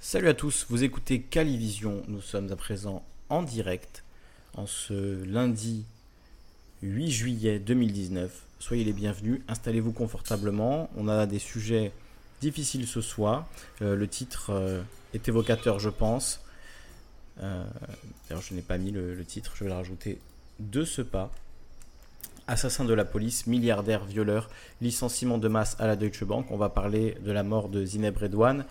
Salut à tous, vous écoutez Calivision. Nous sommes à présent en direct en ce lundi 8 juillet 2019. Soyez les bienvenus, installez-vous confortablement. On a des sujets difficiles ce soir. Euh, le titre euh, est évocateur, je pense. Euh, D'ailleurs, je n'ai pas mis le, titre, je vais le rajouter de ce pas. Assassin de la police, milliardaire, violeur, licenciement de masse à la Deutsche Bank. On va parler de la mort de Zineb Redouane,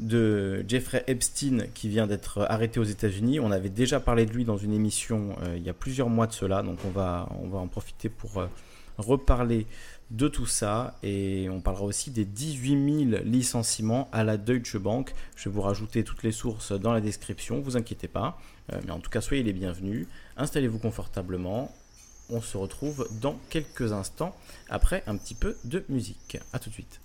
de Jeffrey Epstein qui vient d'être arrêté aux États-Unis. On avait déjà parlé de lui dans une émission euh, il y a plusieurs mois de cela, donc on va, en profiter pour euh, reparler de tout ça et on parlera aussi des 18 000 licenciements à la Deutsche Bank. Je vais vous rajouter toutes les sources dans la description, vous inquiétez pas. Euh, mais en tout cas, soyez les bienvenus. Installez-vous confortablement. On se retrouve dans quelques instants après un petit peu de musique. A tout de suite.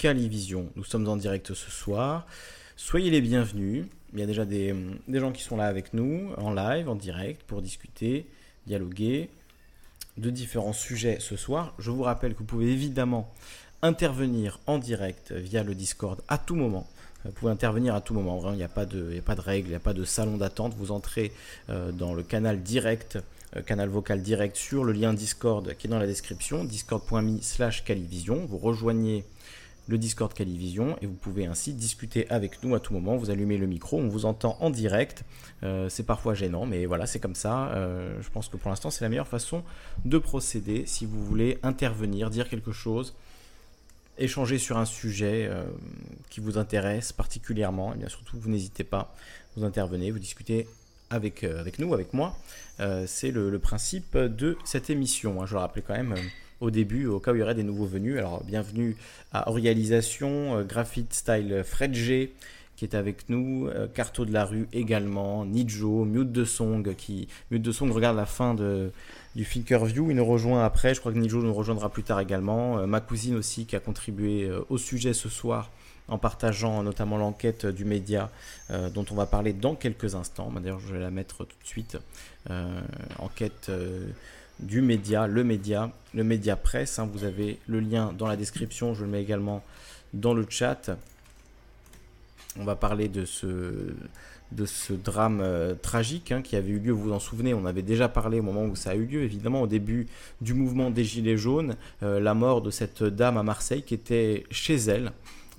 Calivision. Nous sommes en direct ce soir. Soyez les bienvenus. Il y a déjà des, gens qui sont là avec nous, en live, en direct, pour discuter, dialoguer de différents sujets ce soir. Je vous rappelle que vous pouvez évidemment intervenir en direct via le Discord à tout moment. Vous pouvez intervenir à tout moment. Vraiment, il n'y a, pas de, il n'y a pas de règles, il n'y a pas de salon d'attente. Vous entrez euh, dans le canal direct euh, canal vocal direct sur le lien Discord qui est dans la description, discord.me slash calivision. Vous rejoignez le Discord Calivision et vous pouvez ainsi discuter avec nous à tout moment. Vous allumez le micro, on vous entend en direct. Euh, c'est parfois gênant, mais voilà, c'est comme ça. Euh, je pense que pour l'instant, c'est la meilleure façon de procéder si vous voulez intervenir, dire quelque chose, échanger sur un sujet euh, qui vous intéresse particulièrement. Et bien surtout, vous n'hésitez pas, vous intervenez, vous discutez avec, avec nous, avec moi. C'est le, principe de cette émission. Hein. Je le rappelais quand même au début, au cas où il y aurait des nouveaux venus. Alors, bienvenue à Orialisation, Graphite Style Fred G qui est avec nous, Carto de la rue également, Nijo, Mute de Song, qui Mute de Song regarde la fin de, du Thinkerview. Il nous rejoint après, je crois que Nijo nous rejoindra plus tard également. ma cousine aussi qui a contribué au sujet ce soir en partageant notamment l'enquête du média dont on va parler dans quelques instants. D'ailleurs, je vais la mettre tout de suite. enquête du média, le média, le média presse. Hein. vous avez le lien dans la description, je le mets également dans le chat. On va parler de ce, drame euh, tragique hein, qui avait eu lieu, vous vous en souvenez, on avait déjà parlé au moment où ça a eu lieu, évidemment, au début du mouvement des Gilets jaunes, euh, la mort de cette dame à Marseille qui était chez elle.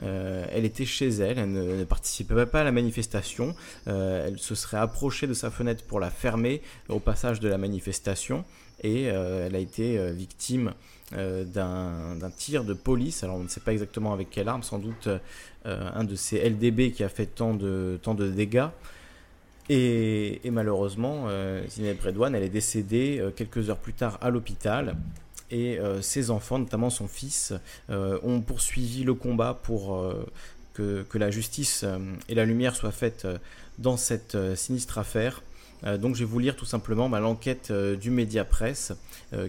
Euh, elle était chez elle, elle ne, participait pas à la manifestation, elle se serait approchée de sa fenêtre pour la fermer au passage de la manifestation et elle a été victime d'un tir de police. Alors on ne sait pas exactement avec quelle arme, sans doute euh, un de ces LDB qui a fait tant de, dégâts. Et, malheureusement, euh, Zineb elle est décédée euh, quelques heures plus tard à l'hôpital. Et ses enfants, notamment son fils, ont poursuivi le combat pour que, la justice et la lumière soient faites dans cette sinistre affaire. Donc je vais vous lire tout simplement bah, l'enquête du Média Presse,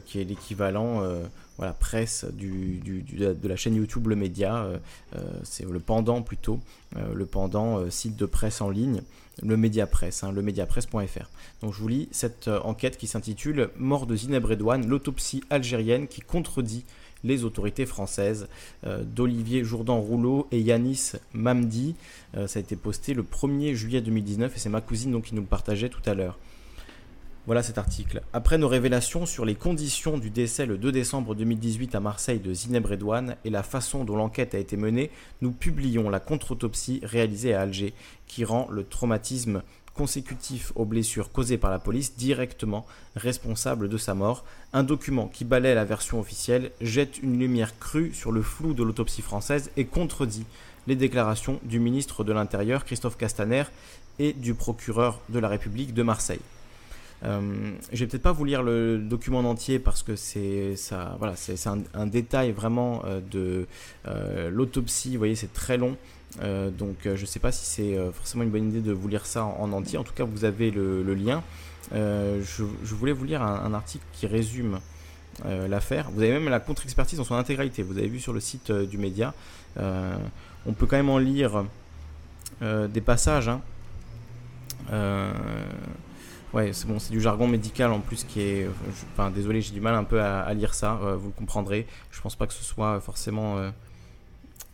qui est l'équivalent voilà, presse de la chaîne YouTube Le Média, euh, euh, c'est le pendant plutôt, euh, le pendant site de presse en ligne, le Média Presse, hein. Donc je vous lis cette enquête qui s'intitule Mort de Zineb Redouane, l'autopsie algérienne qui contredit les autorités françaises d'Olivier Jourdan-Rouleau et Yanis Mamdi. ça a été posté le 1er juillet 2019 et c'est ma cousine qui nous le partageait tout à l'heure. Voilà cet article. Après nos révélations sur les conditions du décès le 2 décembre 2018 à Marseille de Zineb Redouane et la façon dont l'enquête a été menée, nous publions la contre-autopsie réalisée à Alger qui rend le traumatisme consécutif aux blessures causées par la police directement responsable de sa mort. Un document qui balaie la version officielle jette une lumière crue sur le flou de l'autopsie française et contredit les déclarations du ministre de l'Intérieur Christophe Castaner et du procureur de la République de Marseille. Euh, je vais peut-être pas vous lire le document en entier parce que c'est ça, voilà, c'est un, détail vraiment euh, de euh, l'autopsie. Vous voyez, c'est très long. Donc je ne sais pas si c'est forcément une bonne idée de vous lire ça en, entier. En tout cas, vous avez le, lien. Je, voulais vous lire un, article qui résume l'affaire. Vous avez même la contre-expertise dans son intégralité. Vous avez vu sur le site du média. on peut quand même en lire des passages. Hein. Ouais, c'est bon, c'est du jargon médical en plus qui est. Enfin, désolé, j'ai du mal un peu à, lire ça, euh, vous le comprendrez. Je pense pas que ce soit forcément euh,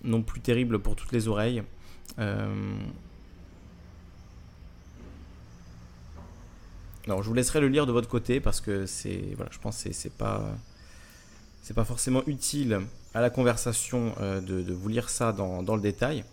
non plus terrible pour toutes les oreilles. Euh... Non, je vous laisserai le lire de votre côté parce que c'est. Voilà, je pense que c'est pas. C'est pas forcément utile à la conversation euh, de, vous lire ça dans, dans le détail,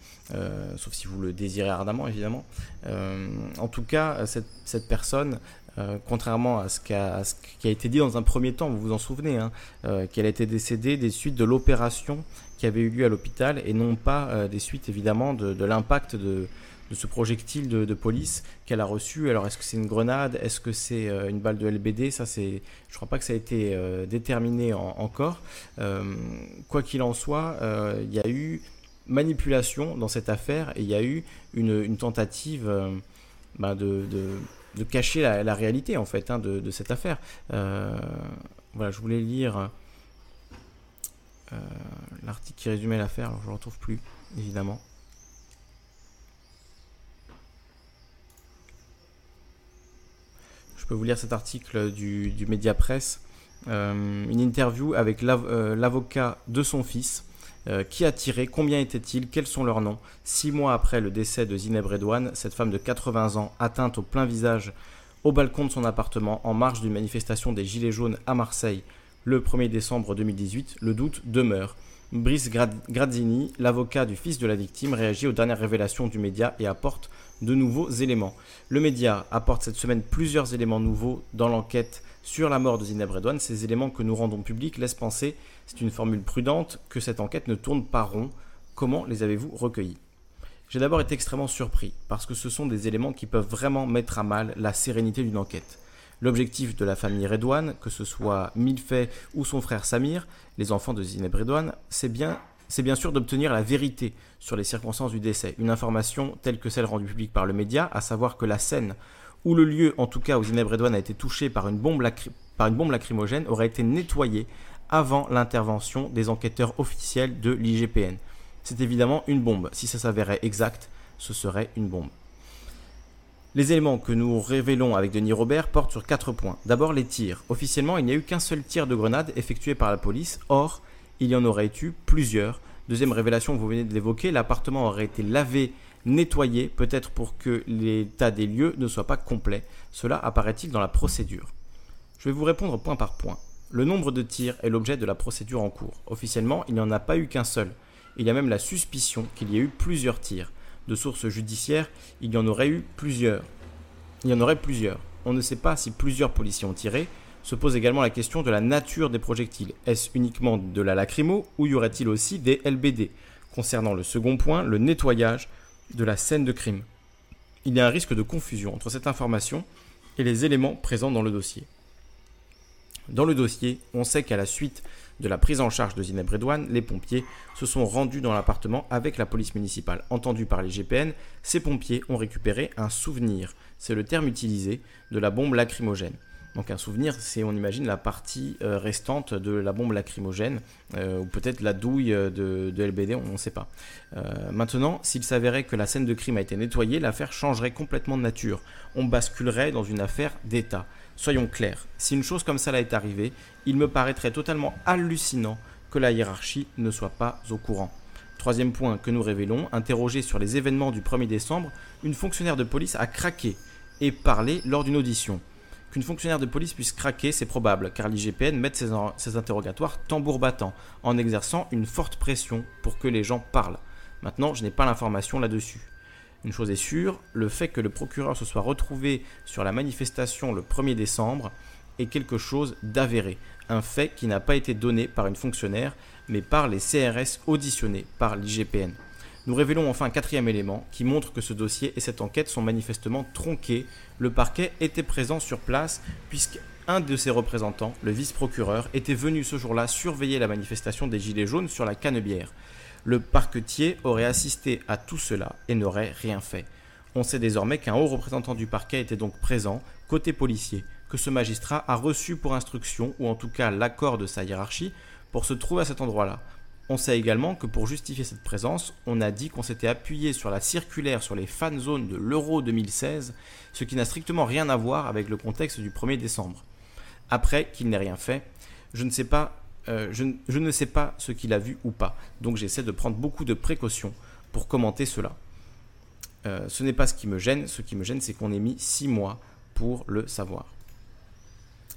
sauf si vous le désirez ardemment évidemment. en tout cas, cette, cette personne, euh, contrairement à ce, qui a, été dit dans un premier temps, vous vous en souvenez, hein, euh, qu'elle été décédée des suites de l'opération qui avait eu lieu à l'hôpital et non pas euh, des suites évidemment de, l'impact de, ce projectile de, police qu'elle a reçu. Alors est-ce que c'est une grenade? Est-ce que c'est une balle de LBD Ça, c'est, je crois pas que ça a été déterminé encore. quoi qu'il en soit, il y a eu manipulation dans cette affaire et il y a eu une, tentative bah, de de cacher la, réalité en fait hein, de, cette affaire. Euh, voilà, je voulais lire euh, l'article qui résumait l'affaire, je ne le retrouve plus, évidemment. Je peux vous lire cet article du, Média Presse, euh, une interview avec l'avocat de son fils. Euh, qui a tiré Combien étaient-ils Quels sont leurs noms Six mois après le décès de Zineb Redouane, cette femme de 80 ans, atteinte au plein visage au balcon de son appartement en marge d'une manifestation des Gilets jaunes à Marseille le 1er décembre 2018, le doute demeure. Brice Grazzini, l'avocat du fils de la victime, réagit aux dernières révélations du média et apporte de nouveaux éléments. Le média apporte cette semaine plusieurs éléments nouveaux dans l'enquête sur la mort de Zineb Redouane. Ces éléments que nous rendons publics laissent penser, c'est une formule prudente, que cette enquête ne tourne pas rond. Comment les avez-vous recueillis? J'ai d'abord été extrêmement surpris, parce que ce sont des éléments qui peuvent vraiment mettre à mal la sérénité d'une enquête. L'objectif de la famille Redouane, que ce soit Milfay ou son frère Samir, les enfants de Zineb Redouane, c'est bien, sûr d'obtenir la vérité sur les circonstances du décès. Une information telle que celle rendue publique par le média, à savoir que la scène ou le lieu, en tout cas, où Zineb Redouane a été touché par une bombe, lacrymogène aurait été nettoyé avant l'intervention des enquêteurs officiels de l'IGPN. C'est évidemment une bombe. Si ça s'avérait exact, ce serait une bombe. Les éléments que nous révélons avec Denis Robert portent sur quatre points. D'abord les tirs. Officiellement, il n'y a eu qu'un seul tir de grenade effectué par la police. Or, il y en aurait eu plusieurs. Deuxième révélation, vous venez de l'évoquer, l'appartement aurait été lavé, nettoyé, peut-être pour que l'état des lieux ne soit pas complet. Cela apparaît-il dans la procédure? Je vais vous répondre point par point. Le nombre de tirs est l'objet de la procédure en cours. Officiellement, il n'y en a pas eu qu'un seul. Il y a même la suspicion qu'il y ait eu plusieurs tirs. De sources judiciaires, il y en aurait eu plusieurs. Il y en aurait plusieurs. On ne sait pas si plusieurs policiers ont tiré, se pose également la question de la nature des projectiles. Est-ce uniquement de la lacrymo ou y aurait-il aussi des LBD Concernant le second point, le nettoyage de la scène de crime. Il y a un risque de confusion entre cette information et les éléments présents dans le dossier. Dans le dossier, on sait qu'à la suite de la prise en charge de Zineb Redouane, les pompiers se sont rendus dans l'appartement avec la police municipale. Entendu par les GPN, ces pompiers ont récupéré un souvenir, c'est le terme utilisé, de la bombe lacrymogène. Donc un souvenir, c'est on imagine la partie euh, restante de la bombe lacrymogène, euh, ou peut-être la douille euh, de, LBD, on ne sait pas. maintenant, s'il s'avérait que la scène de crime a été nettoyée, l'affaire changerait complètement de nature. On basculerait dans une affaire d'État. Soyons clairs, si une chose comme ça est arrivée, il me paraîtrait totalement hallucinant que la hiérarchie ne soit pas au courant. Troisième point que nous révélons, interrogé sur les événements du 1er décembre, une fonctionnaire de police a craqué et parlé lors d'une audition. Qu'une fonctionnaire de police puisse craquer, c'est probable, car l'IGPN met ses, interrogatoires tambour battant, en exerçant une forte pression pour que les gens parlent. Maintenant, je n'ai pas l'information là-dessus. Une chose est sûre, le fait que le procureur se soit retrouvé sur la manifestation le 1er décembre est quelque chose d'avéré, un fait qui n'a pas été donné par une fonctionnaire, mais par les CRS auditionnés par l'IGPN. Nous révélons enfin un quatrième élément qui montre que ce dossier et cette enquête sont manifestement tronqués. Le parquet était présent sur place puisqu'un de ses représentants, le vice-procureur, était venu ce jour-là surveiller la manifestation des Gilets jaunes sur la Canebière. Le parquetier aurait assisté à tout cela et n'aurait rien fait. On sait désormais qu'un haut représentant du parquet était donc présent, côté policier, que ce magistrat a reçu pour instruction, ou en tout cas l'accord de sa hiérarchie, pour se trouver à cet endroit-là. On sait également que pour justifier cette présence, on a dit qu'on s'était appuyé sur la circulaire sur les fan zones de l'Euro 2016, ce qui n'a strictement rien à voir avec le contexte du 1er décembre. Après qu'il n'ait rien fait, je ne sais pas, euh, je, ne sais pas ce qu'il a vu ou pas, donc j'essaie de prendre beaucoup de précautions pour commenter cela. Euh, ce n'est pas ce qui me gêne, ce qui me gêne c'est qu'on ait mis 6 mois pour le savoir.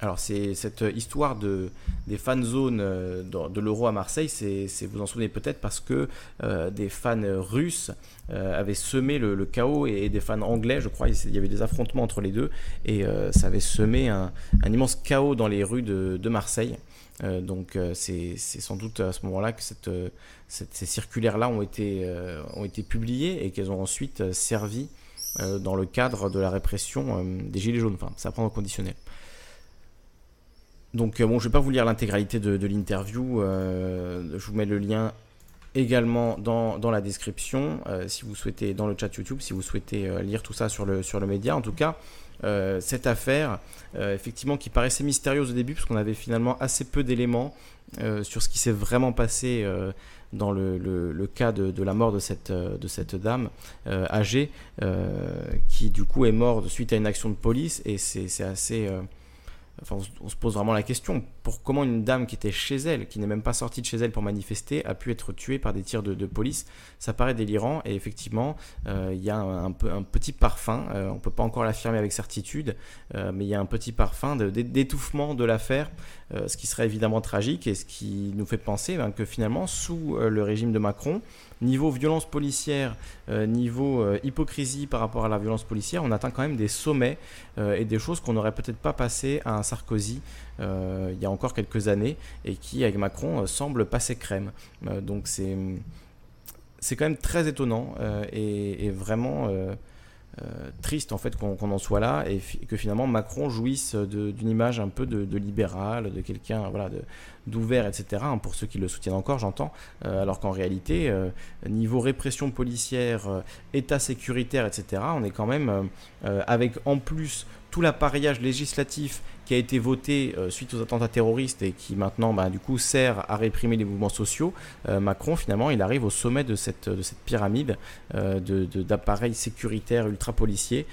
Alors c'est cette histoire de, des fan zones euh, de, l'euro à Marseille, c'est, vous en souvenez peut-être parce que des fans russes avaient semé le, chaos et, des fans anglais, je crois, il y avait des affrontements entre les deux et ça avait semé un, immense chaos dans les rues de, Marseille. Donc c'est, sans doute à ce moment-là que cette, ces circulaires-là ont été, été publiées et qu'elles ont ensuite servi dans le cadre de la répression des Gilets jaunes. Enfin, ça prend au conditionnel. Donc euh, bon, je ne vais pas vous lire l'intégralité de, l'interview. Euh, je vous mets le lien également dans, la description euh, si vous souhaitez dans le chat YouTube si vous souhaitez lire tout ça sur le sur le média en tout cas cette affaire effectivement qui paraissait mystérieuse au début parce qu'on avait finalement assez peu d'éléments sur ce qui s'est vraiment passé dans le, cas de, la mort de cette dame âgée qui du coup est morte suite à une action de police et c'est assez on, se pose vraiment la question pour comment une dame qui était chez elle, qui n'est même pas sortie de chez elle pour manifester, a pu être tuée par des tirs de, police. Ça paraît délirant et effectivement, euh, il y a un, petit parfum. Euh, on ne peut pas encore l'affirmer avec certitude, euh, mais il y a un petit parfum d'étouffement de, l'affaire, ce qui serait évidemment tragique et ce qui nous fait penser ben, que finalement, sous le régime de Macron, niveau violence policière, euh, niveau euh, hypocrisie par rapport à la violence policière, on atteint quand même des sommets euh, et des choses qu'on n'aurait peut-être pas passé à un Sarkozy il y a encore quelques années et qui, avec Macron, semble passer crème. donc c'est c'est quand même très étonnant et, vraiment triste en fait qu'on en soit là et que finalement Macron jouisse d'une image un peu de, libéral, de quelqu'un voilà, d'ouvert, etc., hein, pour ceux qui le soutiennent encore, j'entends, euh, alors qu'en réalité, euh, niveau répression policière, euh, état sécuritaire, etc., on est quand même avec en plus tout l'appareillage législatif qui a été voté suite aux attentats terroristes et qui maintenant, bah, du coup, sert à réprimer les mouvements sociaux, Macron, finalement, il arrive au sommet de cette, de cette pyramide d'appareils de, sécuritaires ultra-policiers.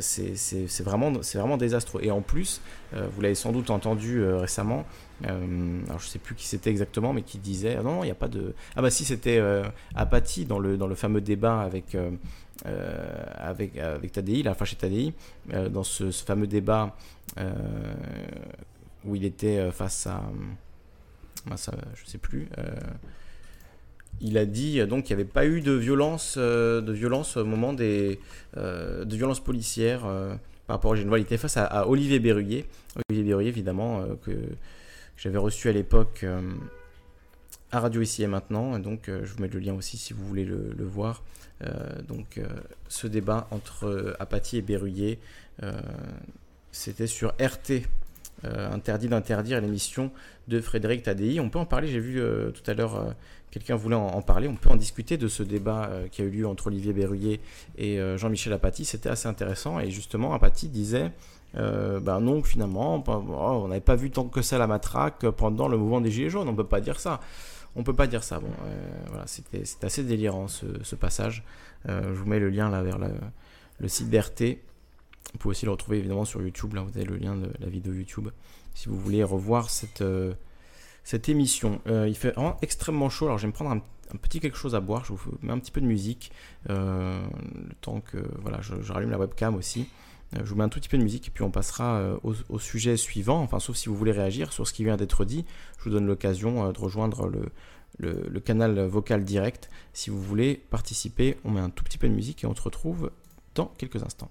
c'est vraiment, désastreux. Et en plus, vous l'avez sans doute entendu récemment, euh, alors je sais plus qui c'était exactement, mais qui disait ah non, il n'y a pas de. Ah bah si, c'était euh, Apathy dans le, dans le fameux débat avec, euh, avec, avec Tadei, la Tadei, dans ce, fameux débat où il était face à. Ah, ça, je sais plus. il a dit donc qu'il n'y avait pas eu de violence, de violence au moment des. de violence policière par rapport au général. Il était face à, à Olivier Berruyer. Olivier Berruyer, évidemment, que j'avais reçu à l'époque euh, à Radio Ici et Maintenant. donc, euh, je vous mets le lien aussi si vous voulez le, voir. Euh, donc, ce débat entre Apathy et Berruyer, c'était sur RT. interdit d'interdire l'émission de Frédéric Tadei. On peut en parler, j'ai vu tout à l'heure quelqu'un voulait en, parler, on peut en discuter de ce débat qui a eu lieu entre Olivier Berruyer et Jean-Michel Apathy, c'était assez intéressant et justement Apathy disait euh, ben non, finalement, on n'avait pas vu tant que ça la matraque pendant le mouvement des Gilets jaunes. On peut pas dire ça. On peut pas dire ça. Bon, euh, voilà, c'était assez délirant ce, passage. Euh, je vous mets le lien là vers le site d'RT. Vous pouvez aussi le retrouver évidemment sur YouTube. Là, vous avez le lien de la vidéo YouTube si vous voulez revoir cette, cette émission. il fait vraiment extrêmement chaud. Alors, je vais me prendre un, petit quelque chose à boire. Je vous mets un petit peu de musique. le temps que voilà, je rallume la webcam aussi. Euh, je vous mets un tout petit peu de musique et puis on passera euh, au, sujet suivant. Enfin, sauf si vous voulez réagir sur ce qui vient d'être dit, je vous donne l'occasion euh, de rejoindre le, le, canal vocal direct. Si vous voulez participer, on met un tout petit peu de musique et on se retrouve dans quelques instants.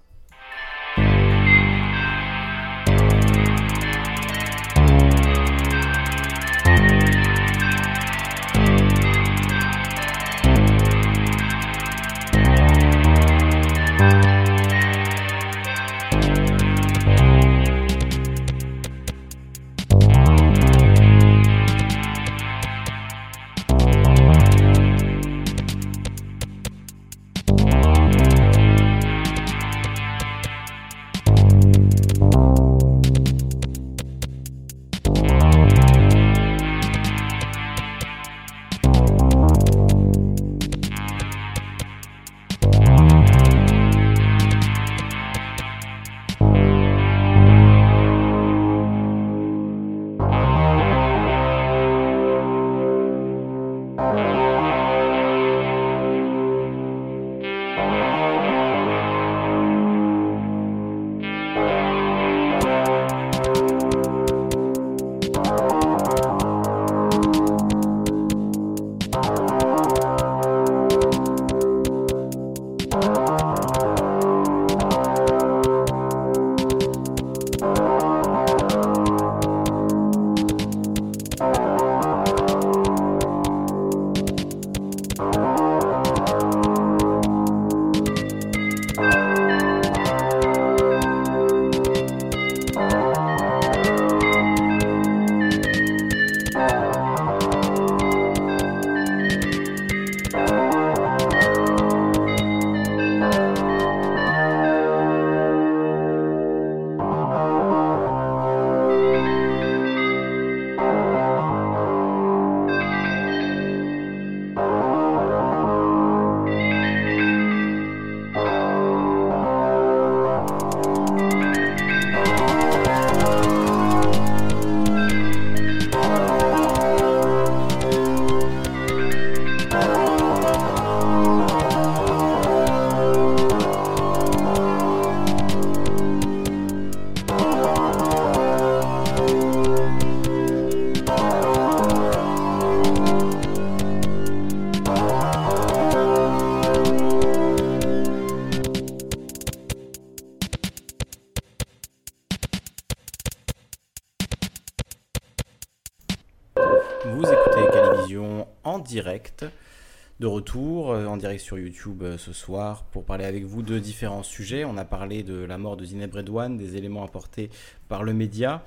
Sur YouTube ce soir pour parler avec vous de différents sujets. On a parlé de la mort de Zineb Redouane, des éléments apportés par le média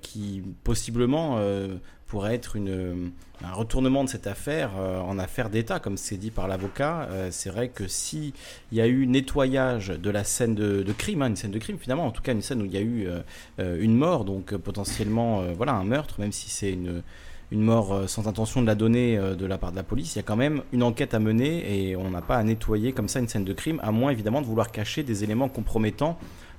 qui possiblement pourrait être une, un retournement de cette affaire euh, en affaire d'État, comme c'est dit par l'avocat. Euh, c'est vrai que s'il y a eu nettoyage de la scène de, crime, hein, une scène de crime finalement, en tout cas une scène où il y a eu euh, une mort, donc potentiellement voilà un meurtre, même si c'est une, une mort sans intention de la donner de la part de la police, il y a quand même une enquête à mener et on n'a pas à nettoyer comme ça une scène de crime, à moins évidemment de vouloir cacher des éléments compromettants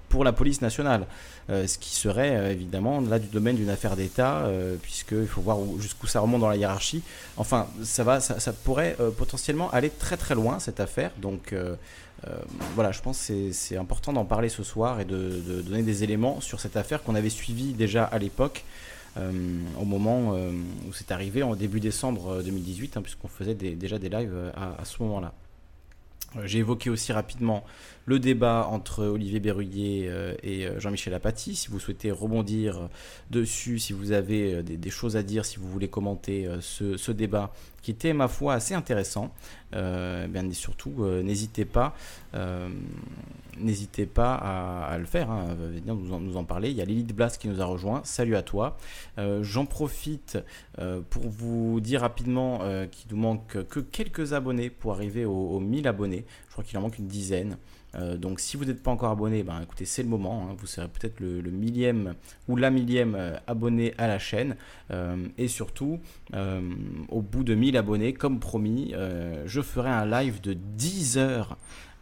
pour la police nationale, euh, ce qui serait euh, évidemment là du domaine d'une affaire d'État, euh, puisqu'il faut voir jusqu'où ça remonte dans la hiérarchie. Enfin, ça, va, ça, pourrait potentiellement aller très très loin cette affaire, donc voilà, je pense que c'est important d'en parler ce soir et de, donner des éléments sur cette affaire qu'on avait suivie déjà à l'époque. Au moment où c'est arrivé en début décembre 2018, hein, puisqu'on faisait déjà des lives à ce moment-là. J'ai évoqué aussi rapidement le débat entre Olivier Berruyer euh, et euh, Jean-Michel Apathy. Si vous souhaitez rebondir dessus, si vous avez euh, des, choses à dire, si vous voulez commenter ce, débat qui était, ma foi, assez intéressant, eh bien, surtout, n'hésitez pas, n'hésitez pas à, le faire, hein, venir nous en, parler. Il y a Lilith Blas qui nous a rejoint. Salut à toi. J'en profite pour vous dire rapidement qu'il nous manque que quelques abonnés pour arriver aux 1000 abonnés. Je crois qu'il en manque une dizaine. Euh, donc si vous n'êtes pas encore abonné, ben, écoutez, c'est le moment. Hein. vous serez peut-être le, millième ou la millième euh, abonné à la chaîne. Euh, et surtout, au bout de 1000 abonnés, comme promis, je ferai un live de 10 heures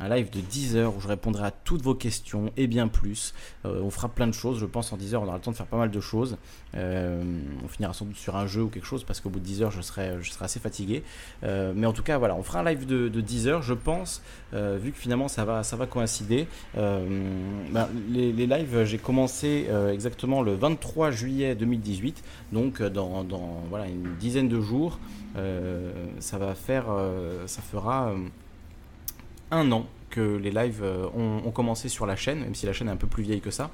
live de 10 heures où je répondrai à toutes vos questions et bien plus. Euh, on fera plein de choses, je pense en 10 heures on aura le temps de faire pas mal de choses. Euh, on finira sans doute sur un jeu ou quelque chose parce qu'au bout de 10 heures je serai, je serai assez fatigué. Euh, mais en tout cas voilà, on fera un live de, 10 heures je pense, vu que finalement ça va, ça va coïncider. Ben, les, lives j'ai commencé exactement le 23 juillet 2018, donc dans, dans voilà, une dizaine de jours. ça va faire, ça fera un an que les lives euh, ont, commencé sur la chaîne, même si la chaîne est un peu plus vieille que ça.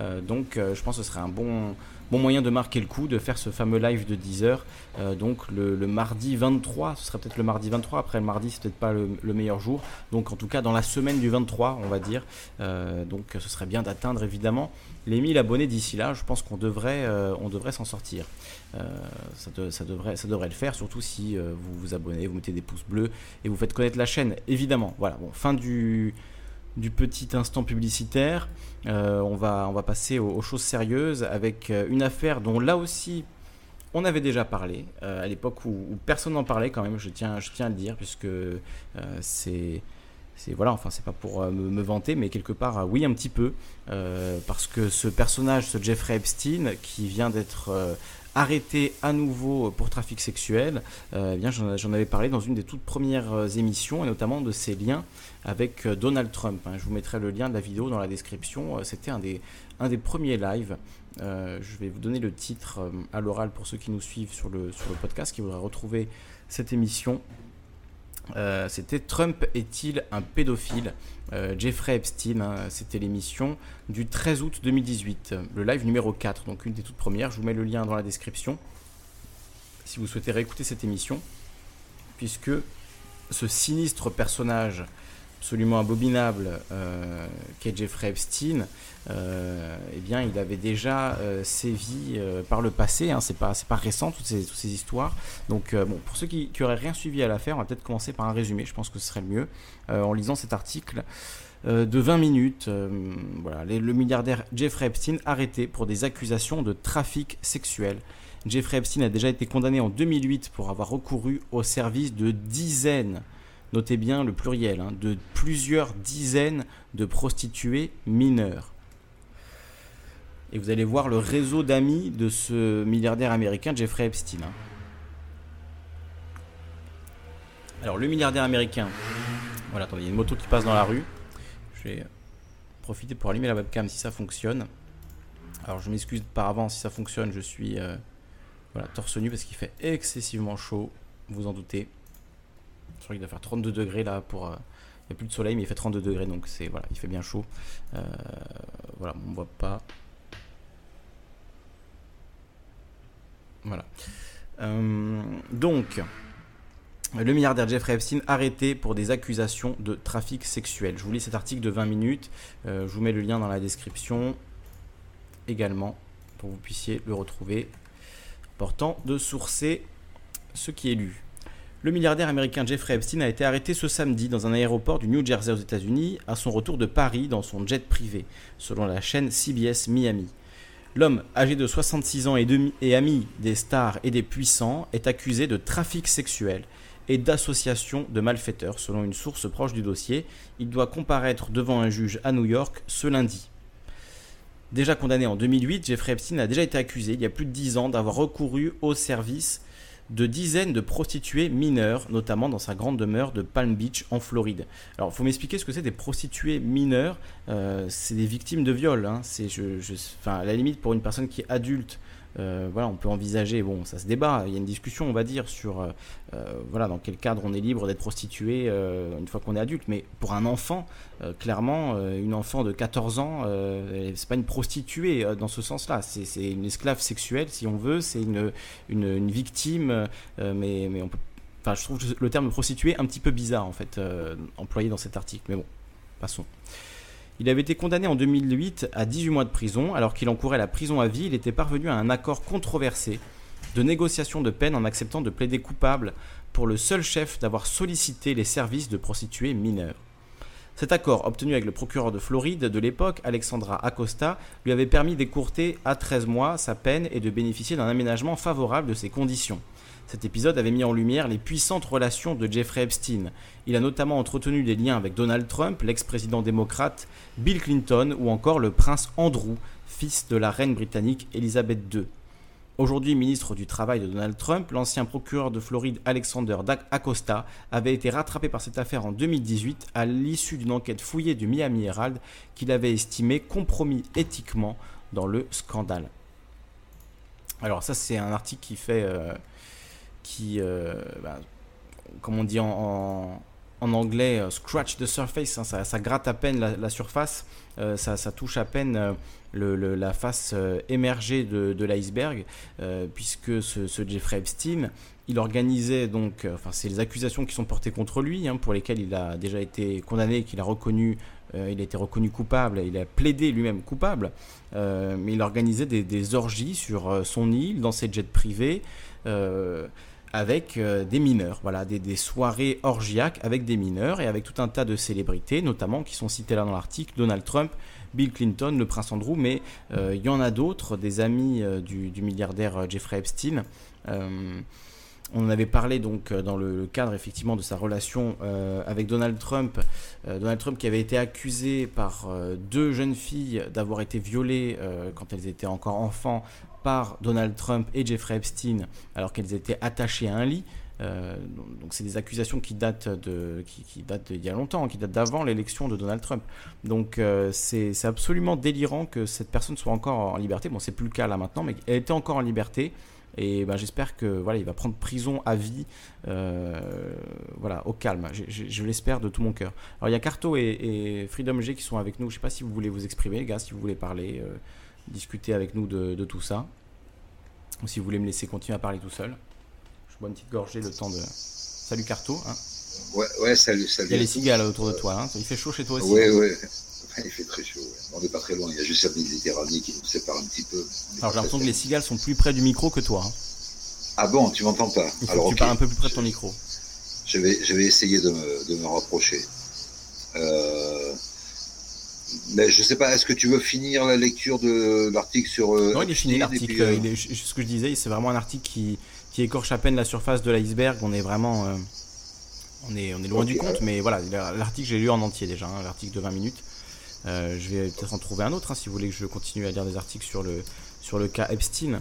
Euh, donc euh, je pense que ce serait un bon, moyen de marquer le coup, de faire ce fameux live de 10 heures. donc le, mardi 23, ce serait peut-être le mardi 23, après le mardi c'est peut-être pas le, meilleur jour. Donc en tout cas dans la semaine du 23 on va dire. donc ce serait bien d'atteindre évidemment les 1000 abonnés d'ici là. Je pense qu'on devrait, on devrait s'en sortir. Euh, ça, devrait, ça devrait le faire, surtout si euh, vous vous abonnez, vous mettez des pouces bleus et vous faites connaître la chaîne, évidemment. Voilà, bon, fin du, du petit instant publicitaire. Euh, on, va, on va passer aux, choses sérieuses avec une affaire dont là aussi on avait déjà parlé à l'époque où, personne n'en parlait quand même, je tiens, je tiens à le dire, puisque c'est c'est voilà enfin c'est pas pour me, vanter mais quelque part oui un petit peu parce que ce personnage ce Jeffrey Epstein qui vient d'être arrêté à nouveau pour trafic sexuel, euh, eh bien j'en avais parlé dans une des toutes premières euh, émissions, et notamment de ses liens avec euh, Donald Trump. Hein. Je vous mettrai le lien de la vidéo dans la description. C'était un des, un des premiers lives. je vais vous donner le titre à l'oral pour ceux qui nous suivent sur le, sur le podcast, qui voudraient retrouver cette émission. Euh, c'était Trump est-il un pédophile euh, Jeffrey Epstein, hein, c'était l'émission du 13 août 2018, le live numéro 4, donc une des toutes premières. Je vous mets le lien dans la description si vous souhaitez réécouter cette émission, puisque ce sinistre personnage absolument abominable euh, qu'est Jeffrey Epstein, eh bien, il avait déjà euh, sévi euh, par le passé. Hein, c'est pas, récent toutes ces, histoires. Donc, bon, pour ceux qui, qui auraient rien suivi à l'affaire, on va peut-être commencer par un résumé. Je pense que ce serait le mieux en lisant cet article. de 20 minutes, voilà, le milliardaire Jeffrey Epstein arrêté pour des accusations de trafic sexuel. Jeffrey Epstein a déjà été condamné en 2008 pour avoir recouru au service de dizaines notez bien le pluriel, hein, de plusieurs dizaines de prostituées mineures. Et vous allez voir le réseau d'amis de ce milliardaire américain, Jeffrey Epstein. Hein. Alors, le milliardaire américain. Voilà, attendez, il y a une moto qui passe dans la rue. Je vais profiter pour allumer la webcam si ça fonctionne. Alors, je m'excuse par avance si ça fonctionne. Je suis euh, voilà, torse nu parce qu'il fait excessivement chaud. Vous en doutez. Je crois qu'il doit faire 32 degrés là pour. Euh, il n'y a plus de soleil, mais il fait 32 degrés, donc c'est voilà, il fait bien chaud. Euh, voilà, on ne voit pas. Voilà. Euh, donc, le milliardaire Jeffrey Epstein arrêté pour des accusations de trafic sexuel. Je vous lis cet article de 20 minutes. je vous mets le lien dans la description également pour que vous puissiez le retrouver. Important de sourcer ce qui est lu. Le milliardaire américain Jeffrey Epstein a été arrêté ce samedi dans un aéroport du New Jersey aux États-Unis à son retour de Paris dans son jet privé, selon la chaîne CBS Miami. L'homme, âgé de 66 ans et, ami des stars et des puissants, est accusé de trafic sexuel et d'association de malfaiteurs, selon une source proche du dossier. Il doit comparaître devant un juge à New York ce lundi. Déjà condamné en 2008, Jeffrey Epstein a déjà été accusé il y a plus de 10 ans d'avoir recouru au service de dizaines de prostituées mineures, notamment dans sa grande demeure de Palm Beach en Floride. Alors, il faut m'expliquer ce que c'est des prostituées mineures. Euh, c'est des victimes de viol. Hein. C'est, je, à la limite, pour une personne qui est adulte, euh, voilà, on peut envisager, bon, ça se débat, il y a une discussion, on va dire, sur euh, euh, voilà, dans quel cadre on est libre d'être prostitué une fois qu'on est adulte. Mais pour un enfant, clairement, une enfant de 14 ans, c'est pas une prostituée dans ce sens-là, c'est une esclave sexuelle, si on veut, c'est une, victime, mais, mais on peut. Enfin, je trouve le terme prostituée un petit peu bizarre, en fait, employé dans cet article. Mais bon, passons. Il avait été condamné en 2008 à 18 mois de prison. Alors qu'il encourait la prison à vie, il était parvenu à un accord controversé de négociation de peine en acceptant de plaider coupable pour le seul chef d'avoir sollicité les services de prostituées mineures. Cet accord, obtenu avec le procureur de Floride de l'époque, Alexandra Acosta, lui avait permis d'écourter à 13 mois sa peine et de bénéficier d'un aménagement favorable de ses conditions. Cet épisode avait mis en lumière les puissantes relations de Jeffrey Epstein. Il a notamment entretenu des liens avec Donald Trump, l'ex-président démocrate, Bill Clinton ou encore le prince Andrew, fils de la reine britannique Elizabeth II. Aujourd'hui ministre du Travail de Donald Trump, l'ancien procureur de Floride Alexander Acosta avait été rattrapé par cette affaire en 2018 à l'issue d'une enquête fouillée du Miami Herald qu'il avait estimé compromis éthiquement dans le scandale. Alors ça c'est un article qui fait... Euh, qui, euh, bah, comme on dit en, anglais, euh, scratch the surface, hein, ça, gratte à peine la, surface, euh, ça, touche à peine la face émergée de, l'iceberg, puisque ce, Jeffrey Epstein, il organisait donc, enfin c'est les accusations qui sont portées contre lui, hein, pour lesquelles il a déjà été condamné, qu'il a reconnu il a été reconnu coupable, il a plaidé lui-même coupable, mais il organisait des, des, orgies sur son île, dans ses jets privés avec euh, des mineurs, voilà, des, soirées orgiaques avec des mineurs et avec tout un tas de célébrités, notamment qui sont citées là dans l'article, Donald Trump, Bill Clinton, le prince Andrew, mais euh, il y en a d'autres, des amis euh, du, milliardaire Jeffrey Epstein. on en avait parlé donc dans le cadre effectivement de sa relation avec Donald Trump. Donald Trump qui avait été accusé par deux jeunes filles d'avoir été violées quand elles étaient encore enfants par Donald Trump et Jeffrey Epstein alors qu'elles étaient attachées à un lit. Euh, donc c'est des accusations qui datent de qui, datent d'il y a longtemps, qui datent d'avant l'élection de Donald Trump. Donc euh, c'est absolument délirant que cette personne soit encore en liberté. Bon, c'est plus le cas là maintenant, mais elle était encore en liberté. Et ben, j'espère que voilà, il va prendre prison à vie, euh, voilà, au calme. Je, l'espère de tout mon cœur. Alors il y a Carto et, Freedom G qui sont avec nous. Je sais pas si vous voulez vous exprimer, les gars, si vous voulez parler discuter avec nous de, tout ça. Ou si vous voulez me laisser continuer à parler tout seul. Je bois une petite gorgée le temps de. Salut Carto. Hein. Ouais, ouais, salut, salut. Il y a les cigales autour de toi. Hein. Il fait chaud chez toi aussi. Ouais, ouais. Il fait très chaud. On n'est pas très loin. Il y a juste la Méditerranée qui nous sépare un petit peu. Alors j'ai l'impression que les cigales sont plus près du micro que toi. Hein. Ah bon, tu m'entends pas Alors, tu parles un peu plus près de ton micro. Je vais, je vais essayer de me, de me rapprocher. Euh, mais je sais pas, est-ce que tu veux finir la lecture de l'article sur. Euh, non, il est fini l'article. Euh, ce que je disais, c'est vraiment un article qui, qui, écorche à peine la surface de l'iceberg. On est vraiment. Euh, on, est, on est loin du compte, mais voilà, l'article, j'ai lu en entier déjà, hein, l'article de 20 minutes. je vais peut-être en trouver un autre hein, si vous voulez que je continue à lire des articles sur le, sur le cas Epstein.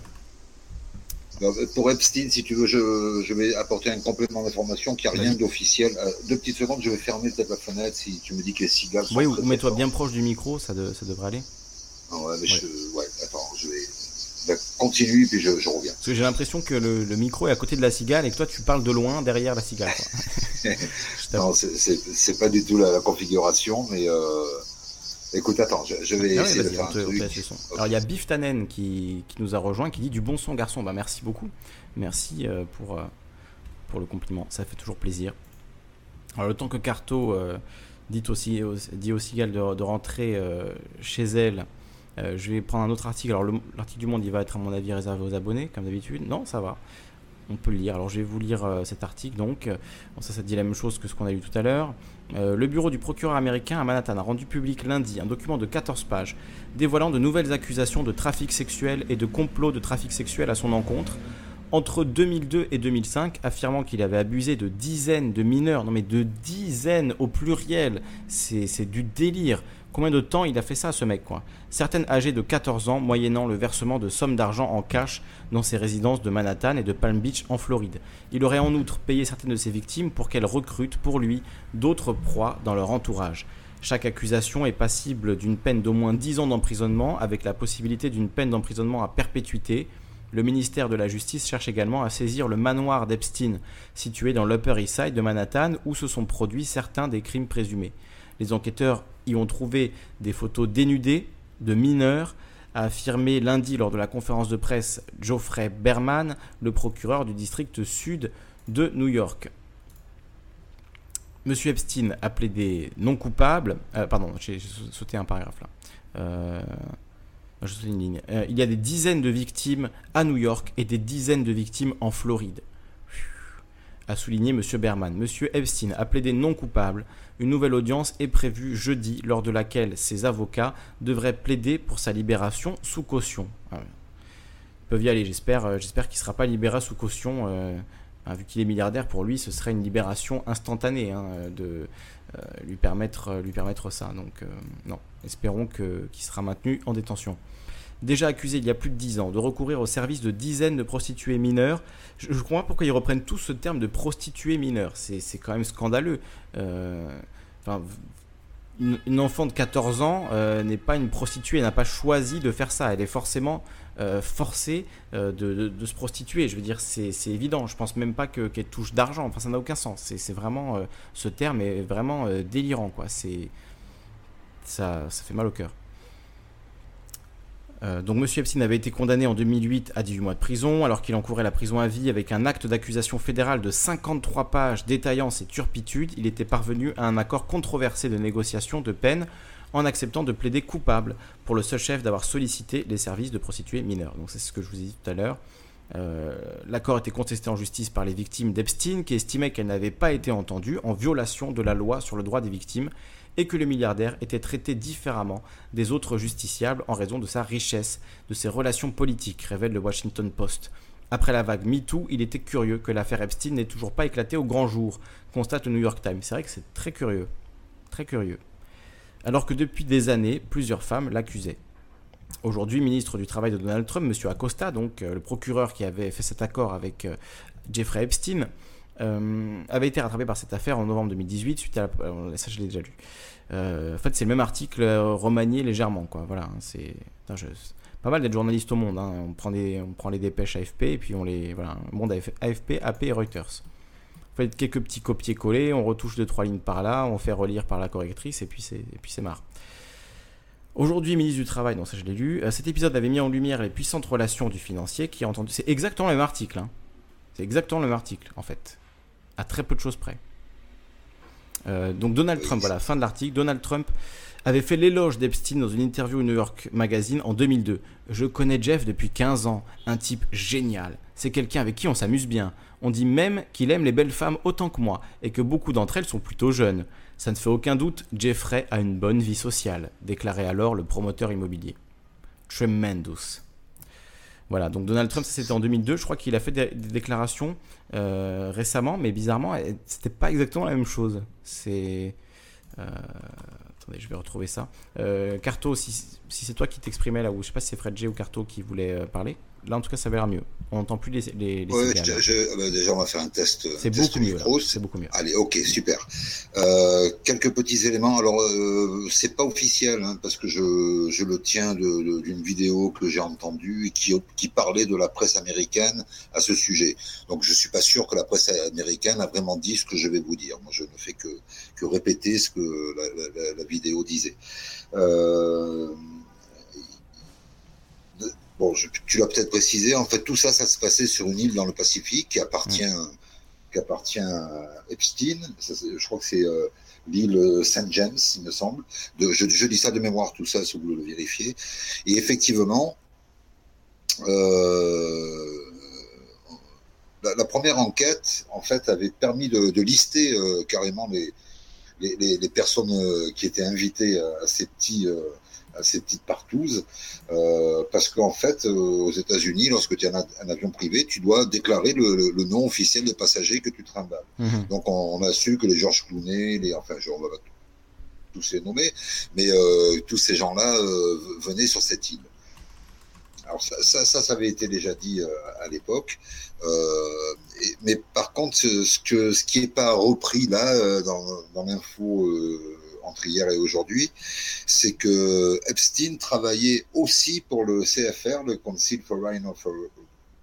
Bah, pour Epstein, si tu veux, je, vais apporter un complément d'information qui n'a rien d'officiel. Euh, deux petites secondes, je vais fermer peut-être la fenêtre si tu me dis que les cigales sont. Oui, ou mets-toi bien proche du micro, ça, ça devrait aller. Ah ouais, mais Je, ouais, attends, je vais. Bah, continue, puis je, reviens. Parce que j'ai l'impression que le, micro est à côté de la cigale et que toi tu parles de loin derrière la cigale. non, c'est pas du tout la, configuration, mais. Euh, Écoute, attends, je, vais ah essayer de faire un truc. Alors il y a Biff Tannen qui, qui, nous a rejoint, qui dit du bon son garçon. Bah merci beaucoup, merci euh, pour, euh, pour le compliment, ça fait toujours plaisir. Alors, le temps que Carto dit aussi, dit aussi de, de rentrer chez elle, je vais prendre un autre article. Alors, l'article du Monde, il va être à mon avis réservé aux abonnés, comme d'habitude. Non, ça va on peut le lire. Alors je vais vous lire euh, cet article donc. ça, ça dit la même chose que ce qu'on a lu tout à l'heure. Euh, le bureau du procureur américain à Manhattan a rendu public lundi un document de 14 pages dévoilant de nouvelles accusations de trafic sexuel et de complot de trafic sexuel à son encontre entre 2002 et 2005, affirmant qu'il avait abusé de dizaines de mineurs, non mais de dizaines au pluriel, c'est du délire. Combien de temps il a fait ça, ce mec, quoi? Certaines âgées de 14 ans, moyennant le versement de sommes d'argent en cash dans ses résidences de Manhattan et de Palm Beach en Floride. Il aurait en outre payé certaines de ses victimes pour qu'elles recrutent pour lui d'autres proies dans leur entourage. Chaque accusation est passible d'une peine d'au moins 10 ans d'emprisonnement avec la possibilité d'une peine d'emprisonnement à perpétuité. Le ministère de la Justice cherche également à saisir le manoir d'Epstein, situé dans l'Upper East Side de Manhattan, où se sont produits certains des crimes présumés. Les enquêteurs y ont trouvé des photos dénudées de mineurs, a affirmé lundi lors de la conférence de presse Geoffrey Berman, le procureur du district sud de New York. Monsieur Epstein a plaidé non coupable. Euh, pardon, j'ai sauté un paragraphe là. Euh, je une ligne. Euh, il y a des dizaines de victimes à New York et des dizaines de victimes en Floride a souligné M. Berman. M. Epstein a plaidé non coupable. Une nouvelle audience est prévue jeudi, lors de laquelle ses avocats devraient plaider pour sa libération sous caution. Ah Ils peuvent y aller, j'espère, euh, j'espère qu'il ne sera pas libéré sous caution. Euh, hein, vu qu'il est milliardaire, pour lui, ce serait une libération instantanée hein, de euh, lui, permettre, lui permettre ça. Donc, non, espérons qu'il sera maintenu en détention déjà accusé il y a plus de 10 ans de recourir au service de dizaines de prostituées mineures. Je, ne comprends pas pourquoi ils reprennent tous ce terme de prostituée mineure. C'est quand même scandaleux. Euh, une, enfant de 14 ans euh, n'est pas une prostituée, n'a pas choisi de faire ça. Elle est forcément euh, forcée de, se prostituer. Je veux dire, c'est évident. Je pense même pas qu'elle touche d'argent. Enfin, ça n'a aucun sens. C'est vraiment ce terme est vraiment délirant, quoi. C'est ça, ça fait mal au cœur. Euh, donc M. Epstein avait été condamné en 2008 à 18 mois de prison, alors qu'il encourait la prison à vie avec un acte d'accusation fédéral de 53 pages détaillant ses turpitudes. Il était parvenu à un accord controversé de négociation de peine en acceptant de plaider coupable pour le seul chef d'avoir sollicité les services de prostituées mineures. Donc c'est ce que je vous ai dit tout à l'heure. Euh, l'accord était contesté en justice par les victimes d'Epstein qui estimaient qu'elles n'avaient pas été entendues en violation de la loi sur le droit des victimes et que le milliardaire était traité différemment des autres justiciables en raison de sa richesse, de ses relations politiques, révèle le Washington Post. Après la vague MeToo, il était curieux que l'affaire Epstein n'ait toujours pas éclaté au grand jour, constate le New York Times. C'est vrai que c'est très curieux. Très curieux. Alors que depuis des années, plusieurs femmes l'accusaient. Aujourd'hui, ministre du Travail de Donald Trump, M. Acosta, donc euh, le procureur qui avait fait cet accord avec euh, Jeffrey Epstein, euh, avait été rattrapé par cette affaire en novembre 2018 suite à la... ça je l'ai déjà lu euh, en fait c'est le même article euh, remanié légèrement quoi voilà hein, c'est pas mal d'être journaliste au monde hein. on prend des on prend les dépêches AFP et puis on les voilà monde AFP AP et Reuters on fait quelques petits copier-coller on retouche deux trois lignes par là on fait relire par la correctrice et puis c'est et puis c'est marre Aujourd'hui, ministre du Travail, donc ça je l'ai lu, cet épisode avait mis en lumière les puissantes relations du financier qui a entendu. C'est exactement le même article. Hein. C'est exactement le même article, en fait à très peu de choses près. Euh, donc Donald Trump, voilà, fin de l'article. Donald Trump avait fait l'éloge d'Epstein dans une interview au New York Magazine en 2002. Je connais Jeff depuis 15 ans, un type génial. C'est quelqu'un avec qui on s'amuse bien. On dit même qu'il aime les belles femmes autant que moi et que beaucoup d'entre elles sont plutôt jeunes. Ça ne fait aucun doute, Jeffrey a une bonne vie sociale, déclarait alors le promoteur immobilier. Tremendous. Voilà, donc Donald Trump, ça c'était en 2002. Je crois qu'il a fait des, déclarations euh, récemment, mais bizarrement, c'était pas exactement la même chose. C'est. Euh, attendez, je vais retrouver ça. Euh, Carto, si, si c'est toi qui t'exprimais là, ou je sais pas si c'est Fred G ou Carto qui voulait parler. Là, en tout cas, ça va l'air mieux. On n'entend plus les, les, les ouais, je, bah, déjà, on va faire un test. C'est beaucoup mieux. C'est beaucoup mieux. Allez, ok, super. Euh, quelques petits éléments. Alors, euh, c'est pas officiel hein, parce que je, je le tiens d'une vidéo que j'ai entendue et qui, qui parlait de la presse américaine à ce sujet. Donc, je suis pas sûr que la presse américaine a vraiment dit ce que je vais vous dire. Moi, je ne fais que, que répéter ce que la, la, la vidéo disait. Euh, Bon, tu l'as peut-être précisé, en fait, tout ça, ça se passait sur une île dans le Pacifique qui appartient qui appartient à Epstein. je crois que c'est l'île Saint James, il me semble. Je, dis ça de mémoire, tout ça, si vous voulez le vérifier. Et effectivement, euh, la, première enquête, en fait, avait permis de, lister euh, carrément les, personnes euh, qui étaient invitées à ces petits à ces petites partouzes, euh, parce qu'en fait, aux États-Unis, lorsque tu as un, avion privé, tu dois déclarer le, le, nom officiel des passagers que tu trimbales. Mhm. Donc, on, a su que les Georges Clooney, les, enfin, je, on va tous les nommer, mais euh, tous ces gens-là euh, venaient sur cette île. Alors ça, ça, ça, avait été déjà dit euh, à l'époque. Euh, mais par contre, ce, que, ce qui n'est pas repris là euh, dans, dans l'info entre hier et aujourd'hui, c'est que Epstein travaillait aussi pour le CFR, le Council for Foreign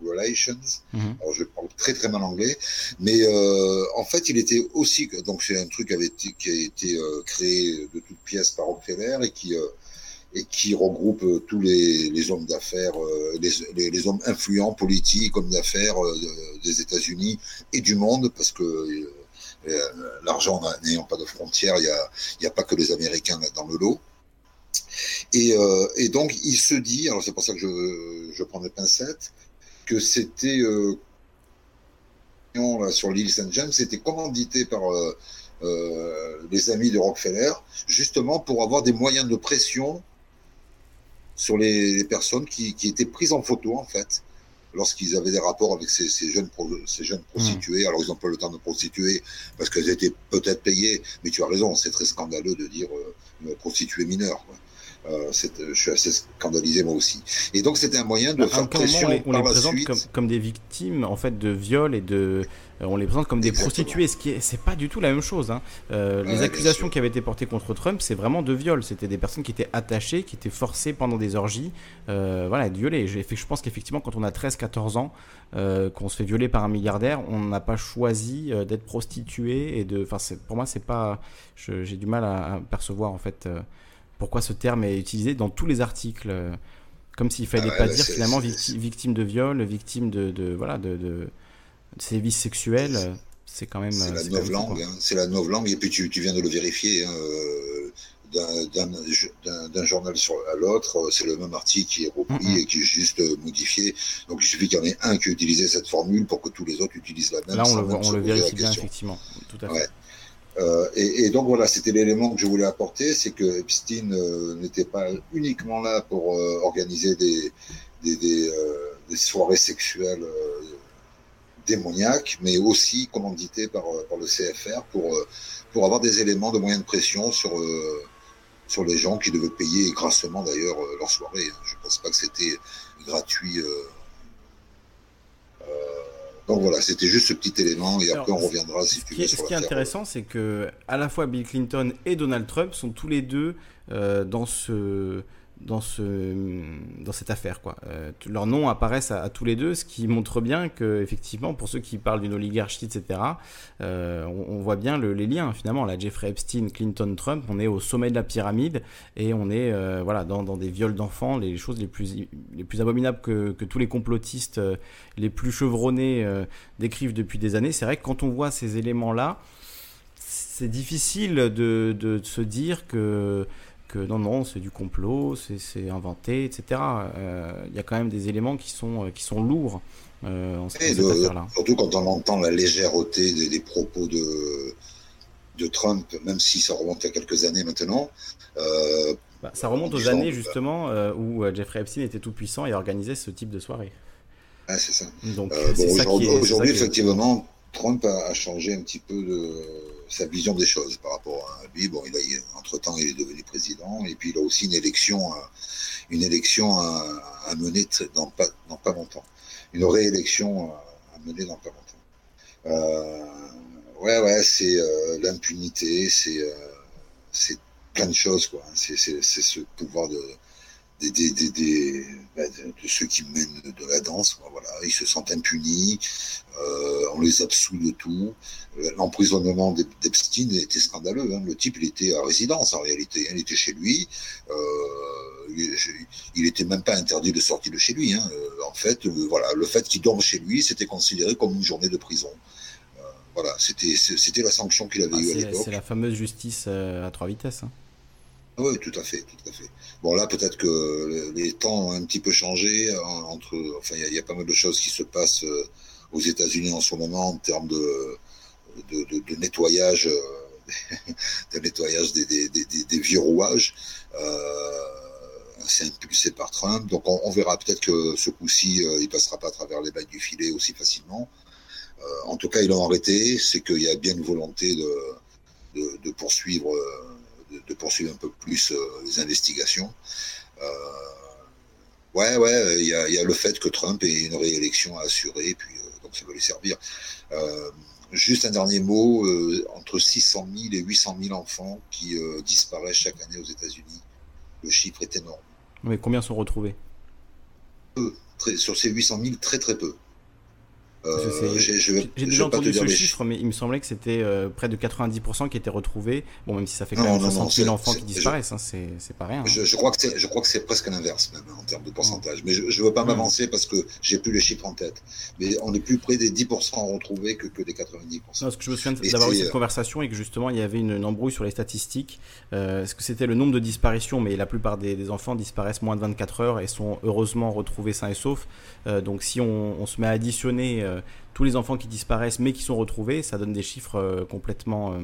Relations. Mhm. Alors je parle très très mal anglais, mais en fait il était aussi donc c'est un truc qui avait été, qui a été créé de toutes pièces par Rockefeller et qui et qui regroupe euh, tous les, les hommes d'affaires, euh, les, les, hommes influents, politiques, hommes d'affaires euh, des États-Unis et du monde, parce que l'argent n'ayant pas de frontières, il n'y a, a pas que les Américains dans le lot. Et, et donc, il se dit, alors c'est pour ça que je, prends des pincettes, que c'était là, sur l'île Saint-James, c'était commandité par euh, les amis de Rockefeller, justement pour avoir des moyens de pression sur les, personnes qui, étaient prises en photo, en fait, lorsqu'ils avaient des rapports avec ces, jeunes, ces jeunes mmh. prostituées. Alors, ils n'ont pas le temps de prostituer parce qu'elles étaient peut-être payées, mais tu as raison, c'est très scandaleux de dire euh, prostituée mineure. Euh, je suis assez scandalisé moi aussi. Et donc c'était un moyen de faire pression. On les, présente comme, des victimes en fait de viol et de, euh, on les présente comme des prostituées, ce qui est, c'est pas du tout la même chose. Hein. Euh, les accusations qui avaient été portées contre Trump, c'est vraiment de viol. C'était des personnes qui étaient attachées, qui étaient forcées pendant des orgies, voilà, de violer. Je, je pense qu'effectivement, quand on a 13-14 ans, qu'on se fait violer par un milliardaire, on n'a pas choisi d'être prostitué et de, enfin, pour moi, c'est pas, j'ai du mal à, à, percevoir en fait pourquoi ce terme est utilisé dans tous les articles, euh, comme s'il fallait ah pas dire finalement victime de viol, victime de, de voilà de, de, sévices sexuels. Euh, c'est quand même. C'est la nouvelle langue. Hein. c'est la nouvelle langue. Et puis tu, tu viens de le vérifier. Hein, euh, d'un journal sur, à l'autre, c'est le même article qui est repris et qui est juste modifié. Donc il suffit qu'il y en ait un qui utilise cette formule pour que tous les autres utilisent la même. Là, on le, on le vérifie bien, effectivement. Tout à fait. Euh, et, donc voilà, c'était l'élément que je voulais apporter, c'est que Epstein euh, n'était pas uniquement là pour euh, organiser des, soirées sexuelles démoniaques, mais aussi commandité par, par le CFR pour, avoir des éléments de moyens de pression sur, sur les gens qui devaient payer grassement d'ailleurs leur soirée. Je ne pense pas que c'était gratuit donc voilà, c'était juste ce petit élément et après on reviendra si tu veux. Ce qui est intéressant, c'est que à la fois Bill Clinton et Donald Trump sont tous les deux euh, dans ce dans, ce, dans cette affaire. Quoi. Euh, leurs noms apparaissent à, tous les deux, ce qui montre bien que, effectivement, pour ceux qui parlent d'une oligarchie, etc., euh, on, voit bien les liens, finalement. Là, Jeffrey Epstein, Clinton, Trump, on est au sommet de la pyramide et on est euh, voilà, dans, des viols d'enfants, les choses les plus, les plus abominables que, tous les complotistes les plus chevronnés décrivent depuis des années. C'est vrai que quand on voit ces éléments-là, c'est difficile de, se dire que que non, non, c'est du complot, c'est inventé, etc. Euh, il y a quand même des éléments qui sont, euh, qui sont lourds euh, en cette affaire-là. Surtout quand on entend la légèreté des, propos de, de Trump, même si ça remonte à quelques années maintenant. Bah, ça remonte aux années justement où Jeffrey Epstein était tout puissant et organisait ce type de soirée. Ah, c'est ça. Donc, aujourd'hui, effectivement, Trump a, changé un petit peu de sa vision des choses par rapport à lui. Bon, il a, entre-temps, il est devenu président, et puis il a aussi une élection, une élection à, mener dans pas, dans pas longtemps. Une réélection à mener dans pas longtemps. Euh, ouais, ouais, c'est euh, l'impunité, c'est euh, plein de choses, quoi. C'est ce pouvoir de, des, des, des, ben, de, ceux qui mènent de la danse. Voilà, ils se sentent impunis, euh, on les absout de tout. Euh, l'emprisonnement d'Epstein était scandaleux. Hein. Le type, il était à résidence en réalité. Hein. Il était chez lui. Euh, il n'était même pas interdit de sortir de chez lui. Hein. En fait, voilà, le fait qu'il dorme chez lui, c'était considéré comme une journée de prison. Voilà, c'était la sanction qu'il avait ah, eue à l'époque. C'est la fameuse justice à trois vitesses. Oui, tout à fait, tout à fait. Bon là, peut-être que les temps ont un petit peu changé. Hein, entre, enfin, il y, a pas mal de choses qui se passent euh, aux États-Unis en ce moment en termes de, de, nettoyage, de nettoyage des, des, des, vieux rouages. c'est impulsé par Trump. Donc on, verra peut-être que ce coup-ci, il passera pas à travers les bagues du filet aussi facilement. Euh, en tout cas, ils l'ont arrêté. C'est qu'il y a bien une volonté de, de, poursuivre, euh, de, poursuivre un peu plus euh, les investigations. ouais, ouais, il y, a, le fait que Trump ait une réélection à assurer, puis donc ça va les servir. Juste un dernier mot, entre 600 000 et 800 000 enfants qui disparaissent chaque année aux États-Unis. Le chiffre est énorme. Mais combien sont retrouvés? Peu. sur ces 800 000, très très peu. Euh, j'ai déjà entendu ce chiffre, mais il me semblait que c'était euh, près de 90% qui étaient retrouvés. Bon, même si ça fait quand même 60 000 enfants qui disparaissent, hein, c'est pas rien. Hein. Je, crois que c'est presque l'inverse, même, en termes de pourcentage. Mais je ne veux pas m'avancer parce que j'ai plus les chiffres en tête. Mais on est plus près des 10% retrouvés que, que des 90%. Non, parce que je me souviens d'avoir eu cette conversation et que justement, il y avait une, embrouille sur les statistiques. Euh, Est-ce que c'était le nombre de disparitions? Mais la plupart des, enfants disparaissent moins de 24 heures et sont heureusement retrouvés sains et saufs. Euh, donc si on, on, se met à additionner euh, tous les enfants qui disparaissent mais qui sont retrouvés, ça donne des chiffres euh, complètement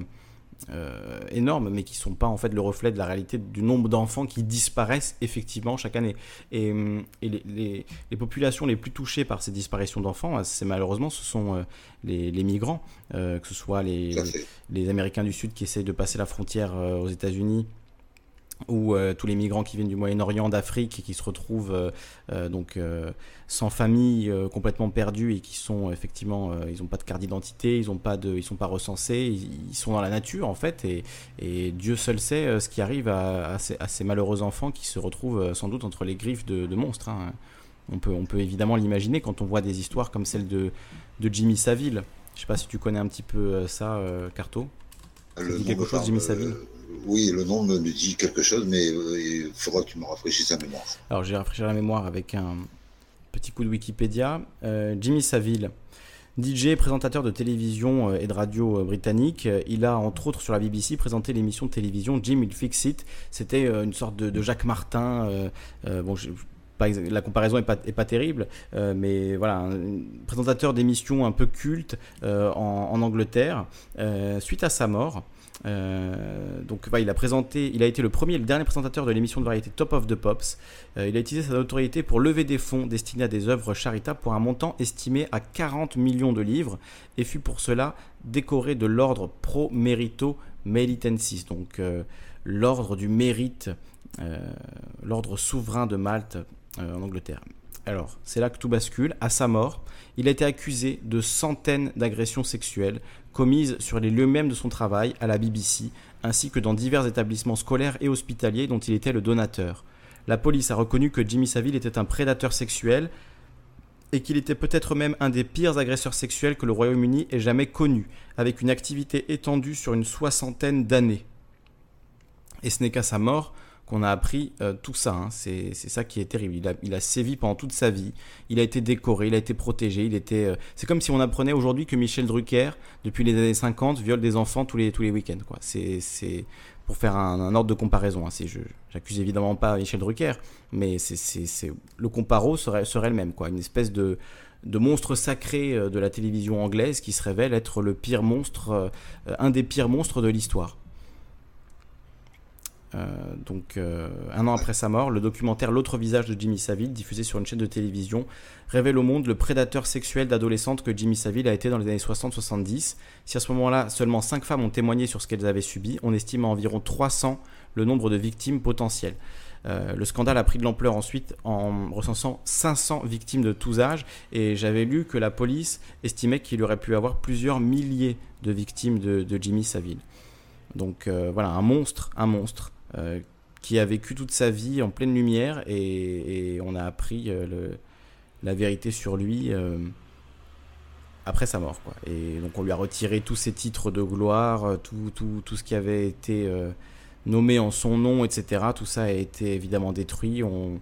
énormes, mais qui ne sont pas en fait le reflet de la réalité du nombre d'enfants qui disparaissent effectivement chaque année. Et, les, populations les plus touchées par ces disparitions d'enfants, c'est malheureusement ce sont les, migrants, que ce soit les, les, Américains du Sud qui essayent de passer la frontière aux États-Unis ou euh, tous les migrants qui viennent du Moyen-Orient, d'Afrique et qui se retrouvent euh, euh, donc sans famille, complètement perdus et qui sont effectivement, ils n'ont pas de carte d'identité, ils ont pas de, ils sont pas recensés, ils, sont dans la nature en fait et, et Dieu seul sait ce qui arrive à, ces, malheureux enfants qui se retrouvent sans doute entre les griffes de, monstres. Hein. On peut, on peut évidemment l'imaginer quand on voit des histoires comme celle de, de Jimmy Saville. Je sais pas si tu connais un petit peu ça, Carto. quelque chose, Jimmy Saville oui, le nom me dit quelque chose, mais euh, il faudra que tu me rafraîchisses la mémoire. Alors, j'ai rafraîchi la mémoire avec un petit coup de Wikipédia. Euh, Jimmy Saville, DJ, présentateur de télévision euh, et de radio britannique. Il a, entre autres, sur la BBC, présenté l'émission de télévision Jim Will Fix It. C'était une sorte de, Jacques Martin. bon, la comparaison n'est pas, terrible, mais voilà, présentateur d'émissions un peu culte en, Angleterre. suite à sa mort, euh, donc il a présenté, il a été le premier et le dernier présentateur de l'émission de variété Top of the Pops. Euh, il a utilisé sa notoriété pour lever des fonds destinés à des œuvres charitables pour un montant estimé à 40 millions de livres et fut pour cela décoré de l'ordre Pro Merito Melitensis, donc euh, l'ordre du mérite, l'ordre souverain de Malte en Angleterre. Alors, c'est là que tout bascule. À sa mort, il a été accusé de centaines d'agressions sexuelles commises sur les lieux mêmes de son travail à la BBC, ainsi que dans divers établissements scolaires et hospitaliers dont il était le donateur. La police a reconnu que Jimmy Saville était un prédateur sexuel et qu'il était peut-être même un des pires agresseurs sexuels que le Royaume-Uni ait jamais connu, avec une activité étendue sur une soixantaine d'années. Et ce n'est qu'à sa mort qu'on a appris euh, tout ça. Hein. C'est ça qui est terrible. Il a, sévi pendant toute sa vie. Il a été décoré, il a été protégé. Il était. Euh, c'est comme si on apprenait aujourd'hui que Michel Drucker, depuis les années 50, viole des enfants tous les tous les week-ends. Quoi. C'est pour faire un, ordre de comparaison. Hein. Je j'accuse évidemment pas Michel Drucker, mais c'est le comparo serait serait le même. Quoi. Une espèce de de monstre sacré euh, de la télévision anglaise qui se révèle être le pire monstre, un des pires monstres de l'histoire. Euh, donc, euh, un an après sa mort, le documentaire L'autre visage de Jimmy Savile, diffusé sur une chaîne de télévision, révèle au monde le prédateur sexuel d'adolescentes que Jimmy Savile a été dans les années 60-70. Si à ce moment-là, seulement 5 femmes ont témoigné sur ce qu'elles avaient subi, on estime à environ 300 le nombre de victimes potentielles. Euh, le scandale a pris de l'ampleur ensuite en recensant 500 victimes de tous âges et j'avais lu que la police estimait qu'il aurait pu avoir plusieurs milliers de victimes de, Jimmy Savile. Donc voilà, un monstre, un monstre. Euh, qui a vécu toute sa vie en pleine lumière et, on a appris euh, la vérité sur lui euh, après sa mort. Quoi. Et donc on lui a retiré tous ses titres de gloire, tout, tout, tout ce qui avait été nommé en son nom, etc. Tout ça a été évidemment détruit. On,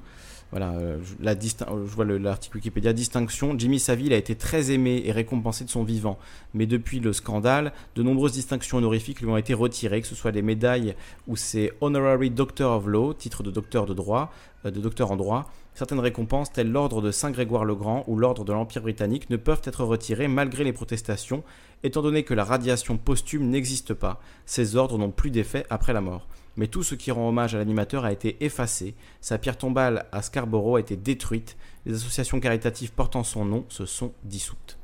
voilà, la je vois l'article Wikipédia, distinction, Jimmy Savile a été très aimé et récompensé de son vivant, mais depuis le scandale, de nombreuses distinctions honorifiques lui ont été retirées, que ce soit des médailles ou ses Honorary Doctor of Law, titre de docteur de droit, de docteur en droit, certaines récompenses telles l'ordre de Saint-Grégoire le Grand ou l'ordre de l'Empire britannique ne peuvent être retirées malgré les protestations, étant donné que la radiation posthume n'existe pas, ces ordres n'ont plus d'effet après la mort mais tout ce qui rend hommage à l'animateur a été effacé, sa pierre tombale à Scarborough a été détruite, les associations caritatives portant son nom se sont dissoutes.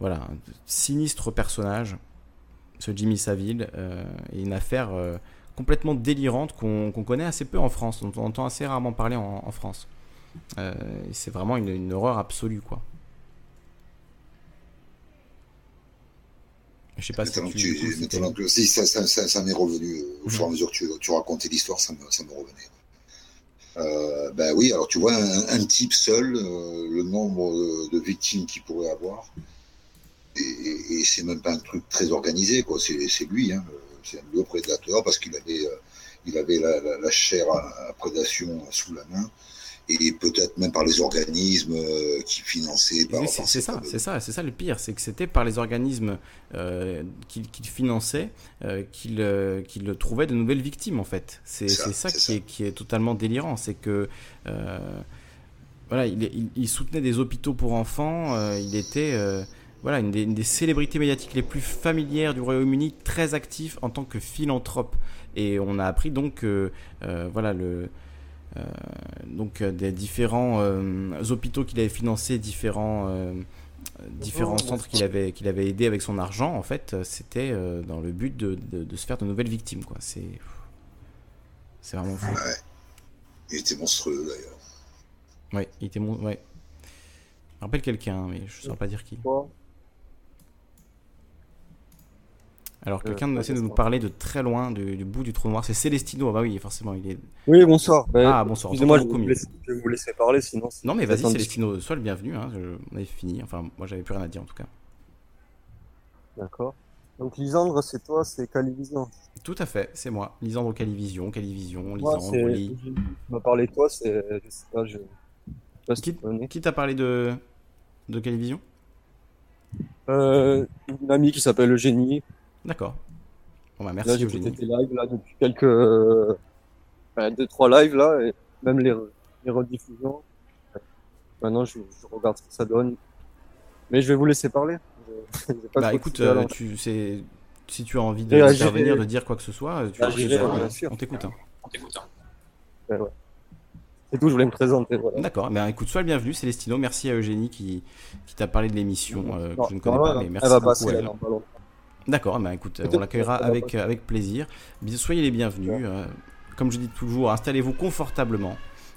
Voilà, un sinistre personnage, ce Jimmy Saville, euh, une affaire euh, complètement délirante qu'on connaît assez peu en France, dont on entend assez rarement parler en, France. Euh, c'est vraiment une, une horreur absolue, quoi. Je sais pas si tu, si ça, ça, ça, m'est revenu euh, au fur et à mhm. mesure que tu, tu racontais l'histoire, ça me, ça me revenait. Euh, ben oui, alors tu vois, un, type seul, euh, le nombre de victimes qu'il pourrait avoir, et, et, c'est même pas un truc très organisé, quoi. C'est lui, hein, c'est le prédateur parce qu'il avait, il avait la, la, la chair à, prédation sous la main et peut-être même par les organismes euh, qui finançaient. c'est ça, c'est ça, c'est ça le pire, c'est que c'était par les organismes euh, qu'il finançait euh, qu'il qu'il trouvait de nouvelles victimes en fait. C'est ça, qui, Est, qui est totalement délirant, c'est que voilà, il, il, soutenait des hôpitaux pour enfants, il était voilà, une des, une des, célébrités médiatiques les plus familières du Royaume-Uni, très actif en tant que philanthrope. Et on a appris donc que voilà, le, euh, donc euh, des différents euh, hôpitaux qu'il avait financés, différents différents oh, centres qu'il avait qu'il avait aidé avec son argent en fait c'était dans le but de, de, se faire de nouvelles victimes quoi. C'est c'est vraiment fou. Ouais. il était monstrueux d'ailleurs. Ouais il était mon ouais. Je rappelle quelqu'un mais je ne saurais pas dire qui Alors, euh, quelqu'un essaie de nous parler de très loin du, bout du trou noir. C'est Célestino. Ah bah oui, forcément, il est. Oui, bonsoir. Bah, ah, bonsoir. Excusez-moi, je, je, vais vous laisser parler, sinon. Non, mais vas-y, Célestino, sois le bienvenu. Hein. On avait fini. Enfin, moi, j'avais plus rien à dire en tout cas. D'accord. Donc, Lisandre, c'est toi, c'est Calivision. Tout à fait, c'est moi. Lisandre Calivision, Calivision, Lisandre, Oli. Tu m'as parlé de toi, c'est. Je sais pas, je. qui, qui t'a parlé de, de Calivision? Euh, Une amie qui s'appelle Eugénie. D'accord. Bon, bah, merci. Là, j'ai fait des lives là, depuis quelques. Euh, deux, trois lives là, et même les, les rediffusions. Maintenant, je, je, regarde ce que ça donne. Mais je vais vous laisser parler. bah écoute, euh, tu, sais, si tu as envie d'intervenir, de dire quoi que ce soit, tu bah, on t'écoute. Hein. On t'écoute. Hein. Ouais, C'est tout, je voulais me présenter. Voilà. D'accord, ben, écoute, sois le bienvenu, Célestino. Merci à Eugénie qui, qui t'a parlé de l'émission, euh, que je ne connais pas, mais merci elle va beaucoup. Passer, elle. D'accord, bah écoute, on l'accueillera avec, euh, avec plaisir. Soyez les bienvenus. Euh, comme je dis toujours, installez-vous confortablement.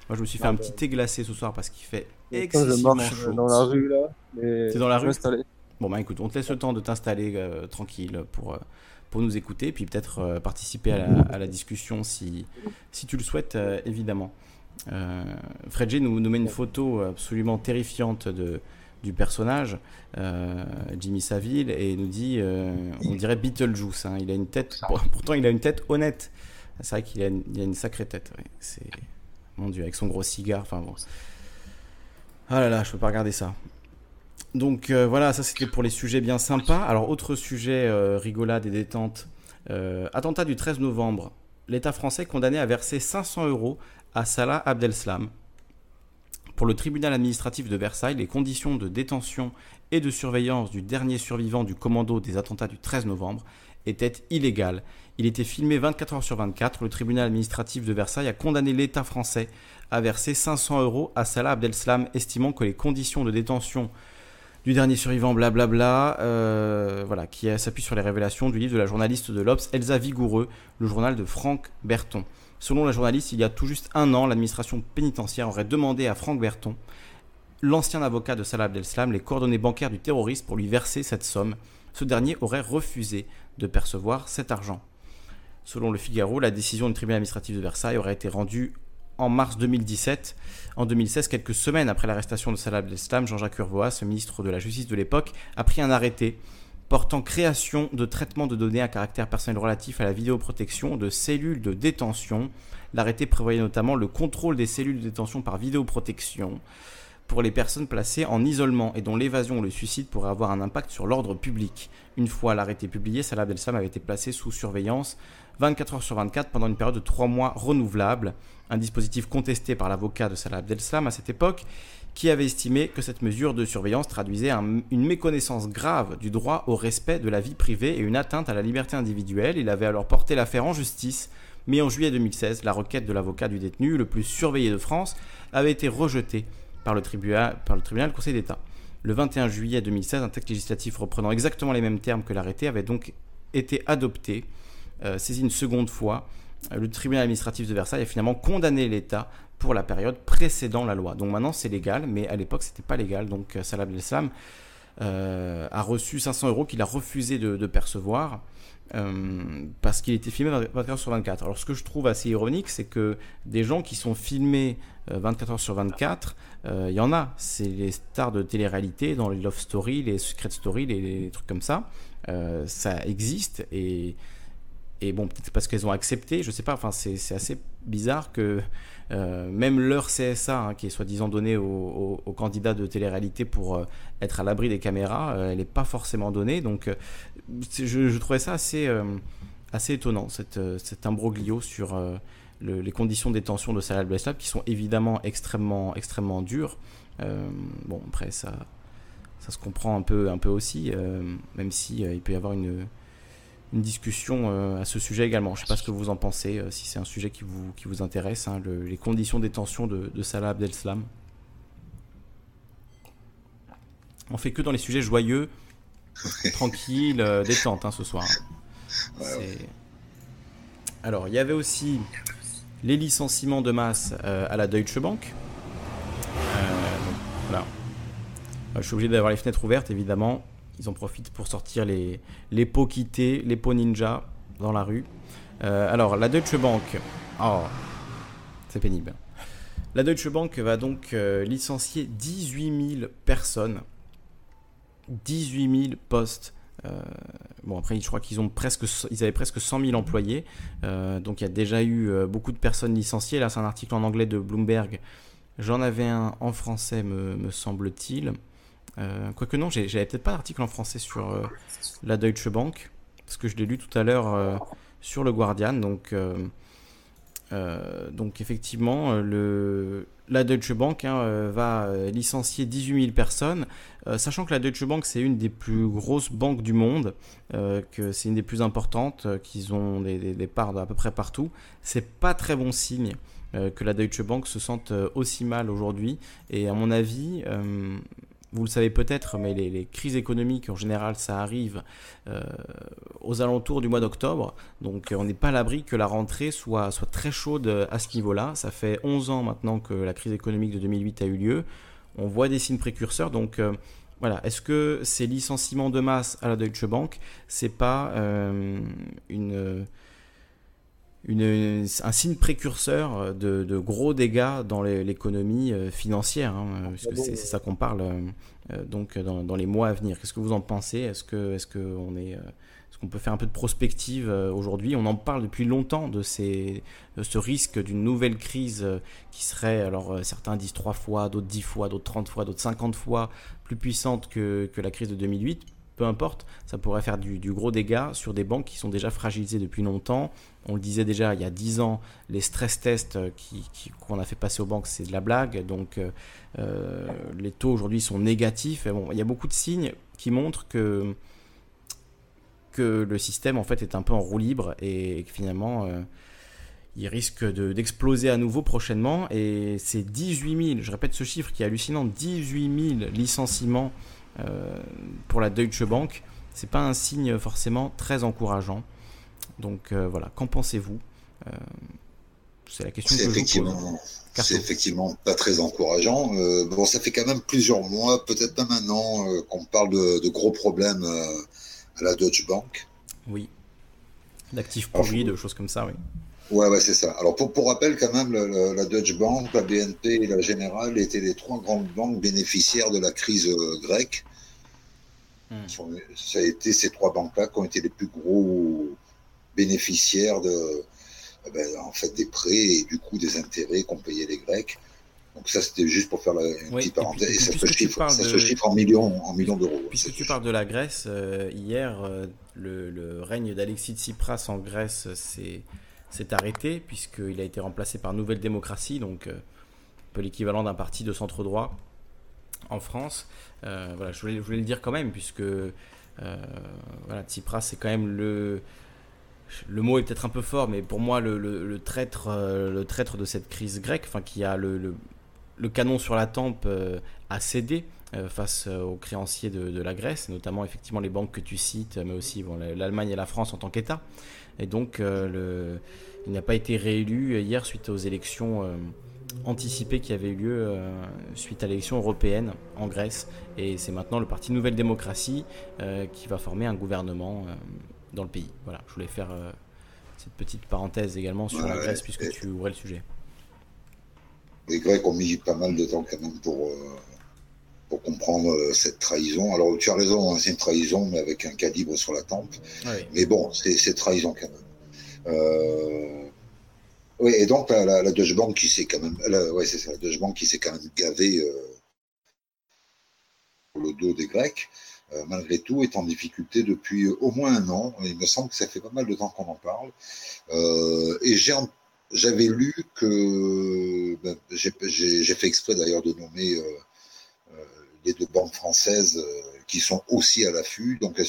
Moi, je me suis fait un petit thé glacé ce soir parce qu'il fait excessivement chaud. dans la rue là. C'est dans la rue Bon, bah écoute, on te laisse le temps de t'installer euh, tranquille pour, pour nous écouter, puis peut-être participer à la, à la, discussion si, si tu le souhaites, évidemment. Fred nous, nous met une photo absolument terrifiante de, du personnage, euh, Jimmy Saville, et nous dit, euh, on dirait Beetlejuice. Hein. il a une tête, pourtant il a une tête honnête. C'est vrai qu'il a, a, une sacrée tête. C'est mon dieu, avec son gros cigare. Enfin bon. Ah là là, je peux pas regarder ça. Donc euh, voilà, ça c'était pour les sujets bien sympas. Alors autre sujet rigolade et détente. attentat du 13 novembre. L'État français condamné à verser 500 euros à Salah Abdeslam, pour le tribunal administratif de Versailles, les conditions de détention et de surveillance du dernier survivant du commando des attentats du 13 novembre étaient illégales. Il était filmé 24 heures sur 24. Le tribunal administratif de Versailles a condamné l'État français à verser 500 euros à Salah Abdeslam, estimant que les conditions de détention du dernier survivant, blablabla, euh, voilà, qui s'appuie sur les révélations du livre de la journaliste de l'Obs, Elsa Vigoureux, le journal de Franck Berton. Selon la journaliste, il y a tout juste un an, l'administration pénitentiaire aurait demandé à Franck Berton, l'ancien avocat de Salah Abdeslam, les coordonnées bancaires du terroriste pour lui verser cette somme. Ce dernier aurait refusé de percevoir cet argent. Selon le Figaro, la décision du tribunal administratif de Versailles aurait été rendue en mars 2017. En 2016, quelques semaines après l'arrestation de Salah Abdeslam, Jean-Jacques Urvoas, ministre de la Justice de l'époque, a pris un arrêté portant création de traitement de données à caractère personnel relatif à la vidéoprotection de cellules de détention. L'arrêté prévoyait notamment le contrôle des cellules de détention par vidéoprotection pour les personnes placées en isolement et dont l'évasion ou le suicide pourrait avoir un impact sur l'ordre public. Une fois l'arrêté publié, Salah Abdeslam avait été placé sous surveillance 24 heures sur 24 pendant une période de 3 mois renouvelable, un dispositif contesté par l'avocat de Salah Abdeslam à cette époque, qui avait estimé que cette mesure de surveillance traduisait une méconnaissance grave du droit au respect de la vie privée et une atteinte à la liberté individuelle. Il avait alors porté l'affaire en justice, mais en juillet 2016, la requête de l'avocat du détenu, le plus surveillé de France, avait été rejetée par le tribunal, par Conseil d'État. Le 21 juillet 2016, un texte législatif reprenant exactement les mêmes termes que l'arrêté avait donc été adopté, euh, saisi une seconde fois. Le tribunal administratif de Versailles a finalement condamné l'État pour la période précédant la loi. Donc maintenant c'est légal, mais à l'époque c'était pas légal. Donc euh, Salah Abdeslam euh, a reçu 500 euros qu'il a refusé de, percevoir. Euh, parce qu'il était filmé 24 heures sur 24. Alors ce que je trouve assez ironique, c'est que des gens qui sont filmés 24 heures sur 24, il y en a. C'est les stars de télé-réalité, dans les love stories, les secret stories, les, trucs comme ça. ça existe et, et bon, peut-être parce qu'elles ont accepté, je sais pas, enfin c'est assez bizarre que euh, même leur CSA, hein, qui est soi-disant donné aux, candidats de télé-réalité pour euh, être à l'abri des caméras, euh, elle n'est pas forcément donnée. Donc je, trouvais ça assez, assez étonnant, cette, cet imbroglio sur les conditions de détention de Salah Abdeslam, qui sont évidemment extrêmement, extrêmement dures. bon, après, ça, ça se comprend un peu, un peu aussi, même si il peut y avoir une une discussion euh, à ce sujet également. Je ne sais pas ce que vous en pensez, euh, si c'est un sujet qui vous, qui vous intéresse, hein, les conditions de détention de, de Salah Abdeslam. On fait que dans les sujets joyeux, tranquilles, euh, détente hein, ce soir. Alors, il y avait aussi les licenciements de masse à la Deutsche Bank. voilà. Je suis obligé d'avoir les fenêtres ouvertes, évidemment. Ils en profitent pour sortir les, les pots quittés, les pots ninja dans la rue. Euh, alors, la Deutsche Bank. Oh, c'est pénible. La Deutsche Bank va donc euh, licencier 18 000 personnes. 18 000 postes. Euh, bon, après, je crois qu'ils ont presque, ils avaient presque 100 000 employés. donc, il y a déjà eu beaucoup de personnes licenciées. Là, c'est un article en anglais de Bloomberg. J'en avais un en français, me, me semble-t-il. Euh, quoique non, j'avais peut-être pas d'article en français sur euh, la Deutsche Bank, parce que je l'ai lu tout à l'heure euh, sur le Guardian. Donc, donc effectivement, la Deutsche Bank hein, va licencier 18 000 personnes, sachant que la Deutsche Bank c'est une des plus grosses banques du monde, que c'est une des plus importantes, qu'ils ont des, des, parts à peu près partout. C'est pas très bon signe que la Deutsche Bank se sente aussi mal aujourd'hui. Et à mon avis, vous le savez peut-être, mais les, crises économiques en général, ça arrive euh, aux alentours du mois d'octobre. Donc on n'est pas à l'abri que la rentrée soit, très chaude à ce niveau-là. Ça fait 11 ans maintenant que la crise économique de 2008 a eu lieu. On voit des signes précurseurs. Donc euh, voilà, est-ce que ces licenciements de masse à la Deutsche Bank, c'est pas euh, une un signe précurseur de, gros dégâts dans l'économie euh, financière, hein, puisque c'est ça qu'on parle euh, donc dans, les mois à venir. Qu'est-ce que vous en pensez? Est-ce que est-ce qu'on est, est-ce qu'on peut faire un peu de prospective euh, aujourd'hui? On en parle depuis longtemps de, ces, ce risque d'une nouvelle crise qui serait, alors certains disent trois fois, d'autres dix fois, d'autres 30 fois, d'autres 50 fois plus puissante que, que la crise de 2008 peu importe, ça pourrait faire du, gros dégât sur des banques qui sont déjà fragilisées depuis longtemps. On le disait déjà il y a 10 ans, les stress tests qu'on a fait passer aux banques, c'est de la blague. Donc euh, euh, les taux aujourd'hui sont négatifs. bon, il y a beaucoup de signes qui montrent que, que le système en fait est un peu en roue libre et, que finalement euh, il risque d'exploser à nouveau prochainement. Et c'est 18 000, je répète ce chiffre qui est hallucinant, 18 000 licenciements pour la Deutsche Bank, c'est pas un signe forcément très encourageant. Donc euh, voilà, qu'en pensez-vous? Euh, C'est la question que effectivement. C'est effectivement pas très encourageant. bon, ça fait quand même plusieurs mois, peut-être pas maintenant, qu'on parle de, gros problèmes à la Deutsche Bank. Oui. D'actifs pourris, de choses comme ça, oui. Ouais, ouais, c'est ça. Alors, pour, pour rappel, quand même, la Deutsche Bank, la BNP et la Générale étaient les trois grandes banques bénéficiaires de la crise euh, grecque. Hmm. Ça a été ces trois banques-là qui ont été les plus gros bénéficiaires de, eh ben, en fait, des prêts et du coup des intérêts qu'ont payé les Grecs. Donc ça, c'était juste pour faire la, une petite parenthèse. Et, ça, se chiffre, ça se chiffre, en millions, en millions d'euros. Puisque tu parles de la Grèce, euh, hier, euh, le, règne d'Alexis Tsipras en Grèce s'est arrêté, puisqu'il a été remplacé par Nouvelle Démocratie, donc euh, un peu l'équivalent d'un parti de centre droit en France. voilà, je voulais, le dire quand même, puisque voilà, Tsipras, c'est quand même le le mot est peut-être un peu fort, mais pour moi, le, traître, le traître de cette crise grecque, enfin, qui a le, le canon sur la tempe euh, a cédé euh, face euh, aux créanciers de, la Grèce, notamment effectivement les banques que tu cites, mais aussi bon, l'Allemagne et la France en tant qu'État. Et donc, le, il n'a pas été réélu hier suite aux élections anticipées qui avaient eu lieu suite à l'élection européenne en Grèce. Et c'est maintenant le parti Nouvelle Démocratie qui va former un gouvernement dans le pays. Voilà, je voulais faire cette petite parenthèse également sur la Grèce puisque tu ouvrais le sujet les Grecs ont mis pas mal de temps quand même pour, euh, pour comprendre euh, cette trahison. Alors tu as raison, hein, c'est une trahison, mais avec un calibre sur la tempe. Mais bon, c'est trahison quand même. Euh, oui, et donc la, la, Deutsche Bank qui s'est quand même, ouais, c'est ça, la Deutsche Bank qui s'est quand même gavée pour le dos des Grecs. malgré tout, est en difficulté depuis au moins un an. Il me semble que ça fait pas mal de temps qu'on en parle. et j'ai j'avais lu que ben, j'ai fait exprès d'ailleurs de nommer euh, euh, les deux banques françaises euh, qui sont aussi à l'affût, donc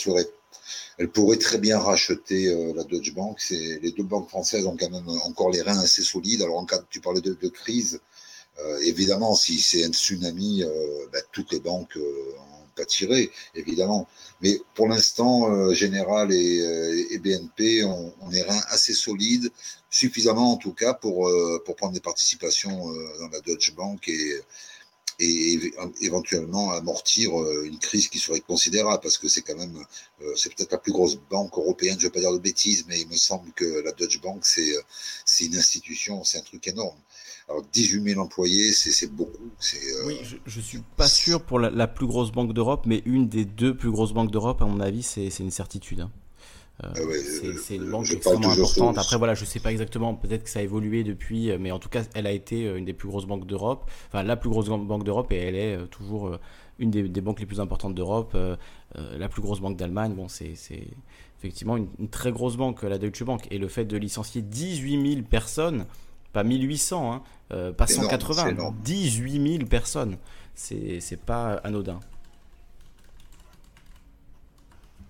elles pourrait très bien racheter la Deutsche Bank. Les deux banques françaises ont quand même encore les reins assez solides. Alors, en cas, tu parlais de, crise, évidemment, si c'est un tsunami, ben, toutes les banques pas tiré, évidemment. Mais pour l'instant, euh, Général et, euh, BNP ont, des reins assez solides, suffisamment en tout cas pour, euh, pour prendre des participations dans la Deutsche Bank et, et éventuellement amortir une crise qui serait considérable parce que c'est quand même c'est peut-être la plus grosse banque européenne je ne vais pas dire de bêtises mais il me semble que la Deutsche Bank c'est c'est une institution c'est un truc énorme alors 18 000 employés, c'est beaucoup. Euh, oui, je, ne suis pas sûr pour la, plus grosse banque d'Europe, mais une des deux plus grosses banques d'Europe, à mon avis, c'est une certitude. Hein. Euh, ah c'est une banque extrêmement importante. Après, voilà, je sais pas exactement, peut-être que ça a évolué depuis, euh, mais en tout cas, elle a été une des plus grosses banques d'Europe, enfin la plus grosse banque d'Europe, et elle est toujours une des, banques les plus importantes d'Europe, la plus grosse banque d'Allemagne. Bon, c'est effectivement une, une, très grosse banque, la Deutsche Bank, et le fait de licencier 18 000 personnes, pas 1800, hein, euh, pas 180, 18 000 personnes. C'est pas anodin.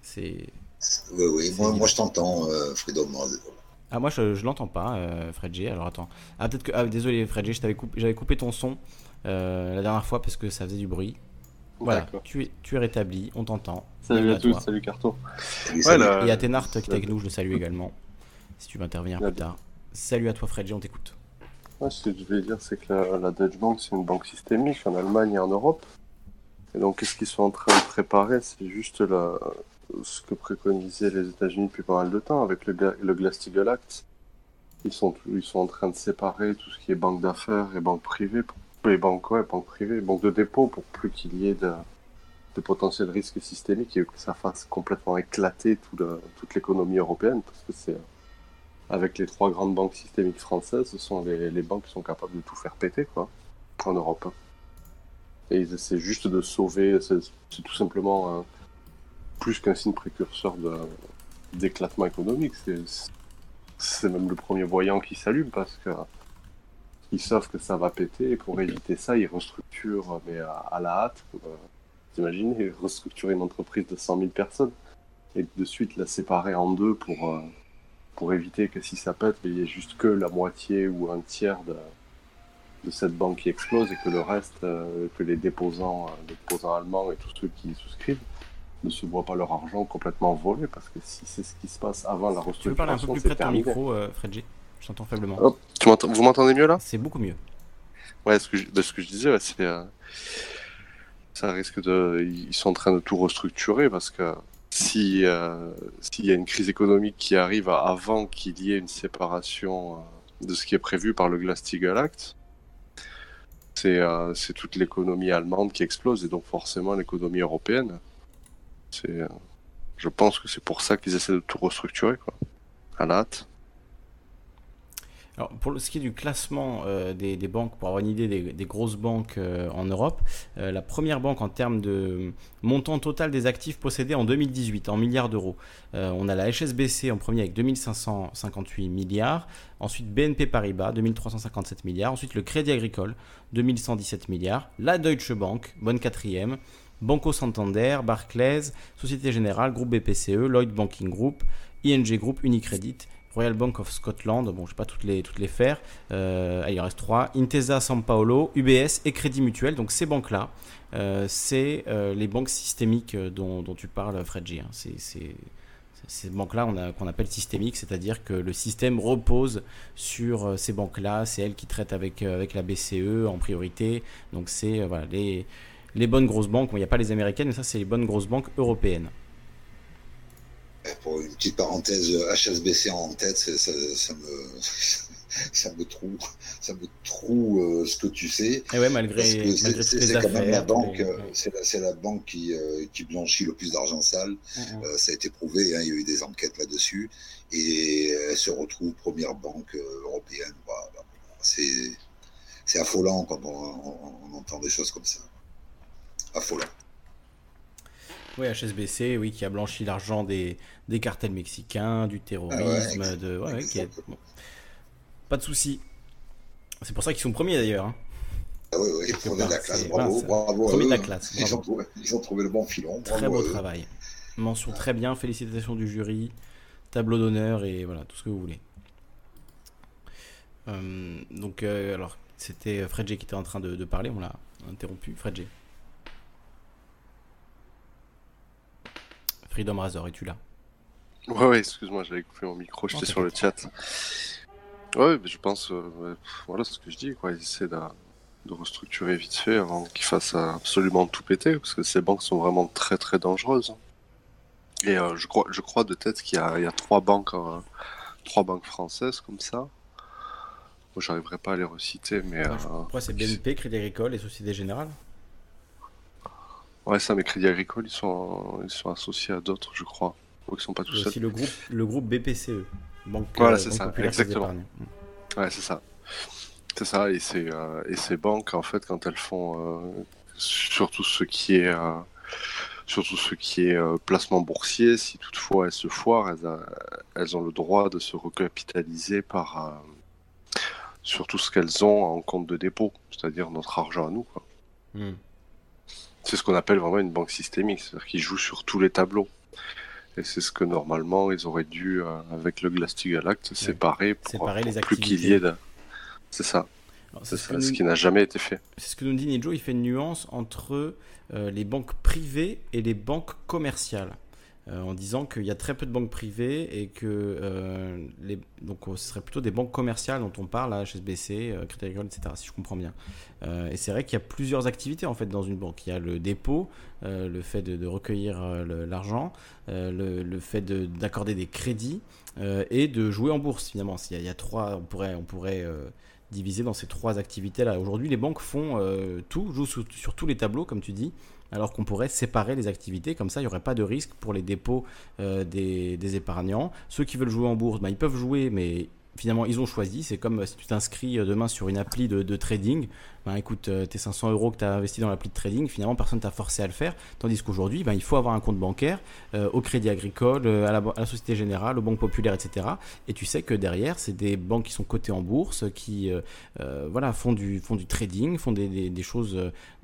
C'est. Oui, oui, moi, je t'entends, euh, Fredo. Ah, moi je, je l'entends pas, euh, Fred G. Alors attends. Ah, peut-être que. Ah, désolé, Fred G, j'avais coupé, coupé ton son euh, la dernière fois parce que ça faisait du bruit. Voilà, tu es, tu es rétabli, on t'entend. Salut, à, tous, salut Carto. Et à Ténart qui est avec nous, je le salue également. Si tu veux intervenir plus tard. Salut à toi, Fred G, on t'écoute ce que je vais dire, c'est que la, Deutsche Bank, c'est une banque systémique en Allemagne et en Europe. Et donc, qu'est-ce qu'ils sont en train de préparer? C'est juste la, ce que préconisaient les États-Unis depuis pas mal de temps avec le, le Glass-Steagall Act. Ils sont, ils sont en train de séparer tout ce qui est banque d'affaires et banque privée, pour, les banques, ouais, banque privée, banque de dépôt, pour plus qu'il y ait de, de potentiels risques systémiques et que ça fasse complètement éclater tout toute l'économie européenne, parce que c'est avec les trois grandes banques systémiques françaises, ce sont les, les, banques qui sont capables de tout faire péter, quoi, en Europe. Et ils essaient juste de sauver, c'est tout simplement plus qu'un signe précurseur d'éclatement économique. C'est même le premier voyant qui s'allume parce que ils savent que ça va péter et pour éviter ça, ils restructurent, mais à, la hâte. T'imagines, ils restructurent une entreprise de 100 000 personnes et de suite la séparer en deux pour, euh, pour éviter que si ça pète, il n'y ait juste que la moitié ou un tiers de, de cette banque qui explose et que le reste, euh, que les déposants, euh, les déposants allemands et tous ceux qui souscrivent ne se voient pas leur argent complètement volé parce que si c'est ce qui se passe avant la restructuration, tu veux parler un peu plus près de ton micro, euh, Fredji Je t'entends faiblement. vous m'entendez mieux là? C'est beaucoup mieux. Ouais, ce que je, ce que je disais, c'est ça risque de, ils sont en train de tout restructurer parce que si euh, s'il y a une crise économique qui arrive avant qu'il y ait une séparation euh, de ce qui est prévu par le Glass-Steagall Act, c'est euh, toute l'économie allemande qui explose et donc forcément l'économie européenne. C'est, je pense que c'est pour ça qu'ils essaient de tout restructurer, quoi. À la hâte. Alors, pour ce qui est du classement euh, des, banques, pour avoir une idée des, grosses banques euh, en Europe, euh, la première banque en termes de montant total des actifs possédés en 2018 en milliards d'euros, on a la HSBC en premier avec 2558 milliards, ensuite BNP Paribas 2357 milliards, ensuite le Crédit Agricole 2117 milliards, la Deutsche Bank, bonne quatrième, Banco Santander, Barclays, Société Générale, Groupe BPCE, Lloyd Banking Group, ING Group, Unicredit Royal Bank of Scotland, bon, je ne vais pas toutes les, toutes les faire. Euh, il en reste trois. Intesa San Paolo, UBS et Crédit Mutuel. Donc ces banques-là, euh, c'est euh, les banques systémiques dont, tu parles, Fredji. Hein. C'est, ces banques-là qu'on appelle systémiques, c'est-à-dire que le système repose sur ces banques-là. C'est elles qui traitent avec, avec la BCE en priorité. Donc c'est voilà, les, les bonnes grosses banques. il n'y a pas les américaines, mais ça, c'est les bonnes grosses banques européennes pour une petite parenthèse, HSBC en tête, ça, me, ça me trouve, ça me trouve euh, ce que tu sais. Et eh ouais, malgré, c'est quand même la banque, c'est la, banque qui, euh, qui blanchit le plus d'argent sale. Euh, ça a été prouvé, hein, il y a eu des enquêtes là-dessus, et elle se retrouve première banque européenne. c'est affolant quand on entend des choses comme ça. Affolant. Oui, HSBC, oui, qui a blanchi l'argent des, des cartels mexicains, du terrorisme, ah de. Pas de souci. C'est pour ça qu'ils sont premiers d'ailleurs. Hein. Ah oui, oui, premiers de la classe, bravo, bravo. Premier de la classe. Ils ont, trouvé, ils ont, trouvé, le bon filon. Très beau travail. Mention très bien, félicitations du jury, tableau d'honneur et voilà, tout ce que vous voulez. Euh, donc, euh, alors, c'était Fred J qui était en train de, de parler, on l'a interrompu. Fred J. Freedom Razor, es-tu là? Ouais, ouais, excuse-moi, j'avais coupé mon micro, j'étais sur le chat. Ouais, mais je pense, euh, voilà ce que je dis, quoi. Ils essaient de, restructurer vite fait avant qu'ils fassent absolument tout péter, parce que ces banques sont vraiment très très dangereuses. Et euh, je, crois, je crois de tête qu'il y, a, trois banques, euh, trois banques françaises comme ça. Moi, j'arriverai pas à les reciter, mais. Pourquoi c'est BNP, Crédit Agricole et Société Générale? Ouais, ça, mais Crédit Agricole, ils sont, ils sont associés à d'autres, je crois. Ou ils sont pas tout seuls. le groupe, le groupe BPCE. Banque, voilà, c'est ça, exactement. Ouais, c'est ça. C'est ça, et, euh, et ces banques, en fait, quand elles font euh, surtout ce qui est. Euh, surtout ce qui est placement boursier, si toutefois elles se foirent, elles, elles ont le droit de se recapitaliser par sur tout ce qu'elles ont en compte de dépôt, c'est-à-dire notre argent à nous. Quoi. Hmm. C'est ce qu'on appelle vraiment une banque systémique, c'est-à-dire qu'ils jouent sur tous les tableaux. Et c'est ce que normalement ils auraient dû, euh, avec le Glass-Steagall Act, séparer pour, séparer les plus qu'il y ait de... C'est ça. C'est ce, ce qui n'a jamais été fait. C'est ce que nous dit Nijo, il fait une nuance entre euh, les banques privées et les banques commerciales. Euh, en disant qu'il y a très peu de banques privées et que euh, les, donc ce serait plutôt des banques commerciales dont on parle, HSBC, euh, Crédit Agricole, etc. Si je comprends bien. et c'est vrai qu'il y a plusieurs activités en fait dans une banque. Il y a le dépôt, le fait de, recueillir l'argent, le, fait d'accorder des crédits et de jouer en bourse finalement. Il y a, trois, on pourrait, on pourrait diviser dans ces trois activités-là. Aujourd'hui, les banques font tout, jouent sur, tous les tableaux, comme tu dis alors qu'on pourrait séparer les activités, comme ça il n'y aurait pas de risque pour les dépôts euh, des, épargnants. Ceux qui veulent jouer en bourse, ben, ils peuvent jouer, mais finalement ils ont choisi. C'est comme si tu t'inscris euh, demain sur une appli de trading, ben, écoute, euh, tes 500 euros que tu as investi dans l'appli de trading, finalement, personne t'a forcé à le faire. Tandis qu'aujourd'hui, ben, il faut avoir un compte bancaire euh, au Crédit Agricole, euh, à, la, Société Générale, aux banques populaires, etc. Et tu sais que derrière, c'est des banques qui sont cotées en bourse, qui voilà, font, du, font du trading, font des, des, choses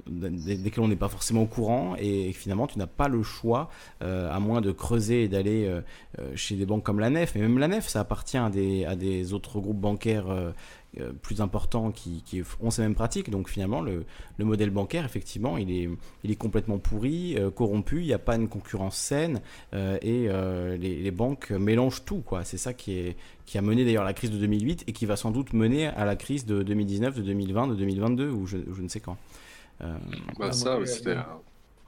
desquelles on n'est pas forcément au courant. Et, finalement, tu n'as pas le choix, à moins de creuser et d'aller chez des banques comme la Nef. Mais même la Nef, ça appartient à des, à des autres groupes bancaires plus importants qui, ont ces mêmes pratiques. Donc finalement, le, modèle bancaire, effectivement, il est, il est complètement pourri, euh, corrompu, il n'y a pas une concurrence saine euh, et les, banques mélangent tout. Quoi. C'est ça qui, est, qui a mené d'ailleurs la crise de 2008 et qui va sans doute mener à la crise de 2019, de 2020, de 2022 ou je, ne sais quand. Bah ça, c'était...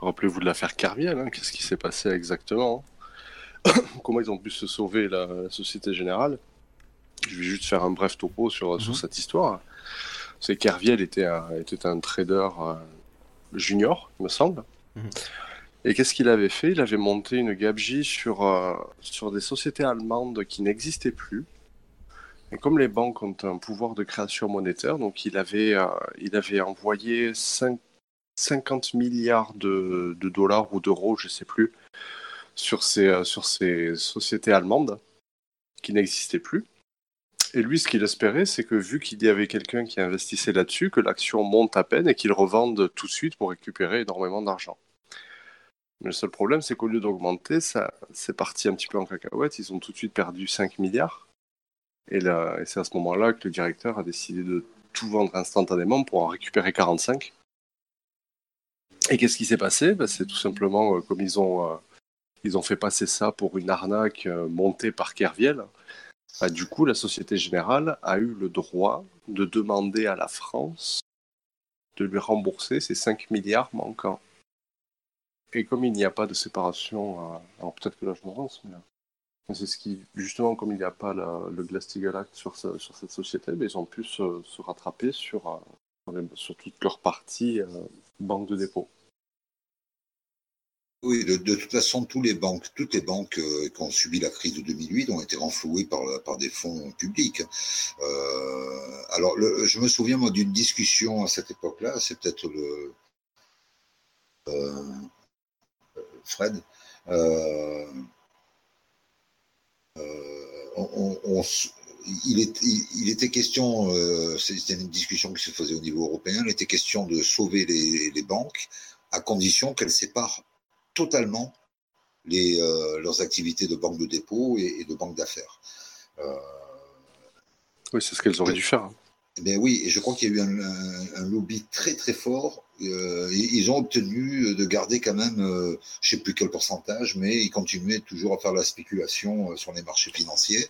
Rappelez-vous de l'affaire Carviel, hein, qu'est-ce qui s'est passé exactement Comment ils ont pu se sauver la Société Générale? Je vais juste faire un bref topo sur, sur mhm. cette histoire. C'est qu'Herviel était un, était un trader euh, junior, il me semble. Mhm. Et qu'est-ce qu'il avait fait? Il avait monté une gabegie sur, euh, sur des sociétés allemandes qui n'existaient plus. Et comme les banques ont un pouvoir de création monétaire, donc il avait, euh, il avait envoyé 50 milliards de, de dollars ou d'euros, je ne sais plus, sur ces, euh, sur ces sociétés allemandes qui n'existaient plus. Et lui, ce qu'il espérait, c'est que vu qu'il y avait quelqu'un qui investissait là-dessus, que l'action monte à peine et qu'il revende tout de suite pour récupérer énormément d'argent. Mais le seul problème, c'est qu'au lieu d'augmenter, ça, c'est parti un petit peu en cacahuète. Ils ont tout de suite perdu 5 milliards. Et, c'est à ce moment-là que le directeur a décidé de tout vendre instantanément pour en récupérer 45. Et qu'est-ce qui s'est passé? Ben, C'est tout simplement euh, comme ils ont, euh, ils ont fait passer ça pour une arnaque euh, montée par Kerviel. Bah, du coup, la Société Générale a eu le droit de demander à la France de lui rembourser ses 5 milliards manquants. Et comme il n'y a pas de séparation, euh, alors peut-être que là je me lance, mais euh, c'est ce qui, justement, comme il n'y a pas le Glass-Steagall Act sur, cette société, mais ils ont pu se, rattraper sur, euh, sur, toute leur partie banque de dépôt. Oui, de, toute façon, tous les banques, toutes les banques euh, qui ont subi la crise de 2008 ont été renflouées par, par des fonds publics. Euh, alors, je me souviens moi d'une discussion à cette époque-là, c'est peut-être le euh, Fred. il, était question, c'était une discussion qui se faisait au niveau européen, il était question de sauver les banques à condition qu'elles séparent totalement les, euh, leurs activités de banque de dépôt et, de banque d'affaires. Euh, oui, c'est ce qu'elles auraient dû faire. Hein. Ben oui, et je crois qu'il y a eu un, lobby très très fort. Euh, ils ont obtenu de garder quand même, je je sais plus quel pourcentage, mais ils continuaient toujours à faire la spéculation sur les marchés financiers.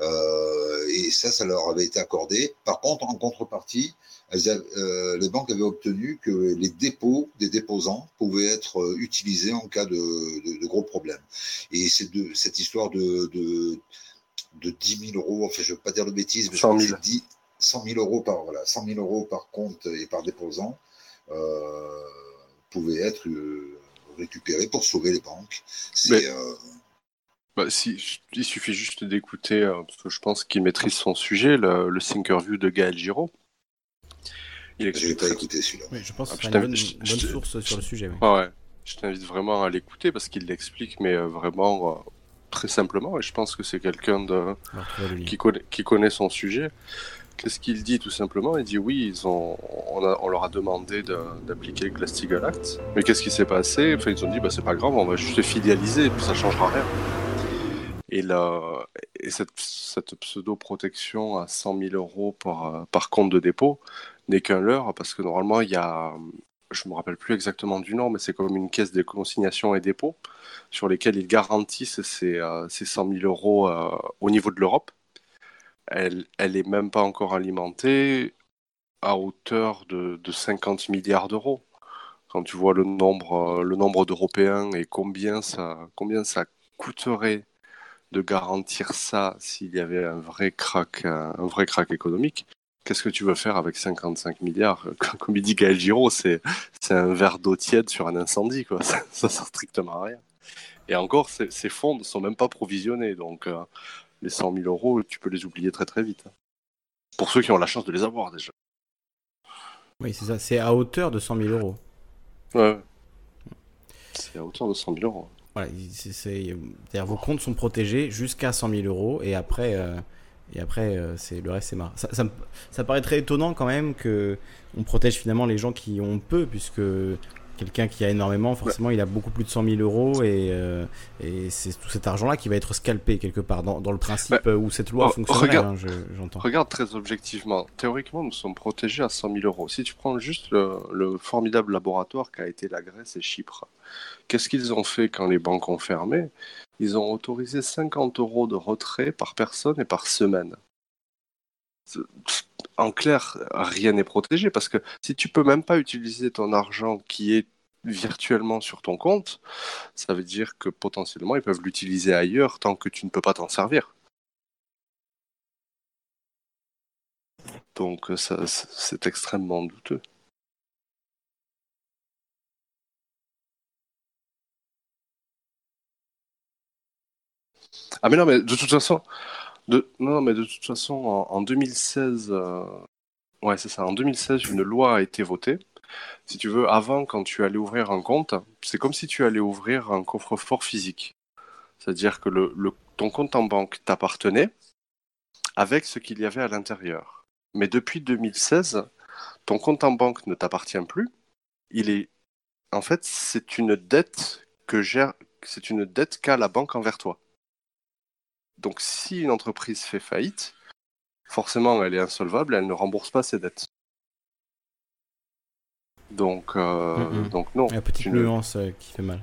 et ça, ça leur avait été accordé. Par contre, en contrepartie, euh, les banques avaient obtenu que les dépôts des déposants pouvaient être euh, utilisés en cas de, gros problèmes. Et c'est de cette histoire de, de, 10 000 euros, enfin je ne veux pas dire de bêtises, mais 100 000. 100 000 euros par voilà, 100 000 euros par compte et par déposant euh, pouvaient être euh, récupérés pour sauver les banques. Bah, si, il suffit juste d'écouter, parce que je pense qu'il maîtrise son sujet, le, le Thinkerview de Gaël Giraud il je pas écouté celui-là. je pense que c'est une bonne, source sur le sujet. ouais. Je t'invite vraiment à l'écouter parce qu'il l'explique, mais euh, vraiment euh, très simplement. Et je pense que c'est quelqu'un de... qui, connaît, qui connaît son sujet. Qu'est-ce qu'il dit tout simplement Il dit oui, ils ont, on, leur a demandé d'appliquer le Glass-Steagall Act, mais qu'est-ce qui s'est passé? Enfin, Ils ont dit bah, c'est pas grave, on va juste fidéliser, ça changera rien. Et, la, et cette, pseudo-protection à 100 000 euros par, par compte de dépôt, n'est qu'un leurre, parce que normalement, il y a, je me rappelle plus exactement du nom, mais c'est comme une caisse de consignation et dépôt sur lesquelles ils garantissent ces, euh, ces 100 000 euros euh, au niveau de l'Europe. Elle, elle est même pas encore alimentée à hauteur de, de 50 milliards d'euros. Quand tu vois le nombre, euh, le nombre d'Européens et combien ça, combien ça coûterait de garantir ça s'il y avait un vrai crack, un vrai crack économique, qu'est-ce que tu veux faire avec 55 milliards? Comme il dit Gaël Giraud, c'est un verre d'eau tiède sur un incendie. Ça, ça sert strictement à rien. Et encore, ces, fonds ne sont même pas provisionnés, donc euh, les 100 000 euros, tu peux les oublier très très vite. Pour ceux qui ont la chance de les avoir déjà. Oui, c'est ça, c'est à hauteur de 100 000 euros. Ouais. C'est à hauteur de 100 000 euros. Voilà, c'est-à-dire vos comptes sont protégés jusqu'à 100 000 euros et après, euh, et après, euh, c'est le reste, c'est marre. Ça, ça, ça, paraît très étonnant quand même que on protège finalement les gens qui ont peu, puisque quelqu'un qui a énormément, forcément, il a beaucoup plus de 100 000 euros et, euh, et c'est tout cet argent-là qui va être scalpé quelque part dans, dans le principe bah, où cette loi oh, fonctionne. Regarde, hein, j'entends. regarde très objectivement. Théoriquement, nous sommes protégés à 100 000 euros. Si tu prends juste le, le formidable laboratoire qu'a été la Grèce et Chypre, qu'est-ce qu'ils ont fait quand les banques ont fermé? Ils ont autorisé 50 euros de retrait par personne et par semaine en clair, rien n'est protégé parce que si tu peux même pas utiliser ton argent qui est virtuellement sur ton compte, ça veut dire que potentiellement ils peuvent l'utiliser ailleurs tant que tu ne peux pas t'en servir. Donc c'est extrêmement douteux. Ah mais non, mais de toute façon, non, mais de toute façon, en, 2016, euh, ouais, c'est ça. En 2016, une loi a été votée. Si tu veux, avant, quand tu allais ouvrir un compte, c'est comme si tu allais ouvrir un coffre-fort physique. C'est-à-dire que ton compte en banque t'appartenait avec ce qu'il y avait à l'intérieur. Mais depuis 2016, ton compte en banque ne t'appartient plus. Il est, en fait, c'est une dette que gère, c'est une dette qu'a la banque envers toi. Donc, si une entreprise fait faillite, forcément, elle est insolvable, elle ne rembourse pas ses dettes. Donc, euh, donc non. La petite nuance euh, qui fait mal.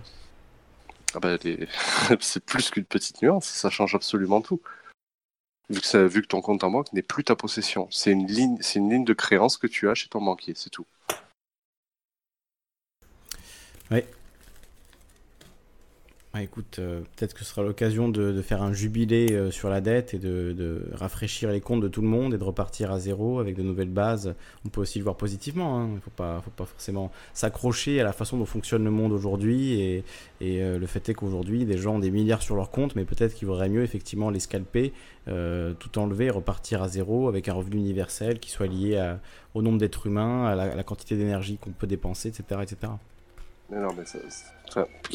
Ah bah, c'est plus qu'une petite nuance, ça change absolument tout. Vu que, ça, vu que ton compte en banque n'est plus ta possession, c'est une ligne, c'est une ligne de créance que tu as chez ton banquier, c'est tout. Oui, écoute, euh, peut-être que ce sera l'occasion de, faire un jubilé euh, sur la dette et de, rafraîchir les comptes de tout le monde et de repartir à zéro avec de nouvelles bases. On peut aussi le voir positivement. Hein. Il ne faut pas, forcément s'accrocher à la façon dont fonctionne le monde aujourd'hui. Et, euh, le fait est qu'aujourd'hui, des gens ont des milliards sur leur compte, mais peut-être qu'il vaudrait mieux effectivement les scalper, tout enlever, repartir à zéro avec un revenu universel qui soit lié au nombre d'êtres humains, à la, quantité d'énergie qu'on peut dépenser, etc. etc. Mais non, mais ça,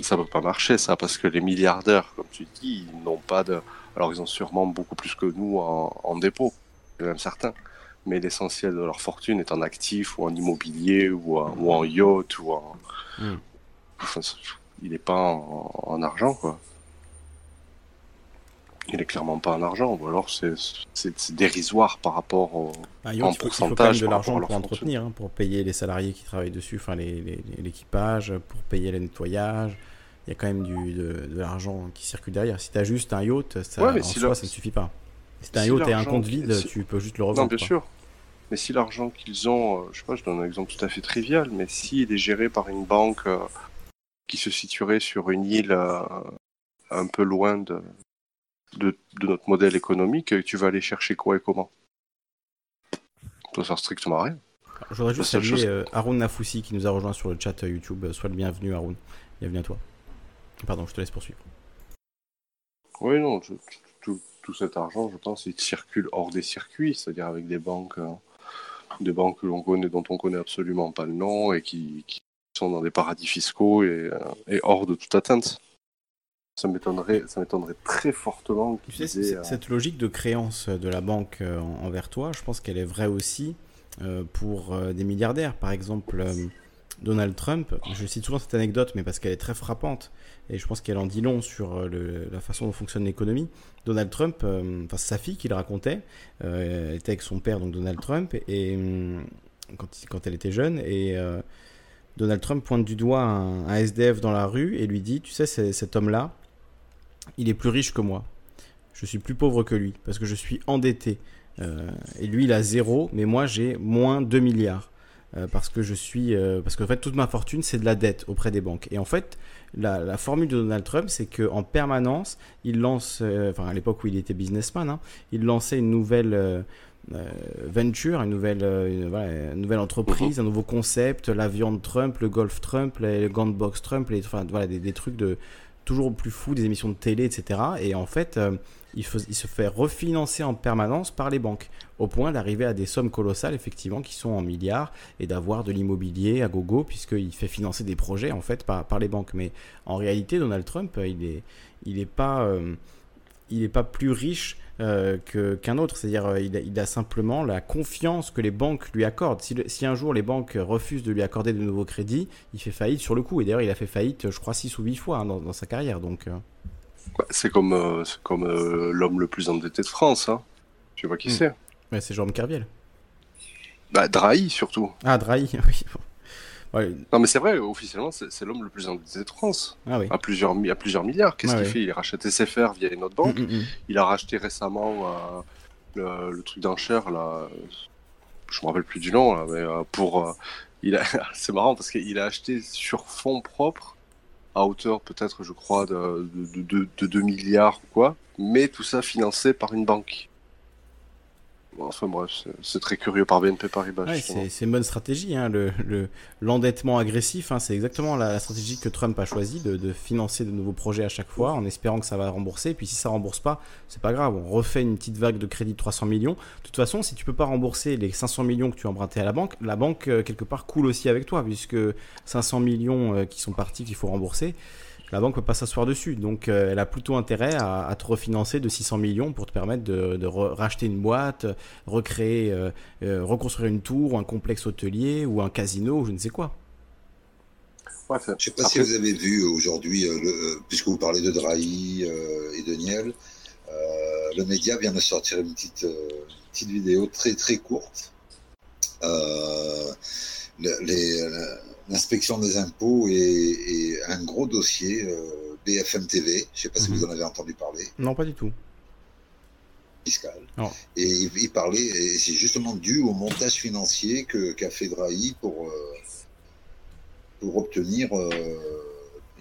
ça, peut pas marcher, ça, parce que les milliardaires, comme tu dis, ils n'ont pas de. Alors, ils ont sûrement beaucoup plus que nous en, dépôt, même certains. Mais l'essentiel de leur fortune est en actifs ou en immobilier ou en, ou en yacht ou en. Hmm. il n'est pas en argent, quoi il est clairement pas en argent, ou alors c'est dérisoire par rapport au ah, en pourcentage. Il faut quand même de l'argent pour entretenir, hein, pour payer les salariés qui travaillent dessus, enfin l'équipage, pour payer le nettoyage. Il y a quand même du, de, l'argent qui circule derrière. Si tu as juste un yacht, ça, en soi, ça ne suffit pas. Si tu as un yacht et un compte vide, tu peux juste le revendre. Non, bien sûr. Mais si l'argent qu'ils ont, euh, je sais pas, je donne un exemple tout à fait trivial, mais s'il est géré par une banque euh, qui se situerait sur une île euh, un peu loin de, de, notre modèle économique, tu vas aller chercher quoi et comment? Ça sert strictement à rien. Je voudrais juste saluer euh, Haroun Nafoussi qui nous a rejoint sur le chat euh, YouTube. Sois le bienvenu, Haroun. Bienvenue à toi. Pardon, je te laisse poursuivre. Oui, non, tout, cet argent, je pense, il circule hors des circuits, c'est-à-dire avec des banques, euh, des banques que l'on connaît, dont on connaît absolument pas le nom et qui, sont dans des paradis fiscaux et hors de toute atteinte ça m'étonnerait, ça m'étonnerait très fortement. Tu sais, euh, cette logique de créance de la banque euh, envers toi, je pense qu'elle est vraie aussi euh, pour des milliardaires. Par exemple, Donald Trump, je cite souvent cette anecdote, mais parce qu'elle est très frappante, et je pense qu'elle en dit long sur la façon dont fonctionne l'économie. Donald Trump, enfin sa fille qui le racontait, elle était avec son père, donc Donald Trump, et quand, quand elle était jeune, et Donald Trump pointe du doigt un, un, SDF dans la rue et lui dit, tu sais, cet homme-là, il est plus riche que moi. Je suis plus pauvre que lui parce que je suis endetté. Euh, et lui, il a zéro, mais moi, j'ai moins 2 milliards. Euh, parce que je suis. Euh, parce qu'en fait, toute ma fortune, c'est de la dette auprès des banques. Et en fait, la, formule de Donald Trump, c'est qu'en permanence, il lance. enfin, à l'époque où il était businessman, hein, il lançait une nouvelle. venture, une nouvelle, nouvelle entreprise, un nouveau concept, la viande Trump, le golf Trump, le box Trump, les, enfin, voilà, des, des, trucs de, toujours plus fou, des émissions de télé, etc. Et en fait, euh, il, se fait refinancer en permanence par les banques, au point d'arriver à des sommes colossales, effectivement, qui sont en milliards, et d'avoir de l'immobilier à gogo, puisqu'il fait financer des projets, en fait, par, les banques. Mais en réalité, Donald Trump, il n'est il est pas, euh, il pas plus riche euh, qu'un autre. C'est-à-dire, euh, il, a simplement la confiance que les banques lui accordent. Si, un jour les banques refusent de lui accorder de nouveaux crédits, il fait faillite sur le coup. Et d'ailleurs, il a fait faillite, je crois, 6 ou 8 fois hein, dans, sa carrière. Donc, euh. C'est comme, comme l'homme le plus endetté de France. Hein. Tu vois qui hmm. c'est ouais, C'est Jérôme Kerviel. Bah, Drahi surtout. Ah, Drahi, oui. Non, mais c'est vrai, officiellement, c'est l'homme le plus endetté de France. Ah à, plusieurs, à plusieurs milliards. Qu'est-ce qu'il fait? Il rachète SFR via une autre banque. Mm, mm, mm. Il a racheté récemment euh, le, truc d'enchère, là. Je me rappelle plus du nom, là, mais euh, pour. Euh, il c'est marrant parce qu'il a acheté sur fonds propres à hauteur peut-être, je crois, de, de, de, 2 milliards ou quoi, mais tout ça financé par une banque. Enfin bref, c'est très curieux par BNP Paribas. c'est une bonne stratégie. Hein, L'endettement le, agressif, hein, c'est exactement la, stratégie que Trump a choisi de, financer de nouveaux projets à chaque fois en espérant que ça va rembourser. Puis si ça rembourse pas, c'est pas grave. On refait une petite vague de crédit de 300 millions. De toute façon, si tu peux pas rembourser les 500 millions que tu as empruntés à la banque, la banque euh, quelque part coule aussi avec toi puisque 500 millions euh, qui sont partis qu'il faut rembourser la banque peut pas s'asseoir dessus. Donc euh, elle a plutôt intérêt à, te refinancer de 600 millions pour te permettre de, racheter une boîte, recréer, euh, euh, reconstruire une tour, ou un complexe hôtelier ou un casino, je ne sais quoi. je ne sais pas si vous avez vu aujourd'hui, puisque vous parlez de Drahi et de Niel, le média vient de sortir une petite, petite vidéo très très courte. les, l'inspection des impôts est, un gros dossier euh, BFM TV. Je ne sais pas si vous mhm. en avez entendu parler. Non, pas du tout. Fiscal. Et il, parlait, et c'est justement dû au montage financier que qu'a fait Drahi pour euh, pour obtenir. Euh,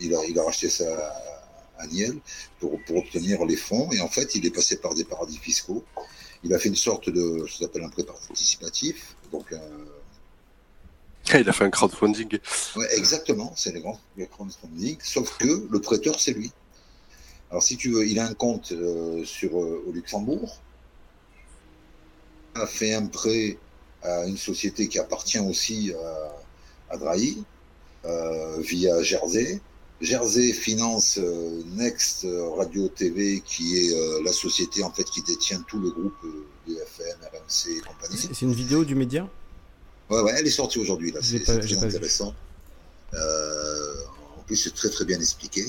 il a il a racheté ça à Niel pour pour obtenir les fonds et en fait il est passé par des paradis fiscaux. Il a fait une sorte de ce qu'on appelle un prêt participatif, donc un il a fait un crowdfunding. Ouais, exactement, c'est le grand crowdfunding, sauf que le prêteur, c'est lui. Alors, si tu veux, il a un compte euh, sur, euh, au Luxembourg, a fait un prêt à une société qui appartient aussi à, à Drahi, euh, via Jersey. Jersey finance Next Radio TV, qui est la société en fait qui détient tout le groupe BFM, RMC et compagnie. C'est une vidéo du média? Ouais, ouais, elle est sortie aujourd'hui, là. C'est très intéressant. Euh, en plus, c'est très, très bien expliqué.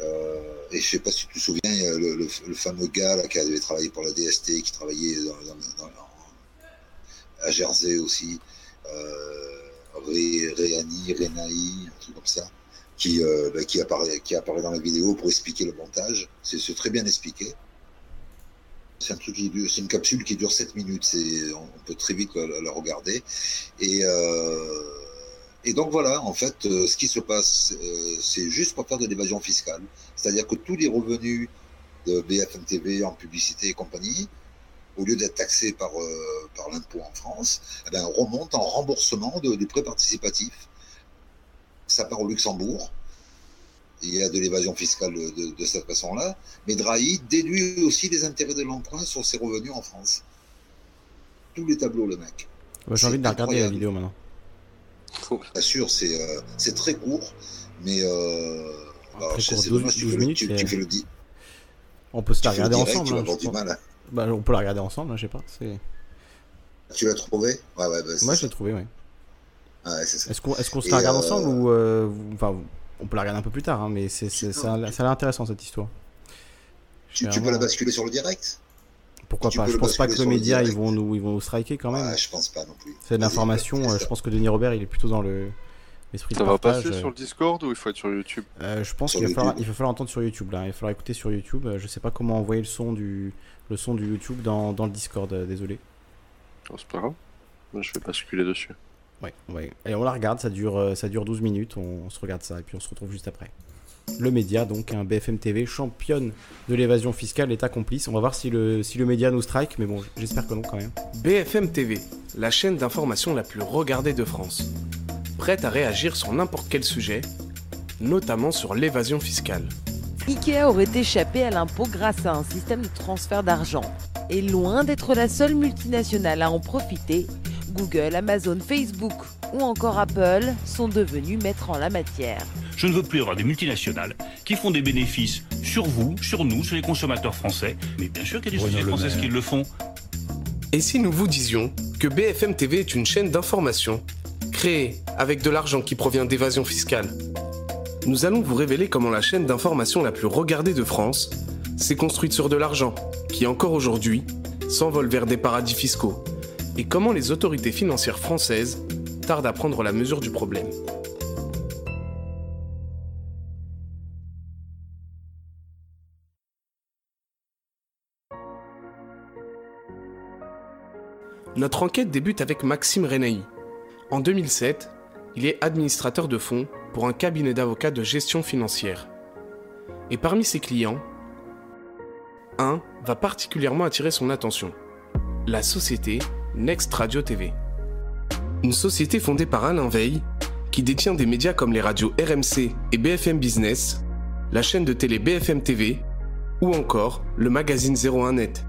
Euh, et je sais pas si tu te souviens, le, le, fameux gars là, qui avait travaillé pour la DST, qui travaillait dans, à Jersey aussi, euh, Ré, Réani, Renaï, un truc comme ça, qui, euh, bah, qui, apparaît, qui apparaît dans la vidéo pour expliquer le montage. C'est très bien expliqué. C'est un truc qui c'est une capsule qui dure 7 minutes. On peut très vite la, regarder. Et, euh, et donc voilà, en fait, euh, ce qui se passe, euh, c'est juste pour faire de l'évasion fiscale. C'est-à-dire que tous les revenus de BFM TV en publicité et compagnie, au lieu d'être taxés par, l'impôt en France, eh ben, remontent en remboursement du prêt participatif. Ça part au Luxembourg, il y a de l'évasion fiscale de, cette façon-là, mais Drahi déduit aussi les intérêts de l'emprunt sur ses revenus en France. Tous les tableaux, le mec. J'ai envie de regarder la vidéo maintenant. Bien sûr, c'est euh, très court, mais euh, très court, 12, minutes. Tu, fais le dit. On peut se la regarder ensemble. Hein, bah, on peut la regarder ensemble, hein, je sais pas. Tu l'as trouvé? Ouais, ouais, bah, Moi, je l'ai trouvé, oui. Ah, Est-ce qu'on est se la regarde ensemble ou euh, enfin on peut la regarder un peu plus tard, hein, mais c'est, ça, ça a l'air intéressant cette histoire. Tu, peux la basculer sur le direct? Pourquoi pas Je pense pas que les médias ils vont nous ils vont nous striker quand même. je pense pas non plus. C'est de l'information. Euh, je pense que Denis Robert il est plutôt dans le l'esprit de Ça va passer sur le Discord ou il faut être sur YouTube? Euh, Je pense qu'il va falloir, il va falloir entendre sur YouTube là. Il va falloir écouter sur YouTube. Je sais pas comment envoyer le son du le son du YouTube dans, dans le Discord. Euh, désolé. Oh, c'est pas grave. je vais basculer dessus. Ouais, ouais. Et on la regarde, ça dure, euh, ça dure 12 minutes, on, se regarde ça et puis on se retrouve juste après. Le média, donc un BFM TV, championne de l'évasion fiscale, l'État complice. On va voir si le, si le média nous strike, mais bon, j'espère que non quand même. BFM TV, la chaîne d'information la plus regardée de France. Prête à réagir sur n'importe quel sujet, notamment sur l'évasion fiscale. IKEA aurait échappé à l'impôt grâce à un système de transfert d'argent. Et loin d'être la seule multinationale à en profiter, Google, Amazon, Facebook ou encore Apple sont devenus maîtres en la matière. Je ne veux plus avoir des multinationales qui font des bénéfices sur vous, sur nous, sur les consommateurs français, mais bien sûr qu'il y a des sociétés françaises qui le font. Et si nous vous disions que BFM TV est une chaîne d'information créée avec de l'argent qui provient d'évasion fiscale Nous allons vous révéler comment la chaîne d'information la plus regardée de France s'est construite sur de l'argent qui encore aujourd'hui s'envole vers des paradis fiscaux et comment les autorités financières françaises tardent à prendre la mesure du problème. Notre enquête débute avec Maxime Renaï. En 2007, il est administrateur de fonds pour un cabinet d'avocats de gestion financière. Et parmi ses clients, un va particulièrement attirer son attention la société Next Radio TV. Une société fondée par Alain Veil, qui détient des médias comme les radios RMC et BFM Business, la chaîne de télé BFM TV ou encore le magazine 01net.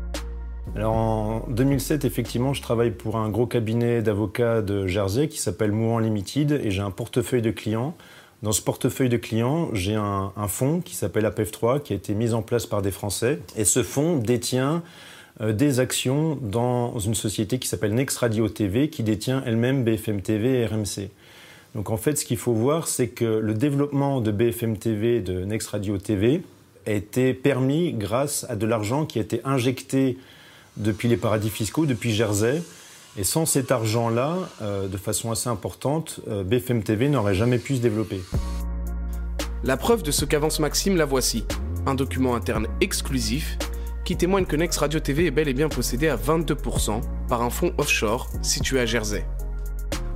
Alors en 2007, effectivement, je travaille pour un gros cabinet d'avocats de Jersey qui s'appelle Mouvement Limited et j'ai un portefeuille de clients. Dans ce portefeuille de clients, j'ai un, fonds qui s'appelle APF3 qui a été mis en place par des Français et ce fonds détient des actions dans une société qui s'appelle Next Radio TV qui détient elle-même BFM TV et RMC. Donc en fait, ce qu'il faut voir, c'est que le développement de BFM TV, de Next Radio TV, a été permis grâce à de l'argent qui a été injecté depuis les paradis fiscaux, depuis Jersey. Et sans cet argent-là, euh, de façon assez importante, euh, BFM TV n'aurait jamais pu se développer. La preuve de ce qu'avance Maxime, la voici. Un document interne exclusif qui témoigne que Next Radio TV est bel et bien possédé à 22% par un fonds offshore situé à Jersey.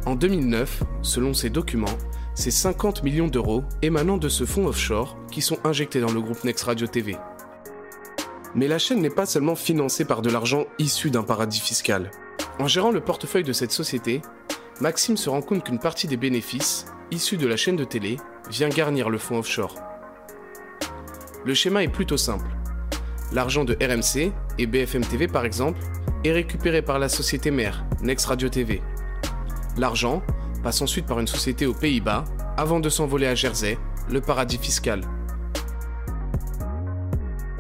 En 2009, selon ces documents, c'est 50 millions d'euros émanant de ce fonds offshore qui sont injectés dans le groupe Next Radio TV. Mais la chaîne n'est pas seulement financée par de l'argent issu d'un paradis fiscal. En gérant le portefeuille de cette société, Maxime se rend compte qu'une partie des bénéfices, issus de la chaîne de télé, vient garnir le fonds offshore. Le schéma est plutôt simple. L'argent de RMC et BFM TV par exemple est récupéré par la société mère, Next Radio TV. L'argent passe ensuite par une société aux Pays-Bas avant de s'envoler à Jersey, le paradis fiscal.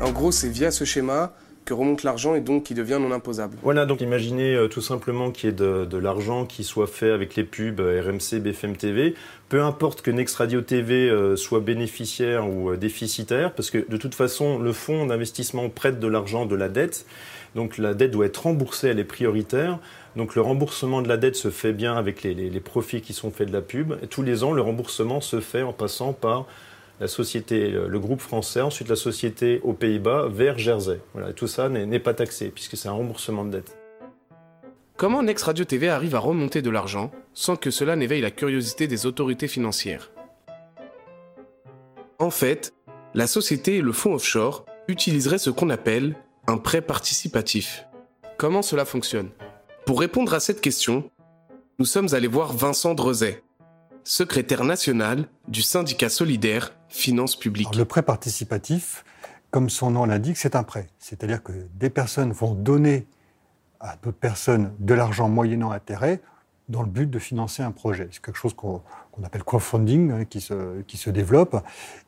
En gros, c'est via ce schéma que remonte l'argent et donc qui devient non imposable. Voilà, donc imaginez euh, tout simplement qu'il y ait de, l'argent qui soit fait avec les pubs euh, RMC, BFM TV. Peu importe que Next Radio TV euh, soit bénéficiaire ou déficitaire, parce que de toute façon, le fonds d'investissement prête de l'argent de la dette. Donc la dette doit être remboursée, elle est prioritaire. Donc le remboursement de la dette se fait bien avec les, les profits qui sont faits de la pub. Et tous les ans, le remboursement se fait en passant par la société, le groupe français, ensuite la société aux Pays-Bas vers Jersey. Voilà, tout ça n'est pas taxé puisque c'est un remboursement de dette. Comment Next Radio TV arrive à remonter de l'argent sans que cela n'éveille la curiosité des autorités financières? En fait, la société et le fonds offshore utiliseraient ce qu'on appelle un prêt participatif. Comment cela fonctionne? Pour répondre à cette question, nous sommes allés voir Vincent Drezet, secrétaire national du syndicat solidaire Finances publiques. le prêt participatif, comme son nom l'indique, c'est un prêt. C'est-à-dire que des personnes vont donner à d'autres personnes de l'argent moyennant intérêt dans le but de financer un projet. C'est quelque chose qu'on appelle crowdfunding hein, qui, se, qui se développe.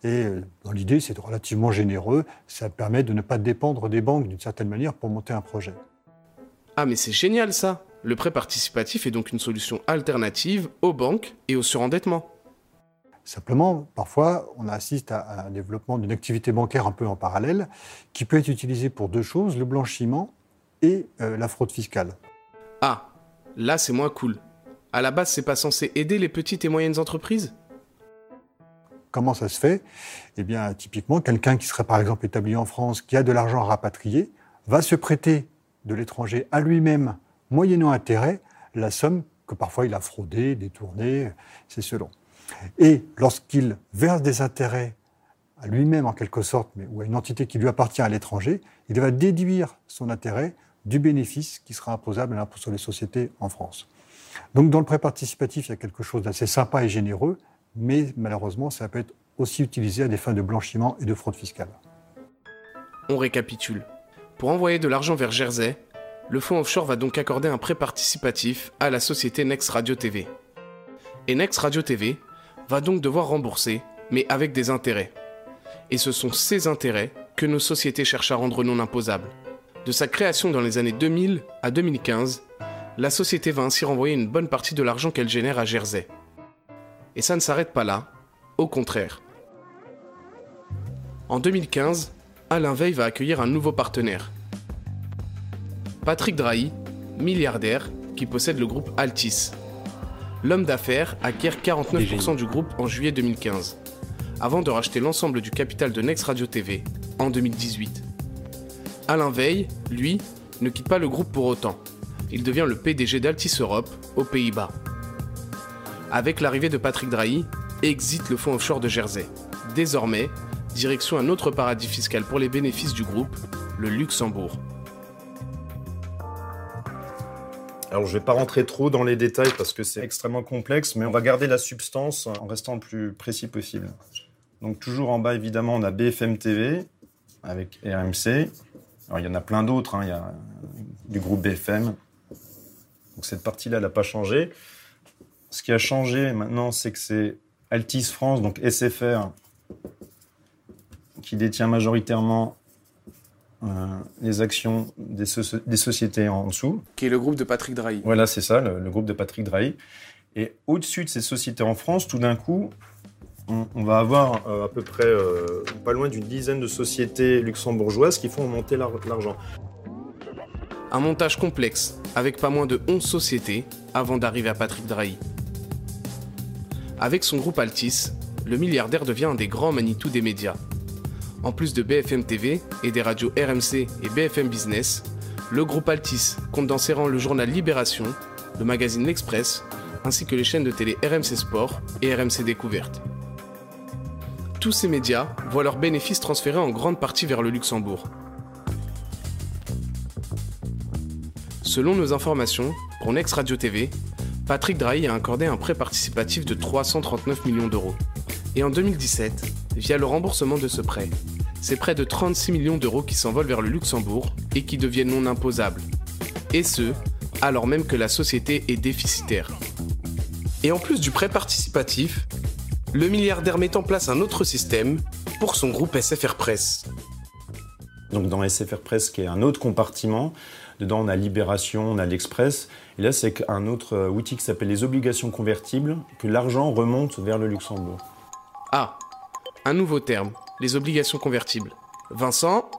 Et euh, dans l'idée, c'est relativement généreux. Ça permet de ne pas dépendre des banques d'une certaine manière pour monter un projet. Ah mais c'est génial ça le prêt participatif est donc une solution alternative aux banques et au surendettement. Simplement, parfois, on assiste à un développement d'une activité bancaire un peu en parallèle qui peut être utilisée pour deux choses, le blanchiment et euh, la fraude fiscale. Ah, là c'est moins cool. À la base, c'est pas censé aider les petites et moyennes entreprises? Comment ça se fait? Eh bien, typiquement, quelqu'un qui serait par exemple établi en France, qui a de l'argent à rapatrier, va se prêter de l'étranger à lui-même moyennant intérêt, la somme que parfois il a fraudée, détournée, c'est selon. Et lorsqu'il verse des intérêts à lui-même en quelque sorte, ou à une entité qui lui appartient à l'étranger, il va déduire son intérêt du bénéfice qui sera imposable à l'impôt sur les sociétés en France. Donc dans le prêt participatif, il y a quelque chose d'assez sympa et généreux, mais malheureusement, ça peut être aussi utilisé à des fins de blanchiment et de fraude fiscale. On récapitule. Pour envoyer de l'argent vers Jersey, le fonds offshore va donc accorder un prêt participatif à la société Next Radio TV. Et Next Radio TV va donc devoir rembourser, mais avec des intérêts. Et ce sont ces intérêts que nos sociétés cherchent à rendre non imposables. De sa création dans les années 2000 à 2015, la société va ainsi renvoyer une bonne partie de l'argent qu'elle génère à Jersey. Et ça ne s'arrête pas là, au contraire. En 2015, Alain Veil va accueillir un nouveau partenaire, Patrick Drahi, milliardaire, qui possède le groupe Altis. L'homme d'affaires acquiert 49% du groupe en juillet 2015, avant de racheter l'ensemble du capital de Next Radio TV en 2018. Alain Veil, lui, ne quitte pas le groupe pour autant. Il devient le PDG d'Altis Europe aux Pays-Bas. Avec l'arrivée de Patrick Drahi, exit le fonds offshore de Jersey. Désormais, direction un autre paradis fiscal pour les bénéfices du groupe, le Luxembourg. Alors je ne vais pas rentrer trop dans les détails parce que c'est extrêmement complexe, mais on va garder la substance en restant le plus précis possible. Donc toujours en bas, évidemment, on a BFM TV avec RMC. Alors il y en a plein d'autres, hein. il y a du groupe BFM. Donc cette partie-là, elle n'a pas changé. Ce qui a changé maintenant, c'est que c'est Altis France, donc SFR, qui détient majoritairement les actions des, sociétés en dessous. Qui est le groupe de Patrick Drahi. Voilà, c'est ça, le, groupe de Patrick Drahi. Et au-dessus de ces sociétés en France, tout d'un coup, on, va avoir euh, à peu près euh, pas loin d'une dizaine de sociétés luxembourgeoises qui font monter l'argent. Un montage complexe, avec pas moins de 11 sociétés, avant d'arriver à Patrick Drahi. Avec son groupe Altis, le milliardaire devient un des grands Manitou des médias. En plus de BFM TV et des radios RMC et BFM Business, le groupe Altis compte dans ses rangs le journal Libération, le magazine L'Express, ainsi que les chaînes de télé RMC Sport et RMC Découverte. Tous ces médias voient leurs bénéfices transférés en grande partie vers le Luxembourg. Selon nos informations, pour Next Radio TV, Patrick Drahi a accordé un prêt participatif de 339 millions d'euros. Et en 2017, via le remboursement de ce prêt, c'est près de 36 millions d'euros qui s'envolent vers le Luxembourg et qui deviennent non imposables. Et ce, alors même que la société est déficitaire. Et en plus du prêt participatif, le milliardaire met en place un autre système pour son groupe SFR Press. Donc dans SFR Press, qui est un autre compartiment, dedans on a Libération, on a l'Express, et là c'est un autre euh, outil qui s'appelle les obligations convertibles, que l'argent remonte vers le Luxembourg. Ah, un nouveau terme, les obligations convertibles. Vincent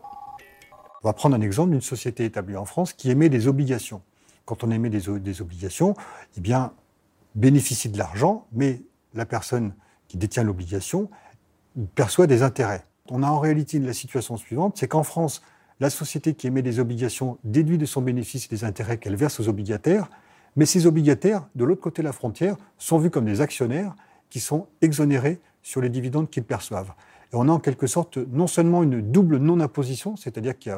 On va prendre un exemple d'une société établie en France qui émet des obligations. Quand on émet des, obligations, eh bien, bénéficie de l'argent, mais la personne qui détient l'obligation perçoit des intérêts. On a en réalité la situation suivante, c'est qu'en France, la société qui émet des obligations déduit de son bénéfice des intérêts qu'elle verse aux obligataires, mais ces obligataires, de l'autre côté de la frontière, sont vus comme des actionnaires qui sont exonérés sur les dividendes qu'ils perçoivent. Et on a en quelque sorte non seulement une double non-imposition, c'est-à-dire que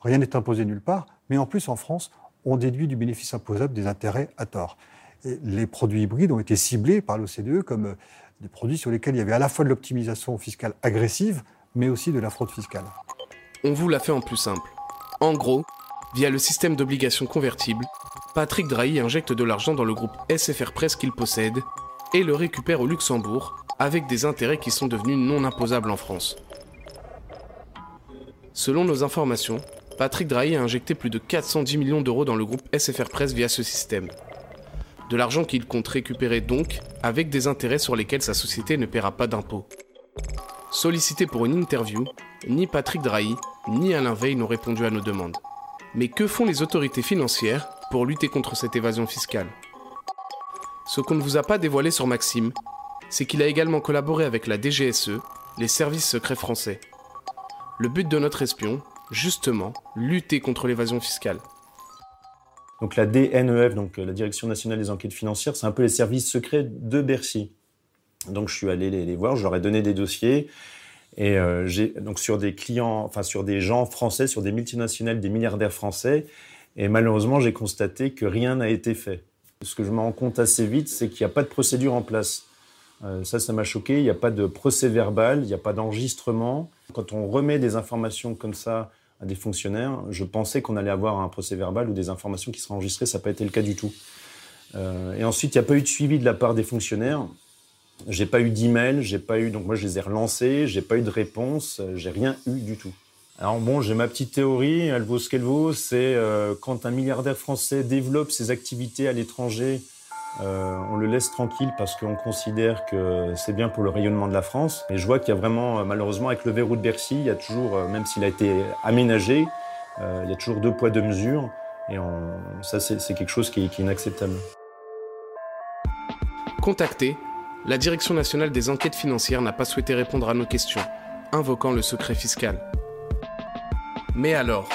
rien n'est imposé nulle part, mais en plus en France, on déduit du bénéfice imposable des intérêts à tort. Et les produits hybrides ont été ciblés par l'OCDE comme des produits sur lesquels il y avait à la fois de l'optimisation fiscale agressive, mais aussi de la fraude fiscale. On vous l'a fait en plus simple. En gros, via le système d'obligations convertibles, Patrick Drahi injecte de l'argent dans le groupe SFR Press qu'il possède et le récupère au Luxembourg avec des intérêts qui sont devenus non imposables en France. Selon nos informations, Patrick Drahi a injecté plus de 410 millions d'euros dans le groupe SFR Press via ce système de l'argent qu'il compte récupérer donc avec des intérêts sur lesquels sa société ne paiera pas d'impôts. Sollicité pour une interview, ni Patrick Drahi ni Alain Veil n'ont répondu à nos demandes. Mais que font les autorités financières pour lutter contre cette évasion fiscale? Ce qu'on ne vous a pas dévoilé sur Maxime, c'est qu'il a également collaboré avec la DGSE, les services secrets français. Le but de notre espion, justement, lutter contre l'évasion fiscale. Donc la DNEF, donc euh, la Direction nationale des enquêtes financières, c'est un peu les services secrets de Bercy. Donc je suis allé les, voir, je leur ai donné des dossiers et euh, j'ai donc sur des clients, enfin sur des gens français, sur des multinationales, des milliardaires français. Et malheureusement, j'ai constaté que rien n'a été fait. Ce que je me rends compte assez vite, c'est qu'il n'y a pas de procédure en place. Euh, ça, ça m'a choqué. Il n'y a pas de procès verbal, il n'y a pas d'enregistrement. Quand on remet des informations comme ça à des fonctionnaires, je pensais qu'on allait avoir un procès verbal ou des informations qui seraient enregistrées. Ça n'a pas été le cas du tout. Euh, et ensuite, il n'y a pas eu de suivi de la part des fonctionnaires. J'ai pas eu d'email, j'ai pas eu. Donc moi, je les ai relancés, j'ai pas eu de réponse, j'ai rien eu du tout. Alors bon, j'ai ma petite théorie, elle vaut ce qu'elle vaut. C'est euh, quand un milliardaire français développe ses activités à l'étranger euh, on le laisse tranquille parce qu'on considère que c'est bien pour le rayonnement de la France. Et je vois qu'il y a vraiment, euh, malheureusement, avec le verrou de Bercy, il y a toujours, euh, même s'il a été aménagé, il y a toujours deux poids, deux mesures. Et ça, c'est quelque chose qui est, inacceptable. Contacté, la Direction nationale des enquêtes financières n'a pas souhaité répondre à nos questions, invoquant le secret fiscal. Mais alors,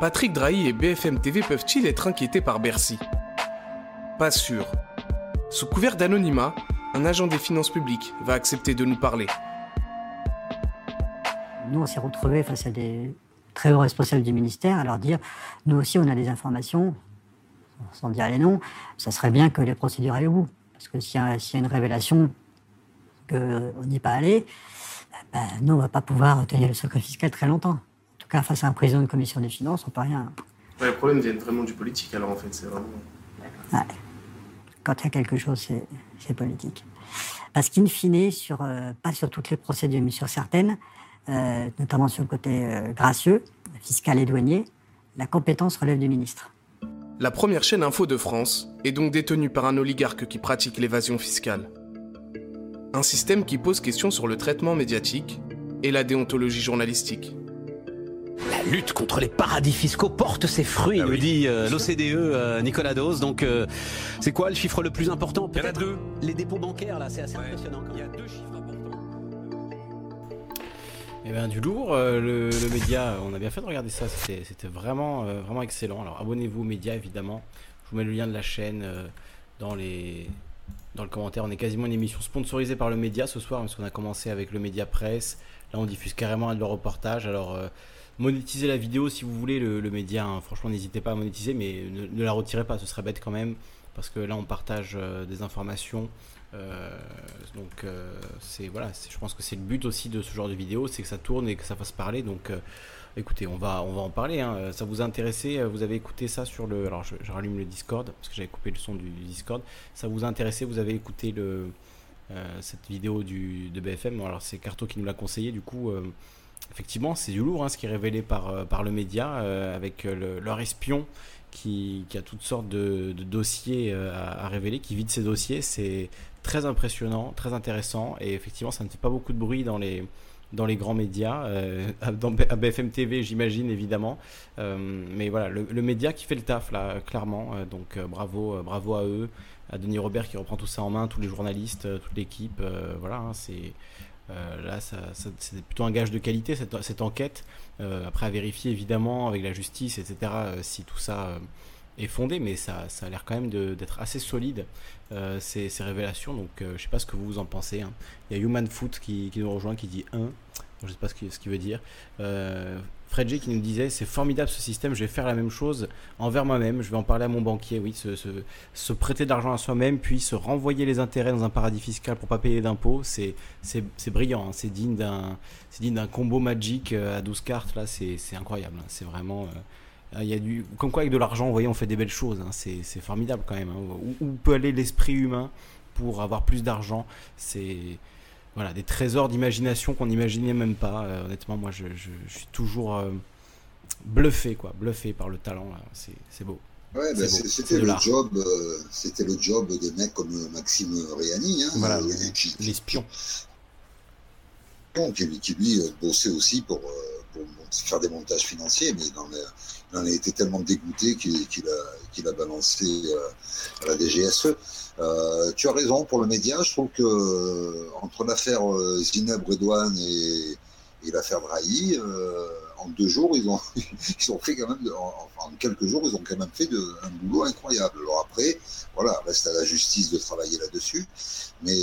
Patrick Drahi et BFM TV peuvent-ils être inquiétés par Bercy? Pas sûr. Sous couvert d'anonymat, un agent des finances publiques va accepter de nous parler. Nous, on s'est retrouvés face à des très hauts responsables du ministère à leur dire nous aussi, on a des informations. sans dire les noms, ça serait bien que les procédures aillent au bout. Parce que s'il y, y, a une révélation qu'on n'y est pas allé, ben, nous, on ne va pas pouvoir tenir le secret fiscal très longtemps. En tout cas, face à un président de commission des finances, on ne peut rien. le problème vient vraiment du politique, alors en fait, c'est vraiment. Quand il y a quelque chose, c'est politique. Parce qu'in fine, sur, euh, pas sur toutes les procédures, mais sur certaines, euh, notamment sur le côté euh, gracieux, fiscal et douanier, la compétence relève du ministre. La première chaîne info de France est donc détenue par un oligarque qui pratique l'évasion fiscale. Un système qui pose question sur le traitement médiatique et la déontologie journalistique. La lutte contre les paradis fiscaux porte ses fruits, ah nous dit euh, l'OCDE euh, Nicolas Dose. Donc, euh, c'est quoi le chiffre le plus important? Il y en a deux. Les dépôts bancaires, là, c'est assez impressionnant. Il y a deux chiffres importants. Eh bien, du lourd, le, média, on a bien fait de regarder ça. C'était vraiment, vraiment excellent. Alors, abonnez-vous au média, évidemment. Je vous mets le lien de la chaîne dans les dans le commentaire. On est quasiment une émission sponsorisée par le média ce soir, parce qu'on a commencé avec le média presse. Là, on diffuse carrément un de leurs reportages. Alors, euh, monétisez la vidéo si vous voulez, le, média. Hein. Franchement, n'hésitez pas à monétiser, mais ne, la retirez pas, ce serait bête quand même, parce que là, on partage euh, des informations. Euh, donc, c'est voilà, je pense que c'est le but aussi de ce genre de vidéo, c'est que ça tourne et que ça fasse parler. Donc, Écoutez, on va, en parler. Hein. Ça vous a intéressé Vous avez écouté ça sur le. Alors, je, rallume le Discord parce que j'avais coupé le son du, Discord. Ça vous a intéressé Vous avez écouté euh, cette vidéo du, de BFM Alors, c'est Carto qui nous l'a conseillé. Du coup, euh, effectivement, c'est du lourd hein, ce qui est révélé par, euh, par le média avec leur espion qui, qui, a toutes sortes de, dossiers à, révéler, qui vide ses dossiers. C'est très impressionnant, très intéressant. Et effectivement, ça ne fait pas beaucoup de bruit dans les dans les grands médias, euh, à BFM TV j'imagine évidemment, euh, mais voilà, le, média qui fait le taf là, clairement, euh, donc bravo, bravo à eux, à Denis Robert qui reprend tout ça en main, tous les journalistes, toute l'équipe, voilà, hein, c'est là ça, c'est plutôt un gage de qualité cette, enquête, après à vérifier évidemment avec la justice, etc., si tout ça est fondé, mais ça, ça a l'air quand même d'être assez solide, euh, ces, révélations. Donc, euh, je sais pas ce que vous en pensez. Hein. Il y a Human Foot qui, nous rejoint, qui dit 1. Je sais pas ce qu'il ce veut dire. Fred J qui nous disait c'est formidable ce système, je vais faire la même chose envers moi-même, je vais en parler à mon banquier, oui, se, prêter de l'argent à soi-même, puis se renvoyer les intérêts dans un paradis fiscal pour pas payer d'impôts, c'est brillant, hein. c'est digne d'un combo magique euh, à 12 cartes, là, c'est incroyable, hein. c'est vraiment... Euh, y a comme quoi, avec de l'argent, vous voyez, on fait des belles choses. Hein. C'est formidable quand même. Où, peut aller l'esprit humain pour avoir plus d'argent C'est voilà, des trésors d'imagination qu'on n'imaginait même pas. Euh, honnêtement, moi, je, suis toujours euh, bluffé, quoi, bluffé par le talent. C'est beau. Ouais, ben c'était le job, c'était le job des mecs comme Maxime Réani, hein, voilà, l'espion, qui, qui, lui bossait aussi pour, pour faire des montages financiers, mais il en a été tellement dégoûté qu'il a, a, balancé euh, à la DGSE. Euh, tu as raison pour le média. Je trouve que euh, entre l'affaire Zineb Redouane et, l'affaire Drahi, en deux jours, ils ont, ils ont fait quand même, en, quelques jours, ils ont quand même fait un boulot incroyable. Alors après, voilà, reste à la justice de travailler là-dessus. Mais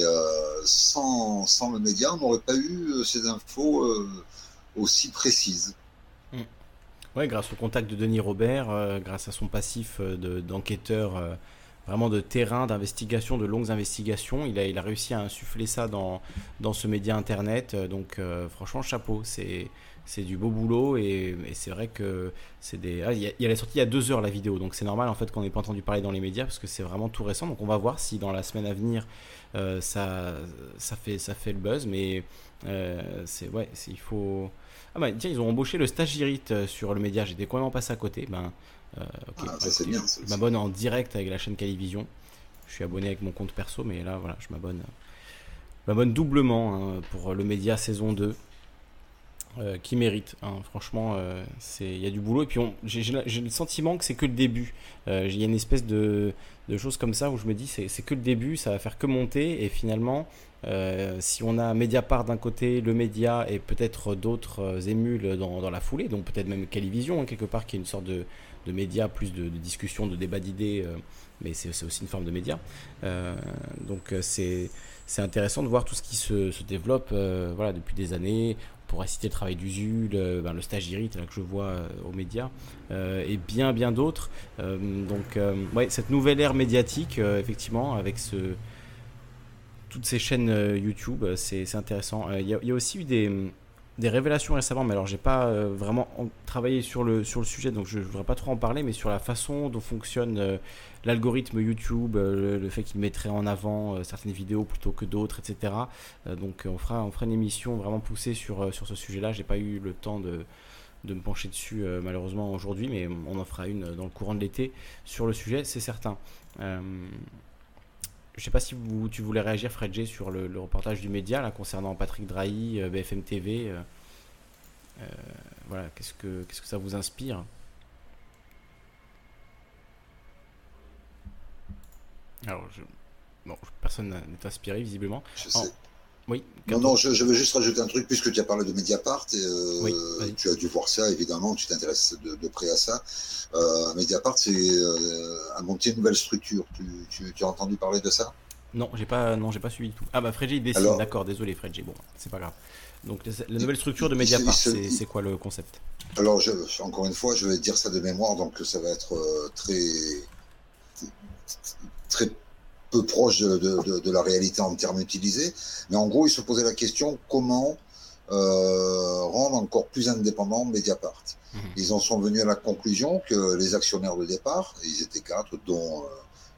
sans, sans, le média, on n'aurait pas eu ces infos aussi précises. Oui, grâce au contact de Denis Robert, euh, grâce à son passif euh, d'enquêteur euh, vraiment de terrain, d'investigation, de longues investigations, il a, il a réussi à insuffler ça dans, dans ce média internet. Donc franchement, chapeau, c'est c'est du beau boulot et, c'est vrai que c'est des. Ah, il, y a, la sortie il y a deux heures la vidéo, donc c'est normal en fait qu'on n'ait pas entendu parler dans les médias parce que c'est vraiment tout récent. Donc on va voir si dans la semaine à venir ça, ça, fait, ça fait le buzz, mais c'est ouais, il faut. Ah bah tiens, ils ont embauché le stagirite euh, sur le média, j'étais complètement passé à côté. Ben, euh, ah, ça c'est bien. Je m'abonne en direct avec la chaîne Calivision. Je suis abonné avec mon compte perso, mais là voilà, je m'abonne. m'abonne doublement hein, pour le média saison 2. Euh, qui mérite. Hein. Franchement, c'est il y a du boulot. Et puis j'ai le sentiment que c'est que le début. Il y a une espèce de, de choses comme ça où je me dis c'est que le début, ça va faire que monter. Et finalement, euh, si on a Mediapart d'un côté, le média et peut-être d'autres euh, émules dans, dans, la foulée, donc peut-être même Calivision, hein, quelque part, qui est une sorte de, de média, plus de, discussion, de débat d'idées, euh, mais c'est aussi une forme de média. donc c'est c'est intéressant de voir tout ce qui se, se développe voilà, depuis des années. On pourrait citer le travail d'Usul, ben, le stagiaire là que je vois aux médias, et bien bien d'autres. donc ouais, cette nouvelle ère médiatique, effectivement, avec ce, toutes ces chaînes YouTube, c'est intéressant. Il y, a aussi eu des des révélations récemment, mais alors j'ai pas euh, vraiment travaillé sur le, sujet, donc je ne voudrais pas trop en parler, mais sur la façon dont fonctionne euh, l'algorithme YouTube, euh, le, fait qu'il mettrait en avant certaines vidéos plutôt que d'autres, etc. donc on fera, une émission vraiment poussée sur, ce sujet-là. J'ai pas eu le temps de me pencher dessus malheureusement aujourd'hui, mais on en fera une dans le courant de l'été sur le sujet, c'est certain. Je sais pas si vous, tu voulais réagir, Fred G, sur le, reportage du média là, concernant Patrick Drahi, euh, BFM TV. Euh, euh, voilà, qu'est-ce que, qu'est-ce que ça vous inspire Alors, je... bon, personne n'est inspiré visiblement. Je sais. Oui. Non, non, je, veux juste rajouter un truc, puisque tu as parlé de Mediapart, et, euh, tu as dû voir ça, évidemment, tu t'intéresses de, près à ça. Euh, Mediapart, c'est euh, a monté une nouvelle structure. Tu, as entendu parler de ça? Non, j'ai pas, non, j'ai pas suivi tout. Ah bah Fredji dessine, d'accord, désolé Fredji, bon, c'est pas grave. Donc la nouvelle structure de Mediapart, c'est quoi le concept? Alors, je, encore une fois, je vais dire ça de mémoire, donc ça va être euh, très très peu proche de, de, de, la réalité en termes utilisés. Mais en gros, ils se posaient la question comment euh, rendre encore plus indépendant Mediapart? Mhm. Ils en sont venus à la conclusion que les actionnaires de départ, ils étaient quatre, dont, euh,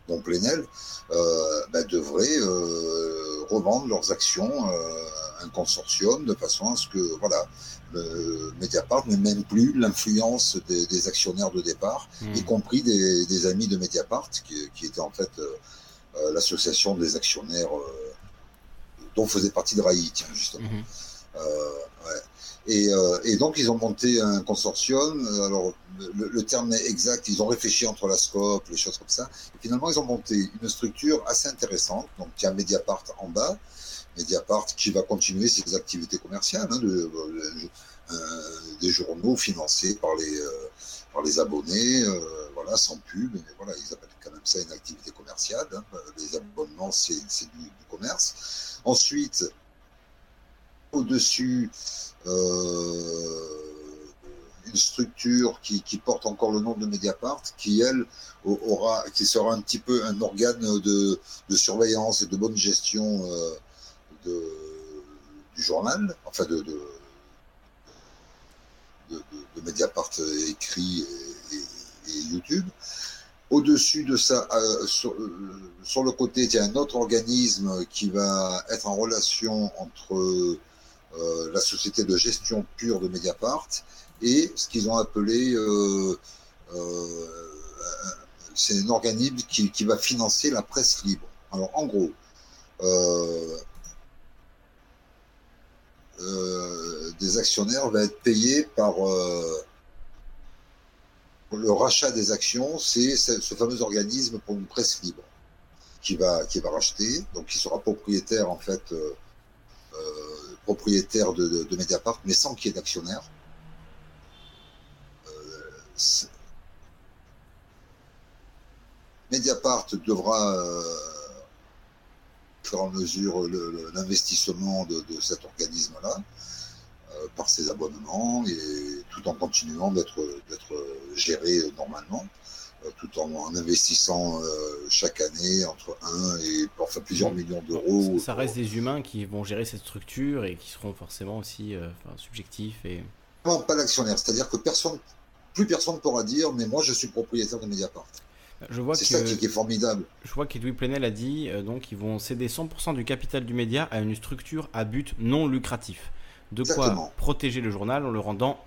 dont Plenel, euh, ben, devraient euh, revendre leurs actions à un consortium de façon à ce que voilà, Mediapart n'ait même plus l'influence des, des, actionnaires de départ, mhm. y compris des, des, amis de Mediapart, qui, qui étaient en fait euh, l'association des actionnaires euh, dont faisait partie de Drahi, tiens, justement. Mhm. Euh, et, et, donc, ils ont monté un consortium. Alors, le, terme est exact. Ils ont réfléchi entre la scope, les choses comme ça. Et finalement, ils ont monté une structure assez intéressante. Donc, il y a Mediapart en bas. Mediapart qui va continuer ses activités commerciales, hein, de, des journaux financés par les, par les abonnés, voilà, sans pub. Mais voilà, ils appellent quand même ça une activité commerciale. Hein. Les abonnements, c'est du, commerce. Ensuite, au-dessus, euh, une structure qui, porte encore le nom de Mediapart, qui elle aura, qui sera un petit peu un organe de, surveillance et de bonne gestion euh, du journal, enfin de, de, Mediapart écrit YouTube. Au-dessus de ça, euh, euh, sur, le côté, il y a un autre organisme qui va être en relation entre euh, la société de gestion pure de Mediapart et ce qu'ils ont appelé, c'est un organisme qui, qui, va financer la presse libre. Alors en gros, des actionnaires vont être payés par le rachat des actions, c'est ce fameux organisme pour une presse libre qui va, racheter, donc qui sera propriétaire en fait, euh, euh, propriétaire de, Mediapart, mais sans qu'il y ait d'actionnaire. Euh, Mediapart devra faire en mesure l'investissement de, cet organisme-là. Euh, par ses abonnements et tout en continuant d'être géré normalement, euh, tout en, investissant euh, chaque année entre 1 et parfois plusieurs millions d'euros. Ça, reste des humains qui vont gérer cette structure et qui seront forcément aussi subjectifs et non, pas l'actionnaire, c'est-à-dire que personne, plus personne ne pourra dire mais moi je suis propriétaire de Mediapart. c'est ça qui, est formidable. Je vois qu'Edoui Plenel a dit donc ils vont céder 100% du capital du média à une structure à but non lucratif. De quoi protéger le journal en le rendant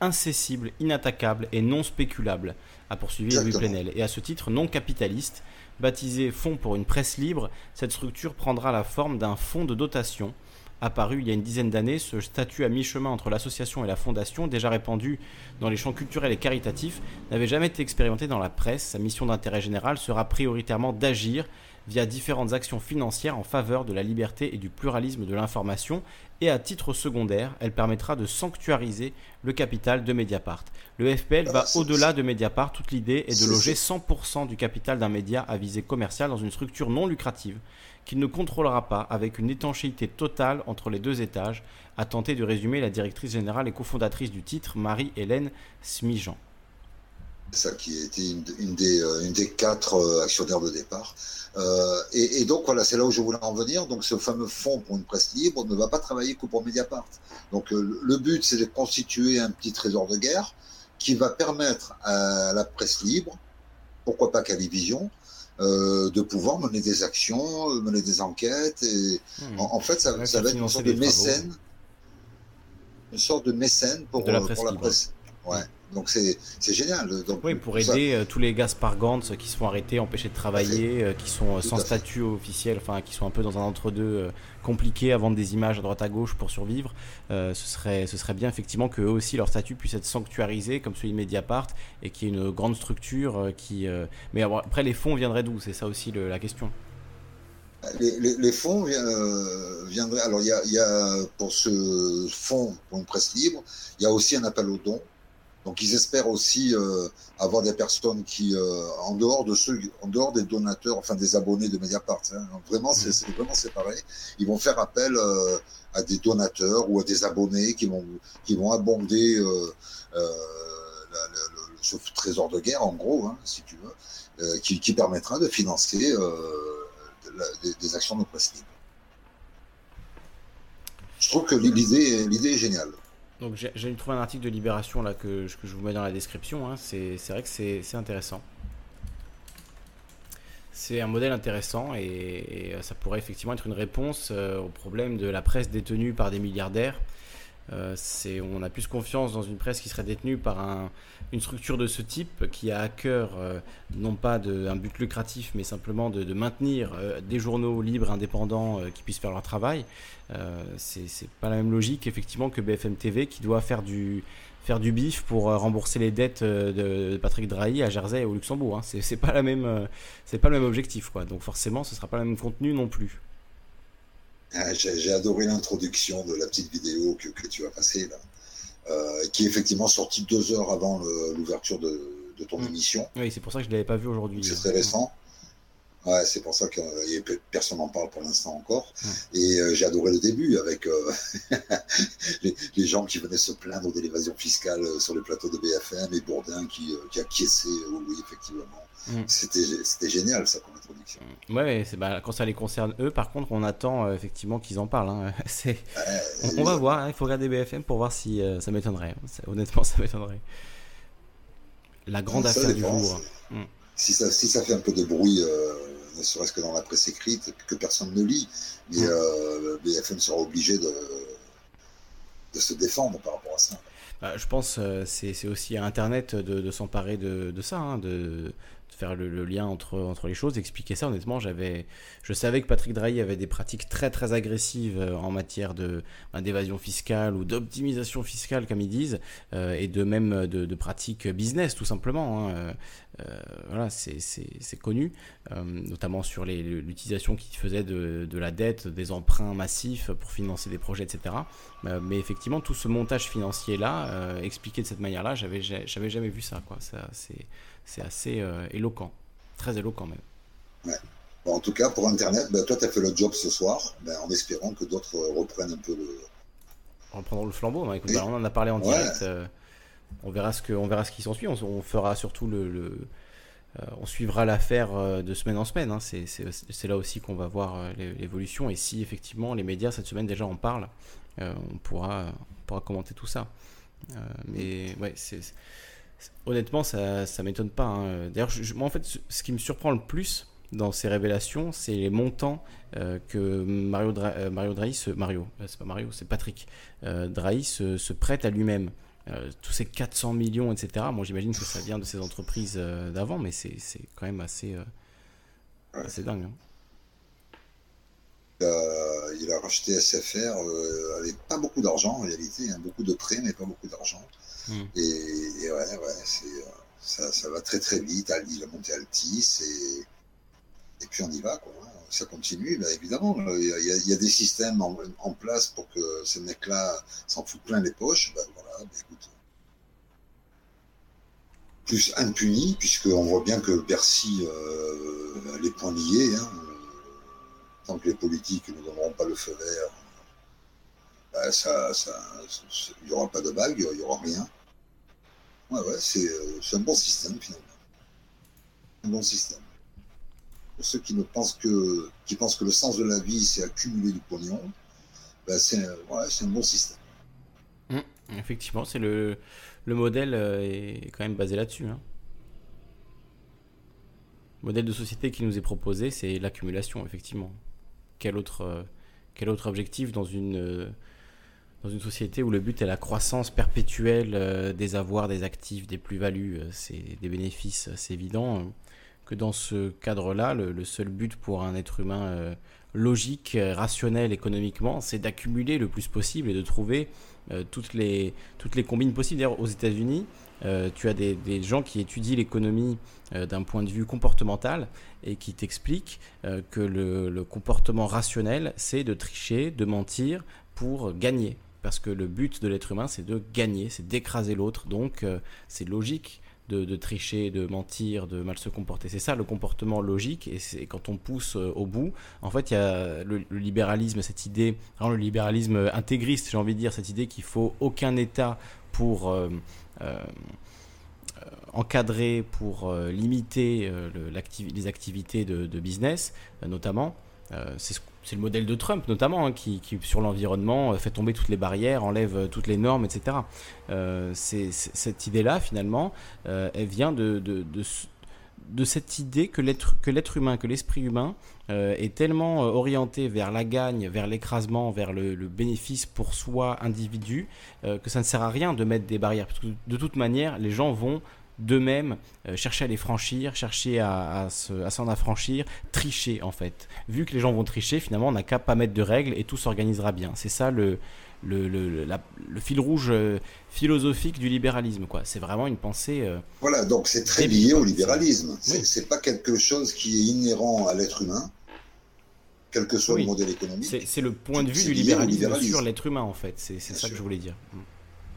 incessible, inattaquable et non spéculable, a poursuivi Louis Plenel. Et à ce titre non capitaliste, baptisé Fonds pour une presse libre, cette structure prendra la forme d'un fonds de dotation. Apparu il y a une dizaine d'années, ce statut à mi-chemin entre l'association et la fondation, déjà répandu dans les champs culturels et caritatifs, n'avait jamais été expérimenté dans la presse. Sa mission d'intérêt général sera prioritairement d'agir via différentes actions financières en faveur de la liberté et du pluralisme de l'information et à titre secondaire, elle permettra de sanctuariser le capital de Mediapart. Le FPL va ah, au-delà de Mediapart, toute l'idée est de loger 100% du capital d'un média à visée commerciale dans une structure non lucrative qu'il ne contrôlera pas avec une étanchéité totale entre les deux étages, a tenté de résumer la directrice générale et cofondatrice du titre, Marie-Hélène Smijan ça qui était une, une, des, euh, une, des, quatre euh, actionnaires de départ. Euh, et, et, donc voilà, c'est là où je voulais en venir. Donc ce fameux fonds pour une presse libre ne va pas travailler que pour Mediapart. Donc euh, le but, c'est de constituer un petit trésor de guerre qui va permettre à la presse libre, pourquoi pas Calivision, euh, de pouvoir mener des actions, mener des enquêtes. Et mmh. en, fait, ça, ça va être une sorte de mécène, une sorte de mécène pour, la presse. Pour la presse. Ouais. Donc c'est génial. Donc, oui, pour aider euh, tous les Gaspar Gantz qui se font arrêter, empêchés de travailler, euh, qui sont euh, sans statut officiel, enfin qui sont un peu dans un entre-deux compliqué à vendre des images à droite à gauche pour survivre. ce, serait, ce serait bien effectivement qu'eux aussi leur statut puisse être sanctuarisé comme celui de Mediapart et qu'il y ait une grande structure qui. Mais après, les fonds viendraient d'où? C'est ça aussi la question. Les, les, fonds viendraient. Alors, il y a, y a, pour ce fonds pour une presse libre, il y a aussi un appel aux dons donc ils espèrent aussi euh, avoir des personnes qui, euh, en dehors de ceux, en dehors des donateurs, enfin des abonnés de Mediapart, hein, vraiment c'est vraiment séparé. Ils vont faire appel euh, à des donateurs ou à des abonnés qui vont qui vont abonder la, le, ce trésor de guerre en gros, hein, si tu veux, qui, qui, permettra de financer des, des, actions de presse libre. Je trouve que l'idée l'idée est géniale. Donc j'ai trouvé un article de Libération là que, je vous mets dans la description. Hein. C'est vrai que c'est intéressant. C'est un modèle intéressant et, ça pourrait effectivement être une réponse euh, au problème de la presse détenue par des milliardaires euh, on a plus confiance dans une presse qui serait détenue par une structure de ce type qui a à cœur euh, non pas de, un but lucratif mais simplement de, maintenir euh, des journaux libres, indépendants qui puissent faire leur travail. c'est pas la même logique effectivement que BFM TV qui doit faire du faire du bif pour rembourser les dettes de, Patrick Drahi à Jersey et au Luxembourg. Hein. C'est pas la même, c'est pas le même objectif quoi. Donc forcément, ce sera pas le même contenu non plus. Ah, j'ai adoré l'introduction de la petite vidéo que, que tu as passée là, euh, qui est effectivement sortie deux heures avant l'ouverture de, de, ton mm. émission. Oui, c'est pour ça que je ne l'avais pas vu aujourd'hui. C'est très récent. Ouais, c'est pour ça que personne n'en parle pour l'instant encore. Et euh, j'ai adoré le début avec euh, les, les, gens qui venaient se plaindre de l'évasion fiscale euh, sur le plateau de BFM et Bourdin qui, qui acquiesçait, oui, effectivement. Mm. C'était génial ça comme introduction. Mm. Ouais, bah, quand ça les concerne eux, par contre, on attend effectivement qu'ils en parlent. Hein. on, va voir, hein, il faut regarder BFM pour voir si ça m'étonnerait. Honnêtement, ça m'étonnerait. La grande affaire du jour. Si ça, si ça fait un peu de bruit ne serait-ce que dans la presse écrite, que personne ne lit. Mais euh, BFM sera obligé de, de se défendre par rapport à ça. Bah, je pense euh, c'est aussi à Internet de, s'emparer de, ça, hein, de, faire le, lien entre, entre les choses, expliquer ça. Honnêtement, j'avais, je savais que Patrick Drahi avait des pratiques très très agressives euh, en matière de ben, d'évasion fiscale ou d'optimisation fiscale, comme ils disent, et de même de, pratiques business tout simplement. Hein. Euh, voilà, c'est connu, euh, notamment sur l'utilisation qu'ils faisaient de, la dette, des emprunts massifs pour financer des projets, etc. Euh, mais effectivement, tout ce montage financier-là, expliqué de cette manière-là, j'avais jamais vu ça. C'est assez éloquent, très éloquent même. en tout cas, pour Internet, ben, toi, tu as fait le job ce soir, ben, en espérant que d'autres reprennent un peu le. Reprendre le flambeau. Écoute, on en a parlé en direct on verra ce que, on verra ce qui s'ensuit. On, on, fera surtout le, euh, on suivra l'affaire euh, de semaine en semaine. Hein. C'est là aussi qu'on va voir euh, l'évolution. Et si effectivement les médias cette semaine déjà en parlent, on pourra, pourra commenter tout ça. mais ouais, c'est honnêtement, ça, ça m'étonne pas. Hein. D'ailleurs, moi en fait, ce qui me surprend le plus dans ces révélations, c'est les montants que Mario, Mario Drahi, Mario, c'est pas Mario, c'est Patrick Drahi se prête à lui-même. Euh, tous ces 400 millions, etc. Moi, j'imagine que ça vient de ces entreprises euh, d'avant, mais c'est quand même assez, euh, assez dingue. Hein. il a racheté SFR avec pas beaucoup d'argent en réalité, hein, beaucoup de prêts, mais pas beaucoup d'argent. Hmm. Et, ouais, ouais ça, ça, va très très vite. Il a monté Altis et et puis on y va, quoi. Hein. Ça continue, bah, évidemment. Il y, a, des systèmes en, place pour que ces mecs-là s'en foutent plein les poches. Ben voilà, bah, écoute. Plus impuni, puisqu'on voit bien que Bercy euh, les points liés. Hein. Tant que les politiques ne donneront pas le feu vert, bah, ça, il n'y aura pas de bague, il n'y aura rien. Ouais, ouais, euh, c'est un bon système finalement. Un bon système. Pour ceux qui ne pensent que, qui pensent que le sens de la vie, c'est accumuler du pognon, bah, c'est ouais, un bon système. Mmh, effectivement, c'est le, le modèle euh, est quand même basé là-dessus. Hein. Le modèle de société qui nous est proposé, c'est l'accumulation, effectivement. Quel autre, euh, quel autre objectif dans une dans une société où le but est la croissance perpétuelle euh, des avoirs, des actifs, des plus-values, euh, des bénéfices, euh, c'est évident que dans ce cadre-là, le, seul but pour un être humain logique, rationnel économiquement, c'est d'accumuler le plus possible et de trouver toutes, les, toutes les combines possibles. D'ailleurs, aux États-Unis, tu as des, gens qui étudient l'économie d'un point de vue comportemental et qui t'expliquent que le comportement rationnel, c'est de tricher, de mentir pour gagner parce que le but de l'être humain, c'est de gagner, c'est d'écraser l'autre. Donc, euh, c'est logique de, tricher, de mentir, de mal se comporter. C'est ça le comportement logique. Et c'est quand on pousse euh, au bout, en fait, il y a le, libéralisme, cette idée, le libéralisme intégriste, j'ai envie de dire, cette idée qu'il faut aucun État pour euh, encadrer, pour limiter les activités de, de business, notamment. c'est ce c'est le modèle de Trump notamment, hein, qui, sur l'environnement euh, fait tomber toutes les barrières, enlève euh, toutes les normes, etc. Euh, cette idée-là, finalement, elle vient de, de, cette idée que l'être, humain, que l'esprit humain est tellement orienté vers la gagne, vers l'écrasement, vers le, bénéfice pour soi, individu, que ça ne sert à rien de mettre des barrières. De toute manière, les gens vont d'eux-mêmes, euh, chercher à les franchir, chercher à, s'en affranchir, tricher en fait. Vu que les gens vont tricher, finalement, on n'a qu'à pas mettre de règles et tout s'organisera bien. C'est ça le, le, le, le, fil rouge euh, philosophique du libéralisme. quoi. C'est vraiment une pensée. Euh, voilà, donc c'est très lié au libéralisme. C'est pas quelque chose qui est inhérent à l'être humain, quel que soit le modèle économique. C'est le point de vue du libéralisme, sur l'être humain en fait. C'est ça que je voulais dire.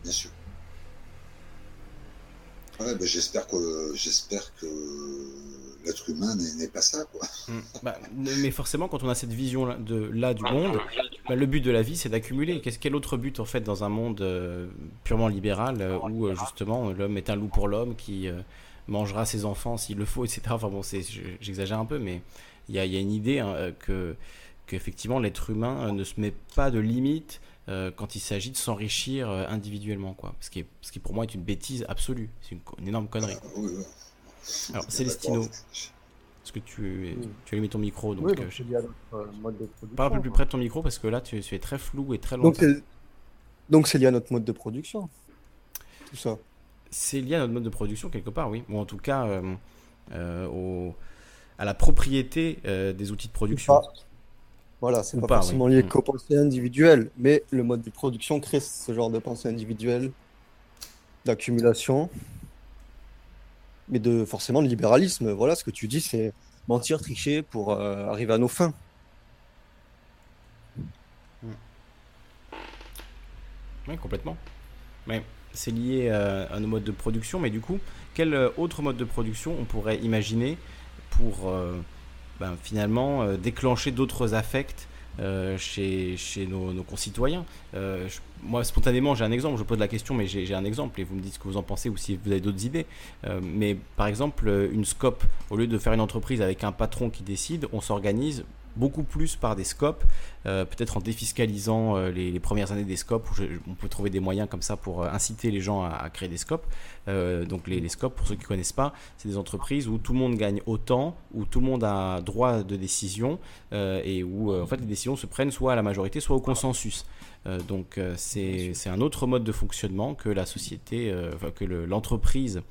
Bien sûr. Ouais, ben, j'espère que j'espère que l'être humain n'est pas ça, quoi. Mm. Bah, mais forcément, quand on a cette vision là, de là du monde, bah, le but de la vie, c'est d'accumuler. Qu'est-ce quel autre but en fait dans un monde euh, purement libéral euh, où euh, justement l'homme est un loup pour l'homme qui mangera ses enfants s'il le faut, etc. Enfin bon, j'exagère un peu, mais il y a, y a, une idée hein, que qu'effectivement l'être humain ne se met pas de limite euh, quand il s'agit de s'enrichir euh, individuellement, quoi. Ce qui, est, ce qui pour moi est une bêtise absolue, c'est une, énorme connerie. Ah, Alors, Célestino, est-ce que tu, tu as allumé ton micro donc, euh, Parle un peu plus près de ton micro parce que là tu, es très flou et très loin. Donc c'est lié à notre mode de production, tout ça. C'est lié à notre mode de production quelque part, oui. Ou en tout cas au, à la propriété des outils de production. Voilà, c'est pas, forcément lié qu'aux pensées individuelles, mais le mode de production crée ce genre de pensée individuelle, d'accumulation, mais de forcément de libéralisme. Voilà, ce que tu dis, c'est mentir, tricher pour euh, arriver à nos fins. Oui, complètement. Mais c'est lié euh, à, nos modes de production, mais du coup, quel euh, autre mode de production on pourrait imaginer pour ben, finalement euh, déclencher d'autres affects euh, chez, chez nos, concitoyens. Euh, moi, spontanément, j'ai un exemple. Je pose la question, mais j'ai un exemple et vous me dites ce que vous en pensez ou si vous avez d'autres idées. mais par exemple, une scope, au lieu de faire une entreprise avec un patron qui décide, on s'organise beaucoup plus par des scopes, euh, peut-être en défiscalisant euh, les, premières années des scopes, où on peut trouver des moyens comme ça pour euh, inciter les gens à, créer des scopes. donc les, les, scopes, pour ceux qui ne connaissent pas, c'est des entreprises où tout le monde gagne autant, où tout le monde a droit de décision et où en fait les décisions se prennent soit à la majorité, soit au consensus. donc c'est un autre mode de fonctionnement que la société, que l'entreprise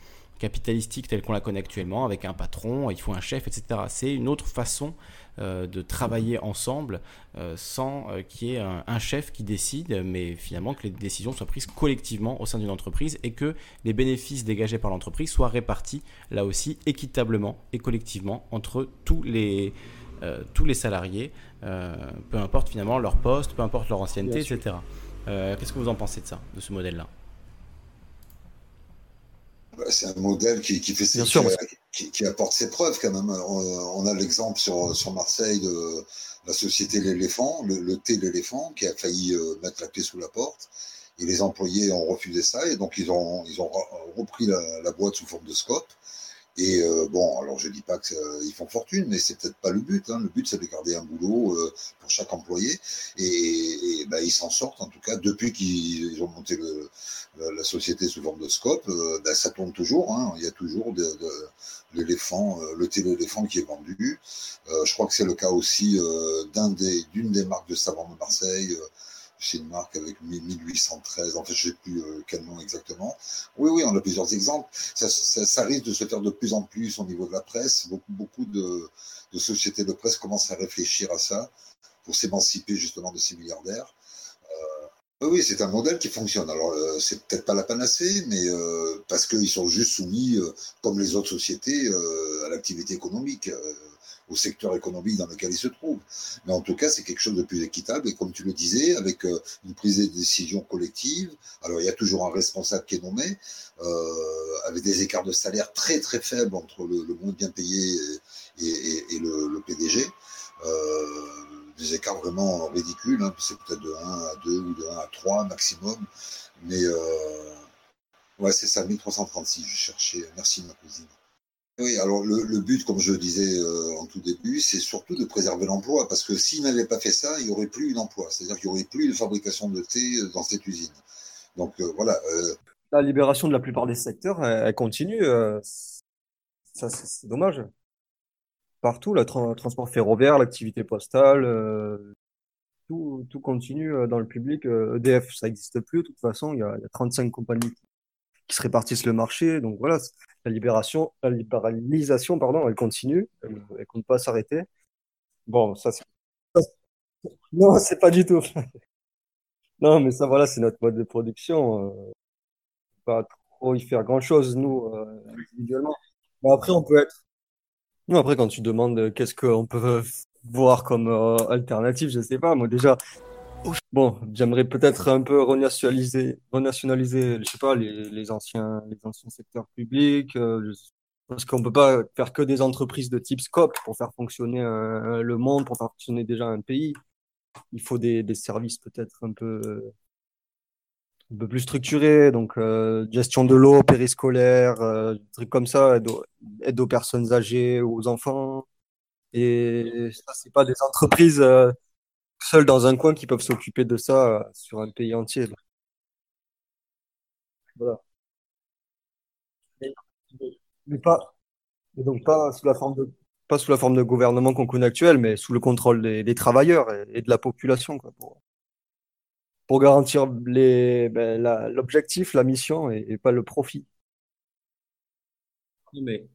capitalistique telle qu'on la connaît actuellement, avec un patron, il faut un chef, etc. C'est une autre façon euh, de travailler ensemble euh, sans euh, qu'il y ait un, chef qui décide, mais finalement que les décisions soient prises collectivement au sein d'une entreprise et que les bénéfices dégagés par l'entreprise soient répartis là aussi équitablement et collectivement entre tous les, tous les salariés, peu importe finalement leur poste, peu importe leur ancienneté, etc. Qu'est-ce que vous en pensez de ça, de ce modèle-là? C'est un modèle qui, fait ses, qui, apporte ses preuves quand même. On, a l'exemple sur, sur Marseille de la société L'éléphant, le, thé L'éléphant, qui a failli euh, mettre la clé sous la porte. Et les employés ont refusé ça, et donc ils ont, ils ont repris la boîte sous forme de scope. Et euh, bon, alors je dis pas qu'ils euh, font fortune, mais c'est peut-être pas le but. Hein. Le but, c'est de garder un boulot euh, pour chaque employé. Et, bah, ils s'en sortent, en tout cas, depuis qu'ils ont monté le, la société sous forme de scope. Bah, ça tourne toujours. Hein. Il y a toujours de, de l'éléphant, le téléphant qui est vendu. je crois que c'est le cas aussi d'un des, d'une des marques de savon de Marseille c'est une marque avec 1813, en fait, je ne sais plus euh, quel nom exactement. Oui, oui, on a plusieurs exemples. Ça, risque de se faire de plus en plus au niveau de la presse. Beaucoup, de, sociétés de presse commencent à réfléchir à ça pour s'émanciper justement de ces milliardaires. Euh, oui, c'est un modèle qui fonctionne. Alors, euh, c'est peut-être pas la panacée, mais parce qu'ils sont juste soumis, comme les autres sociétés, à l'activité économique au secteur économique dans lequel il se trouve. Mais en tout cas, c'est quelque chose de plus équitable et comme tu le disais, avec euh, une prise de décision collective. Alors, il y a toujours un responsable qui est nommé, euh, avec des écarts de salaire très très faibles entre le, monde bien payé et, le, PDG. Euh, des écarts vraiment ridicules, hein, c'est peut-être de 1 à 2 ou de 1 à 3 maximum. Mais ouais, c'est ça, 1336, je cherchais. Merci ma cousine. Oui, alors le, but, comme je disais euh, en tout début, c'est surtout de préserver l'emploi, parce que s'il n'avait pas fait ça, il n'y aurait plus d'emploi, c'est-à-dire qu'il n'y aurait plus de fabrication de thé euh, dans cette usine. Donc euh, voilà. La libération de la plupart des secteurs, elle, continue. ça, c'est dommage. Partout, le transport ferroviaire, l'activité postale, tout, continue dans le public. EDF, e ça n'existe plus. De toute façon, il y a, il y a 35 compagnies qui se répartissent le marché. Donc voilà, la libération, la libéralisation, pardon, elle continue, elle, ne compte pas s'arrêter. Bon, ça c'est non, c'est pas du tout. non, mais ça voilà, c'est notre mode de production. Euh, pas trop y faire grand chose nous euh, individuellement. Mais après, on peut être. Non, après, quand tu demandes qu'est-ce qu'on peut voir comme euh, alternative, je sais pas. Moi déjà, Bon, j'aimerais peut-être un peu renationaliser, renationaliser, je sais pas, les, les anciens, les anciens secteurs publics, euh, parce qu'on peut pas faire que des entreprises de type scope pour faire fonctionner euh, le monde, pour faire fonctionner déjà un pays. Il faut des, des services peut-être un peu, un peu plus structurés, donc euh, gestion de l'eau, périscolaire, euh, des trucs comme ça, aide aux, aide aux, personnes âgées, aux enfants. Et ça, c'est pas des entreprises seuls dans un coin qui peuvent s'occuper de ça euh, sur un pays entier. Voilà. Mais, pas, donc pas sous la forme de, pas sous la forme de gouvernement qu'on connaît actuel, mais sous le contrôle des, travailleurs et, de la population, quoi, pour, pour garantir les, ben, l'objectif, la, mission et, pas le profit. Mais,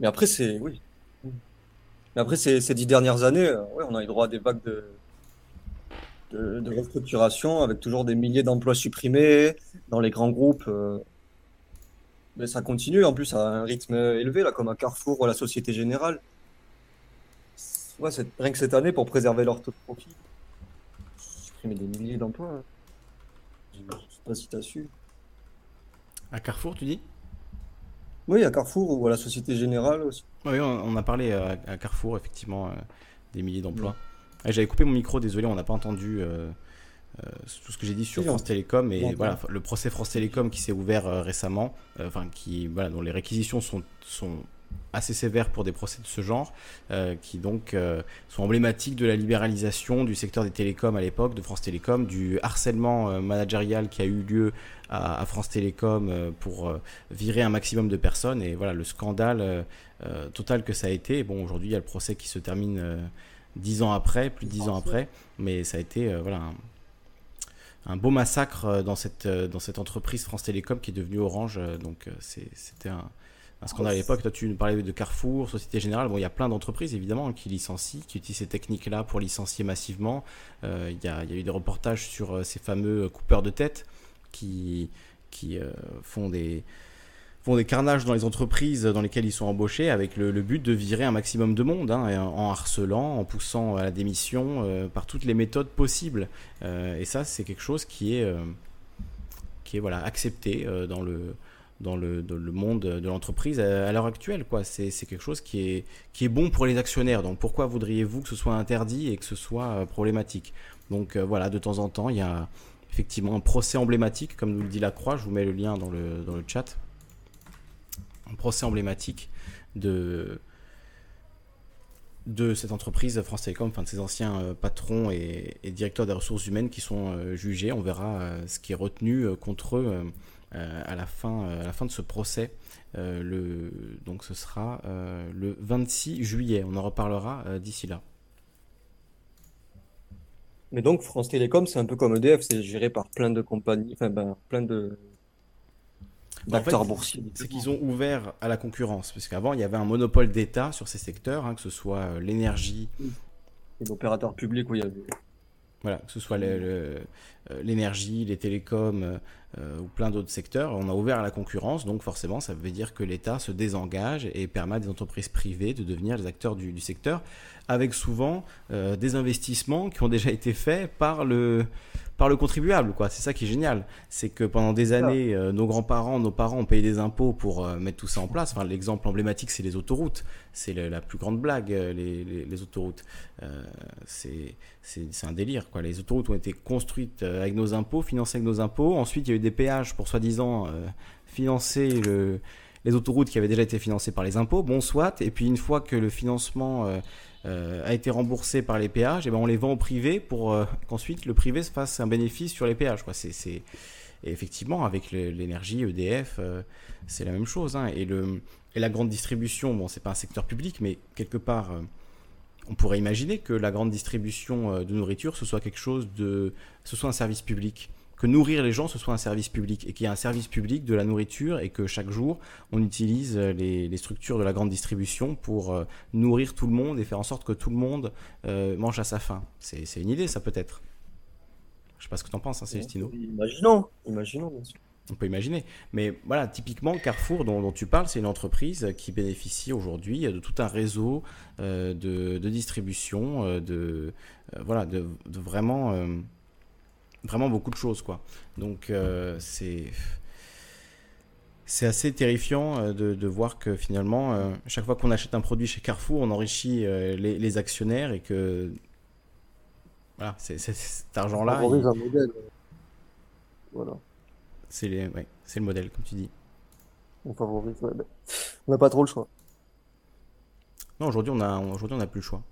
mais après, c'est, oui. Mais après, ces, dix dernières années, euh, on a eu droit à des vagues de, de, restructuration avec toujours des milliers d'emplois supprimés dans les grands groupes. Euh. mais ça continue en plus à un rythme élevé, là, comme à Carrefour ou à la Société Générale. Ouais, rien que cette année, pour préserver leur taux de profit, supprimer des milliers d'emplois. Hein. Je ne sais pas si tu as su. À Carrefour, tu dis? Oui, à Carrefour ou à la Société Générale aussi. Oui, on a parlé euh, à Carrefour, effectivement, euh, des milliers d'emplois. J'avais coupé mon micro, désolé, on n'a pas entendu euh, euh, tout ce que j'ai dit sur France Télécom. Et voilà, le procès France Télécom qui s'est ouvert euh, récemment, enfin, qui, voilà, dont les réquisitions sont, sont assez sévères pour des procès de ce genre, qui donc sont emblématiques de la libéralisation du secteur des télécoms à l'époque, de France Télécom, du harcèlement managérial qui a eu lieu à, France Télécom pour virer un maximum de personnes, et voilà le scandale total que ça a été. bon, aujourd'hui, il y a le procès qui se termine dix ans après, plus de dix ans après, mais ça a été euh, voilà, un beau massacre dans cette, dans cette entreprise France Télécom qui est devenue Orange. donc c'était un, un scandale à l'époque. Toi, tu nous parlais de Carrefour, Société Générale. Bon, il y a plein d'entreprises, évidemment, qui licencient, qui utilisent ces techniques-là pour licencier massivement. Euh, il, y a, eu des reportages sur euh, ces fameux coupeurs de tête qui, qui euh, font des font des carnages dans les entreprises dans lesquelles ils sont embauchés avec le, but de virer un maximum de monde hein, en harcelant, en poussant à la démission par toutes les méthodes possibles. et ça, c'est quelque chose qui est, qui est voilà, accepté dans le, dans le, le, monde de l'entreprise à, l'heure actuelle. Quoi. C'est, quelque chose qui est, qui est bon pour les actionnaires. Donc pourquoi voudriez-vous que ce soit interdit et que ce soit euh, problématique? Donc euh, voilà, de temps en temps, il y a effectivement un procès emblématique, comme nous le dit la Croix, je vous mets le lien dans le, dans le chat. Un procès emblématique de, de cette entreprise France Télécom, enfin de ses anciens euh, patrons et, directeurs des ressources humaines qui sont jugés. On verra ce qui est retenu contre eux euh, à, la fin, euh, à la fin de ce procès. Euh, le, donc ce sera le 26 juillet. On en reparlera d'ici là. Mais donc France Télécom, c'est un peu comme EDF, c'est géré par plein de compagnies, enfin ben, plein de d'acteurs boursiers. C'est qu'ils ont ouvert à la concurrence, parce qu'avant il y avait un monopole d'État sur ces secteurs, hein, que ce soit l'énergie. Et l'opérateur public, où il y avait. Voilà, que ce soit l'énergie, les télécoms, euh, ou plein d'autres secteurs, on a ouvert à la concurrence, donc forcément ça veut dire que l'État se désengage et permet à des entreprises privées de devenir les acteurs du, secteur, avec souvent euh, des investissements qui ont déjà été faits par le, par le contribuable. quoi. C'est ça qui est génial. C'est que pendant des années, euh, nos grands-parents, nos parents ont payé des impôts pour euh, mettre tout ça en place. Enfin, L'exemple emblématique, c'est les autoroutes. C'est la plus grande blague, euh, les, les, autoroutes. c'est un délire. Quoi. Les autoroutes ont été construites avec nos impôts, financées avec nos impôts. Ensuite, il y a eu des péages pour soi-disant financer le, les autoroutes qui avaient déjà été financées par les impôts. Bon, soit. Et puis, une fois que le financement euh, a été remboursé par les péages, et ben on les vend au privé pour euh, qu'ensuite le privé se fasse un bénéfice sur les péages. Quoi. Et effectivement, avec l'énergie EDF, euh, c'est la même chose. Hein. Et, le, et la grande distribution, bon, c'est pas un secteur public, mais quelque part, on pourrait imaginer que la grande distribution de nourriture, ce soit quelque chose de, ce soit un service public que nourrir les gens, ce soit un service public et qu'il y ait un service public de la nourriture et que chaque jour, on utilise les, structures de la grande distribution pour euh, nourrir tout le monde et faire en sorte que tout le monde euh, mange à sa faim. C'est une idée, ça peut être. Je sais pas ce que tu en penses, hein, Célestino. Imaginons, imaginons, bien sûr. On peut imaginer. Mais voilà, typiquement, Carrefour, dont, tu parles, c'est une entreprise qui bénéficie aujourd'hui de tout un réseau euh, de, distribution, de, voilà, de, de vraiment vraiment beaucoup de choses quoi. Donc euh, c'est c'est assez terrifiant euh, de, voir que finalement, euh, chaque fois qu'on achète un produit chez Carrefour, on enrichit les, actionnaires et que voilà, c'est, cet argent-là. On un modèle. Voilà. C'est, les, c'est le modèle, comme tu dis. On favorise, ben, on n'a pas trop le choix. Non, aujourd'hui, on a, aujourd'hui, on n'a plus le choix.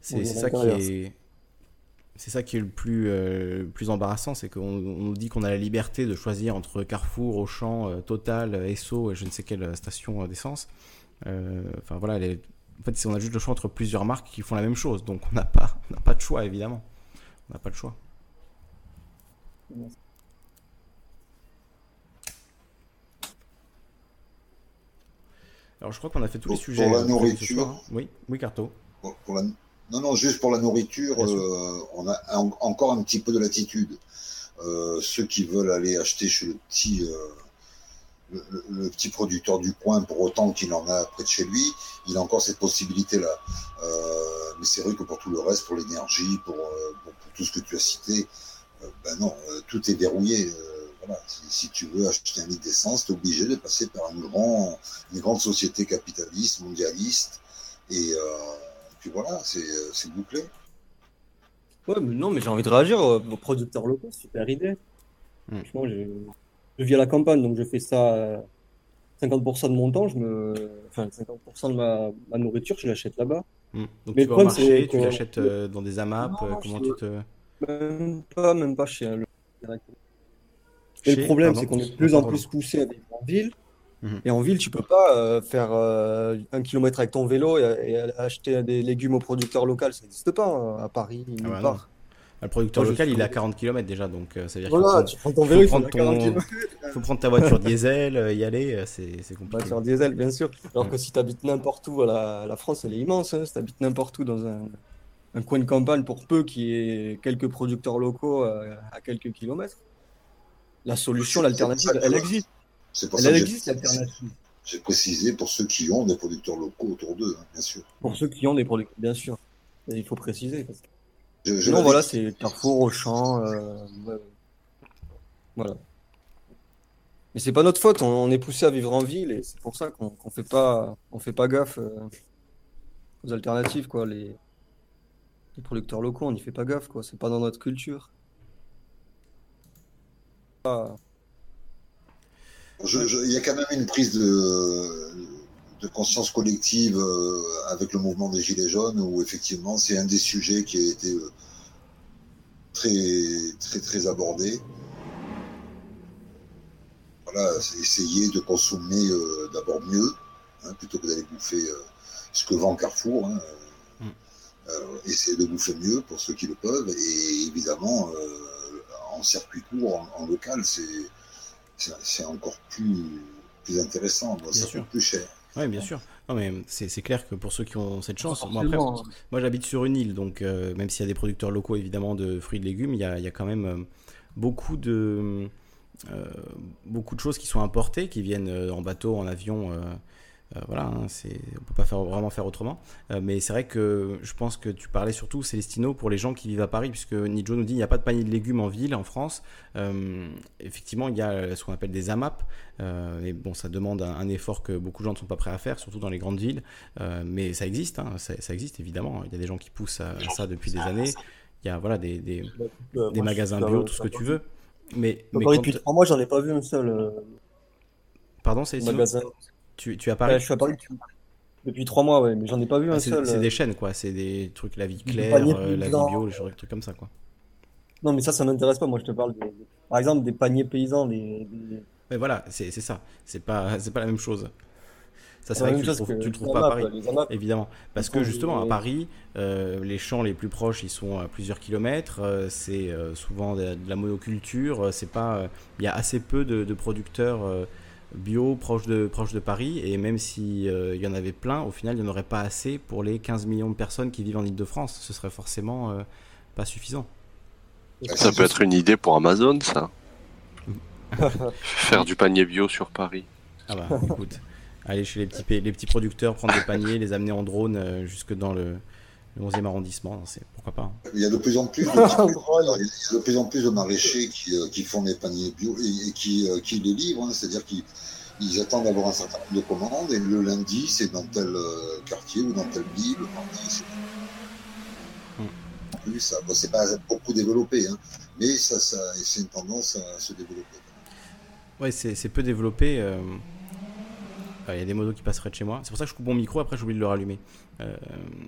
C'est, c'est ça qui est, c'est ça qui est le plus, euh, plus embarrassant, c'est qu'on nous dit qu'on a la liberté de choisir entre Carrefour, Auchan, euh, Total, Esso et je ne sais quelle station d'essence. Euh, enfin voilà, en fait, on a juste le choix entre plusieurs marques qui font la même chose, donc on n'a pas, pas de choix évidemment. On n'a pas de choix. Alors je crois qu'on a fait tous les sujets. Pour la nourriture. Oui, oui, Carto. Pour, la, non, non, juste pour la nourriture, euh, on a encore un petit peu de latitude. Euh, ceux qui veulent aller acheter chez le petit, euh, le, petit producteur du coin, pour autant qu'il en a près de chez lui, il a encore cette possibilité-là. mais c'est vrai que pour tout le reste, pour l'énergie, pour, tout ce que tu as cité, ben non, tout est verrouillé. Voilà. Si, tu veux acheter un litre d'essence, tu es obligé de passer par une, grand, une grande société capitaliste, mondialiste. Et puis voilà, euh, c'est bouclé. Ouais, mais non, mais j'ai envie de réagir aux producteurs locaux, super idée. Hmm. Franchement, je, vis à la campagne, donc je fais ça 50% de mon temps, je me... enfin 50% de ma, nourriture, je l'achète là-bas. Hmm. Donc mais tu vas au marché, tu l'achètes euh, dans des AMAP, euh, comment tu te... Même pas, même pas chez le... Et le problème, c'est qu'on est de plus en plus poussé à vivre en ville. Et en ville, tu peux pas euh, faire euh, un kilomètre avec ton vélo et, acheter des légumes au producteur local. Ça n'existe pas hein, à Paris, ah bah le producteur local, il est à 40 km déjà, donc ça veut dire voilà, tu prends ton vélo, il faut, prendre faut prendre ta voiture diesel, y aller, c'est compliqué. Voiture diesel, bien sûr. Alors que si tu habites n'importe où, la, la France, elle est immense. Hein. Si tu habites n'importe où dans un, un, coin de campagne, pour peu qu'il y ait quelques producteurs locaux à quelques kilomètres, la solution, l'alternative, elle existe. Pour elle, existe, l'alternative. J'ai précisé pour ceux qui ont des producteurs locaux autour d'eux, hein, bien sûr. Pour ceux qui ont des producteurs, bien sûr. Et il faut préciser. Parce que... non, voilà, c'est Carrefour, Auchan. Euh, voilà. Mais c'est pas notre faute, on, est poussé à vivre en ville et c'est pour ça qu'on qu fait pas, on fait pas gaffe euh, aux alternatives, quoi. Les, les producteurs locaux, on n'y fait pas gaffe, quoi. C'est pas dans notre culture. Il y a quand même une prise de, conscience collective euh, avec le mouvement des Gilets jaunes où effectivement c'est un des sujets qui a été euh, très très très abordé. Voilà, c'est essayer de consommer euh, d'abord mieux, hein, plutôt que d'aller bouffer ce que vend Carrefour. Hein, mm. essayer de bouffer mieux pour ceux qui le peuvent et évidemment en circuit court, en, local, c'est encore plus, plus intéressant, ça coûte plus cher. Oui, bien sûr. Non, mais c'est clair que pour ceux qui ont cette chance, moi j'habite sur une île, donc euh, même s'il y a des producteurs locaux évidemment de fruits et de légumes, il y a, il y a quand même euh, beaucoup de euh, beaucoup de choses qui sont importées, qui viennent en bateau, en avion euh, voilà, hein, c'est, on peut pas faire, vraiment faire autrement. Euh, mais c'est vrai que je pense que tu parlais surtout, Célestino, pour les gens qui vivent à Paris, puisque Nijo nous dit il n'y a pas de panier de légumes en ville, en France. Euh, effectivement, il y a ce qu'on appelle des AMAP. et bon, ça demande un, effort que beaucoup de gens ne sont pas prêts à faire, surtout dans les grandes villes. mais ça existe, hein, ça, existe évidemment. Il y a des gens qui poussent à, ça depuis des années. Il y a voilà, des, des, des magasins bio, tout ce que tu veux. Mais, mais depuis trois mois, j'en ai pas vu un seul. Pardon, c'est magasin. Tu, tu as Paris Je suis à Paris depuis trois mois, ouais, mais j'en ai pas vu ah, un seul. C'est des euh. chaînes, quoi. C'est des trucs, la vie claire, euh, la vie bio, des trucs comme ça, quoi. Non, mais ça, ça m'intéresse pas. Moi, je te parle, par exemple, des paniers paysans. Des, Mais voilà, c'est ça. C'est pas, pas la même chose. Ça, c'est vrai que tu, le trouves, le trouves pas à Paris, évidemment. Parce que justement, à Paris, euh, les champs les plus proches, ils sont à plusieurs kilomètres. c'est souvent de, la monoculture. C'est pas, il y a assez peu de, de producteurs bio proche de, proche de Paris. Et même s'il euh, y en avait plein, au final, il n'y en aurait pas assez pour les 15 millions de personnes qui vivent en Ile-de-France. Ce serait forcément euh, pas suffisant. Ça peut être une idée pour Amazon, ça. Faire du panier bio sur Paris. Ah bah écoute, aller chez les petits, les petits producteurs, prendre des paniers, les amener en drone euh, jusque dans le, le 11e arrondissement, c'est pourquoi pas. Il y a de plus en plus de, de, plus, en plus de maraîchers qui, euh, qui font des paniers bio et, qui, euh, qui les livrent, hein. c'est-à-dire qu'ils attendent d'avoir un certain nombre de commandes et le lundi c'est dans tel euh, quartier ou dans telle ville, le mardi c'est hmm. plus ça, bon, c'est pas beaucoup développé, hein, mais ça, ça c'est une tendance à se développer. Oui, c'est peu développé. Il y a des modos qui passeraient de chez moi. C'est pour ça que je coupe mon micro, après j'oublie de le rallumer. Euh,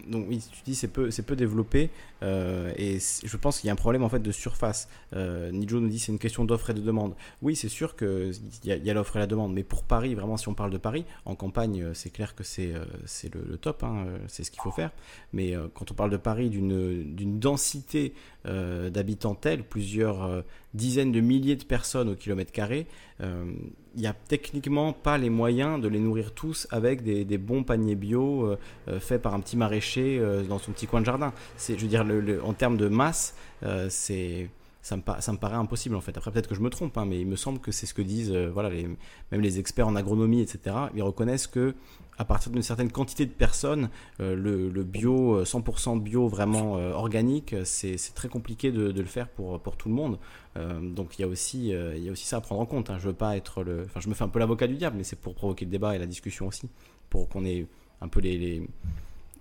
donc oui, tu dis c'est peu, c'est peu développé euh, et je pense qu'il y a un problème en fait de surface. Euh, Nijo nous dit c'est une question d'offre et de demande. Oui, c'est sûr qu'il y a, y a l'offre et la demande, mais pour Paris, vraiment si on parle de Paris, en campagne, c'est clair que c'est, c'est le, top, hein, c'est ce qu'il faut faire. Mais quand on parle de Paris, d'une, d'une densité d'habitants telle, plusieurs dizaines de milliers de personnes au kilomètre carré, il n'y a techniquement pas les moyens de les nourrir tous avec des, des bons paniers bio faits par un petit maraîcher euh, dans son petit coin de jardin. C'est, je veux dire, en termes de masse, euh, c'est ça me, paraît impossible en fait. Après peut-être que je me trompe, hein, mais il me semble que c'est ce que disent euh, voilà, même les experts en agronomie, etc. Ils reconnaissent que à partir d'une certaine quantité de personnes, le, bio, 100% bio vraiment organique, c'est très compliqué de, le faire pour, pour tout le monde. donc il y, a aussi, il y a aussi ça à prendre en compte. Hein. Je veux pas être le... Enfin je me fais un peu l'avocat du diable, mais c'est pour provoquer le débat et la discussion aussi, pour qu'on ait un peu les,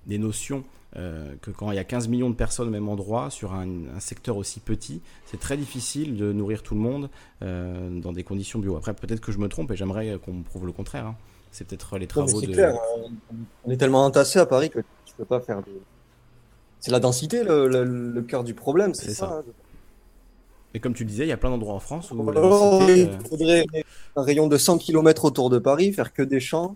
des notions euh, que quand il y a 15 millions de personnes au même endroit, sur un, secteur aussi petit, c'est très difficile de nourrir tout le monde euh, dans des conditions bio. Après, peut-être que je me trompe et j'aimerais qu'on me prouve le contraire. Hein. C'est peut-être les travaux de. Clair, hein. on est tellement entassé à Paris que tu peux pas faire de. C'est la densité le, le, cœur du problème, c'est ça. Hein. Et comme tu le disais, il y a plein d'endroits en France où. Oh, il euh, faudrait un rayon de 100 km autour de Paris, faire que des champs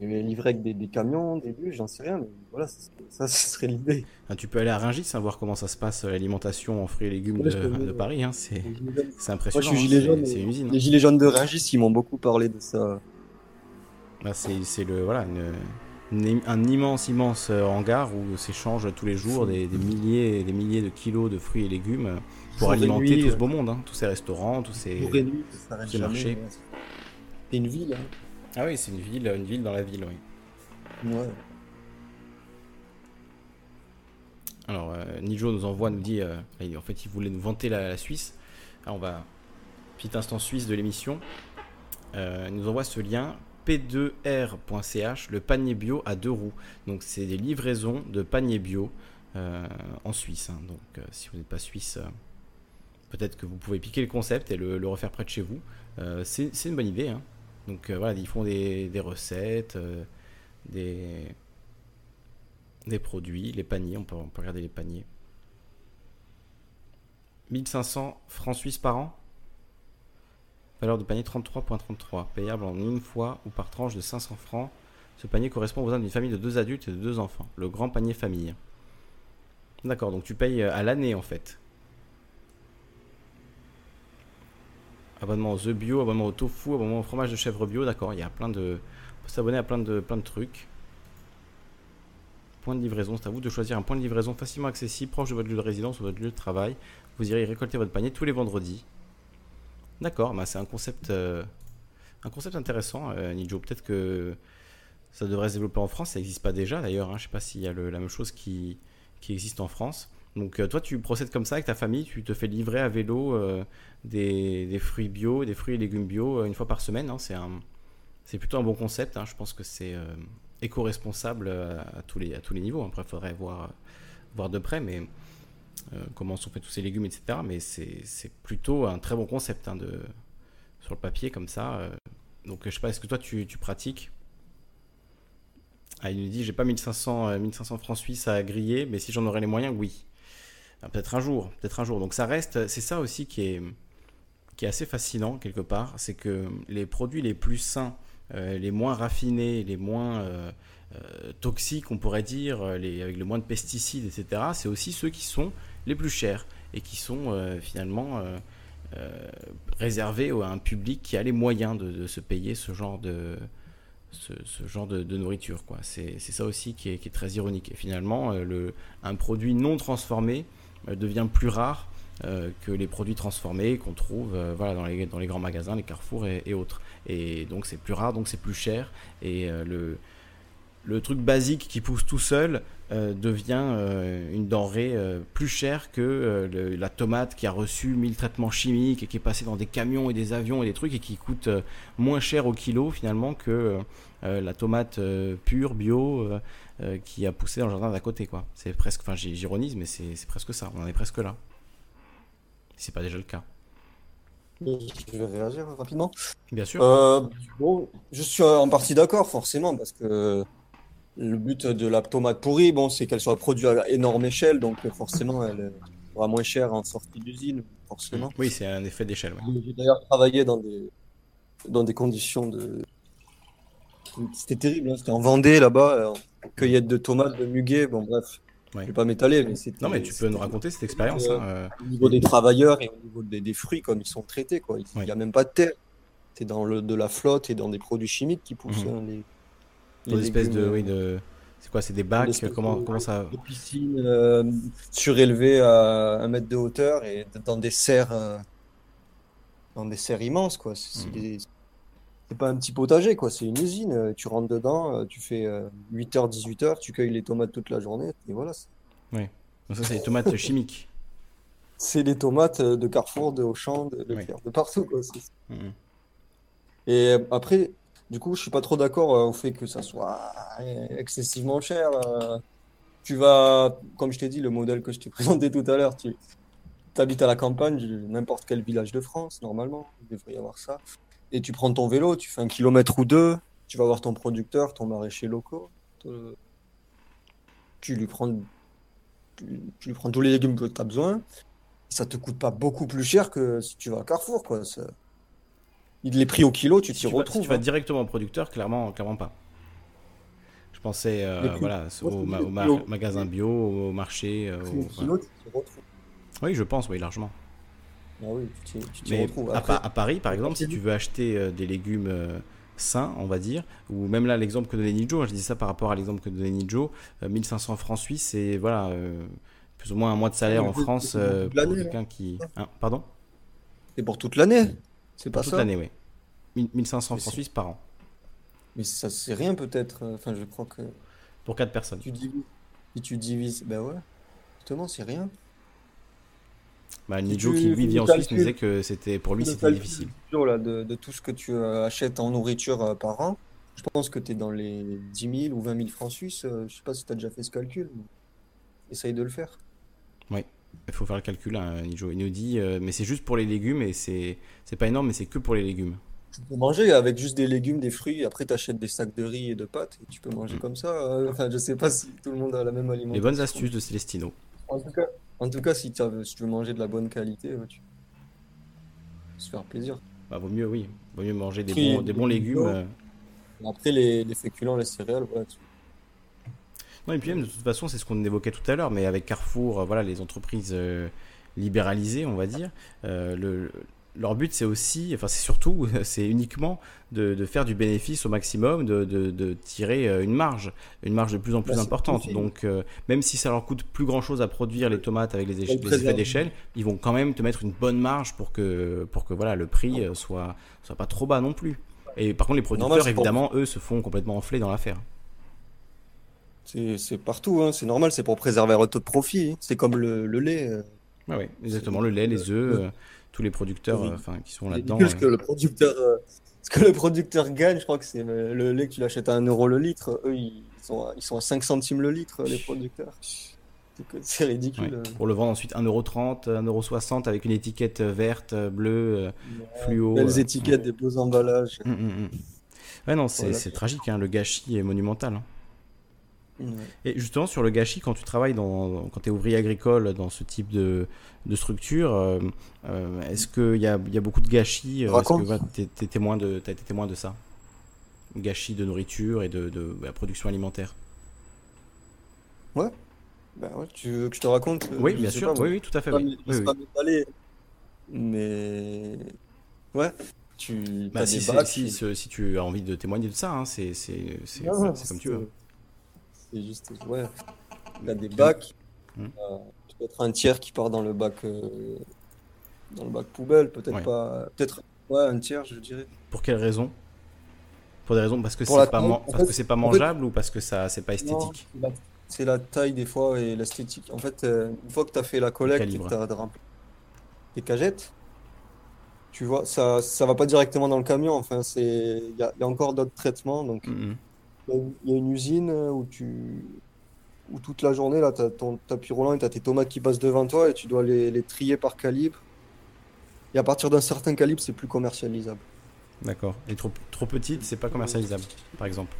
livrer avec des, camions, des bus, j'en sais rien, mais voilà, ça, ce serait l'idée. Ah, tu peux aller à Rungis, hein, voir comment ça se passe euh, l'alimentation en fruits et légumes de, Paris, hein, c'est impressionnant. Moi, je suis gilet jaune, c'est une usine. Les gilets jaunes de Rungis, ils m'ont beaucoup parlé de ça. Bah, c'est le voilà un immense immense euh, hangar où s'échangent tous les jours des, milliers des milliers de kilos de fruits et légumes pour alimenter tout ce beau monde, hein, tous ces restaurants, tous ces, marchés. C'est une ville. Hein. Ah oui, c'est une ville, une ville dans la ville, oui. Ouais. Alors, euh, Nijo nous envoie, nous dit, euh, en fait, il voulait nous vanter la, Suisse. Alors, on va, petit instant suisse de l'émission. Euh, il nous envoie ce lien p2r.ch, le panier bio à deux roues. Donc, c'est des livraisons de paniers bio en Suisse. Hein. Donc, si vous n'êtes pas suisse, peut-être que vous pouvez piquer le concept et le, refaire près de chez vous. c'est une bonne idée. Hein. Donc euh, voilà, ils font des, recettes, euh, des, des produits, les paniers, on peut, regarder les paniers. 1500 francs suisses par an Valeur de panier 33.33, payable en une fois ou par tranche de 500 francs. Ce panier correspond aux besoins d'une famille de deux adultes et de deux enfants. Le grand panier famille. D'accord, donc tu payes à l'année en fait. Abonnement aux œufs bio, abonnement au tofu, abonnement au fromage de chèvre bio, d'accord, il y a plein de. S'abonner à plein de, plein de trucs. Point de livraison, c'est à vous de choisir un point de livraison facilement accessible, proche de votre lieu de résidence ou votre lieu de travail. Vous irez récolter votre panier tous les vendredis. D'accord, bah c'est un concept, euh, un concept intéressant, euh. Peut-être que ça devrait se développer en France, ça n'existe pas déjà d'ailleurs. Hein. Je ne sais pas s'il y a la même chose qui existe en France. Donc euh, toi, tu procèdes comme ça avec ta famille, tu te fais livrer à vélo euh, des, fruits bio, des fruits et légumes bio euh, une fois par semaine. Hein. c'est plutôt un bon concept. Hein. je pense que c'est éco-responsable à, tous les, niveaux. Après, il faudrait voir, de près, mais comment sont faits tous ces légumes, etc. Mais c'est plutôt un très bon concept hein, de, sur le papier comme ça. donc je sais pas, est-ce que toi tu, tu pratiques? Ah, il nous dit j'ai pas 1500, 1500 francs suisses à griller, mais si j'en aurais les moyens, oui. Ah, peut-être un jour, peut-être un jour. Donc ça reste, c'est ça aussi qui est, qui est assez fascinant quelque part, c'est que les produits les plus sains, euh, les moins raffinés, les moins euh, euh, toxiques, on pourrait dire, les, avec le moins de pesticides, etc., c'est aussi ceux qui sont les plus chers et qui sont finalement réservés à un public qui a les moyens de, se payer ce genre de, ce, genre de, nourriture. C'est, ça aussi qui est, qui est, très ironique. Et finalement, le, un produit non transformé devient plus rare euh, que les produits transformés qu'on trouve euh, voilà, dans, les, dans les grands magasins, les carrefours et, autres. Et donc c'est plus rare, donc c'est plus cher. Et le, le truc basique qui pousse tout seul devient une denrée plus chère que la tomate qui a reçu 1000 traitements chimiques et qui est passée dans des camions et des avions et des trucs et qui coûte moins cher au kilo finalement que la tomate pure, bio, euh, qui a poussé dans le jardin d'à côté. quoi. C'est presque, enfin j'ironise, mais c'est presque ça. On en est presque là. c'est pas déjà le cas. Je vais réagir rapidement. Bien sûr. Euh, bon, je suis en partie d'accord, forcément, parce que le but de la tomate pourrie, bon, c'est qu'elle soit produite à énorme échelle, donc forcément, elle sera moins chère en sortie d'usine, forcément. Oui, c'est un effet d'échelle. J'ai d'ailleurs travaillé dans des, dans des conditions de. C'était terrible, hein. c'était en Vendée là-bas, cueillette de tomates, de muguet, bon bref. Je ne vais pas m'étaler, mais c'est. Non, mais tu peux nous raconter cette expérience. Hein, euh. Au niveau des travailleurs et au niveau des, fruits, comme ils sont traités, quoi. Il n'y a même pas de terre. C'est dans le, de la flotte et dans des produits chimiques qui poussent mhm. hein, les, les espèces de, oui, de. C'est quoi C'est des bacs? comment, comment ça Des piscines euh, surélevées à un mètre de hauteur et dans des serres, euh, dans des serres immenses, quoi. C'est mhm. des c'est pas un petit potager, quoi. C'est une usine. Euh, tu rentres dedans, euh, tu fais 8h, euh, 18h, tu cueilles les tomates toute la journée, et voilà. Oui. Donc ça, c'est les tomates chimiques. C'est les tomates de Carrefour, de Auchan, de, de, de partout, quoi. Mm-hmm. Et après, du coup, je suis pas trop d'accord au fait que ça soit excessivement cher. Tu vas, comme je t'ai dit, le modèle que je t'ai présenté tout à l'heure, tu habites à la campagne, n'importe quel village de France, normalement, il devrait y avoir ça et tu prends ton vélo, tu fais un kilomètre ou deux, tu vas voir ton producteur, ton maraîcher locaux, tu lui prends, tu, lui prends tous les légumes que tu as besoin, ça te coûte pas beaucoup plus cher que si tu vas à Carrefour, quoi. Il est pris au kilo, tu t'y retrouves. si tu vas hein. directement au producteur, clairement, clairement pas. Je pensais voilà, au, magasin bio, au marché. Oui, je pense, oui, largement. Ah oui, tu t'y retrouves. À, Paris, par exemple, si tu veux acheter des légumes sain, on va dire, ou même là l'exemple que donnait Nijo, hein, je dis ça par rapport à l'exemple que donnait Nijo, 1500 francs suisses, c'est voilà, euh, plus ou moins un mois de salaire en France euh, pour quelqu'un qui... Hein, pardon? C'est pour toute l'année C'est pas toute l'année, oui. 1500 francs suisses par an. Mais ça c'est rien peut-être, euh, enfin je crois que... Pour 4 personnes. Tu divises, si tu divises, ben ouais, justement c'est rien. Bah, Nijo qui lui vit en Suisse nous disait que c'était pour lui c'était difficile. Là, de, de, tout ce que tu euh, achètes en nourriture euh, par an, je pense que tu es dans les 10 000 ou 20 000 francs suisses. Euh, je sais pas si tu as déjà fait ce calcul. Essaye de le faire. Oui, il faut faire le calcul, hein, Nijo. Il nous dit, mais c'est juste pour les légumes et c'est pas énorme, mais c'est que pour les légumes. Tu peux manger avec juste des légumes, des fruits. Après, tu achètes des sacs de riz et de pâtes et tu peux manger mm. comme ça. Enfin, je sais pas si tout le monde a la même alimentation. Les bonnes astuces de Célestino. En tout cas, en tout cas, si, tu veux manger de la bonne qualité, tu se faire plaisir. Bah, vaut mieux, oui. Vaut mieux manger des, bons, des bons légumes. Euh. Après, les, les, féculents, les céréales, voilà. Non, et puis même, de toute façon, c'est ce qu'on évoquait tout à l'heure, mais avec Carrefour, euh, voilà, les entreprises euh, libéralisées, on va dire, le, leur but, c'est aussi, enfin, c'est surtout, c'est uniquement de, faire du bénéfice au maximum, de, tirer euh, une marge, une marge de plus en plus bah, importante. Donc, euh, même si ça leur coûte plus grand chose à produire les tomates avec les, effets d'échelle, ils vont quand même te mettre une bonne marge pour que, pour que voilà, le prix euh, soit, soit pas trop bas non plus. Et par contre, les producteurs, évidemment, eux, se font complètement enfler dans l'affaire. C'est partout, hein. c'est normal, c'est pour préserver un taux de profit. Hein. C'est comme le, lait. oui, exactement, le lait, les œufs tous les producteurs euh, enfin, qui sont là-dedans. Ce que le producteur, euh, ce que le producteur gagne, je crois que c'est le, lait que tu l'achètes à 1 euro le litre. Eux, ils sont, à, ils sont à 5 centimes le litre, les producteurs. C'est ridicule. Pour le vendre ensuite 1,30€, 1,60€ avec une étiquette verte, bleue, fluo. Belles étiquettes, des beaux emballages. Ouais, non, c'est tragique, hein, le gâchis est monumental. Hein. Et justement, sur le gâchis, quand tu travailles, dans, quand tu es ouvrier agricole dans ce type de, de structure, euh, euh, est-ce qu'il y a, y a, beaucoup de gâchis euh, Est-ce que tu es, été témoin de ça? Gâchis de nourriture et de, de, la production alimentaire Ouais. Bah ouais, tu veux que je te raconte Oui, bien sûr. oui, oui, tout à fait. Oui. oui, oui. mais ouais. Tu bah, si, si, si, tu as envie de témoigner de ça, hein, c'est comme tu veux. C'est juste, ouais. Il a des bacs. Hmm. Euh, peut-être un tiers qui part dans le bac, euh, dans le bac poubelle, peut-être pas. Peut-être, ouais, un tiers, je dirais. Pour quelle raison? Pour des raisons parce que c'est pas, parce que c'est pas mangeable ou parce que ça, c'est pas esthétique? C'est la taille des fois et l'esthétique. En fait, euh, une fois que tu as fait la collecte et que tu as rempli les cagettes, tu vois, ça, ça va pas directement dans le camion. Enfin, c'est, il y, y, a encore d'autres traitements, donc. Mm-hmm. Il y a une usine où tu où toute la journée, là, tu as ton tapis roulant et tu as tes tomates qui passent devant toi et tu dois les, les trier par calibre. Et à partir d'un certain calibre, c'est plus commercialisable. D'accord. Et trop, trop petite, c'est pas commercialisable, par exemple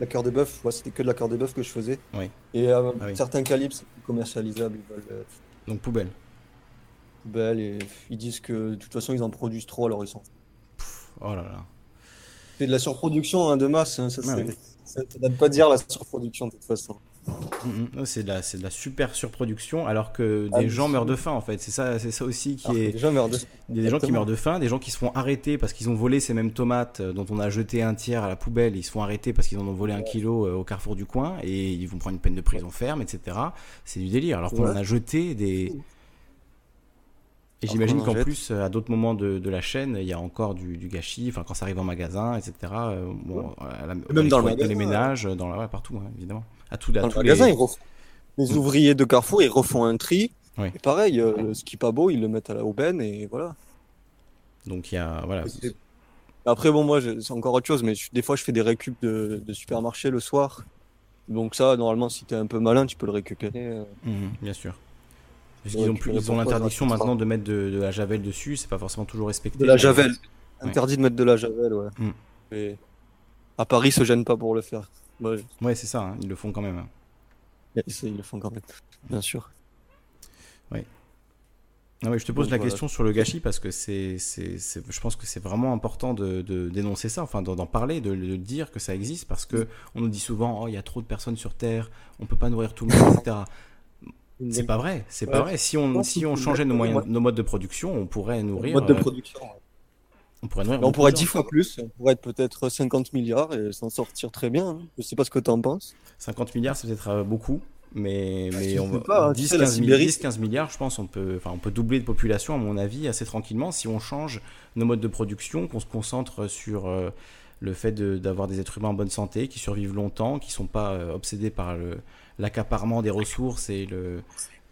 La cœur de bœuf, ouais, c'était que de la cœur de bœuf que je faisais. Oui. Et à ah certains calibres, c'est plus commercialisable. Euh, Donc poubelle. Poubelle, et ils disent que de toute façon, ils en produisent trop, alors ils sont. oh là là. C'est de la surproduction hein, de masse. Hein, ça, ne pas dire la surproduction de toute façon. Mm, mm. c'est de, la, de la super surproduction alors que des ah, gens meurent de faim en fait. C'est ça, c'est ça aussi qui est. Des gens meurent de Des gens qui meurent de faim, des gens qui se font arrêter parce qu'ils ont volé ces mêmes tomates euh, dont on a jeté un tiers à la poubelle. Ils se font arrêter parce qu'ils en ont volé un kilo euh, au carrefour du coin et ils vont prendre une peine de prison ferme, etc. C'est du délire. Alors qu'on a jeté des, et j'imagine qu'en plus, à d'autres moments de, de, la chaîne, il y a encore du, du, gâchis, enfin quand ça arrive en magasin, etc. Euh, bon, Même dans le magasin, les ménages, dans la, partout, hein, évidemment. À tout, dans le magasin, les... les ouvriers de Carrefour, ils refont un tri. Et pareil, euh, ce qui n'est pas beau, ils le mettent à la aubaine et voilà. Donc il y a voilà. Après bon, moi c'est encore autre chose, mais des fois je fais des récup de, de supermarché le soir. Donc ça, normalement, si tu es un peu malin, tu peux le récupérer. Euh. Mmh, bien sûr. Ils ont, ils ont l'interdiction maintenant de mettre de, la javel dessus, c'est pas forcément toujours respecté. De la javel. Interdit de mettre de la javel, ouais. Mm. à Paris, ils se gênent pas pour le faire. Ouais, c'est ça, hein, ils le font quand même. Hein. Ils le font quand même, bien sûr. Ouais. je te pose la question sur le gâchis parce que c'est, je pense que c'est vraiment important de, dénoncer ça, enfin d'en parler, de, dire que ça existe parce que on nous dit souvent, oh, il y a trop de personnes sur Terre, on peut pas nourrir tout le monde, etc. C'est pas vrai, c'est pas vrai. Si on, si on changeait nos, moyens, nos modes de production, on pourrait nourrir. Mode de euh, production. On pourrait nourrir. On pourrait 10 fois plus, on pourrait être peut-être 50 milliards et s'en sortir très bien. Hein. Je sais pas ce que tu en penses. 50 milliards, c'est peut-être euh, beaucoup, mais, mais on va, 10, 15 milliards, 15 milliards, je pense, on peut, enfin, on peut doubler de population, à mon avis, assez tranquillement, si on change nos modes de production, qu'on se concentre sur euh, le fait d'avoir des êtres humains en bonne santé, qui survivent longtemps, qui ne sont pas obsédés par le, l'accaparement des ressources et le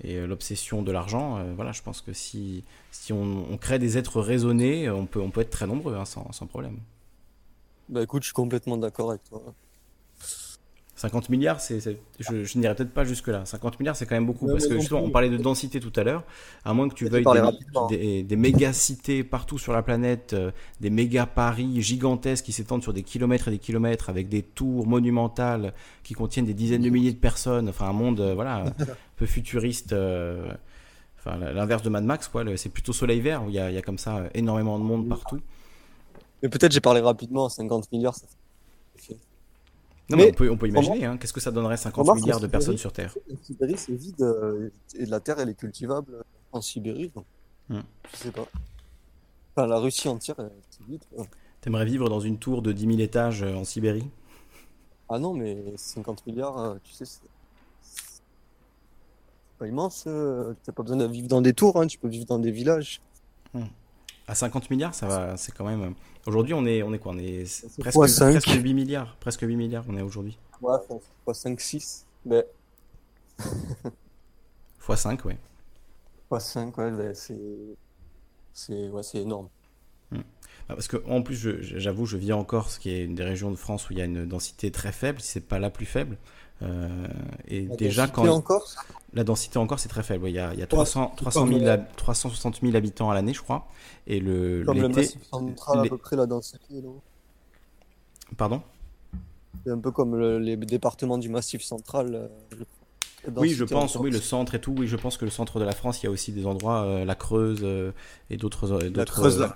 et euh, l'obsession de l'argent, euh, voilà, je pense que si, si on, crée des êtres raisonnés, on peut, on peut être très nombreux hein, sans, sans, problème. Bah écoute, je suis complètement d'accord avec toi. 50 milliards, c'est, je, je n'irai peut-être pas jusque-là. 50 milliards, c'est quand même beaucoup. parce que justement, on parlait de densité tout à l'heure. À moins que tu veuilles des, des, méga cités partout sur la planète, euh, des méga Paris gigantesques qui s'étendent sur des kilomètres et des kilomètres avec des tours monumentales qui contiennent des dizaines de milliers de personnes. Enfin, un monde, euh, voilà, un peu futuriste. Euh, enfin, l'inverse de Mad Max, quoi. C'est plutôt soleil vert où il y, a, y a comme ça énormément de monde partout. Mais peut-être j'ai parlé rapidement. 50 milliards, ça non, mais, on, peut, on peut imaginer, hein, qu'est-ce que ça donnerait 50 milliards de personnes sur Terre? Sibérie, c'est vide euh, et la Terre, elle est cultivable en Sibérie. Donc, hmm. Je sais pas. Enfin, la Russie entière, c'est vide. T'aimerais vivre dans une tour de 10 000 étages euh, en Sibérie? Ah non, mais 50 milliards, euh, tu sais, c'est pas immense. T'as pas besoin de vivre dans des tours, hein, tu peux vivre dans des villages. Hmm. À 50 milliards, ça va, c'est quand même. Aujourd'hui, on est, on est quoi On est presque, presque 8 milliards. Presque 8 milliards, on est aujourd'hui. Ouais, fois 5, 6. Mais... fois 5, ouais. Fois 5, ouais, c'est. C'est ouais, énorme. Ah, parce que en plus, j'avoue, je, vis en Corse, qui est une des régions de France où il y a une densité très faible, si c'est pas la plus faible. Euh, et la déjà quand en Corse la densité en Corse c'est très faible. Il y a, il y a 300, 300 000, 360 000 habitants à l'année, je crois. Et le Comme le massif central, à peu près la densité. Non Pardon? C'est un peu comme le, les départements du massif central. Euh, oui, je pense, oui, le centre et tout. Oui, je pense que le centre de la France, il y a aussi des endroits, euh, la Creuse euh, et d'autres. la Creuse,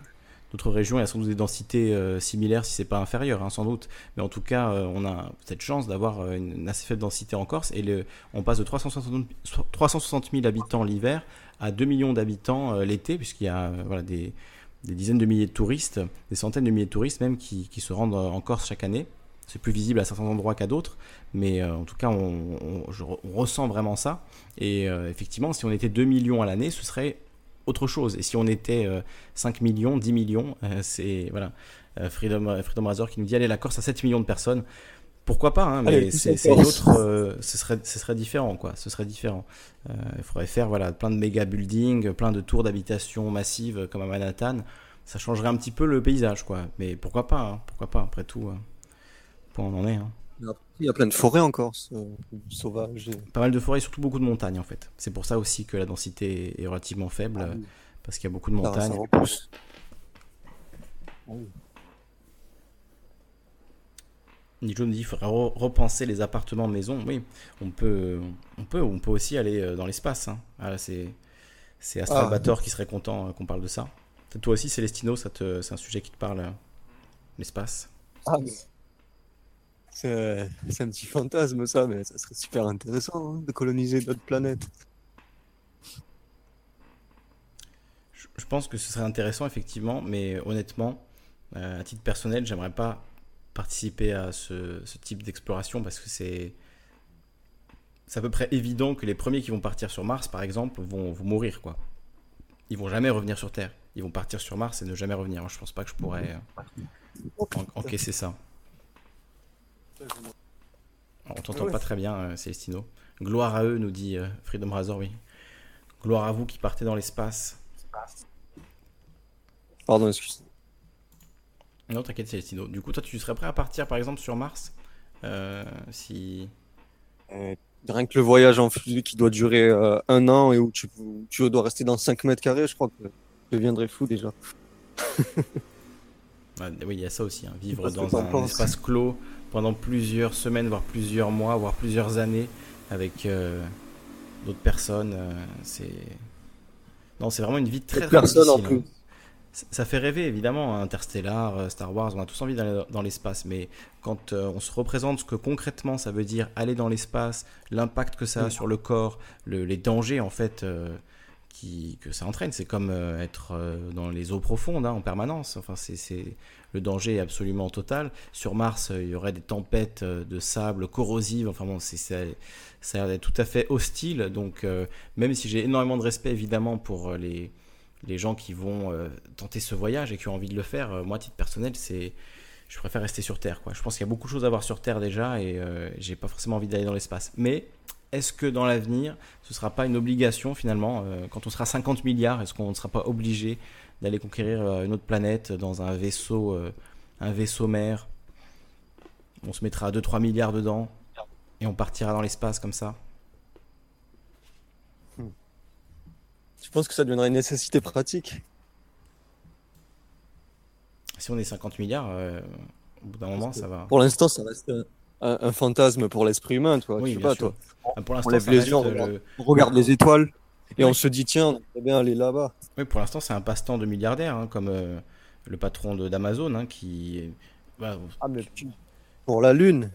d'autres régions, il y a sans doute des densités euh, similaires si c'est pas inférieur, hein, sans doute. Mais en tout cas, euh, on a cette chance d'avoir euh, une, assez faible densité en Corse et le, on passe de 360, 360 000 habitants l'hiver à 2 millions d'habitants l'été, puisqu'il y a voilà, des, des, dizaines de milliers de touristes, des centaines de milliers de touristes même qui, qui se rendent en Corse chaque année. C'est plus visible à certains endroits qu'à d'autres, mais en tout cas, on, on, ressent vraiment ça. Et effectivement, si on était 2 millions à l'année, ce serait autre chose. Et si on était 5 euh, millions, 10 millions, euh, c'est voilà, euh, Freedom, Freedom Razor qui nous dit allez la Corse à 7 millions de personnes. Pourquoi pas, hein, mais c'est autre, ce, serait, ce serait différent, quoi. Ce serait différent. il faudrait faire voilà, plein de méga buildings, plein de tours d'habitation massives comme à Manhattan. Ça changerait un petit peu le paysage, quoi. Mais pourquoi pas, hein, pourquoi pas, après tout. Point on en est. Hein. Il y a plein de forêts encore, sauvages. Pas mal de forêts, surtout beaucoup de montagnes en fait. C'est pour ça aussi que la densité est relativement faible, ah parce qu'il y a beaucoup de montagnes. Nico nous dit qu'il faudrait repenser les appartements maisons. Oui, on peut, on peut, on peut aussi aller euh, dans l'espace. Hein. Ah, c'est, c'est Astralbator ah. qui serait content euh, qu'on parle de ça. Toi aussi, Célestino, ça te, c'est un sujet qui te parle, euh, l'espace? Ah, c'est un petit fantasme, ça, mais ça serait super intéressant hein, de coloniser d'autres planètes. Je pense que ce serait intéressant, effectivement, mais honnêtement, euh, à titre personnel, j'aimerais pas participer à ce, type d'exploration parce que c'est. C'est à peu près évident que les premiers qui vont partir sur Mars, par exemple, vont, mourir, quoi. Ils vont jamais revenir sur Terre. Ils vont partir sur Mars et ne jamais revenir. Je pense pas que je pourrais euh, encaisser ça. On t'entend pas très bien, euh, Célestino. Gloire à eux, nous dit euh, Freedom Razor, oui. Gloire à vous qui partez dans l'espace. Pardon, excuse. Non, t'inquiète, Célestino. Du coup, toi, tu serais prêt à partir, par exemple, sur Mars euh, Si. rien que le voyage en fusée qui doit durer un an et où tu, tu, dois rester dans 5 mètres carrés, je crois que je deviendrais fou déjà. oui, il y a ça aussi, hein. vivre dans un espace clos pendant plusieurs semaines, voire plusieurs mois, voire plusieurs années avec euh, d'autres personnes. Euh, c'est Non, c'est vraiment une vie très, très difficile. En plus. Ça fait rêver évidemment, hein, Interstellar, euh, Star Wars, on a tous envie d'aller dans l'espace, mais quand euh, on se représente ce que concrètement ça veut dire aller dans l'espace, l'impact que ça a sur le corps, les dangers en fait que ça entraîne, c'est comme être dans les eaux profondes hein, en permanence. Enfin, c'est le danger est absolument total. Sur Mars, il y aurait des tempêtes de sable corrosives. Enfin bon, ça a l'air tout à fait hostile. Donc même si j'ai énormément de respect évidemment pour les gens qui vont euh, tenter ce voyage et qui ont envie de le faire, euh, moi, à titre personnel, c'est je préfère rester sur Terre. Je pense qu'il y a beaucoup de choses à voir sur Terre déjà et euh, j'ai pas forcément envie d'aller dans l'espace. Mais est-ce que dans l'avenir, ce sera pas une obligation finalement Quand on sera 50 milliards, est-ce qu'on ne sera pas obligé d'aller conquérir une autre planète dans un vaisseau, un vaisseau mère? On se mettra 2-3 milliards dedans et on partira dans l'espace comme ça? Je pense que ça deviendrait une nécessité pratique. Si on est 50 milliards, euh, au bout d'un moment, ça va. Pour l'instant, ça reste un, fantasme pour l'esprit humain, toi. Oui, pas, toi. Pour on lève les yeux, on, regarde les étoiles et on se dit, tiens, on bien aller là-bas. Oui, pour l'instant, c'est un passe-temps de milliardaire, hein, comme euh, le patron d'Amazon, hein, qui. Bah, ah, mais pour la Lune.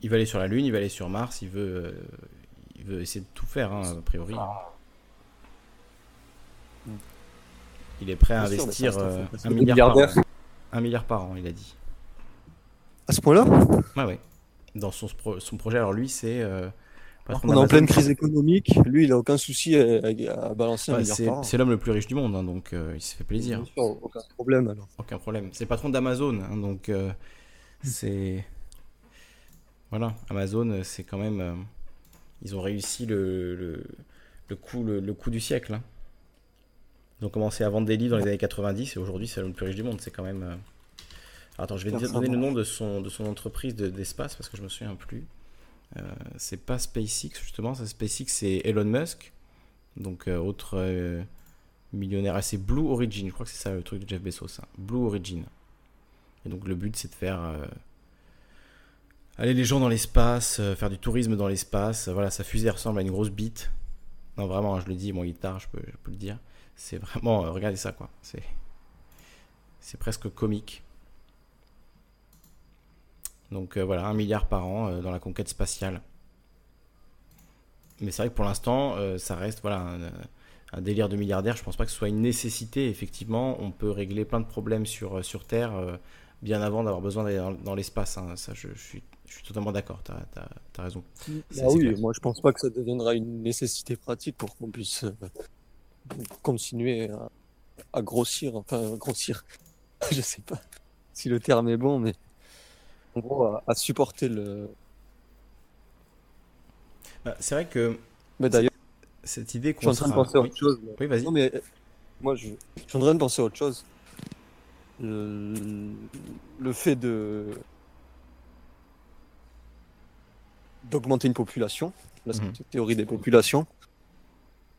Il va aller sur la Lune, il va aller sur Mars, il veut, euh, il veut essayer de tout faire, hein, a priori. Ah. Il est prêt à investir euh, un, milliard par an. un milliard par an, il a dit. À ce point-là? Ouais, ouais. Dans son, son projet, alors lui, c'est. Euh, on est en pleine crise économique. Lui, il a aucun souci à, balancer un milliard par an. C'est l'homme le plus riche du monde, hein, donc euh, il se fait plaisir. aucun problème alors. Aucun problème. C'est le patron d'Amazon, hein, donc c'est. Voilà, Amazon, c'est quand même. ils ont réussi le, le, le, coup, le, coup du siècle. Hein. Ils ont commencé à vendre des livres dans les années 90 et aujourd'hui c'est le plus riche du monde. C'est quand même. Euh, attends, je vais te donner le nom de son, de son entreprise d'espace parce que je me souviens plus. Euh, c'est pas SpaceX justement, ça SpaceX c'est Elon Musk, donc euh, autre millionnaire. Ah, c'est Blue Origin, je crois que c'est ça le truc de Jeff Bezos, hein. Blue Origin. Et donc le but c'est de faire aller les gens dans l'espace, faire du tourisme dans l'espace. Voilà, sa fusée ressemble à une grosse bite. Non vraiment, hein, je le dis, mon guitare, je peux, je peux le dire. C'est vraiment, euh, regardez ça quoi. C'est, c'est presque comique. Donc euh, voilà, un milliard par an euh, dans la conquête spatiale. Mais c'est vrai que pour l'instant, ça reste voilà un, délire de milliardaire. Je pense pas que ce soit une nécessité. Effectivement, on peut régler plein de problèmes sur, sur Terre bien avant d'avoir besoin d'aller dans, l'espace. Hein. Ça, je, suis, je, suis, totalement d'accord. Tu as, raison. Bah oui, moi je pense pas que ça deviendra une nécessité pratique pour qu'on puisse continuer à, grossir, enfin grossir, je sais pas si le terme est bon, mais en gros à, supporter le. Bah, c'est vrai que. Mais d'ailleurs, cette idée qu'on. Je suis en train de penser à autre chose. Oui, vas-y. Non, mais moi, je... je, suis en train de penser à autre chose. Le, le fait de d'augmenter une population, la mhm. théorie des populations,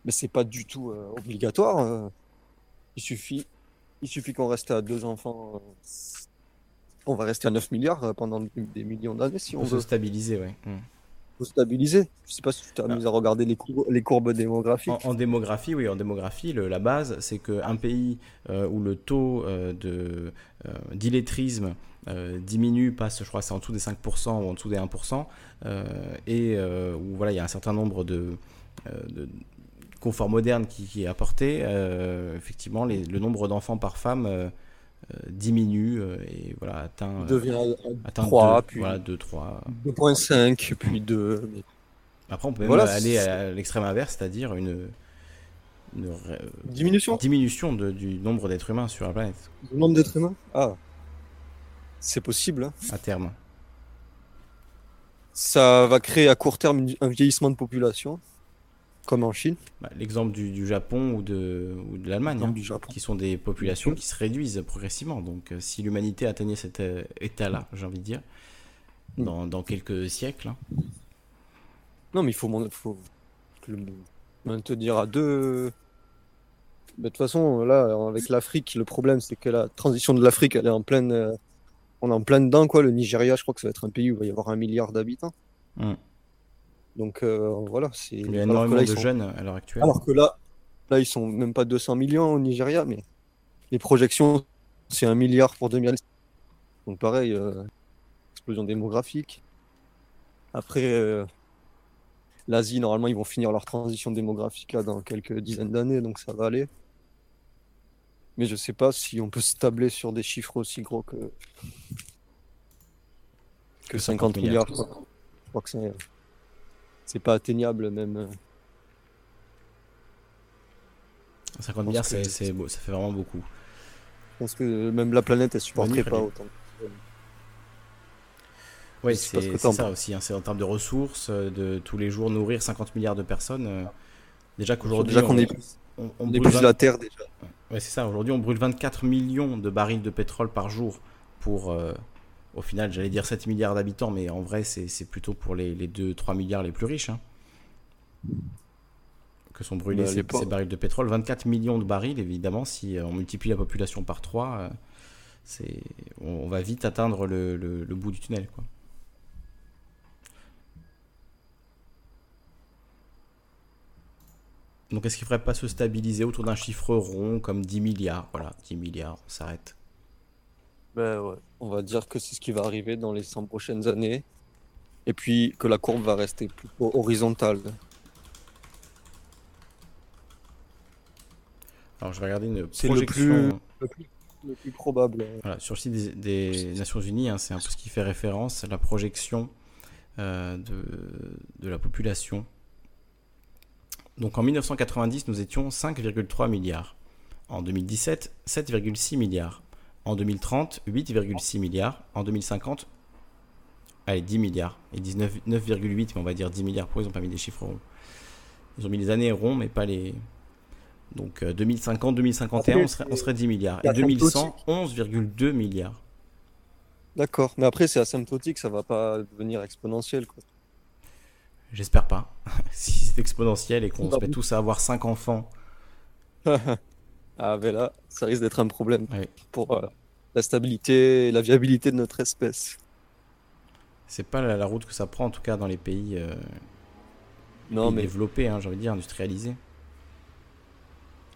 mais c'est pas du tout euh, obligatoire. Euh. il suffit, il suffit qu'on reste à deux enfants. Euh, on va rester à 9 milliards pendant des millions d'années si on, veut. se stabiliser, ouais. Faut stabiliser. Je sais pas si tu t'es amusé à regarder les, les courbes démographiques. En, démographie, oui, en démographie, la base, c'est qu'un pays où le taux de d'illettrisme diminue, passe, je crois, c'est en dessous des 5% ou en dessous des 1%, et où voilà, il y a un certain nombre de, de confort moderne qui, est apporté, euh, effectivement, le nombre d'enfants par femme euh, euh, diminue et voilà, atteint, devient atteint 3, 2, puis voilà, 2, 3. 2.5, puis 2. Après, on peut même aller à l'extrême inverse, c'est-à-dire une, diminution, diminution de, du nombre d'êtres humains sur la planète. Du nombre d'êtres humains? Ah, c'est possible. Hein. À terme. Ça va créer à court terme un vieillissement de population comme en Chine. Bah, l'exemple du, Japon ou de, ou de l'Allemagne, hein, qui sont des populations qui se réduisent progressivement. Donc euh, si l'humanité atteignait cet euh, état-là, j'ai envie de dire, mm. dans, dans quelques siècles. Hein. Non, mais il faut, faut maintenir à deux. De toute façon, là, avec l'Afrique, le problème, c'est que la transition de l'Afrique, elle est en pleine. Euh, on est en plein dedans, quoi. Le Nigeria, je crois que ça va être un pays où il va y avoir un milliard d'habitants. Mm. Donc euh, voilà, c'est. Il y a énormément de jeunes à l'heure actuelle. Alors que là, Là, ils sont même pas 200 millions au Nigeria, mais les projections, c'est un milliard pour 2000. Donc pareil, euh, explosion démographique. Après, euh, l'Asie, normalement, ils vont finir leur transition démographique là dans quelques dizaines d'années, donc ça va aller. Mais je sais pas si on peut se tabler sur des chiffres aussi gros que, que 50 milliards. Je crois que c'est, c'est pas atteignable même. 50 milliards, c'est, ça fait vraiment beaucoup. Je pense que même la planète, elle supporterait pas autant. Oui, c'est ça aussi. Hein. C'est en termes de ressources, euh, de tous les jours nourrir 50 milliards de personnes. Euh, déjà qu'aujourd'hui. Déjà qu'on est, on, on, brûle la terre déjà. Ouais, c'est ça. Aujourd'hui, on brûle 24 millions de barils de pétrole par jour pour. Euh, au final, j'allais dire 7 milliards d'habitants, mais en vrai, c'est plutôt pour les, les 2-3 milliards les plus riches. Hein, que sont brûlés bah, ces, barils de pétrole. 24 millions de barils, évidemment, si on multiplie la population par 3, c'est on, on, va vite atteindre le, le, le bout du tunnel. Quoi. Donc est-ce qu'il ne faudrait pas se stabiliser autour d'un chiffre rond comme 10 milliards? Voilà, 10 milliards, on s'arrête. Ben ouais, on va dire que c'est ce qui va arriver dans les 100 prochaines années. Et puis que la courbe va rester plutôt horizontale. Alors je vais regarder une projection. Le plus, le plus, probable. Voilà, sur le site des, Nations Unies, hein, c'est un peu ce qui fait référence à la projection euh, de, de la population donc en 1990, nous étions 5,3 milliards. En 2017, 7,6 milliards. En 2030, 8,6 milliards. En 2050, allez, 10 milliards. Et 9,8, mais on va dire 10 milliards. Pourquoi ils n'ont pas mis des chiffres ronds Ils ont mis les années ronds, mais pas les. Donc 2050, 2051, on serait, on serait 10 milliards. Et 2100, 11,2 milliards. D'accord, mais après c'est asymptotique, ça va pas devenir exponentiel. Quoi. J'espère pas. si c'est exponentiel et qu'on se met tous à avoir 5 enfants. ah, mais là, ça risque d'être un problème pour euh, la stabilité et la viabilité de notre espèce. C'est pas la, route que ça prend, en tout cas, dans les pays, euh, non, mais... développés, hein, j'ai envie de dire, industrialisés.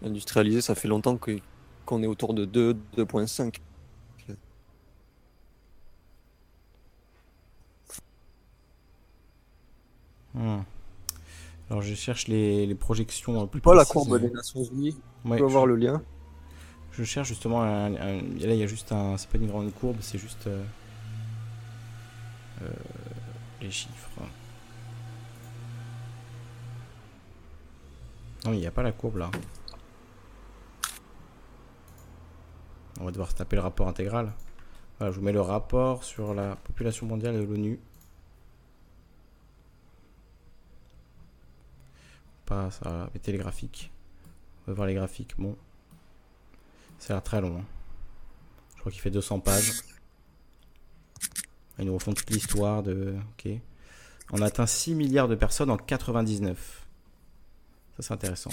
Industrialisé, ça fait longtemps qu'on est autour de 2, 2.5. Hmm. Alors je cherche les, projections plus Pas la courbe des Nations Unies. Ouais, tu peux voir le lien. Je cherche justement un, Là il y a juste un. C'est pas une grande courbe, c'est juste euh, euh, les chiffres. Non, il n'y a pas la courbe là. On va devoir se taper le rapport intégral. Voilà, je vous mets le rapport sur la population mondiale de l'ONU. Pas ça, mettez les graphiques. On va voir les graphiques. Bon. Ça a l'air très long. Hein. Je crois qu'il fait 200 pages. Ils nous refont toute l'histoire de. Ok. On a atteint 6 milliards de personnes en 99. Ça, c'est intéressant.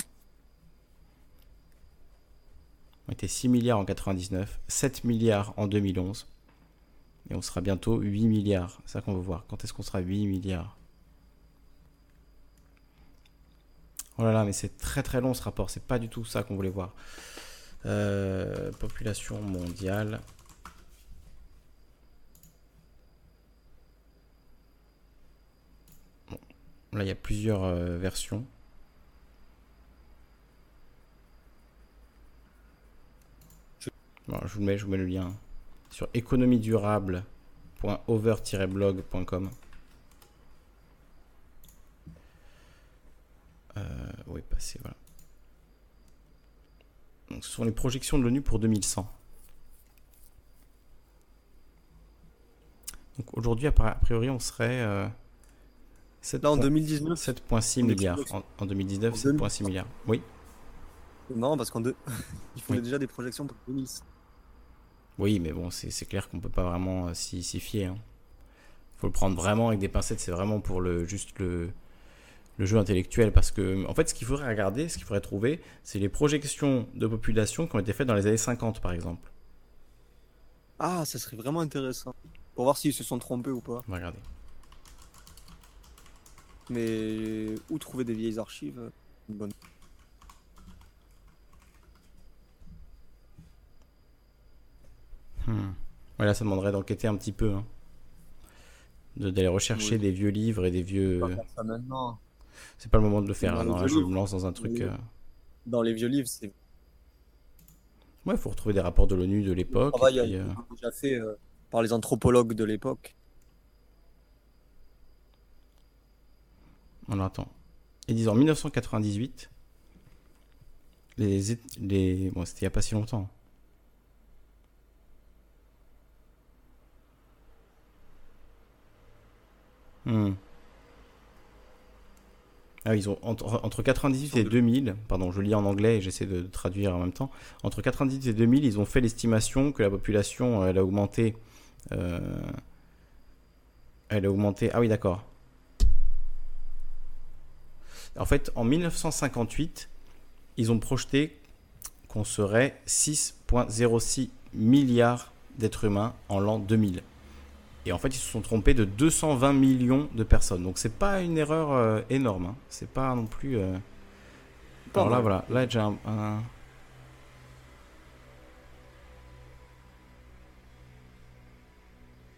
On était 6 milliards en 99, 7 milliards en 2011. Et on sera bientôt 8 milliards. C'est ça qu'on veut voir. Quand est-ce qu'on sera 8 milliards? Oh là là, mais c'est très très long ce rapport, c'est pas du tout ça qu'on voulait voir. Euh, population mondiale. là, il y a plusieurs euh, versions. je vous mets, le lien sur économiedurable.over-blog.com. Euh, oui, passé, voilà. Donc, ce sont les projections de l'ONU pour 2100. Donc aujourd'hui, a priori, on serait. Euh, 7 Là, en 2019 7,6 milliards. En, 2019, 7,6 milliards. Oui. Non, parce qu'en deux... il faut déjà des projections pour 2100. Oui, mais bon, c'est clair qu'on peut pas vraiment euh, s'y fier. Il hein. faut le prendre vraiment avec des pincettes. C'est vraiment pour le juste le, le jeu intellectuel parce que en fait ce qu'il faudrait regarder, ce qu'il faudrait trouver, c'est les projections de population qui ont été faites dans les années 50 par exemple. Ah, ça serait vraiment intéressant pour voir s'ils se sont trompés ou pas. Regardez. Mais où trouver des vieilles archives euh, Une bonne hmm. Voilà, ça demanderait d'enquêter un petit peu. Hein. D'aller rechercher des vieux livres et des vieux. C'est pas le moment de le faire. non, là, je me lance dans un truc. Euh. Dans les vieux livres, c'est. Ouais, il faut retrouver des rapports de l'ONU de l'époque. Il a euh, déjà fait euh, par les anthropologues de l'époque. On attend. Et disons, en 1998, les, les... Bon, c'était il n'y a pas si longtemps. Hmm. Ah, ils ont entre, entre 98 et 2000, pardon, je lis en anglais et j'essaie de, traduire en même temps. Entre 98 et 2000, ils ont fait l'estimation que la population, elle a augmenté. Euh, elle a augmenté. Ah oui, d'accord. En fait, en 1958, ils ont projeté qu'on serait 6,06 milliards d'êtres humains en l'an 2000. Et en fait, ils se sont trompés de 220 millions de personnes. Donc, c'est pas une erreur euh, énorme. Hein. C'est pas non plus. Euh... Alors là, voilà. Là, j'ai un,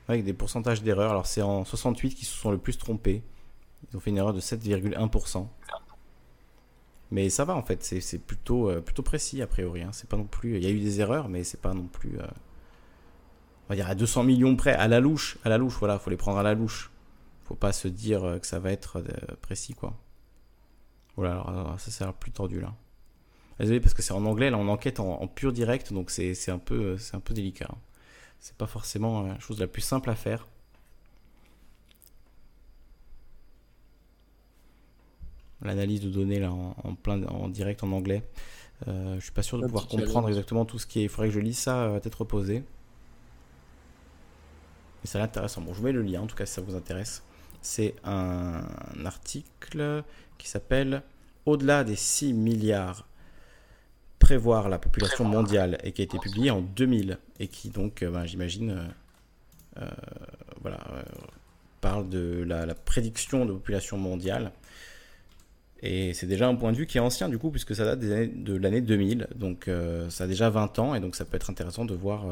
Avec des pourcentages d'erreurs. Alors, c'est en 68 qui se sont le plus trompés. Ils ont fait une erreur de 7,1%. Mais ça va en fait, c'est plutôt, euh, plutôt précis a priori. Hein. C'est pas non plus. Il y a eu des erreurs, mais c'est pas non plus. Euh, on va dire à 200 millions près, à la louche, à la louche, voilà, faut les prendre à la louche. Faut pas se dire euh, que ça va être euh, précis, quoi. Voilà, alors, ça c'est plus tordu là. Désolé parce que c'est en anglais, là on enquête en, pur direct, donc c'est un, peu, un peu délicat. C'est pas forcément la chose la plus simple à faire. L'analyse de données là en, plein en direct en anglais. Euh, je suis pas sûr de pouvoir comprendre exactement tout ce qui est. Il faudrait que je lise ça à tête reposée. Et c'est intéressant. Bon, je vous mets le lien en tout cas si ça vous intéresse. C'est un article qui s'appelle Au-delà des 6 milliards, prévoir la population mondiale et qui a été publié en 2000 et qui donc, euh, ben, j'imagine, euh, euh, voilà, parle de la, prédiction de population mondiale. Et c'est déjà un point de vue qui est ancien du coup, puisque ça date de l'année 2000. Donc ça a déjà 20 ans, et donc ça peut être intéressant de voir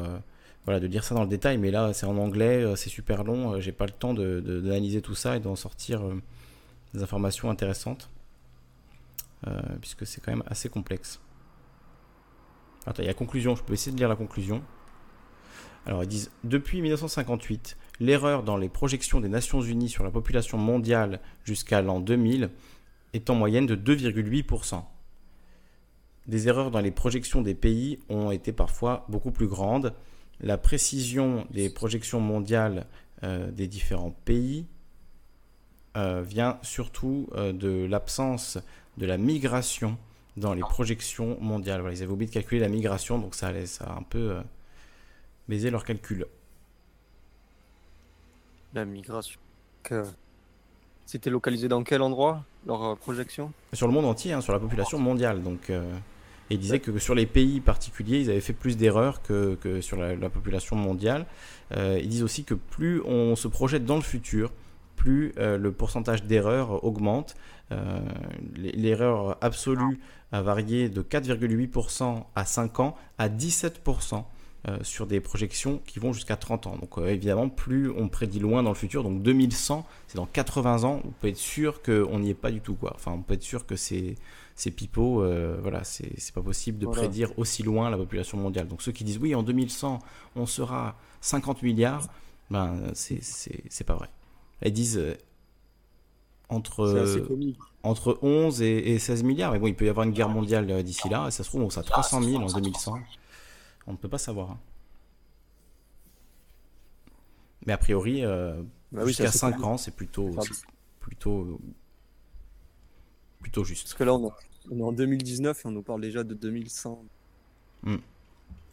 voilà, de lire ça dans le détail, mais là c'est en anglais, euh, c'est super long, euh, j'ai pas le temps d'analyser de, tout ça et d'en sortir euh, des informations intéressantes, puisque c'est quand même assez complexe. Attends, il y a conclusion, je peux essayer de lire la conclusion. Alors ils disent, depuis 1958, l'erreur dans les projections des Nations Unies sur la population mondiale jusqu'à l'an 2000 est en moyenne de 2,8%. Des erreurs dans les projections des pays ont été parfois beaucoup plus grandes la précision des projections mondiales euh, des différents pays euh, vient surtout euh, de l'absence de la migration dans les projections mondiales. Voilà, ils avaient oublié de calculer la migration, donc ça, allait, ça a un peu baisé leur calcul. La migration. C'était localisé dans quel endroit, leur projection? Sur le monde entier, hein, sur la population mondiale. Donc, et il disait que sur les pays particuliers, ils avaient fait plus d'erreurs que, sur la, population mondiale. Euh, ils disent aussi que plus on se projette dans le futur, plus euh, le pourcentage d'erreurs augmente. Euh, l'erreur absolue a varié de 4,8% à 5 ans à 17%. sur des projections qui vont jusqu'à 30 ans. Donc évidemment, plus on prédit loin dans le futur, donc 2100, c'est dans 80 ans, on peut être sûr qu'on n'y est pas du tout. Quoi. Enfin, on peut être sûr que c'est ces pipeaux, euh, voilà, c'est pas possible de prédire aussi loin la population mondiale. Donc ceux qui disent oui, en 2100, on sera 50 milliards, ben c'est pas vrai. Elles disent euh, entre, entre 11 et, 16 milliards, mais bon, il peut y avoir une guerre mondiale euh, d'ici là, et ça se trouve, on sera 300 000 en 2100. On ne peut pas savoir. Hein. Mais a priori, bah jusqu'à 5 ans, c'est plutôt, plutôt plutôt juste. Parce que là, on, est en 2019 et on nous parle déjà de 2100. Hmm.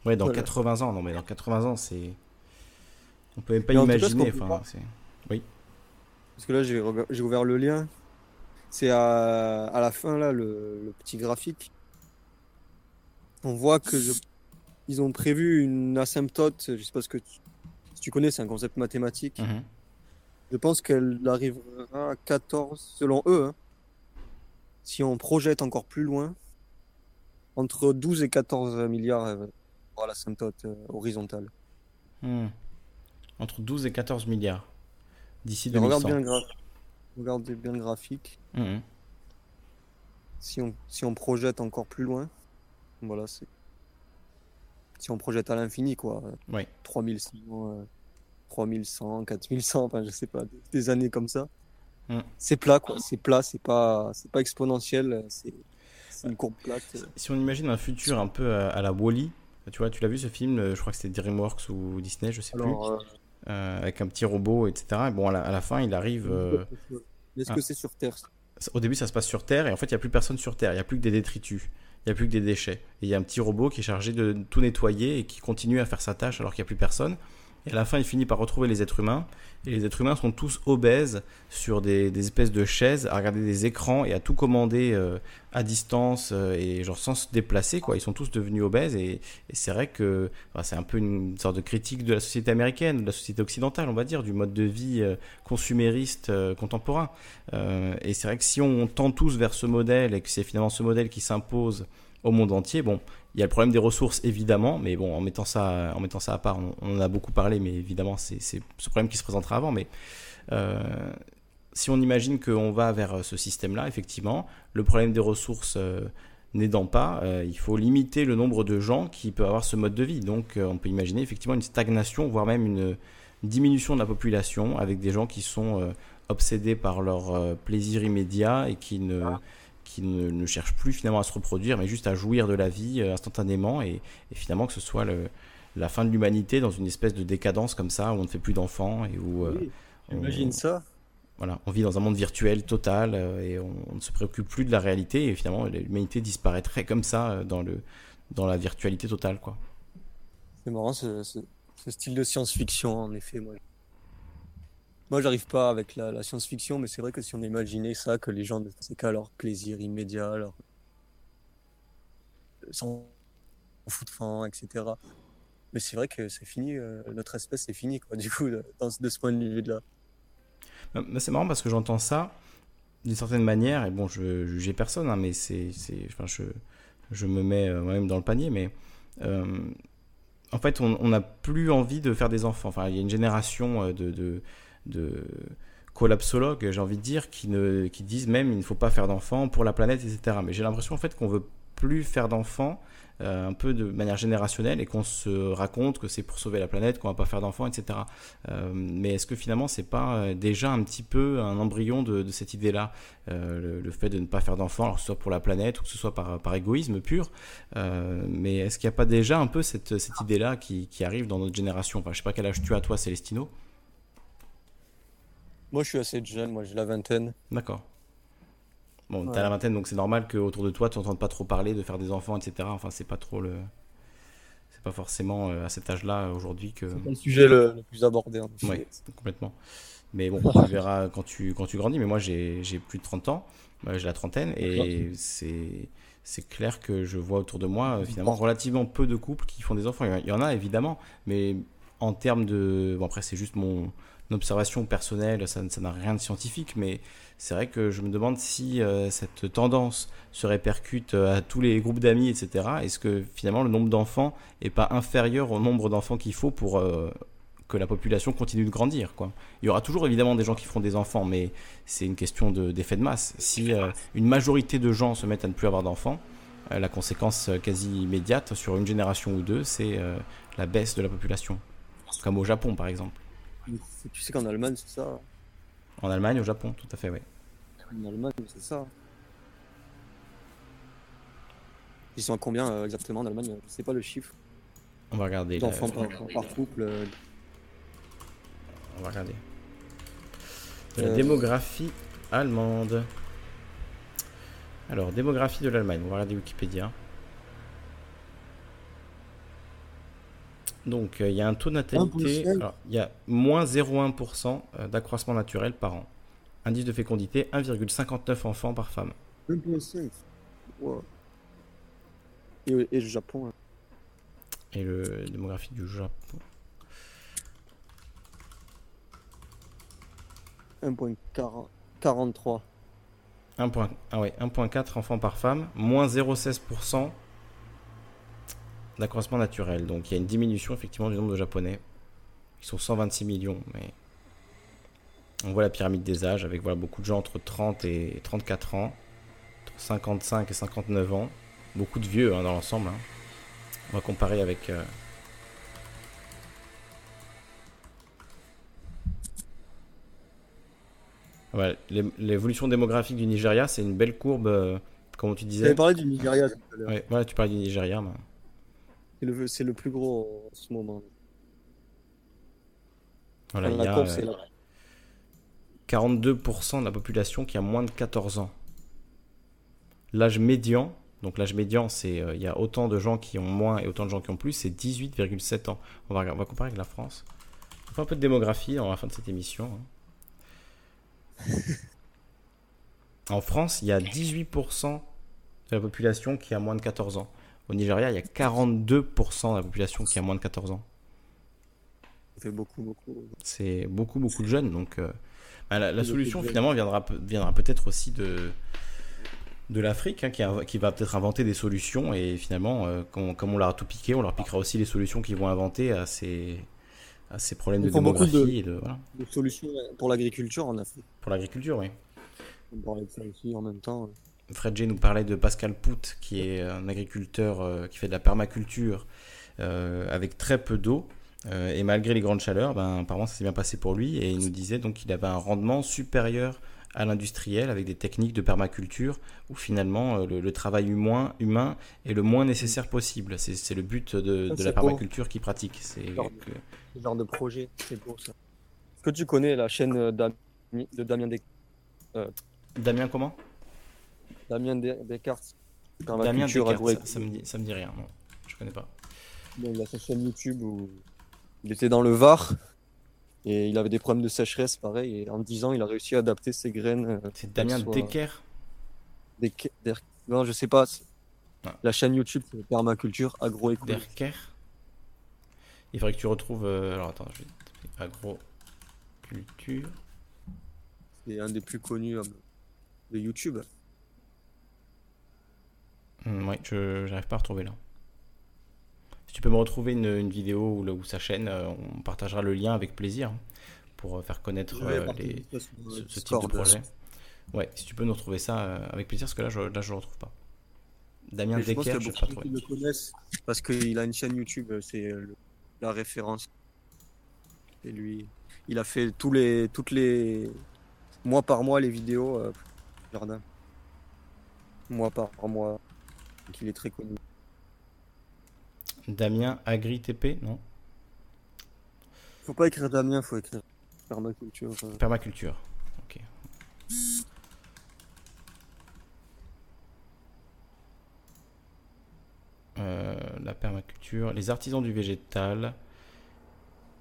Ouais, dans 80 ans. Non, mais dans 80 ans, c'est. On peut même pas imaginer. enfin, oui. Parce que là, j'ai ouvert le lien. C'est à... à, la fin, là, le, petit graphique. On voit que ils ont prévu une asymptote. Je sais pas ce que tu, si tu connais, c'est un concept mathématique. Mhm. Je pense qu'elle arrivera à 14, selon eux. Hein si on projette encore plus loin, entre 12 et 14 milliards pour la symptote euh, horizontale. Hmm. Entre 12 et 14 milliards d'ici 2100. Regarde bien, le Regardez bien le graphique. Hmm. Si, on, si on projette encore plus loin, voilà, c'est. Si on projette à l'infini, quoi. Oui. 3100, 3100, 4100, enfin, je sais pas, des années comme ça. Hmm. C'est plat, quoi. C'est plat, c'est pas, c'est pas exponentiel, c'est une courbe plate. Si on imagine un futur un peu à, la Wally, tu vois, tu l'as vu ce film, euh, je crois que c'était DreamWorks ou Disney, je sais plus, euh, euh, avec un petit robot, etc. bon, à la, fin, il arrive. Est-ce que c'est sur Terre? Au début, ça se passe sur Terre, et en fait, il n'y a plus personne sur Terre, il n'y a plus que des détritus il n'y a plus que des déchets. Et il y a un petit robot qui est chargé de tout nettoyer et qui continue à faire sa tâche alors qu'il n'y a plus personne. Et à la fin, il finit par retrouver les êtres humains. Et les êtres humains sont tous obèses sur des, espèces de chaises, à regarder des écrans et à tout commander euh, à distance euh, et genre sans se déplacer. Quoi. Ils sont tous devenus obèses. Et, c'est vrai que c'est un peu une sorte de critique de la société américaine, de la société occidentale, on va dire, du mode de vie euh, consumériste contemporain. et c'est vrai que si on tend tous vers ce modèle et que c'est finalement ce modèle qui s'impose au monde entier, bon, il y a le problème des ressources, évidemment, mais bon, en mettant ça, en mettant ça à part, on, en a beaucoup parlé, mais évidemment, c'est ce problème qui se présentera avant. Mais euh, si on imagine qu'on va vers ce système-là, effectivement, le problème des ressources euh, n'aidant pas, euh, il faut limiter le nombre de gens qui peuvent avoir ce mode de vie. Donc, on peut imaginer effectivement une stagnation, voire même une, diminution de la population, avec des gens qui sont obsédés par leur plaisir immédiat et qui ne qui ne, cherche plus finalement à se reproduire, mais juste à jouir de la vie euh, instantanément, et, finalement que ce soit le, la fin de l'humanité dans une espèce de décadence comme ça, où on ne fait plus d'enfants, et où... Euh, Imagine ça. Voilà, on vit dans un monde virtuel total, euh, et on, ne se préoccupe plus de la réalité, et finalement l'humanité disparaîtrait comme ça dans, le, dans la virtualité totale. quoi. C'est marrant ce, ce, ce style de science-fiction, en effet. Moi, moi, j'arrive pas avec la, science-fiction, mais c'est vrai que si on imaginait ça, que les gens ne faisaient qu'à leur plaisir immédiat, leur... sans foutre fin, etc. Mais c'est vrai que c'est fini, euh, notre espèce est finie, quoi, du coup, de, ce point de vue-là. C'est marrant parce que j'entends ça d'une certaine manière, et bon, je jugeais personne, hein, mais c'est, enfin, je, je me mets euh, moi-même dans le panier, mais euh, en fait, on n'a plus envie de faire des enfants. Enfin, il y a une génération de de collapsologues, j'ai envie de dire, qui, ne, qui disent même il ne faut pas faire d'enfants pour la planète, etc. Mais j'ai l'impression en fait qu'on veut plus faire d'enfants euh, un peu de manière générationnelle et qu'on se raconte que c'est pour sauver la planète qu'on va pas faire d'enfants, etc. Euh, mais est-ce que finalement c'est pas euh, déjà un petit peu un embryon de, cette idée-là, le, fait de ne pas faire d'enfants, que ce soit pour la planète ou que ce soit par, par égoïsme pur, mais est-ce qu'il n'y a pas déjà un peu cette, cette idée-là qui, qui, arrive dans notre génération? Enfin, je sais pas quel âge tu as toi, Célestino. Moi, je suis assez jeune, moi j'ai la vingtaine. D'accord. Bon, t'as la vingtaine, donc c'est normal qu'autour de toi, tu n'entendes pas trop parler de faire des enfants, etc. Enfin, c'est pas trop le. C'est pas forcément euh, à cet âge-là aujourd'hui que. C'est le sujet le, plus abordé. Oui, complètement. Mais bon, tu verras quand tu, quand tu grandis. Mais moi, j'ai plus de 30 ans. J'ai la trentaine. Et c'est c'est clair que je vois autour de moi, euh, finalement, relativement peu de couples qui font des enfants. Il y en a, évidemment. Mais en termes de. Bon, après, c'est juste mon observation personnelle, ça n'a rien de scientifique, mais c'est vrai que je me demande si euh, cette tendance se répercute euh, à tous les groupes d'amis, etc. Est-ce que finalement le nombre d'enfants n'est pas inférieur au nombre d'enfants qu'il faut pour euh, que la population continue de grandir quoi? Il y aura toujours évidemment des gens qui feront des enfants, mais c'est une question d'effet de, masse. Si une majorité de gens se mettent à ne plus avoir d'enfants, la conséquence quasi immédiate sur une génération ou deux, c'est la baisse de la population. Comme au Japon par exemple. Tu sais qu'en Allemagne, c'est ça. En Allemagne, au Japon, tout à fait, oui. En Allemagne, c'est ça. Ils sont à combien euh, exactement en Allemagne? Je sais pas le chiffre. On va regarder. D'enfants par, couple. Euh. On va regarder. La euh. démographie allemande. Alors, démographie de l'Allemagne. On va regarder Wikipédia. Donc, euh, il y a un taux de natalité. il y a moins 0,1% euh, d'accroissement naturel par an. Indice de fécondité 1,59 enfants par femme. 1,5. Et, et, le Japon hein. Et le démographie du Japon 1,43. 1,4 ah ouais, enfants par femme, moins 0,16% d'accroissement naturel. Donc il y a une diminution effectivement du nombre de japonais Ils sont 126 millions, mais on voit la pyramide des âges avec voilà, beaucoup de gens entre 30 et 34 ans, entre 55 et 59 ans, beaucoup de vieux hein, dans l'ensemble. Hein. On va comparer avec euh, L'évolution démographique du Nigeria, c'est une belle courbe, euh, comme tu disais. Tu parlé du Nigeria tout à l'heure. Ouais, voilà, tu parlais du Nigeria. C'est le, plus gros en ce moment. Voilà, il y a 42% euh, de la population qui a moins de 14 ans. L'âge médian, donc l'âge médian, c'est euh, il y a autant de gens qui ont moins et autant de gens qui ont plus, c'est 18,7 ans. On va, on va comparer avec la France. On fait un peu de démographie à la fin de cette émission. Hein. en France, il y a 18% de la population qui a moins de 14 ans. Au Nigeria, il y a 42% de la population qui a moins de 14 ans. Ça beaucoup, beaucoup. C'est beaucoup, beaucoup de jeunes. Donc, euh, bah, la, solution, finalement, viendra, viendra peut-être aussi de, de l'Afrique, hein, qui, va peut-être inventer des solutions. Et finalement, euh, comme, on leur a tout piqué, on leur piquera aussi les solutions qu'ils vont inventer à ces, à ces problèmes de démographie. De, et de, solutions pour l'agriculture en Afrique. Pour l'agriculture, oui. On parlait de ça aussi en même temps. Fred J nous parlait de Pascal Pout, qui est un agriculteur euh, qui fait de la permaculture euh, avec très peu d'eau. Euh, et malgré les grandes chaleurs, ben, apparemment ça s'est bien passé pour lui. Et il nous disait donc qu'il avait un rendement supérieur à l'industriel avec des techniques de permaculture où finalement le, travail humain, humain est le moins nécessaire possible. C'est le but de, de la permaculture qu'il pratique. C'est ce genre de projet, c'est beau ça. Est-ce que tu connais la chaîne de Damien Descartes euh, Damien comment? Damien Descartes. Damien Descartes, ça, me dit, ça me dit rien, non, je connais pas. il a sa chaîne YouTube où il était dans le Var et il avait des problèmes de sécheresse, pareil, et en 10 ans, il a réussi à adapter ses graines. Euh, c'est Damien Descartes? Non, je sais pas. Ah. La chaîne YouTube, c'est Permaculture Agroécologie. Il faudrait que tu retrouves. Euh, alors attends, je vais Agro-culture. C'est un des plus connus euh, de YouTube. Hmm, oui, je n'arrive pas à retrouver là. Si tu peux me retrouver une, vidéo ou, sa chaîne, euh, on partagera le lien avec plaisir pour faire connaître les, ce, type de projet. Ouais, si tu peux nous retrouver ça avec plaisir, parce que là, je ne le retrouve pas. Damien Decker, je ne sais pas le connaissent parce qu'il a une chaîne YouTube, c'est la référence. Et lui, il a fait tous les, toutes les mois par mois les vidéos euh, jardin. Mois par mois. Donc il est très connu. Damien Agri TP, non Faut pas écrire Damien, faut écrire permaculture. Euh. Permaculture, ok. Euh, la permaculture, les artisans du végétal,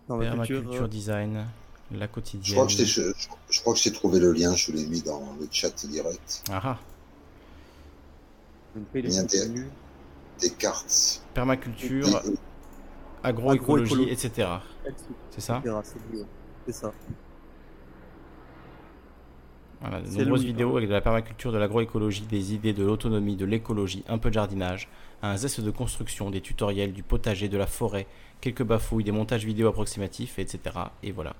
permaculture, euh, design, la quotidienne. Je crois que je, je, crois que j'ai trouvé le lien, je l'ai mis dans le chat direct. Ah Des, des, cartes. Permaculture, agroécologie, etc. C'est ça C'est ça. Voilà, de nombreuses vidéos avec de la permaculture, de l'agroécologie, des idées de l'autonomie, de l'écologie, un peu de jardinage, un zeste de construction, des tutoriels, du potager, de la forêt, quelques bafouilles, des montages vidéo approximatifs, etc. Et voilà.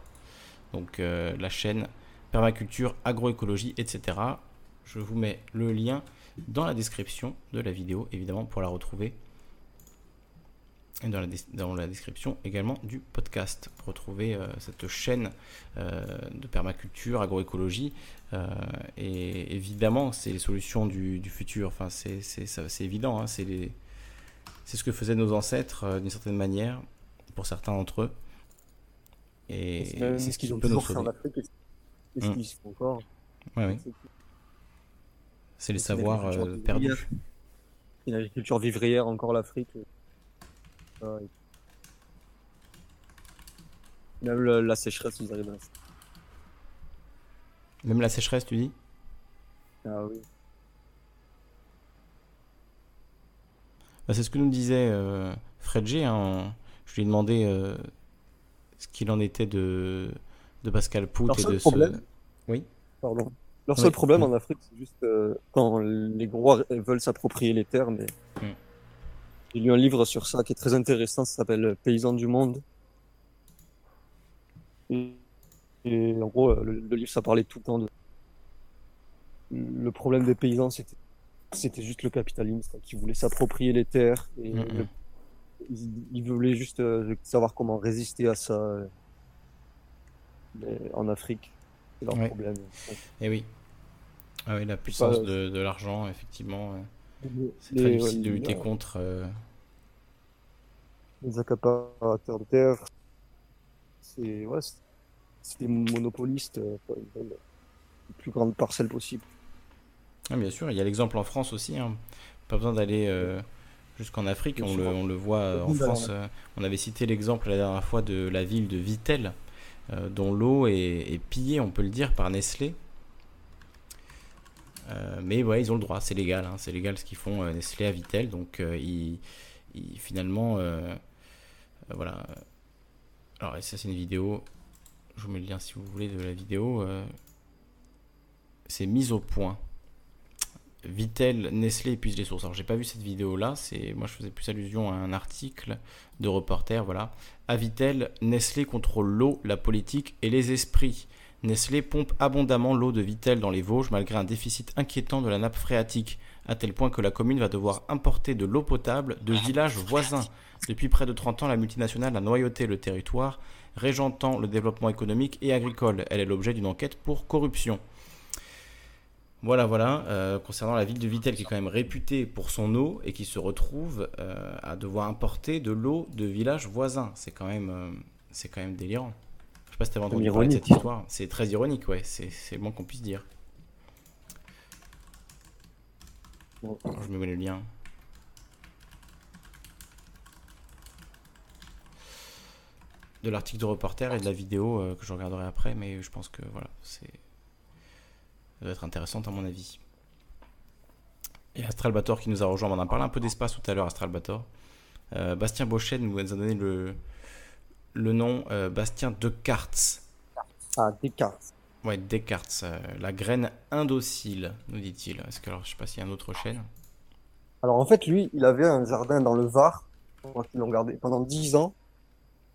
Donc euh, la chaîne permaculture, agroécologie, etc. Je vous mets le lien dans la description de la vidéo, évidemment, pour la retrouver dans la, dans la, description également du podcast pour retrouver euh, cette chaîne euh, de permaculture, agroécologie. Euh, et évidemment, c'est les solutions du, futur. Enfin, c'est évident. Hein, c'est ce que faisaient nos ancêtres d'une certaine manière, pour certains d'entre eux. Et c'est ce qu'ils ont peut nous sauver. C'est ce qu'ils font encore? C'est les savoirs perdus. Une agriculture vivrière encore l'Afrique. Même la sécheresse, ils arrivent à Même la sécheresse, tu dis? Ah oui. Bah, c'est ce que nous disait euh, Fred G. Hein. Je lui ai demandé euh, ce qu'il en était de, de Pascal Pout et de problème, ce... Oui Pardon. Leur seul problème en Afrique, c'est juste euh, quand les gros veulent s'approprier les terres, mais mm. J'ai lu un livre sur ça qui est très intéressant, ça s'appelle Paysans du monde. Et, en gros, le, livre, ça parlait tout le temps de. Le problème des paysans, c'était, c'était juste le capitalisme, qui voulait s'approprier les terres. Et ils, voulaient juste savoir comment résister à ça en Afrique. C'est leur problème. Et eh oui. Ah oui, la puissance de, de l'argent, effectivement. C'est très difficile de lutter contre. Euh, les accaparateurs de terre. C'est ouais, des monopolistes euh, la plus grande parcelle possible. Ah, bien sûr, il y a l'exemple en France aussi. Hein. Pas besoin d'aller euh, jusqu'en Afrique. On le, on le, voit en France. on avait cité l'exemple la dernière fois de la ville de Vittel, dont l'eau est, est, pillée, on peut le dire, par Nestlé. Euh, mais ouais, ils ont le droit, c'est légal, hein, c'est légal ce qu'ils font euh, Nestlé à Vitel, donc euh, ils, finalement, voilà. Alors ça c'est une vidéo, je vous mets le lien si vous voulez de la vidéo. c'est mise au point. Vitel, Nestlé épuise les sources. Alors j'ai pas vu cette vidéo là, c'est moi je faisais plus allusion à un article de reporter, voilà. À Vitel, Nestlé contrôle l'eau, la politique et les esprits. Nestlé pompe abondamment l'eau de Vittel dans les Vosges malgré un déficit inquiétant de la nappe phréatique, à tel point que la commune va devoir importer de l'eau potable de villages voisins. Depuis près de 30 ans, la multinationale a noyauté le territoire, régentant le développement économique et agricole. Elle est l'objet d'une enquête pour corruption. Voilà, voilà, euh, concernant la ville de Vittel qui est quand même réputée pour son eau et qui se retrouve euh, à devoir importer de l'eau de villages voisins. C'est quand, même, euh, c'est quand même délirant sais pas si t'avais entendu parler de cette histoire. C'est très ironique, ouais. C'est le moins qu'on puisse dire. je me mets le lien. De l'article de reporter et de la vidéo euh, que je regarderai après, mais je pense que voilà, c'est. Ça doit être intéressant à mon avis. Et Astralbator qui nous a rejoint, on en a parlé un peu d'espace tout à l'heure, Astralbator. Euh, Bastien Bochet nous a donné le, le nom euh, Bastien Descartes. Ah, Descartes. Ouais, Descartes. Euh, la graine indocile, nous dit-il. Est-ce que alors, je sais pas s'il y a une autre chaîne. Alors en fait, lui, il avait un jardin dans le Var, qu'ils l'ont gardé pendant 10 ans.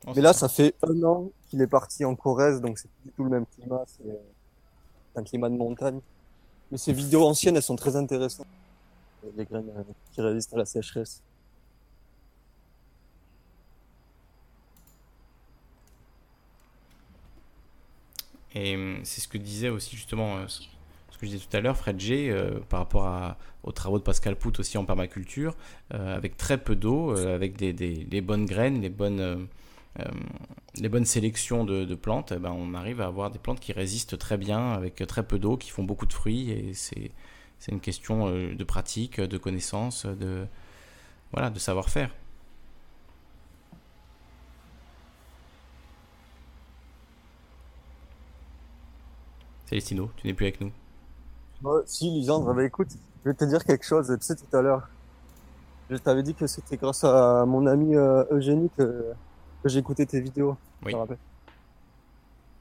Oh, Mais là, ça fait un an qu'il est parti en Corrèze, donc c'est du tout le même climat. C'est euh, un climat de montagne. Mais ces vidéos anciennes, elles sont très intéressantes. Les graines qui résistent à la sécheresse. Et hum, c'est ce que disait aussi justement, euh, ce que je disais tout à l'heure, Fred G, euh, par rapport à, aux travaux de Pascal Pout aussi en permaculture, euh, avec très peu d'eau, avec des, les bonnes graines, les bonnes, les bonnes sélections de, plantes, eh ben, on arrive à avoir des plantes qui résistent très bien avec très peu d'eau, qui font beaucoup de fruits. Et c'est une question de pratique, de connaissance, de, voilà, de savoir-faire. Célestino, tu n'es plus avec nous. si, Lisandre, bah, écoute, je vais te dire quelque chose. Tu sais, tout à l'heure, je t'avais dit que c'était grâce à mon ami euh, Eugénie que, que j'ai écouté tes vidéos. Oui.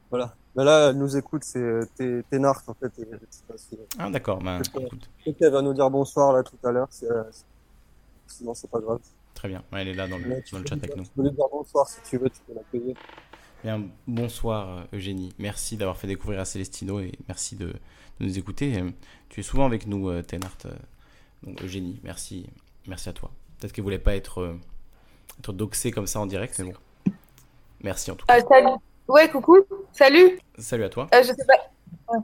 Voilà. Mais là, elle nous écoute, c'est Ténart, en fait. ah, d'accord. Ben, qu'elle va nous dire bonsoir, là, tout à l'heure. Euh, sinon, c'est pas grave. Très bien. elle est là dans le, dans le chat avec nous. Tu peux lui dire bonsoir si tu veux, tu peux l'accueillir. Bien, bonsoir Eugénie. Merci d'avoir fait découvrir à Célestino et merci de, nous écouter. Tu es souvent avec nous, euh, Tenart. Euh, donc Eugénie, merci, merci à toi. Peut-être que vous voulez pas être, euh, être doxé comme ça en direct, mais bon. Merci en tout cas. salut. Ouais, coucou. Salut. Salut à toi. je sais pas.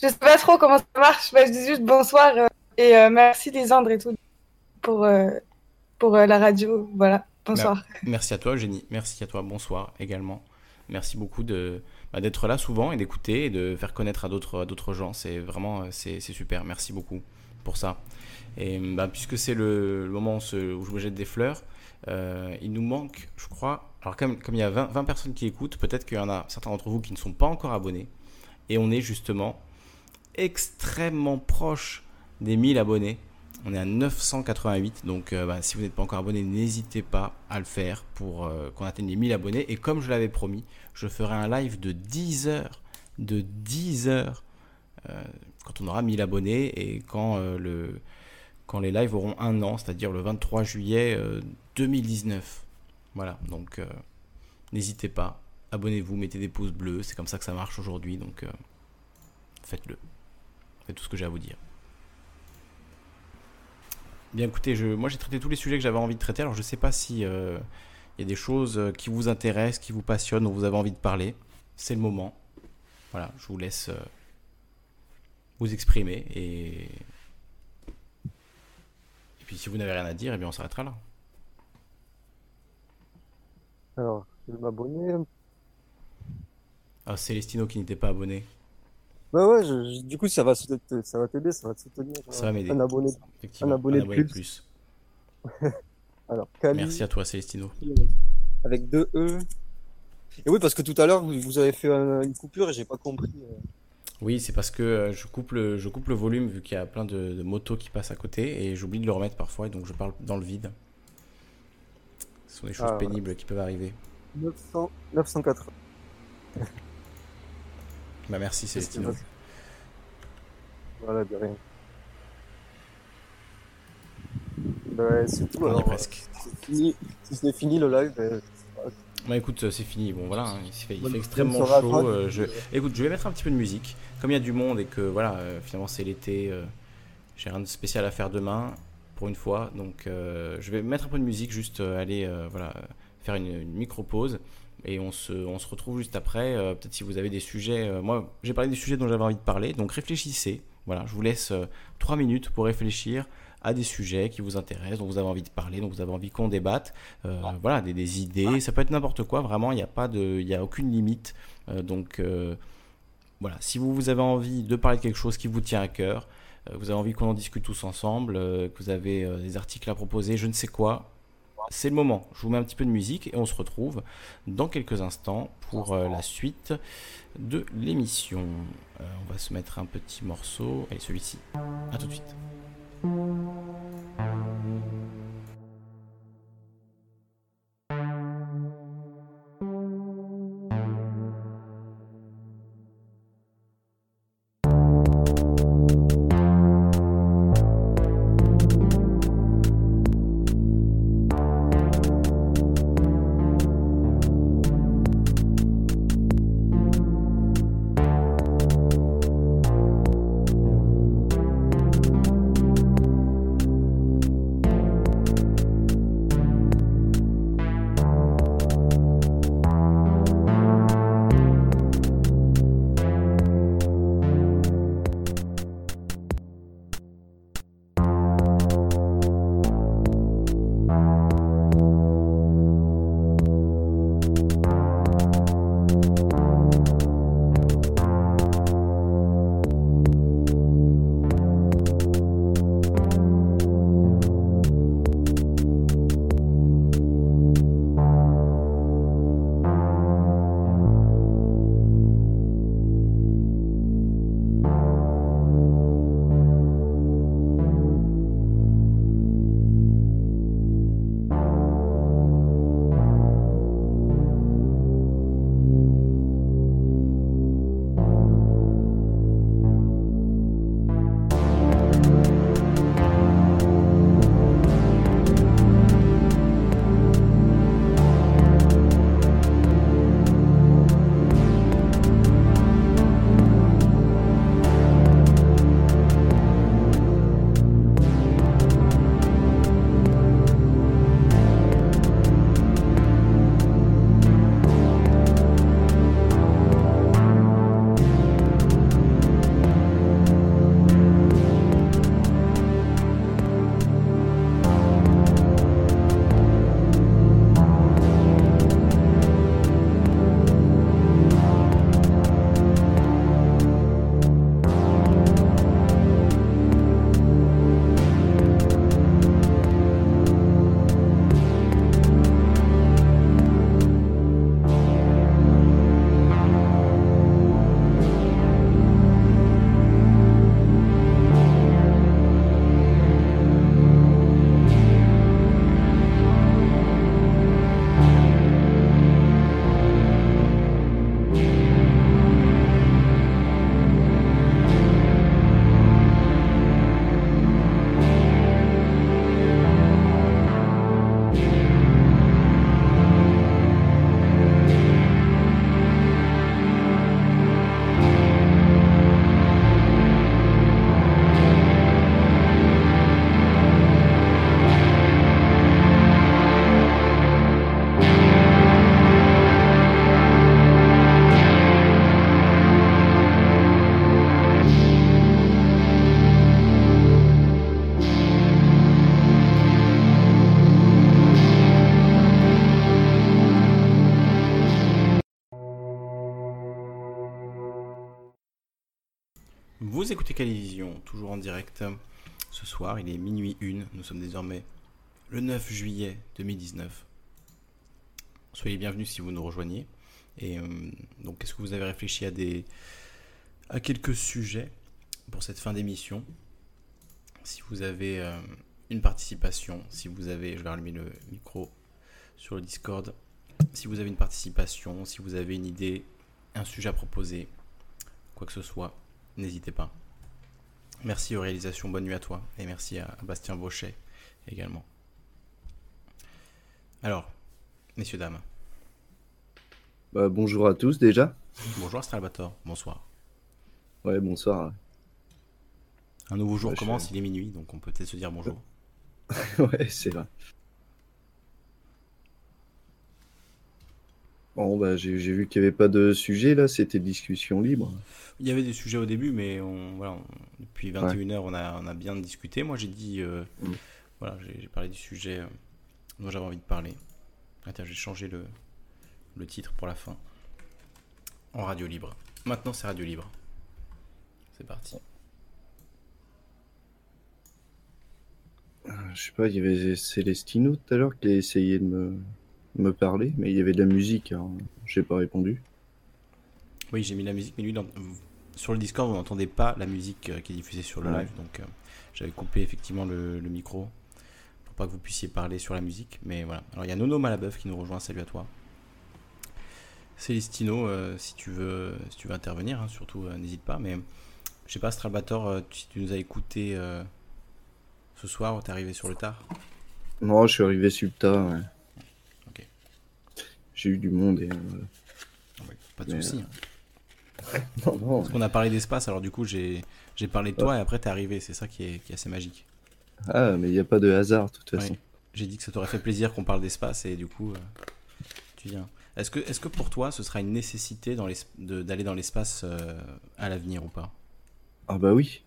Je sais pas trop comment ça marche. Bah, je dis juste bonsoir et merci Lisandre et tout pour, pour la radio. Voilà. Bonsoir. Merci à toi, Eugénie. Merci à toi. Bonsoir également. Merci beaucoup de bah, d'être là souvent et d'écouter et de faire connaître à d'autres d'autres gens. C'est vraiment c'est super. Merci beaucoup pour ça. Et bah, puisque c'est le, moment où, je me jette des fleurs, euh, il nous manque, je crois. Alors comme comme il y a 20, 20 personnes qui écoutent, peut-être qu'il y en a certains d'entre vous qui ne sont pas encore abonnés. Et on est justement extrêmement proche des 1000 abonnés. On est à 988, donc euh, bah, si vous n'êtes pas encore abonné, n'hésitez pas à le faire pour euh, qu'on atteigne les 1000 abonnés. Et comme je l'avais promis, je ferai un live de 10 heures, de 10 heures, euh, quand on aura 1000 abonnés et quand, quand les lives auront un an, c'est-à-dire le 23 juillet 2019. Voilà, donc n'hésitez pas abonnez-vous, mettez des pouces bleus, c'est comme ça que ça marche aujourd'hui, donc faites-le. Faites tout ce que j'ai à vous dire. Bien écoutez, je, moi j'ai traité tous les sujets que j'avais envie de traiter, alors je sais pas si il y a des choses qui vous intéressent, qui vous passionnent, dont vous avez envie de parler. C'est le moment. Voilà, je vous laisse vous exprimer et et puis si vous n'avez rien à dire, eh bien on s'arrêtera là. Alors, je vais m'abonner. Ah, Célestino qui n'était pas abonné. Bah ouais, je- du coup, ça va, ça va t'aider, ça va te soutenir. Ça va m'aider. Un abonné, un abonné de de plus. Alors, Cali, Merci à toi, Célestino. avec deux E. Et oui, parce que tout à l'heure, vous avez fait un- une coupure et j'ai pas compris. euh. Oui, c'est parce que euh, je coupe le, je coupe le volume vu qu'il y a plein de, de motos qui passent à côté et j'oublie de le remettre parfois et donc je parle dans le vide. Ce sont des choses Ah, pénibles qui peuvent arriver. 900, 980. Bah merci Célestino. Voilà, de rien. Bah, c'est tout. On y est alors, presque. euh, c'est fini. Si ce n'est fini le live, ben, Bah écoute, c'est fini. Bon voilà, hein, il fait, il Bonne- fait extrêmement chaud. euh, je... Écoute, je vais mettre un petit peu de musique. Comme il y a du monde et que voilà, euh, finalement c'est l'été, euh, j'ai rien de spécial à faire demain pour une fois. Donc je vais mettre un peu de musique, juste aller voilà, faire une, une micro pause. Et on se, on se retrouve juste après. euh, Peut-être si vous avez des sujets. euh, moi, j'ai parlé des sujets dont j'avais envie de parler. Donc réfléchissez. Voilà, je vous laisse euh, trois minutes pour réfléchir à des sujets qui vous intéressent, dont vous avez envie de parler, dont vous avez envie qu'on débatte. Euh, voilà, des, des idées. Ça peut être n'importe quoi. Vraiment, il n'y a pas de, il y a aucune limite. Donc voilà, si vous, vous avez envie de parler de quelque chose qui vous tient à cœur, vous avez envie qu'on en discute tous ensemble, que vous avez des articles à proposer, je ne sais quoi, c'est le moment. Je vous mets un petit peu de musique et on se retrouve dans quelques instants pour euh, la suite de l'émission. Euh, on va se mettre un petit morceau. Allez, celui-ci. À tout de suite. Vous écoutez Calivision, toujours en direct. Ce soir, il est minuit 1. Nous sommes désormais le 9 juillet 2019. Soyez bienvenus si vous nous rejoignez. Et euh, donc, est-ce que vous avez réfléchi à des à quelques sujets pour cette fin d'émission? Si vous avez euh, une participation, si vous avez, je vais allumer le micro sur le Discord. Si vous avez une participation, si vous avez une idée, un sujet à proposer, quoi que ce soit, n'hésitez pas. Merci aux réalisations, bonne nuit à toi. Et merci à Bastien Bauchet également. Alors, messieurs, dames. Bah, bonjour à tous déjà. Bonjour Stralbator, bonsoir. Ouais, bonsoir. Un nouveau jour commence, il est minuit, donc on peut peut-être se dire bonjour. ouais, c'est vrai. Bon, bah, j'ai vu qu'il n'y avait pas de sujet là, c'était discussion libre. Il y avait des sujets au début, mais on, voilà, depuis 21h, on, a, on a bien discuté. Moi, j'ai dit, euh, mm. voilà, j'ai parlé du sujet euh, dont j'avais envie de parler. Attends, j'ai changé le, le titre pour la fin. En radio libre. Maintenant, c'est radio libre. C'est parti. Euh, je sais pas, il y avait Célestino tout à l'heure qui a essayé de me me parler, mais il y avait de la musique, hein. j'ai pas répondu. Oui, j'ai mis la musique, mais lui, sur le Discord, vous n'entendez pas la musique euh, qui est diffusée sur le live, donc euh, j'avais coupé effectivement le, micro pour pas que vous puissiez parler sur la musique. Mais voilà. Alors il y a Nono Malabeuf qui nous rejoint, salut à toi. Célestino, euh, si tu veux, si tu veux intervenir, hein, surtout n'hésite pas. Mais je sais pas, Stralbator, si tu nous as écouté ce soir, t'es arrivé sur le tard? Non, je suis arrivé sur le tard. Ouais j'ai eu du monde et. Euh, pas de soucis. Hein. Parce qu'on a parlé d'espace, alors du coup j'ai parlé de toi et après t'es arrivé, c'est ça qui est, qui est, assez magique. Ah, mais il n'y a pas de hasard de toute façon. J'ai dit que ça t'aurait fait plaisir qu'on parle d'espace et du coup euh, tu viens. Est-ce que, est que pour toi ce sera une nécessité d'aller dans l'espace euh, à l'avenir ou pas? Ah bah oui.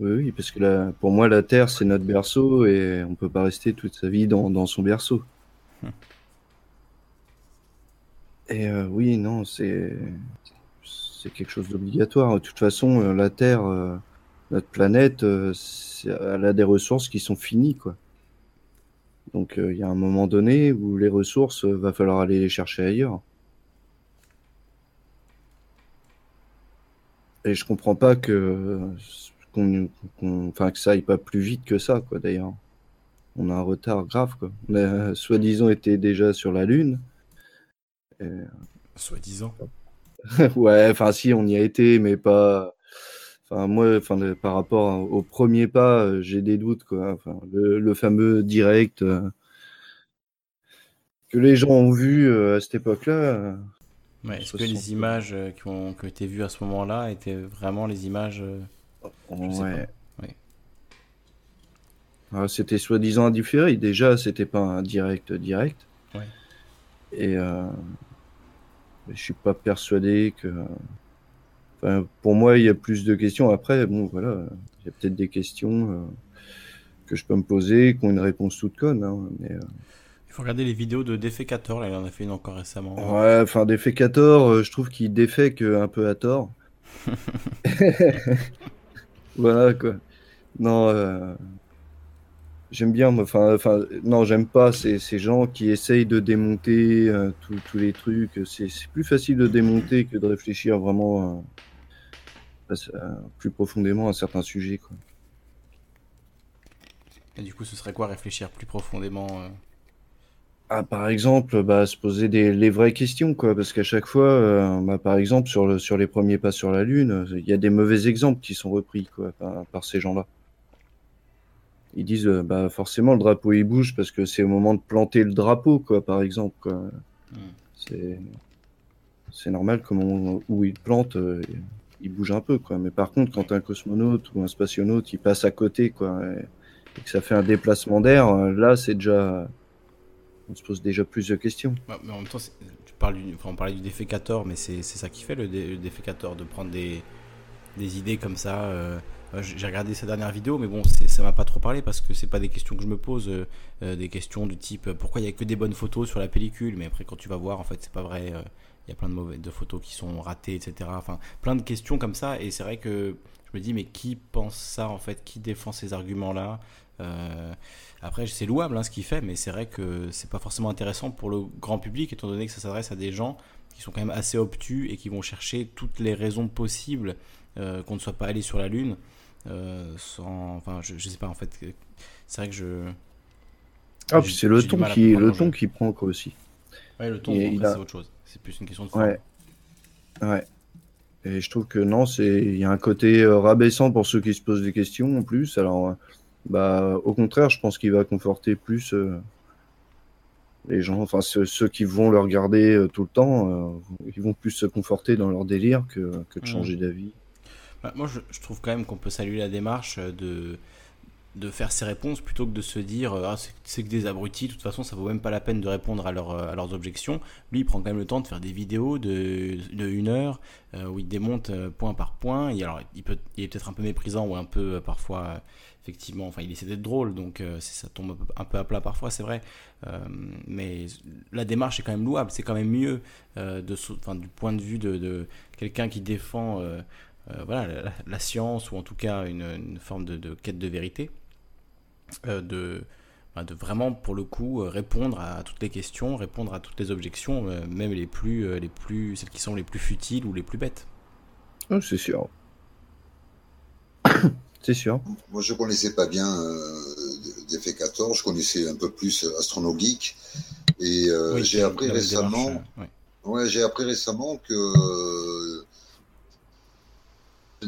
Oui, oui, parce que là, pour moi la Terre c'est notre berceau et on peut pas rester toute sa vie dans, dans son berceau. Hum. Et euh, oui, non, c'est quelque chose d'obligatoire. De toute façon, euh, la Terre, euh, notre planète, elle a des ressources qui sont finies, quoi. Donc il y a un moment donné où les ressources, va falloir aller les chercher ailleurs. Et je comprends pas que qu'on enfin que ça aille pas plus vite que ça, quoi. D'ailleurs, on a un retard grave, quoi. On a soi-disant été déjà sur la Lune. Soi-disant. ouais, enfin si, on y a été, mais pas. Enfin moi, enfin par rapport au premier pas, euh, j'ai des doutes quoi. Enfin le, fameux direct euh, que les gens ont vu euh, à cette époque-là. Est-ce que les images qui ont, été vues à ce moment-là étaient vraiment les images Ouais. Ah, c'était soi-disant indifféré. Déjà, c'était pas un direct direct. Ouais. Et euh, je suis pas persuadé que. Enfin, pour moi, il y a plus de questions. Après, bon, voilà, il y a peut-être des questions euh, que je peux me poser, qui ont une réponse toute conne. Hein, mais, euh. Il faut regarder les vidéos de Defecator, là, il en a fait une encore récemment. Ouais, enfin, Defecator, euh, je trouve qu'il défait un peu à tort. voilà, quoi. Non, J'aime bien, enfin, enfin, non, j'aime pas ces, ces, gens qui essayent de démonter euh, tous les trucs. C'est plus facile de démonter que de réfléchir vraiment euh, plus profondément à certains sujets. Quoi. Et du coup, ce serait quoi réfléchir plus profondément euh? Ah, Par exemple, bah, se poser des, les vraies questions, quoi, parce qu'à chaque fois, bah, par exemple, sur, le, sur les premiers pas sur la Lune, il y a des mauvais exemples qui sont repris quoi, par ces gens-là ils disent euh, bah forcément le drapeau il bouge parce que c'est au moment de planter le drapeau quoi par exemple quoi. Hmm. c'est c'est normal comment où il plante euh, il bouge un peu quoi mais par contre quand un cosmonaute ou un spationaute il passe à côté quoi et, que ça fait un déplacement d'air euh, là c'est déjà on se pose déjà plus de questions bah, mais en même temps tu parles du, enfin, on parlait du défécateur mais c'est ça qui fait le, dé, défécateur de prendre des des idées comme ça euh, j'ai regardé sa dernière vidéo, mais bon, ça m'a pas trop parlé parce que c'est pas des questions que je me pose, euh, euh, des questions du type pourquoi il y a que des bonnes photos sur la pellicule, mais après quand tu vas voir, en fait, c'est pas vrai. il y a plein de mauvaises photos qui sont ratées, etc. Enfin, plein de questions comme ça. Et c'est vrai que je me dis, mais qui pense ça en fait? Qui défend ces arguments-là? Euh, Après, c'est louable hein, ce qu'il fait, mais c'est vrai que c'est pas forcément intéressant pour le grand public, étant donné que ça s'adresse à des gens qui sont quand même assez obtus et qui vont chercher toutes les raisons possibles euh, qu'on ne soit pas allé sur la Lune. Euh, sans, enfin, je, je sais pas en fait. C'est vrai que je. Ah, puis c'est le ton qui, le ton qui prend quoi aussi. Ouais, le ton, c'est autre chose. C'est plus une question de forme. Ouais. Ouais. Et je trouve que non, c'est il y a un côté euh, rabaissant pour ceux qui se posent des questions en plus. Alors, euh, bah, au contraire, je pense qu'il va conforter plus euh, les gens, enfin ceux, qui vont le regarder tout le temps, ils vont plus se conforter dans leur délire que, que de mmh. changer d'avis. Bah, moi, je, trouve quand même qu'on peut saluer la démarche de de faire ses réponses plutôt que de se dire ah, c'est que des abrutis, de toute façon ça vaut même pas la peine de répondre à, leur, à leurs objections. Lui il prend quand même le temps de faire des vidéos de, de une heure euh, où il démonte euh, point par point. Alors il, peut, il est peut-être un peu méprisant ou un peu euh, parfois effectivement, enfin il essaie d'être drôle donc ça tombe un peu à plat parfois c'est vrai. mais la démarche est quand même louable, c'est quand même mieux de, enfin, du point de vue de, de quelqu'un qui défend voilà, la, science ou en tout cas une, une forme de, de quête de vérité euh, de, bah, de vraiment, pour le coup, euh, répondre à toutes les questions, répondre à toutes les objections, euh, même les plus, les plus, celles qui sont les plus futiles ou les plus bêtes. Ah, c'est sûr. c'est sûr. Moi, je connaissais pas bien euh, 14 je connaissais un peu plus Astronogeek, et j'ai appris récemment. ouais. j'ai appris récemment que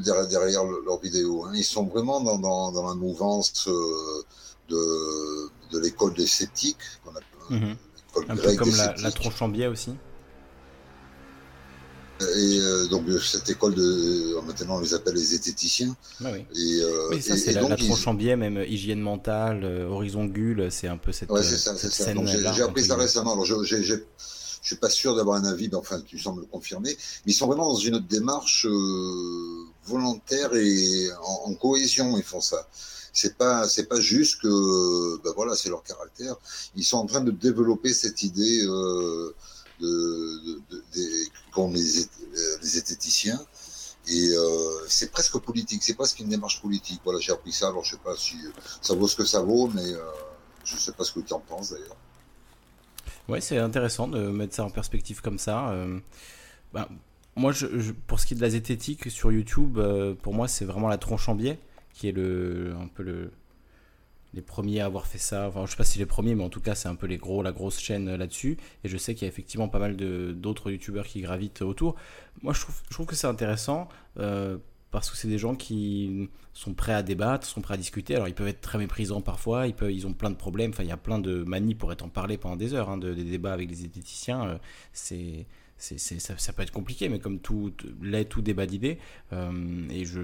derrière, leurs vidéos. Hein. Ils sont vraiment dans, dans, dans la mouvance euh, de, de l'école des sceptiques, qu'on appelle mhm. Un peu comme la, la Tronchambier aussi. Et euh, donc cette école de maintenant on les appelle les zététiciens. Ah oui. Et, euh, ça c'est la, la Tronchambier, même hygiène mentale, Horizon Gull, c'est un peu cette, ouais, ça, cette scène. J'ai appris ça récemment. Alors j'ai je suis pas sûr d'avoir un avis, mais enfin, tu sembles le confirmer. Mais ils sont vraiment dans une démarche euh, volontaire et en, cohésion. Ils font ça. C'est pas, c'est pas juste que, ben voilà, c'est leur caractère. Ils sont en train de développer cette idée euh, de, qu'ont les, les. Et euh, c'est presque politique, c'est presque une démarche politique. Voilà, j'ai appris ça, alors je sais pas si ça vaut ce que ça vaut, mais euh, je sais pas ce que tu en penses d'ailleurs. Ouais, c'est intéressant de mettre ça en perspective comme ça. Euh, bah, moi, pour ce qui est de la zététique sur YouTube, euh, pour moi, c'est vraiment la tronche en biais qui est le, un peu le, les premiers à avoir fait ça. Enfin, je sais pas si les premiers, mais en tout cas, c'est un peu les gros, la grosse chaîne euh, là-dessus. Et je sais qu'il y a effectivement pas mal d'autres youtubeurs qui gravitent autour. Moi, je trouve, que c'est intéressant parce que c'est des gens qui sont prêts à débattre, sont prêts à discuter. Alors ils peuvent être très méprisants parfois, ils, peuvent, ils ont plein de problèmes, enfin il y a plein de manies pour être en parler pendant des heures, hein, de, des débats avec les esthéticiens, euh, c'est, c'est, ça, peut être compliqué, mais comme tout l'est tout débat d'idées, euh, et je,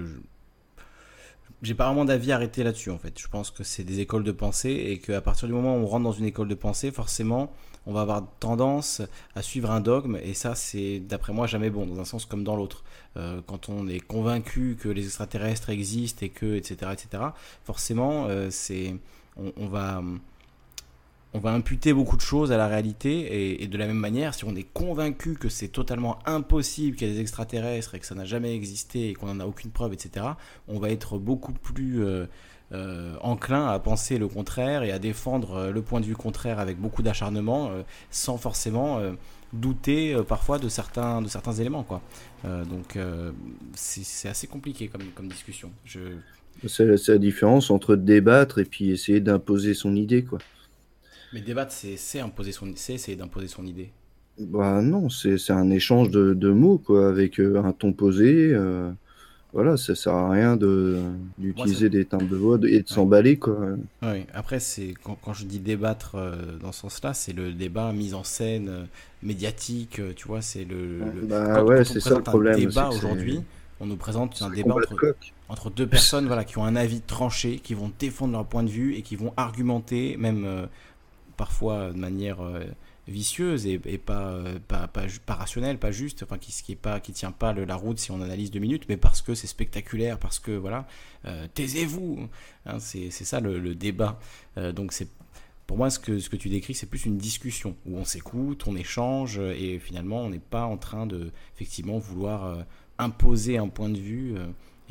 j'ai pas vraiment d'avis arrêté là-dessus en fait. Je pense que c'est des écoles de pensée et qu'à partir du moment où on rentre dans une école de pensée, forcément, on va avoir tendance à suivre un dogme et ça, c'est d'après moi jamais bon, dans un sens comme dans l'autre. Euh, quand on est convaincu que les extraterrestres existent et que, etc., etc., forcément, euh, c'est, on, va, on va imputer beaucoup de choses à la réalité et, de la même manière, si on est convaincu que c'est totalement impossible qu'il y ait des extraterrestres et que ça n'a jamais existé et qu'on n'en a aucune preuve, etc., on va être beaucoup plus euh, enclin à penser le contraire et à défendre le point de vue contraire avec beaucoup d'acharnement, sans forcément douter euh, parfois de certains, de certains éléments. Quoi. Euh, donc euh, c'est assez compliqué comme, comme discussion. C'est la différence entre débattre et puis essayer d'imposer son idée. quoi. Mais débattre, c'est imposer son, essayer d'imposer son idée. Bah non, c'est un échange de, de, mots quoi, avec un ton posé voilà, ça sert à rien d'utiliser des timbres de voix et de s'emballer quoi. Oui, après c'est quand, quand, je dis débattre euh, dans ce sens-là, c'est le débat mise en scène euh, médiatique, euh, tu vois, c'est le, Bah ouais, c'est ça le problème. Débat aujourd'hui, on nous présente un débat entre, entre, deux personnes voilà qui ont un avis tranché, qui vont défendre leur point de vue et qui vont argumenter même parfois de manière vicieuse et, pas, pas, pas, pas, rationnelle, pas juste, enfin qui, qui est pas qui tient pas la route si on analyse deux minutes, mais parce que c'est spectaculaire, parce que voilà, euh, taisez-vous, hein, c'est ça le, débat. Euh, donc c'est pour moi, ce que, ce que tu décris, c'est plus une discussion où on s'écoute, on échange et finalement, on n'est pas en train de effectivement vouloir imposer un point de vue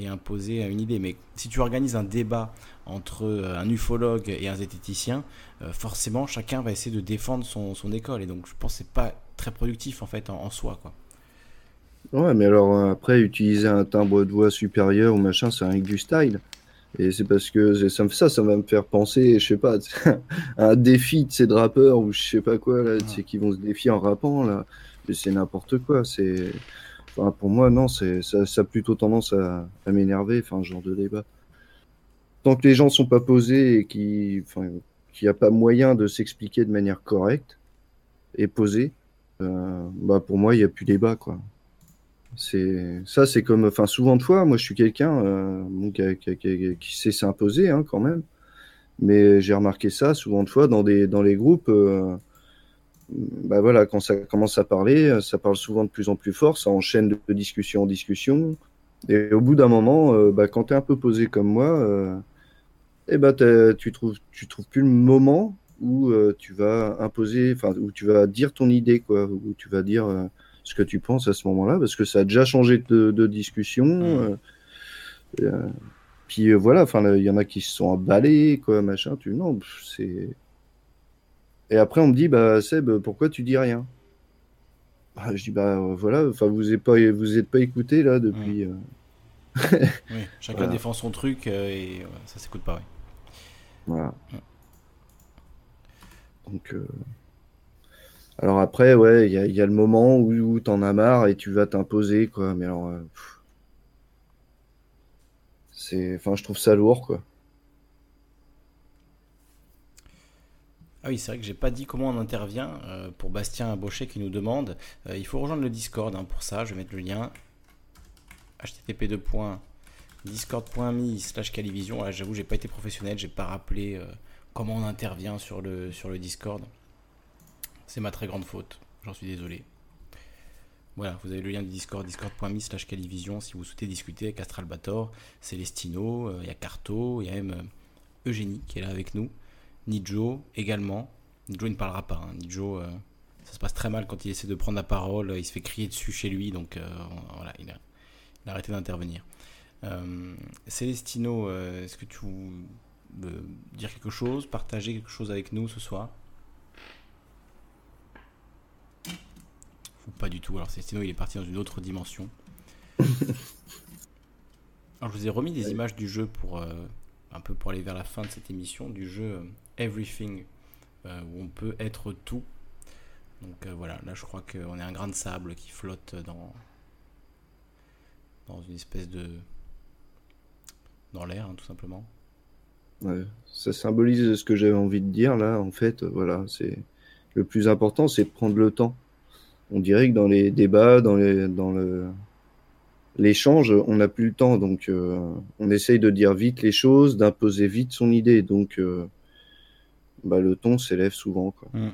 et imposer une idée. Mais si tu organises un débat entre un ufologue et un zététicien, forcément, chacun va essayer de défendre son, son école. Et donc, je pense que c'est pas très productif en fait en, en soi, quoi. Ouais, mais alors euh, après, utiliser un timbre de voix supérieur ou machin, c'est avec du style. Et c'est parce que ça, me, ça, ça va me faire penser, je sais pas, à un défi de ces rappeurs ou je sais pas quoi, là, sais qui vont se défier en rappant, là. Mais c'est n'importe quoi. C'est, enfin, pour moi, non, c'est, ça, ça a plutôt tendance à, m'énerver, enfin, genre de débat. Tant que les gens sont pas posés et qu'il n'y a pas moyen de s'expliquer de manière correcte et posée, euh, bah, pour moi, il n'y a plus débat, quoi. C'est ça, c'est comme, enfin, souvent de fois, moi, je suis quelqu'un euh, qui, sait s'imposer hein, quand même, mais j'ai remarqué ça souvent de fois dans des dans les groupes. Euh, bah voilà, quand ça commence à parler, ça parle souvent de plus en plus fort, ça enchaîne de, discussion en discussion, et au bout d'un moment, euh, bah, quand tu es un peu posé comme moi, et eh bah, tu trouves tu trouves plus le moment où tu vas imposer, enfin, où tu vas dire ton idée, quoi, où tu vas dire ce que tu penses à ce moment-là, parce que ça a déjà changé de, discussion. Mm. Euh, euh, puis euh, voilà, enfin, il y en a qui se sont emballés, quoi, machin. Tu non, c'est. Et après, on me dit, bah Seb, pourquoi tu dis rien? Bah, Je dis, bah voilà, enfin, vous n'êtes pas, vous êtes pas écouté là depuis. Oui, chacun défend son truc et ça s'écoute pas. Voilà. Donc. Alors après, ouais, il y a, le moment où, tu en as marre et tu vas t'imposer, quoi. Mais alors, euh, c'est, enfin, je trouve ça lourd, quoi. Ah oui, c'est vrai que j'ai pas dit comment on intervient. Euh, pour Bastien Baucher qui nous demande, euh, il faut rejoindre le Discord hein, pour ça. Je vais mettre le lien http discord.me slash calivision. J'avoue, j'ai pas été professionnel, j'ai pas rappelé comment on intervient sur le, sur le Discord. C'est ma très grande faute. J'en suis désolé. Voilà, vous avez le lien du Discord, discord.me slash calivision si vous souhaitez discuter avec Astralbator, Célestino, euh, il y a Carto, il y a même euh, Eugénie qui est là avec nous, Nijo également. Nijo il ne parlera pas, hein. Nijo euh, ça se passe très mal quand il essaie de prendre la parole, il se fait crier dessus chez lui, donc voilà, il a, arrêté d'intervenir. Célestino, est-ce que tu veux dire quelque chose, partager quelque chose avec nous ce soir? Pas du tout. Alors Célestino, il est parti dans une autre dimension. Alors je vous ai remis des images du jeu pour euh, un peu pour aller vers la fin de cette émission du jeu euh, Everything euh, où on peut être tout. Donc voilà, là je crois qu'on est un grain de sable qui flotte dans dans une espèce de dans l'air hein, tout simplement. Ça symbolise ce que j'avais envie de dire là en fait, voilà, c'est le plus important c'est de prendre le temps on dirait que dans les débats, dans, les, dans le, l'échange, on n'a plus le temps. Donc, euh, on essaye de dire vite les choses, d'imposer vite son idée. Donc, euh, bah, le ton s'élève souvent. Quoi. Mmh.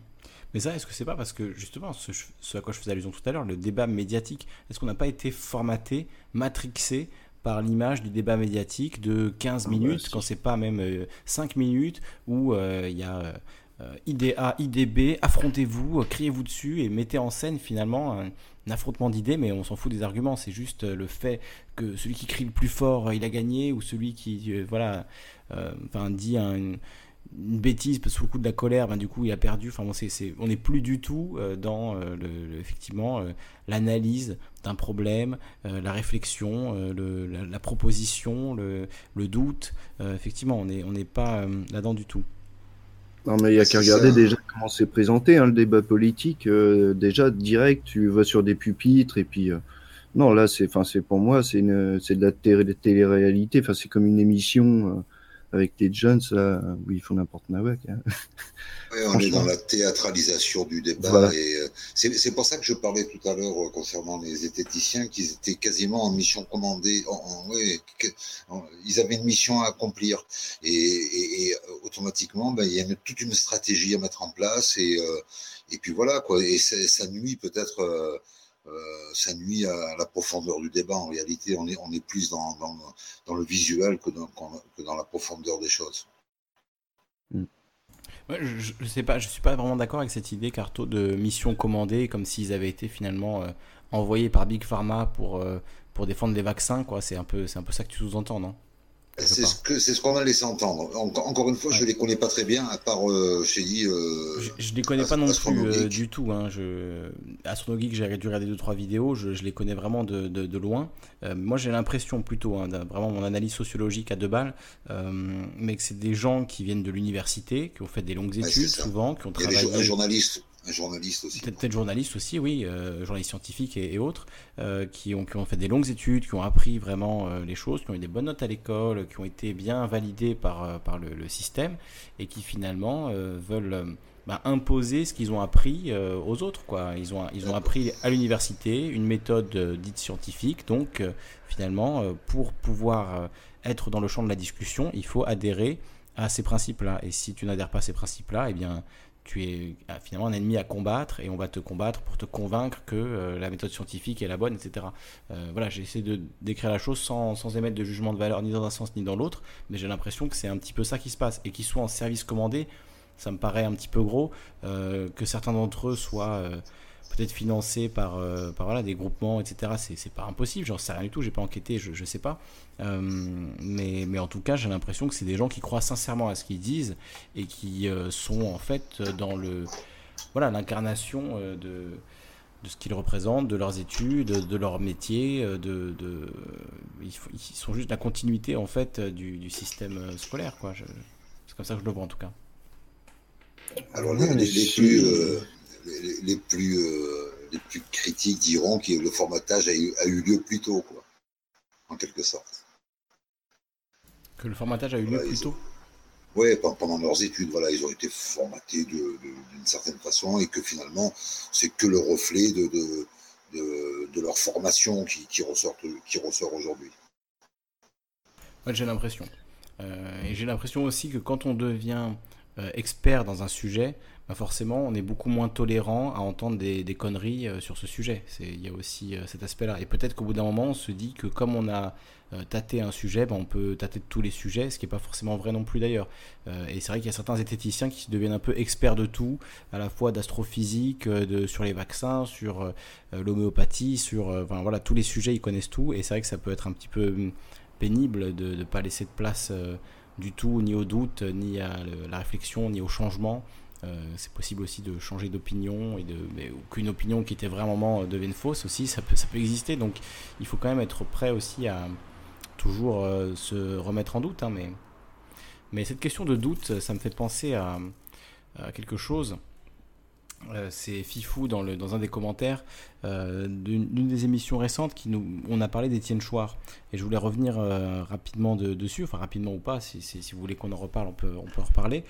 Mais ça, est-ce que c'est pas parce que justement, ce, à quoi je faisais allusion tout à l'heure, le débat médiatique, est-ce qu'on n'a pas été formaté, matrixé par l'image du débat médiatique de 15 ah bah minutes, quand c'est pas même 5 euh, minutes, où il y a euh, IDA, IDB, affrontez-vous, euh, criez-vous dessus et mettez en scène finalement un, affrontement d'idées, mais on s'en fout des arguments. C'est juste euh, le fait que celui qui crie le plus fort, il a gagné, ou celui qui, voilà, enfin, dit une, bêtise sous le coup de la colère, ben, du coup, il a perdu. Enfin, on n'est plus du tout dans le, effectivement l'analyse d'un problème, la réflexion, la, proposition, le, doute. effectivement, on n'est on n'est pas là-dedans du tout. Non, mais il y a qu'à regarder déjà comment c'est présenté, hein, le débat politique. Euh, déjà, direct, tu vas sur des pupitres et puis. Euh, non, là, c'est, enfin, c'est pour moi, c'est une, c'est de la télé-réalité. Enfin, c'est comme une émission. Euh, avec les Jones, là, où ils font n'importe nawak. Hein. on est dans la théâtralisation du débat. Et euh, c'est pour ça que je parlais tout à l'heure euh, concernant les zététiciens, qu'ils étaient quasiment en mission commandée. En, ils avaient une mission à accomplir. Et, et, euh, automatiquement, ben, il y a toute une stratégie à mettre en place. Et, et puis voilà, quoi. Et ça nuit peut-être. Euh, ça nuit à la profondeur du débat. En réalité, on est, on est plus dans, dans, le visuel que dans, que dans, la profondeur des choses. Mm. je, ne sais pas, je suis pas vraiment d'accord avec cette idée, Carto, de mission commandée, comme s'ils avaient été finalement envoyés par Big Pharma pour, pour défendre les vaccins, quoi. C'est un peu, c'est un peu ça que tu sous-entends, non? C'est ce que c'est ce qu'on a laissé entendre. encore une fois, je je les connais pas très bien, à part, euh, je dit. Euh, je, ne les connais pas non plus euh, du tout. Hein. Je, Astronogeek, j'ai dû regarder deux trois vidéos. Je, les connais vraiment de, de, loin. moi, j'ai l'impression plutôt, hein, vraiment mon analyse sociologique à deux balles, mais que c'est des gens qui viennent de l'université, qui ont fait des longues études souvent, qui ont travaillé. Il y a des journalistes journaliste aussi. Peut-être journaliste aussi, oui, euh, journaliste scientifique et, autres, euh, qui, ont, qui ont fait des longues études, qui ont appris vraiment euh, les choses, qui ont eu des bonnes notes à l'école, qui ont été bien validés par, par le, système et qui finalement veulent bah, imposer ce qu'ils ont appris aux autres. Quoi. Ils, ont, ils ont appris à l'université une méthode dite scientifique, donc finalement, pour pouvoir être dans le champ de la discussion, il faut adhérer à ces principes-là. Et si tu n'adhères pas à ces principes-là, eh bien, tu es ah, finalement un ennemi à combattre et on va te combattre pour te convaincre que euh, la méthode scientifique est la bonne, etc. Euh, voilà, j'ai essayé de décrire la chose sans, émettre de jugement de valeur ni dans un sens ni dans l'autre, mais j'ai l'impression que c'est un petit peu ça qui se passe. Et qu'ils soient en service commandé, ça me paraît un petit peu gros, euh, que certains d'entre eux soient peut-être financés par, par voilà, des groupements, etc. C'est pas impossible, j'en sais rien du tout, j'ai pas enquêté, je, je sais pas. Euh, mais, mais, en tout cas, j'ai l'impression que c'est des gens qui croient sincèrement à ce qu'ils disent et qui euh, sont en fait dans le voilà l'incarnation euh, de, de ce qu'ils représentent, de leurs études, de leur métier, de, ils, sont juste la continuité en fait du, système scolaire quoi. C'est comme ça que je le vois en tout cas. Alors les, les, plus, les, plus les plus critiques diront que le formatage a eu, a eu lieu plus tôt quoi, en quelque sorte. Que le formatage a eu lieu plus tôt? Oui, pendant leurs études, voilà, ils ont été formatés d'une certaine façon et que finalement, c'est que le reflet de, de, leur formation qui, qui, ressort, qui ressort aujourd'hui. Ouais, j'ai l'impression. Euh, et j'ai l'impression aussi que quand on devient euh, expert dans un sujet, bah forcément, on est beaucoup moins tolérant à entendre des, conneries euh, sur ce sujet. Il y a aussi cet aspect-là. Et peut-être qu'au bout d'un moment, on se dit que comme on a euh, tâter un sujet, ben, on peut tâter tous les sujets, ce qui n'est pas forcément vrai non plus d'ailleurs. Euh, et c'est vrai qu'il y a certains zététiciens qui deviennent un peu experts de tout, à la fois d'astrophysique, euh, sur les vaccins, sur l'homéopathie, sur enfin, voilà, tous les sujets, ils connaissent tout. Et c'est vrai que ça peut être un petit peu hum, pénible de ne pas laisser de place du tout, ni au doute, ni à la réflexion, ni au changement. C'est possible aussi de changer d'opinion et de qu'une opinion qui était vraiment devienne fausse aussi ça peut ça peut exister donc il faut quand même être prêt aussi à, toujours euh, se remettre en doute, hein, mais, mais cette question de doute, ça me fait penser à, quelque chose. Euh, c'est Fifou dans, un des commentaires euh, d'une des émissions récentes qui nous on a parlé d'Étienne Chouard. Et je voulais revenir rapidement dessus enfin rapidement ou pas si, si, vous voulez qu'on en reparle on peut, on peut en reparler.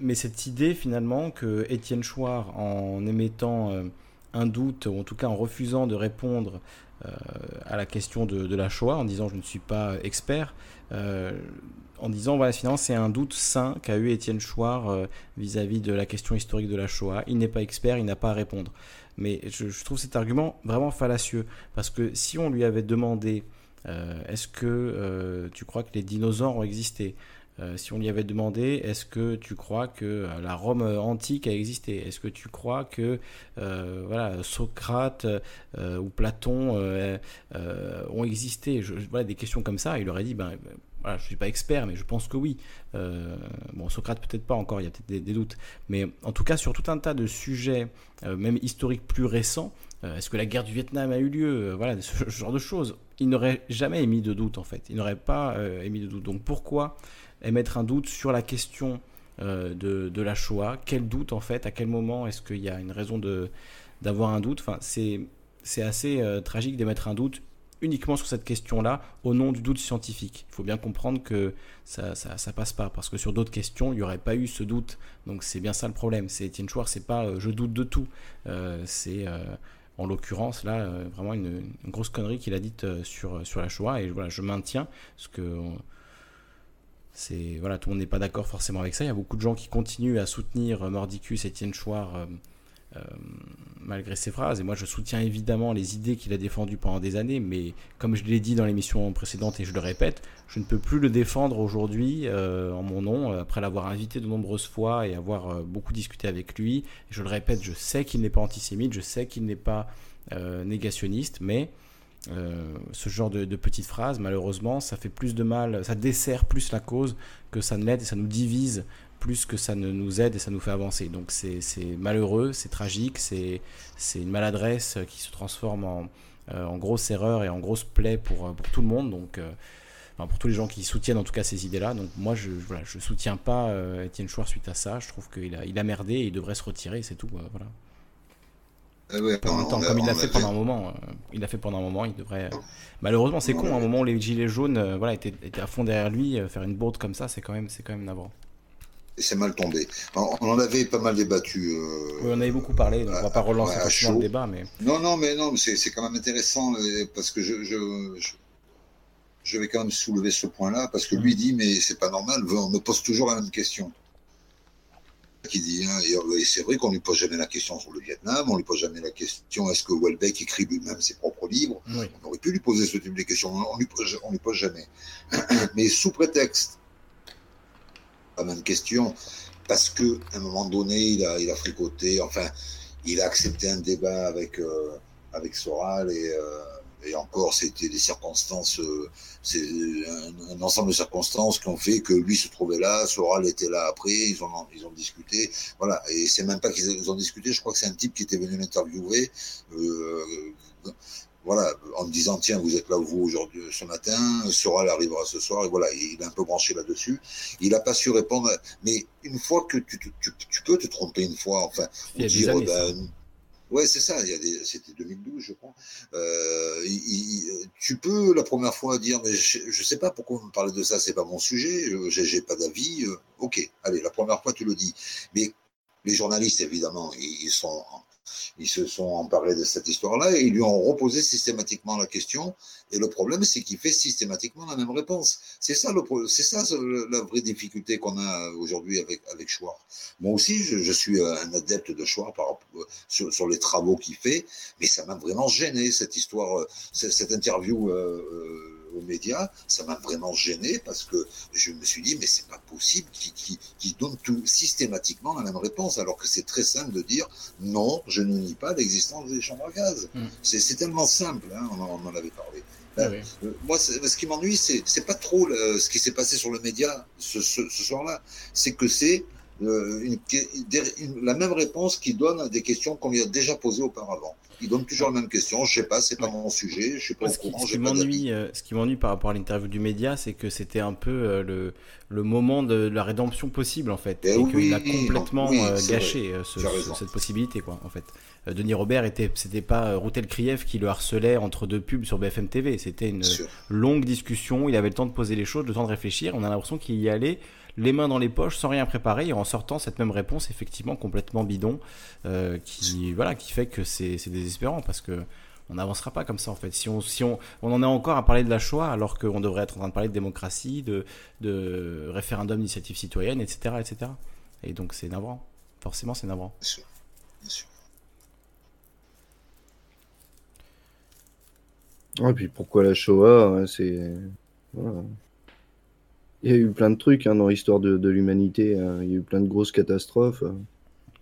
Mais cette idée finalement que Étienne Chouard en émettant un doute ou en tout cas en refusant de répondre euh, à la question de, la Shoah en disant je ne suis pas expert, euh, en disant voilà finalement c'est un doute sain qu'a eu Étienne Chouard euh, vis-à-vis de la question historique de la Shoah. Il n'est pas expert, il n'a pas à répondre. Mais je, trouve cet argument vraiment fallacieux parce que si on lui avait demandé est-ce que tu crois que les dinosaures ont existé euh, si on lui avait demandé, est-ce que tu crois que euh, la Rome antique a existé? Est-ce que tu crois que euh, voilà, Socrate ou Platon ont existé? Je, Voilà des questions comme ça. Il aurait dit, ben, je ne suis pas expert, mais je pense que oui. bon, Socrate peut-être pas encore, il y a peut-être des, doutes. Mais en tout cas, sur tout un tas de sujets, même historiques plus récents, est-ce que la guerre du Vietnam a eu lieu Voilà, ce genre de choses. Il n'aurait jamais émis de doute, en fait. Il n'aurait pas émis de doute. Donc pourquoi émettre un doute sur la question euh, de, la Shoah? Quel doute en fait? À quel moment est-ce qu'il y a une raison d'avoir un doute? Enfin, c'est assez euh, tragique d'émettre un doute uniquement sur cette question-là au nom du doute scientifique. Il faut bien comprendre que ça, ça, passe pas parce que sur d'autres questions, il n'y aurait pas eu ce doute. Donc c'est bien ça le problème. C'est Etienne Chouard, c'est pas euh, je doute de tout. c'est en l'occurrence là vraiment une, grosse connerie qu'il a dite sur, sur la Shoah et voilà, je maintiens ce que voilà, tout le monde n'est pas d'accord forcément avec ça. Il y a beaucoup de gens qui continuent à soutenir Mordicus, Étienne Chouard, euh, malgré ses phrases. Et moi, je soutiens évidemment les idées qu'il a défendues pendant des années, mais comme je l'ai dit dans l'émission précédente et je le répète, je ne peux plus le défendre aujourd'hui euh, en mon nom, euh, après l'avoir invité de nombreuses fois et avoir euh, beaucoup discuté avec lui. je le répète, je sais qu'il n'est pas antisémite, je sais qu'il n'est pas négationniste, mais ce genre de, de, petites phrases, malheureusement, ça fait plus de mal, ça dessert plus la cause que ça ne l'aide et ça nous divise plus que ça ne nous aide et ça nous fait avancer. Donc c'est malheureux, c'est tragique, c'est une maladresse qui se transforme en, euh, en, grosse erreur et en grosse plaie pour, pour tout le monde. Donc euh, pour tous les gens qui soutiennent en tout cas ces idées-là. Donc moi je voilà, je soutiens pas euh, Étienne Chouard suite à ça. Je trouve qu'il a, il a merdé et il devrait se retirer, c'est tout. voilà. Comme il l'a fait pendant un moment, il l'a fait pendant un moment, il devrait. Malheureusement, c'est con. À un moment où les gilets jaunes, voilà, étaient, étaient, à fond derrière lui, faire une bourde comme ça, c'est quand même, c'est quand même navrant et c'est mal tombé. On en avait pas mal débattu. Euh, oui, on avait beaucoup parlé, donc on va pas relancer ouais, le débat, mais. Non, non, mais non, c'est quand même intéressant euh, parce que je, je, je, vais quand même soulever ce point-là parce que lui mm. dit mais c'est pas normal, on me pose toujours la même question. Qui dit, hein, et c'est vrai qu'on lui pose jamais la question sur le Vietnam, on lui pose jamais la question est-ce que Welbeck écrit lui-même ses propres livres? On aurait pu lui poser ce type de questions, on lui pose, on lui pose jamais. mais sous prétexte la même question, parce que à un moment donné, il a, il a fricoté, enfin, il a accepté un débat avec, euh, avec Soral et, euh, et encore, c'était des circonstances, euh, c'est un, ensemble de circonstances qui ont fait que lui se trouvait là, Soral était là après, ils ont, ils ont discuté, voilà, et c'est même pas qu'ils ont discuté, je crois que c'est un type qui était venu l'interviewer, voilà, en me disant tiens vous êtes là vous aujourd'hui ce matin, Soral arrivera ce soir et voilà, il est un peu branché là-dessus. Il n'a pas su répondre, mais une fois que tu, tu, tu, peux te tromper une fois, enfin, il y a dire ben, ouais c'est ça, c'était 2012 je crois. Euh, tu peux la première fois dire mais je, ne sais pas pourquoi vous me parlez de ça, c'est pas mon sujet, j'ai pas d'avis. Euh, ok, allez la première fois tu le dis, mais les journalistes évidemment ils sont ils se sont emparés de cette histoire-là et ils lui ont reposé systématiquement la question. Et le problème, c'est qu'il fait systématiquement la même réponse. C'est ça, le, c'est ça la vraie difficulté qu'on a aujourd'hui avec, avec Chouard. Moi aussi, je, suis un adepte de Chouard par, sur, sur les travaux qu'il fait, mais ça m'a vraiment gêné, cette histoire, cette interview. Euh, euh aux médias, ça m'a vraiment gêné parce que je me suis dit, mais c'est pas possible qu'ils donnent tout, systématiquement la même réponse, alors que c'est très simple de dire non, je ne nie pas l'existence des chambres à gaz. Mm. C'est tellement simple, hein, on, en, avait parlé. Ah ben, euh, moi, ce qui m'ennuie, c'est pas trop ce qui s'est passé sur le média ce, ce, soir-là. C'est que c'est euh, une, la même réponse qu'il donne à des questions qu'on lui a déjà posées auparavant il donne toujours la même question. Je sais pas, c'est pas mon sujet, je suis pas au courant. Ce qui m'ennuie, euh, ce qui m'ennuie par rapport à l'interview du média, c'est que c'était un peu euh, le, le moment de la rédemption possible en fait, eh et, qu'il a complètement euh, gâché cette possibilité quoi en fait. Denis Robert était, c'était pas Routel Krief qui le harcelait entre deux pubs sur BFM TV, c'était une longue discussion. Il avait le temps de poser les choses, le temps de réfléchir. On a l'impression qu'il y allait les mains dans les poches sans rien préparer et en sortant cette même réponse effectivement complètement bidon euh, qui voilà qui fait que c'est désespérant parce que on n'avancera pas comme ça en fait. Si on, si on, on en est encore à parler de la Shoah alors qu'on devrait être en train de parler de démocratie, de, de référendum d'initiative citoyenne, etc., etc. Et donc c'est navrant. Forcément, c'est navrant. Bien sûr. Bien sûr. Et puis pourquoi la Shoah C'est. Voilà. Il y a eu plein de trucs hein, dans l'histoire de, l'humanité. Hein. Il y a eu plein de grosses catastrophes.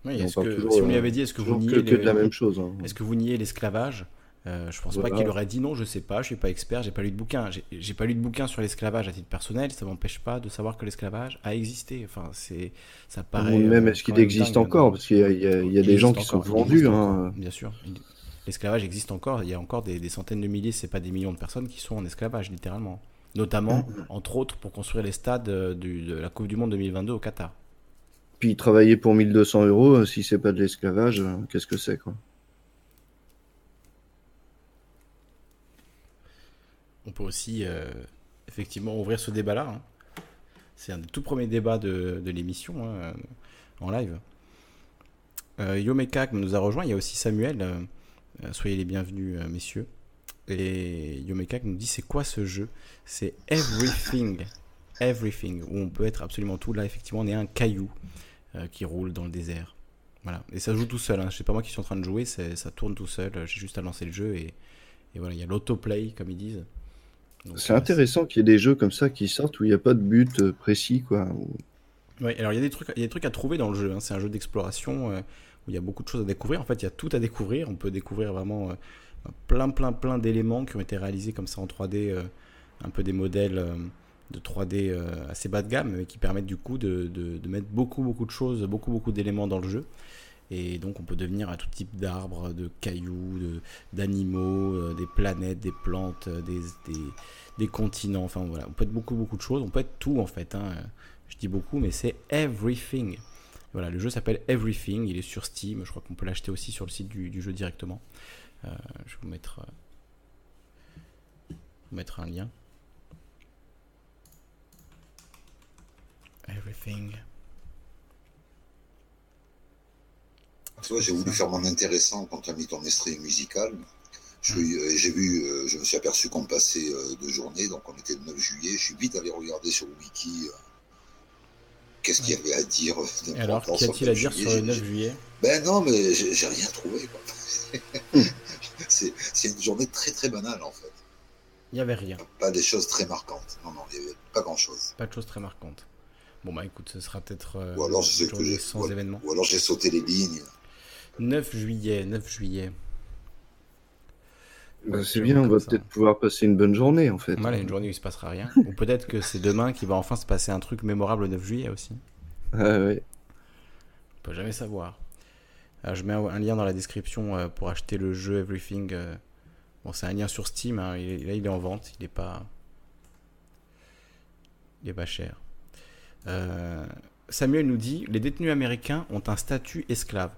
Oui, est-ce que, si on lui avait dit, est-ce que vous niez que, de la même chose hein. Est-ce que vous niez l'esclavage? Euh, je pense pas qu'il aurait dit non, je sais pas, je suis pas expert, j'ai pas lu de bouquin. J'ai pas lu de bouquin sur l'esclavage à titre personnel, ça m'empêche pas de savoir que l'esclavage a existé. Enfin, c'est, ça paraît. même est-ce qu'il existe encore? Parce qu'il y a, des gens qui sont vendus. Bien sûr. L'esclavage existe encore. Il y a encore des, des centaines de milliers, c'est pas des millions de personnes qui sont en esclavage, littéralement notamment, mm. entre autres, pour construire les stades euh, de la Coupe du Monde 2022 au Qatar. Puis travailler pour 1200 euros, euh, si c'est pas de l'esclavage, euh, qu'est-ce que c'est quoi? On peut aussi effectivement ouvrir ce débat-là. Hein. C'est un des tout premiers débats de, l'émission hein, en live. Yomeka nous a rejoint, il y a aussi Samuel. soyez les bienvenus, messieurs. Et Yomeka nous dit c'est quoi ce jeu? C'est Everything. Everything. Où on peut être absolument tout. Là, effectivement, on est un caillou euh, qui roule dans le désert. Voilà, et ça joue tout seul. Hein. Je sais pas moi qui suis en train de jouer, ça tourne tout seul. J'ai juste à lancer le jeu et, et voilà, il y a l'autoplay comme ils disent. C'est intéressant qu'il y ait des jeux comme ça qui sortent où il n'y a pas de but euh, précis, quoi. Oui, alors il y a des trucs, il y a des trucs à trouver dans le jeu. Hein. C'est un jeu d'exploration euh, où il y a beaucoup de choses à découvrir. En fait, il y a tout à découvrir. On peut découvrir vraiment euh, plein, plein, plein d'éléments qui ont été réalisés comme ça en 3D, un peu des modèles de 3D assez bas de gamme, mais qui permettent du coup de, mettre beaucoup, beaucoup de choses, beaucoup, beaucoup d'éléments dans le jeu. Et donc on peut devenir à tout type d'arbres, de cailloux, d'animaux, des planètes, des plantes, des, continents, enfin voilà, on peut être beaucoup beaucoup de choses, on peut être tout en fait. Hein. Je dis beaucoup, mais c'est everything. Voilà, le jeu s'appelle Everything, il est sur Steam, je crois qu'on peut l'acheter aussi sur le site du, jeu directement. Euh, je vais vous mettre, euh, vous mettre un lien. Everything. J'ai voulu faire mon intéressant quand tu as mis ton extrait musical. Hmm. Euh, j'ai vu, je me suis aperçu qu'on passait deux journées, donc on était le 9 juillet. Je suis vite allé regarder sur le wiki qu'est-ce qu'il y avait à dire Alors, qu'y a-t-il à dire sur le 9 juillet? Ben non, mais j'ai rien trouvé. c'est une journée très très banale en fait. Il n'y avait rien. Pas des choses très marquantes. Non, non, il n'y avait pas grand-chose. Pas de choses très marquantes. Bon bah écoute, ce sera peut-être euh, ou alors, je sais sans événement. Ou alors j'ai sauté les lignes. 9 juillet, 9 juillet. Bah, c'est bien, on va peut-être pouvoir passer une bonne journée en fait. Voilà, une journée où il se passera rien. Ou peut-être que c'est demain qu'il va enfin se passer un truc mémorable le 9 juillet aussi. Ah ouais. On peut jamais savoir. Alors, je mets un lien dans la description euh, pour acheter le jeu Everything. Euh. Bon, c'est un lien sur Steam. Hein. là, il est en vente. Il n'est pas. Il est pas cher. Euh, Samuel nous dit les détenus américains ont un statut esclave.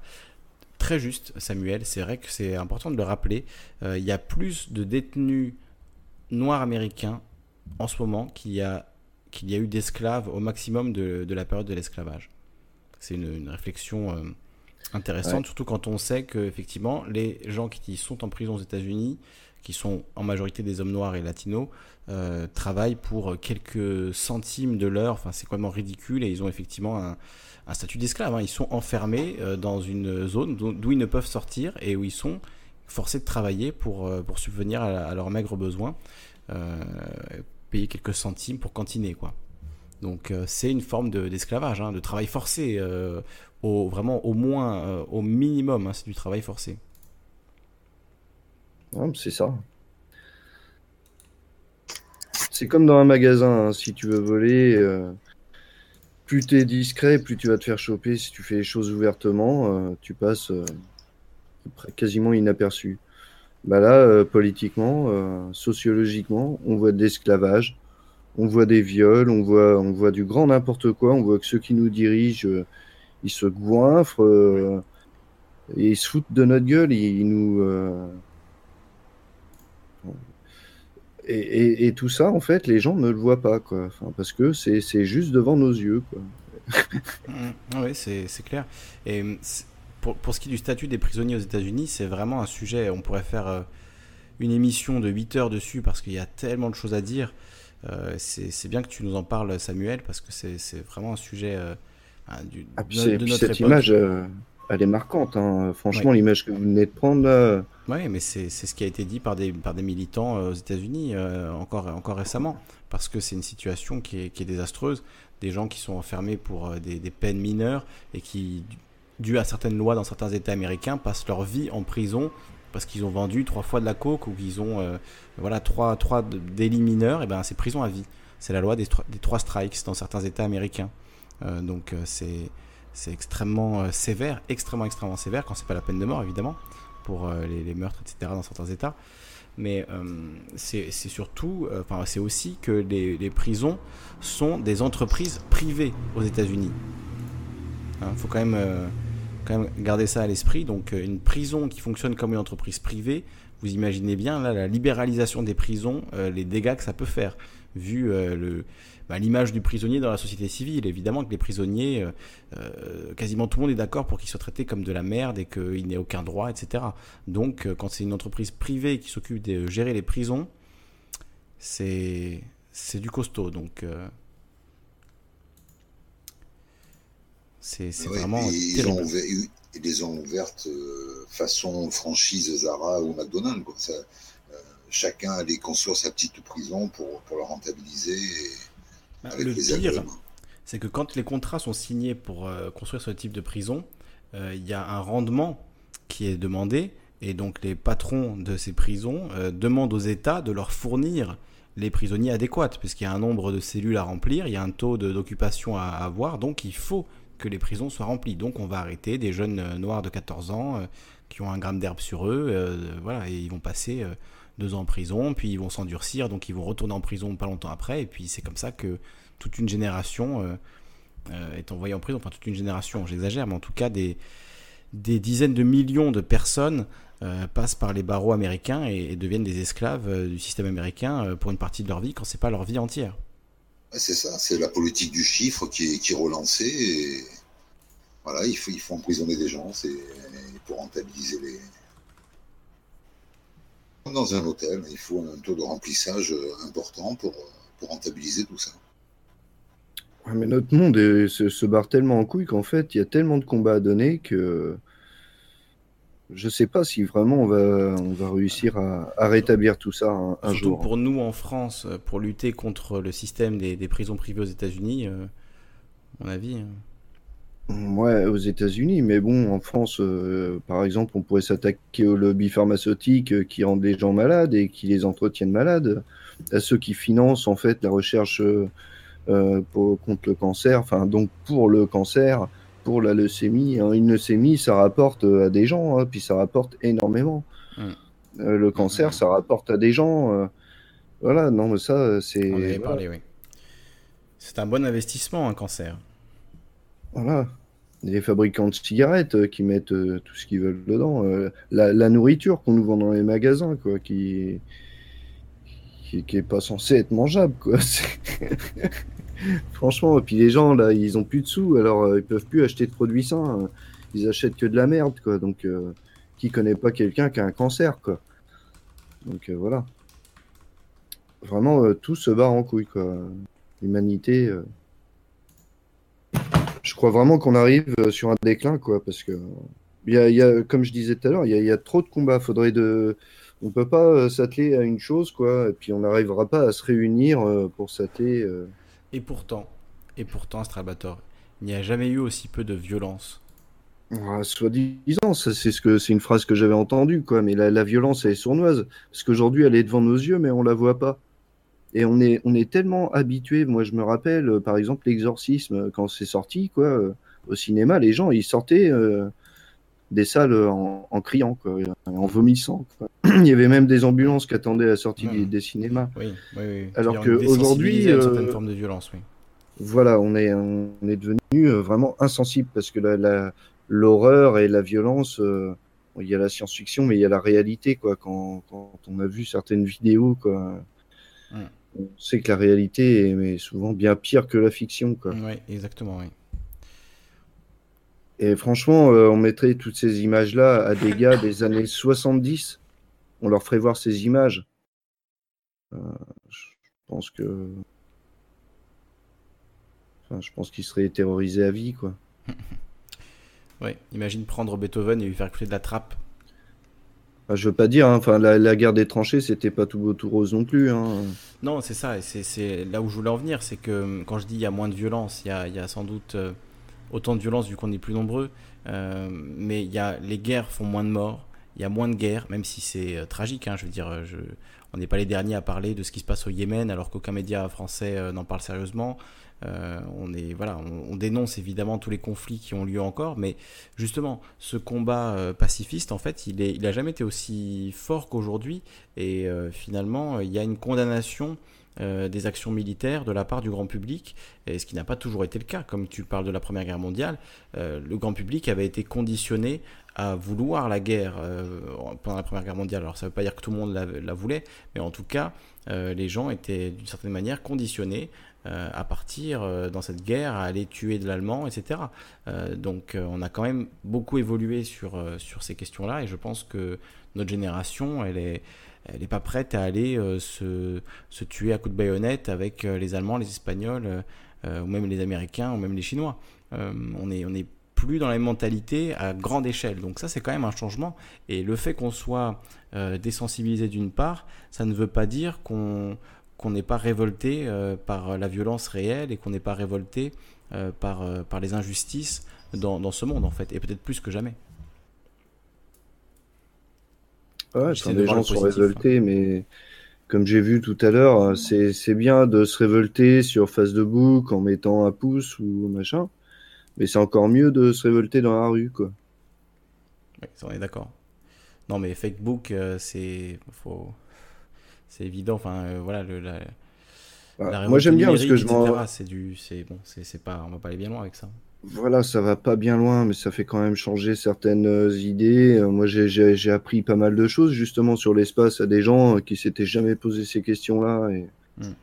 Très juste, Samuel, c'est vrai que c'est important de le rappeler. Euh, il y a plus de détenus noirs américains en ce moment qu'il y a, qu'il y a eu d'esclaves au maximum de, la période de l'esclavage. C'est une, réflexion euh, intéressante, surtout quand on sait que effectivement les gens qui sont en prison aux États-Unis, qui sont en majorité des hommes noirs et latinos, euh, travaillent pour quelques centimes de l'heure. Enfin, c'est complètement ridicule et ils ont effectivement un, statut d'esclave. Hein. Ils sont enfermés euh, dans une zone d'où ils ne peuvent sortir et où ils sont forcés de travailler pour, euh, pour subvenir à, leurs maigres besoins, payer quelques centimes pour cantiner. Quoi. Donc c'est une forme d'esclavage, de, hein, de travail forcé, vraiment au moins, au minimum, hein, c'est du travail forcé. c'est ça. C'est comme dans un magasin, si tu veux voler, plus tu es discret, plus tu vas te faire choper. Si tu fais les choses ouvertement, euh, tu passes euh, quasiment inaperçu. Bah là, euh, politiquement, sociologiquement, on voit de l'esclavage, on voit des viols, on voit, on voit du grand n'importe quoi. On voit que ceux qui nous dirigent, ils se goinfrent et ils se foutent de notre gueule. Ils, nous et, tout ça, en fait, les gens ne le voient pas, quoi. parce que c'est juste devant nos yeux, quoi. Mmh, oui, c'est clair. Et pour, pour, ce qui est du statut des prisonniers aux États-Unis, c'est vraiment un sujet. On pourrait faire euh, une émission de 8 heures dessus parce qu'il y a tellement de choses à dire. Euh, c'est bien que tu nous en parles, Samuel, parce que c'est vraiment un sujet euh, du, ah, de, notre cette image elle est marquante. Hein. Franchement, l'image que vous venez de prendre là. Oui, mais c'est ce qui a été dit par des, par des militants euh, aux États-Unis euh, encore, encore récemment. Parce que c'est une situation qui est, qui est, désastreuse. Des gens qui sont enfermés pour euh, des, des, peines mineures et qui, dû à certaines lois dans certains États américains, passent leur vie en prison parce qu'ils ont vendu trois fois de la coke ou qu'ils ont voilà, trois, trois délits mineurs. Et ben, c'est prison à vie. C'est la loi des, des trois strikes dans certains États américains. donc c'est c'est extrêmement euh, sévère, extrêmement, extrêmement sévère, quand c'est pas la peine de mort, évidemment, pour euh, les, meurtres, etc., dans certains États. Mais euh, c'est surtout, enfin, c'est aussi que les, prisons sont des entreprises privées aux États-Unis. Il hein, faut quand même, quand même garder ça à l'esprit. Donc, une prison qui fonctionne comme une entreprise privée, vous imaginez bien là, la libéralisation des prisons, les dégâts que ça peut faire, vu le bah, l'image du prisonnier dans la société civile. Évidemment que les prisonniers, euh, euh, quasiment tout le monde est d'accord pour qu'ils soient traités comme de la merde et qu'ils n'aient aucun droit, etc. Donc, euh, quand c'est une entreprise privée qui s'occupe de gérer les prisons, c'est c'est du costaud. Donc, c'est vraiment. Ils ont, ils les ont ouvertes façon franchise Zara ou McDonald's. Quoi. Ça, chacun allait construire sa petite prison pour, pour la rentabiliser. Le pire, c'est que quand les contrats sont signés pour construire ce type de prison, il y a un rendement qui est demandé et donc les patrons de ces prisons demandent aux États de leur fournir les prisonniers adéquats, puisqu'il y a un nombre de cellules à remplir, il y a un taux d'occupation à avoir, donc il faut que les prisons soient remplies. Donc on va arrêter des jeunes euh, noirs de 14 ans euh, qui ont un gramme d'herbe sur eux, euh, voilà, et ils vont passer deux ans en prison, puis ils vont s'endurcir, donc ils vont retourner en prison pas longtemps après, et puis c'est comme ça que toute une génération est envoyée en prison, enfin toute une génération, j'exagère, mais en tout cas des, dizaines de millions de personnes euh, passent par les barreaux américains et, deviennent des esclaves euh, du système américain euh, pour une partie de leur vie quand c'est pas leur vie entière. C'est ça, c'est la politique du chiffre qui est, qui relancée. Et voilà, il faut, il faut emprisonner des gens c'est pour rentabiliser les. Dans un hôtel, il faut un taux de remplissage important pour, pour rentabiliser tout ça. mais notre monde se, se, barre tellement en couille qu'en fait, il y a tellement de combats à donner que je sais pas si vraiment on va, on va réussir à, rétablir tout ça un, Surtout jour. pour nous en France, pour lutter contre le système des, prisons privées aux États-Unis, euh, à mon avis. Ouais, aux États-Unis, mais bon, en France, euh, par exemple, on pourrait s'attaquer aux lobbies pharmaceutiques euh, qui rendent les gens malades et qui les entretiennent malades, à ceux qui financent en fait la recherche pour, contre le cancer, enfin donc pour le cancer, pour la leucémie. Hein. Une leucémie, ça rapporte euh, à des gens, hein, puis ça rapporte énormément. Mmh. Euh, le cancer, mmh. ça rapporte à des gens. Euh, voilà, non, mais ça, c'est. On avait parlé, oui. C'est un bon investissement, un cancer. Voilà. Les fabricants de cigarettes qui mettent tout ce qu'ils veulent dedans. La, la, nourriture qu'on nous vend dans les magasins, quoi, qui qui, pas censé être mangeable, quoi. Franchement, et puis les gens, là, ils ont plus de sous, alors euh, ils peuvent plus acheter de produits sains. Euh, ils achètent que de la merde, quoi. Donc, euh, qui connaît pas quelqu'un qui a un cancer, quoi. Donc, voilà. Vraiment, tout se barre en couille, quoi. L'humanité. Je crois vraiment qu'on arrive sur un déclin, quoi, parce que. Il y a, comme je disais tout à l'heure, il y, a trop de combats. Faudrait de. On peut pas s'atteler à une chose, quoi, et puis on n'arrivera pas à se réunir pour s'atteler. Et pourtant, et pourtant, Strabator, il n'y a jamais eu aussi peu de violence. Ah, Soi-disant, c'est ce que c'est une phrase que j'avais entendue, quoi. Mais la, violence, elle est sournoise, parce qu'aujourd'hui, elle est devant nos yeux, mais on la voit pas. Et on est, on est tellement habitué. Moi, je me rappelle, euh, par exemple, l'exorcisme quand c'est sorti, quoi, euh, au cinéma, les gens, ils sortaient euh, des salles en, criant, quoi, en vomissant. Il y avait même des ambulances qui attendaient la sortie des, cinémas. Oui, oui, oui. Alors qu'aujourd'hui. une certaine forme de violence, oui. Voilà, on est, on est devenu euh, vraiment insensible parce que l'horreur et la violence, euh, il y a la science-fiction, mais il y a la réalité, quoi. Quand, quand on a vu certaines vidéos, quoi, on sait que la réalité est souvent bien pire que la fiction, quoi. Oui, exactement, oui. Et franchement, euh, on mettrait toutes ces images-là à des gars des années 70. On leur ferait voir ces images. Euh, je pense que. Enfin, je pense qu'ils seraient terrorisés à vie, quoi. ouais, imagine prendre Beethoven et lui faire écouter de la trappe. Enfin, je veux pas dire, hein, enfin, la, guerre des tranchées, c'était pas tout beau, tout rose non plus. Hein. Non, c'est ça, c'est là où je voulais en venir, c'est que quand je dis il y a moins de violence, il y a, sans doute. Euh, autant de violence vu qu'on est plus nombreux. Euh, mais y a, les guerres font moins de morts, il y a moins de guerres, même si c'est euh, tragique. Hein, je veux dire, on n'est pas les derniers à parler de ce qui se passe au Yémen, alors qu'aucun média français n'en parle sérieusement. On, est, voilà, on, dénonce évidemment tous les conflits qui ont lieu encore, mais justement, ce combat pacifiste, en fait, il n'a jamais été aussi fort qu'aujourd'hui. Et finalement, il y a une condamnation euh, des actions militaires de la part du grand public, et ce qui n'a pas toujours été le cas. Comme tu parles de la Première Guerre mondiale, euh, le grand public avait été conditionné à vouloir la guerre euh, pendant la Première Guerre mondiale. Alors ça ne veut pas dire que tout le monde la, voulait, mais en tout cas, les gens étaient d'une certaine manière conditionnés à partir dans cette guerre, à aller tuer de l'allemand, etc. donc on a quand même beaucoup évolué sur, sur ces questions-là, et je pense que notre génération, elle est elle n'est pas prête à aller euh, se, se, tuer à coups de baïonnette avec euh, les Allemands, les Espagnols, euh, ou même les Américains, ou même les Chinois. on est, on est plus dans la mentalité à grande échelle. Donc ça, c'est quand même un changement. Et le fait qu'on soit euh, désensibilisé d'une part, ça ne veut pas dire qu'on qu'on n'est pas révolté euh, par la violence réelle et qu'on n'est pas révolté euh, par, par les injustices dans, dans, ce monde, en fait, et peut-être plus que jamais. Ouais, des gens sont révoltés, mais comme j'ai vu tout à l'heure, c'est bien de se révolter sur Facebook en mettant un pouce ou machin. Mais c'est encore mieux de se révolter dans la rue, quoi. Oui, on est d'accord. Non, mais Facebook, euh, c'est faut... c'est évident. Enfin, euh, voilà, le, la, moi j'aime bien parce que je m'en. C'est du, c'est bon, c'est pas, on va pas aller bien loin avec ça. Voilà, ça va pas bien loin, mais ça fait quand même changer certaines euh, idées. Moi, j'ai appris pas mal de choses justement sur l'espace à des gens qui s'étaient jamais posé ces questions-là. Et... Hmm.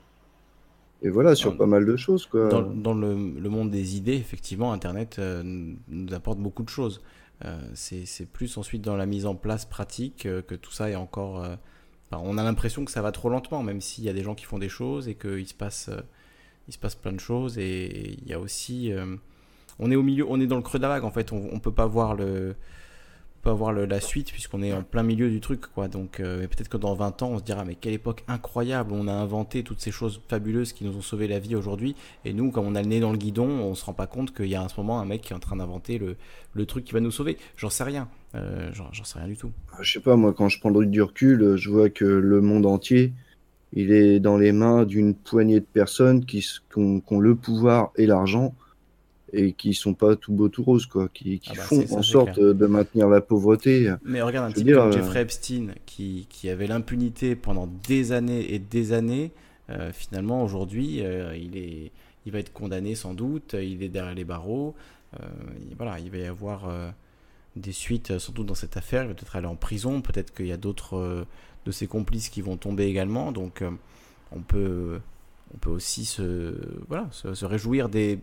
Et voilà, sur pas mal de choses. Quoi. Dans, le, monde des idées, effectivement, Internet euh, nous apporte beaucoup de choses. Euh, c'est plus ensuite dans la mise en place pratique euh, que tout ça est encore... on a l'impression que ça va trop lentement, même s'il y a des gens qui font des choses et qu'il se passe, il se passe plein de choses. Et il y a aussi... on est au milieu, on est dans le creux de la vague, en fait. On ne peut pas voir le avoir la suite puisqu'on est en plein milieu du truc quoi. Donc euh, peut-être que dans 20 ans on se dira mais quelle époque incroyable on a inventé toutes ces choses fabuleuses qui nous ont sauvé la vie aujourd'hui. Et nous comme on a le nez dans le guidon on se rend pas compte qu'il y a en ce moment un mec qui est en train d'inventer le, le, truc qui va nous sauver. J'en sais rien euh, j'en sais rien du tout ah, je sais pas moi quand je prends du recul je vois que le monde entier il est dans les mains d'une poignée de personnes qui, qui ont le pouvoir et l'argent et qui sont pas tout beau tout rose quoi, qui, qui ah bah, font en sorte de maintenir la pauvreté. Mais regarde un petit peu euh, Jeffrey Epstein qui, qui avait l'impunité pendant des années et des années. Euh, finalement aujourd'hui euh, il est il va être condamné sans doute, il est derrière les barreaux. voilà, il va y avoir des suites sans doute dans cette affaire. Il va peut-être aller en prison. Peut-être qu'il y a d'autres de ses complices qui vont tomber également. Donc on peut on peut aussi se voilà se réjouir des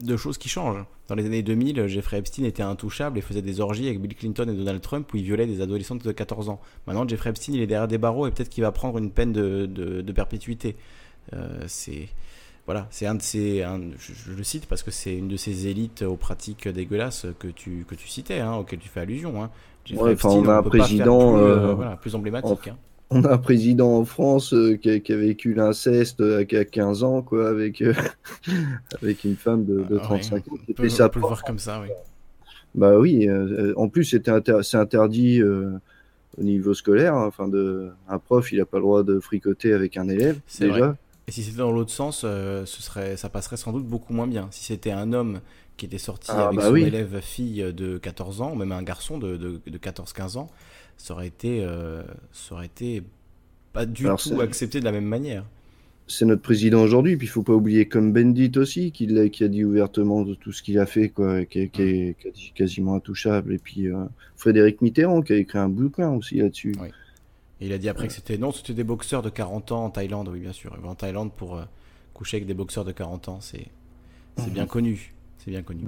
de choses qui changent. Dans les années 2000, Jeffrey Epstein était intouchable et faisait des orgies avec Bill Clinton et Donald Trump où il violait des adolescentes de 14 ans. Maintenant, Jeffrey Epstein, il est derrière des barreaux et peut-être qu'il va prendre une peine de, de, perpétuité. Euh, c'est voilà, c'est un de ces, je, le cite parce que c'est une de ces élites aux pratiques dégueulasses que tu que tu citais, hein, auxquelles tu fais allusion. Hein. On a un président plus, euh, euh, plus emblématique. Hein on a un président en France euh, qui, a, vécu l'inceste à, 15 ans, quoi, avec, euh, avec une femme de, 35 ah ans. On peut, ça le voir comme ça, oui. Bah oui, en plus, c'est interdit au niveau scolaire. Hein, enfin, de, un prof, il n'a pas le droit de fricoter avec un élève, déjà. Et si c'était dans l'autre sens, ce serait, ça passerait sans doute beaucoup moins bien. Si c'était un homme qui était sorti ah, avec bah son élève fille de 14 ans, ou même un garçon de, de, de 14-15 ans, ça aurait été, euh, ça aurait été pas du tout accepté de la même manière. C'est notre président aujourd'hui, puis il faut pas oublier comme Bendit aussi, qui, a, qui a dit ouvertement de tout ce qu'il a fait, quoi, qui, est quasiment intouchable. Et puis euh, Frédéric Mitterrand, qui a écrit un bouquin aussi là-dessus. Et il a dit après que c'était non, c'était des boxeurs de 40 ans en Thaïlande, oui bien sûr. Il va en Thaïlande pour euh, coucher avec des boxeurs de 40 ans, c'est c'est bien connu, c'est bien connu.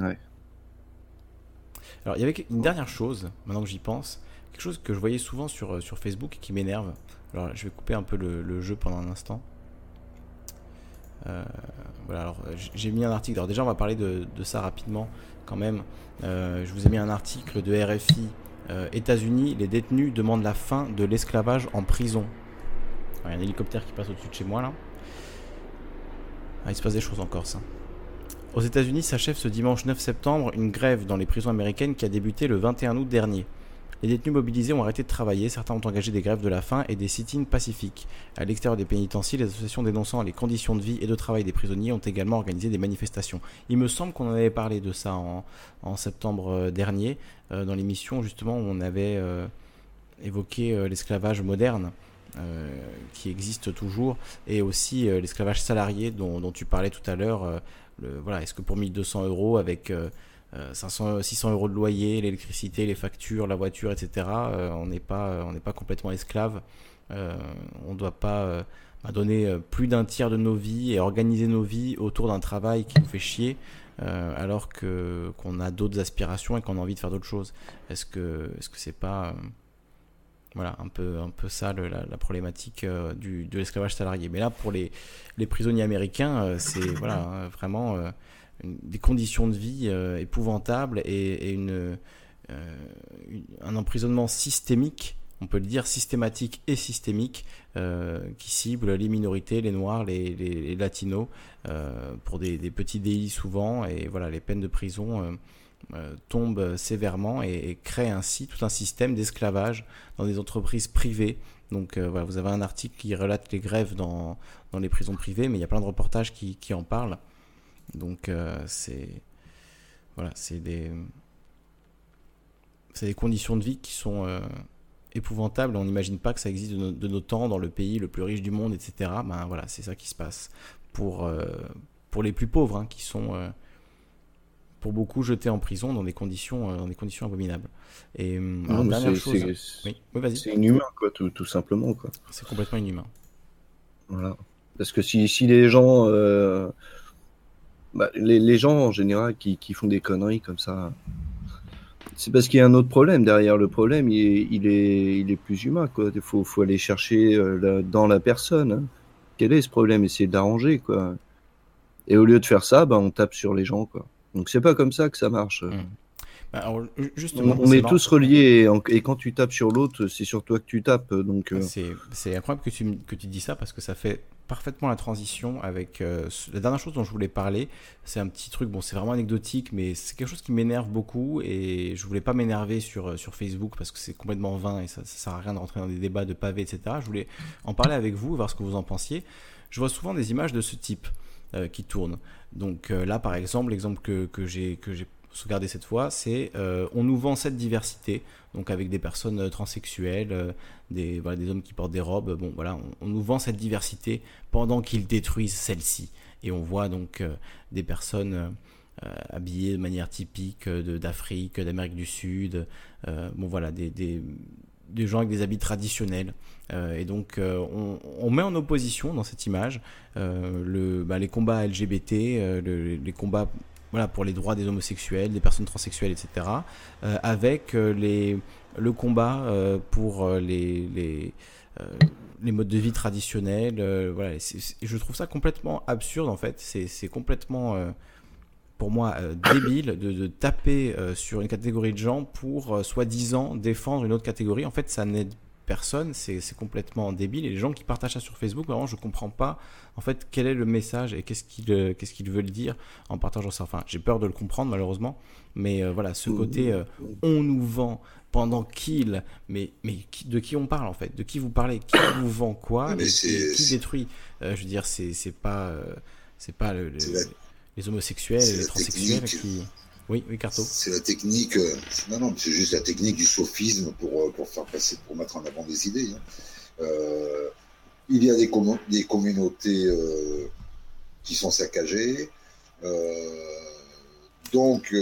Alors il y avait une dernière chose, maintenant que j'y pense, quelque chose que je voyais souvent sur, euh, sur Facebook et qui m'énerve. Alors je vais couper un peu le, jeu pendant un instant. Euh, voilà, alors j'ai mis un article. Alors déjà, on va parler de, ça rapidement quand même. Euh, je vous ai mis un article de RFI. États-Unis, les détenus demandent la fin de l'esclavage en prison. il y a un hélicoptère qui passe au-dessus de chez moi là. Ah, il se passe des choses encore ça. Aux États-Unis s'achève ce dimanche 9 septembre une grève dans les prisons américaines qui a débuté le 21 août dernier. Les détenus mobilisés ont arrêté de travailler, certains ont engagé des grèves de la faim et des sit-ins pacifiques. À l'extérieur des pénitenciers, les associations dénonçant les conditions de vie et de travail des prisonniers ont également organisé des manifestations. Il me semble qu'on en avait parlé de ça en, septembre euh, dernier, euh, dans l'émission justement où on avait euh, évoqué l'esclavage moderne. qui existe toujours, et aussi l'esclavage salarié dont, tu parlais tout à l'heure. voilà, est-ce que pour 1200 euros avec 500, 600 euros de loyer, l'électricité, les factures, la voiture, etc. Euh, on n'est pas, on pas complètement esclave. Euh, on ne doit pas euh, donner plus d'un tiers de nos vies et organiser nos vies autour d'un travail qui nous fait chier, alors qu'on a d'autres aspirations et qu'on a envie de faire d'autres choses. Est-ce que, est-ce que c'est pas voilà, un peu, un peu ça la, problématique du, de l'esclavage salarié? Mais là, pour les, les prisonniers américains, c'est voilà, vraiment des conditions de vie épouvantables et, une, un emprisonnement systémique on peut le dire, systématique et systémique, qui cible les minorités, les noirs, les, latinos, pour des, petits délits souvent, et voilà, les peines de prison euh, tombe sévèrement et, crée ainsi tout un système d'esclavage dans des entreprises privées. Donc euh, voilà, vous avez un article qui relate les grèves dans, les prisons privées, mais il y a plein de reportages qui en parlent. Donc euh, c'est voilà, c'est des c'est des conditions de vie qui sont épouvantables. On n'imagine pas que ça existe de, nos temps dans le pays le plus riche du monde, etc. Ben voilà, c'est ça qui se passe pour pour les plus pauvres, hein, qui sont pour beaucoup jetés en prison dans des conditions, euh, dans des conditions abominables. Et c'est inhumain, quoi, tout, tout simplement. Quoi. C'est complètement inhumain. Voilà. Parce que si, si les gens. Bah, les, les, gens en général qui, qui, font des conneries comme ça, c'est parce qu'il y a un autre problème derrière. Le problème, il est, il est, il est plus humain. Quoi. Il faut, faut aller chercher euh, dans la personne. Hein. Quel est ce problème? Essayer d'arranger. quoi. Et au lieu de faire ça, bah, on tape sur les gens. quoi. Donc c'est pas comme ça que ça marche. Mmh. Bah, on, est, tous reliés et, quand tu tapes sur l'autre, c'est sur toi que tu tapes. Donc euh. c'est incroyable que tu, que tu dis ça parce que ça fait parfaitement la transition avec euh, la dernière chose dont je voulais parler. C'est un petit truc, bon, c'est vraiment anecdotique, mais c'est quelque chose qui m'énerve beaucoup et je voulais pas m'énerver sur, euh, sur Facebook parce que c'est complètement vain et ça, sert à rien de rentrer dans des débats de pavés, etc. Je voulais en parler avec vous, voir ce que vous en pensiez. Je vois souvent des images de ce type. Euh, qui tournent. Donc là, par exemple, l'exemple que, que j'ai sauvegardé cette fois, c'est euh, on nous vend cette diversité, donc avec des personnes transsexuelles, des, voilà, des hommes qui portent des robes. Bon, voilà, on, nous vend cette diversité pendant qu'ils détruisent celle-ci. Et on voit donc des personnes habillées de manière typique d'Afrique, d'Amérique du Sud. bon, voilà, des, des, des gens avec des habits traditionnels. Euh, et donc euh, on, met en opposition dans cette image euh, le, bah, les combats LGBT, les combats voilà, pour les droits des homosexuels, des personnes transsexuelles, etc., avec les, le combat pour les, les, les, modes de vie traditionnels. voilà, je trouve ça complètement absurde en fait. C'est complètement pour moi débile de, de taper sur une catégorie de gens pour soi-disant défendre une autre catégorie. En fait, ça n'aide personne, c'est complètement débile. Et les gens qui partagent ça sur Facebook, vraiment, je comprends pas en fait quel est le message et qu'est-ce qu'ils euh, qu'est-ce qu'ils veulent dire en partageant ça. Enfin, j'ai peur de le comprendre malheureusement, mais euh, voilà, ce côté euh, on nous vend pendant qu'il, mais mais de qui on parle en fait, de qui vous parlez, qui vous vend quoi, et, qui, détruit? je veux dire, c'est c'est pas c'est pas les homosexuels, les transsexuels qui oui, oui, Carto. C'est la technique, euh, non, non, c'est juste la technique du sophisme pour, euh, pour faire passer, pour mettre en avant des idées. Hein. Euh, il y a des, des communautés qui sont saccagées. donc,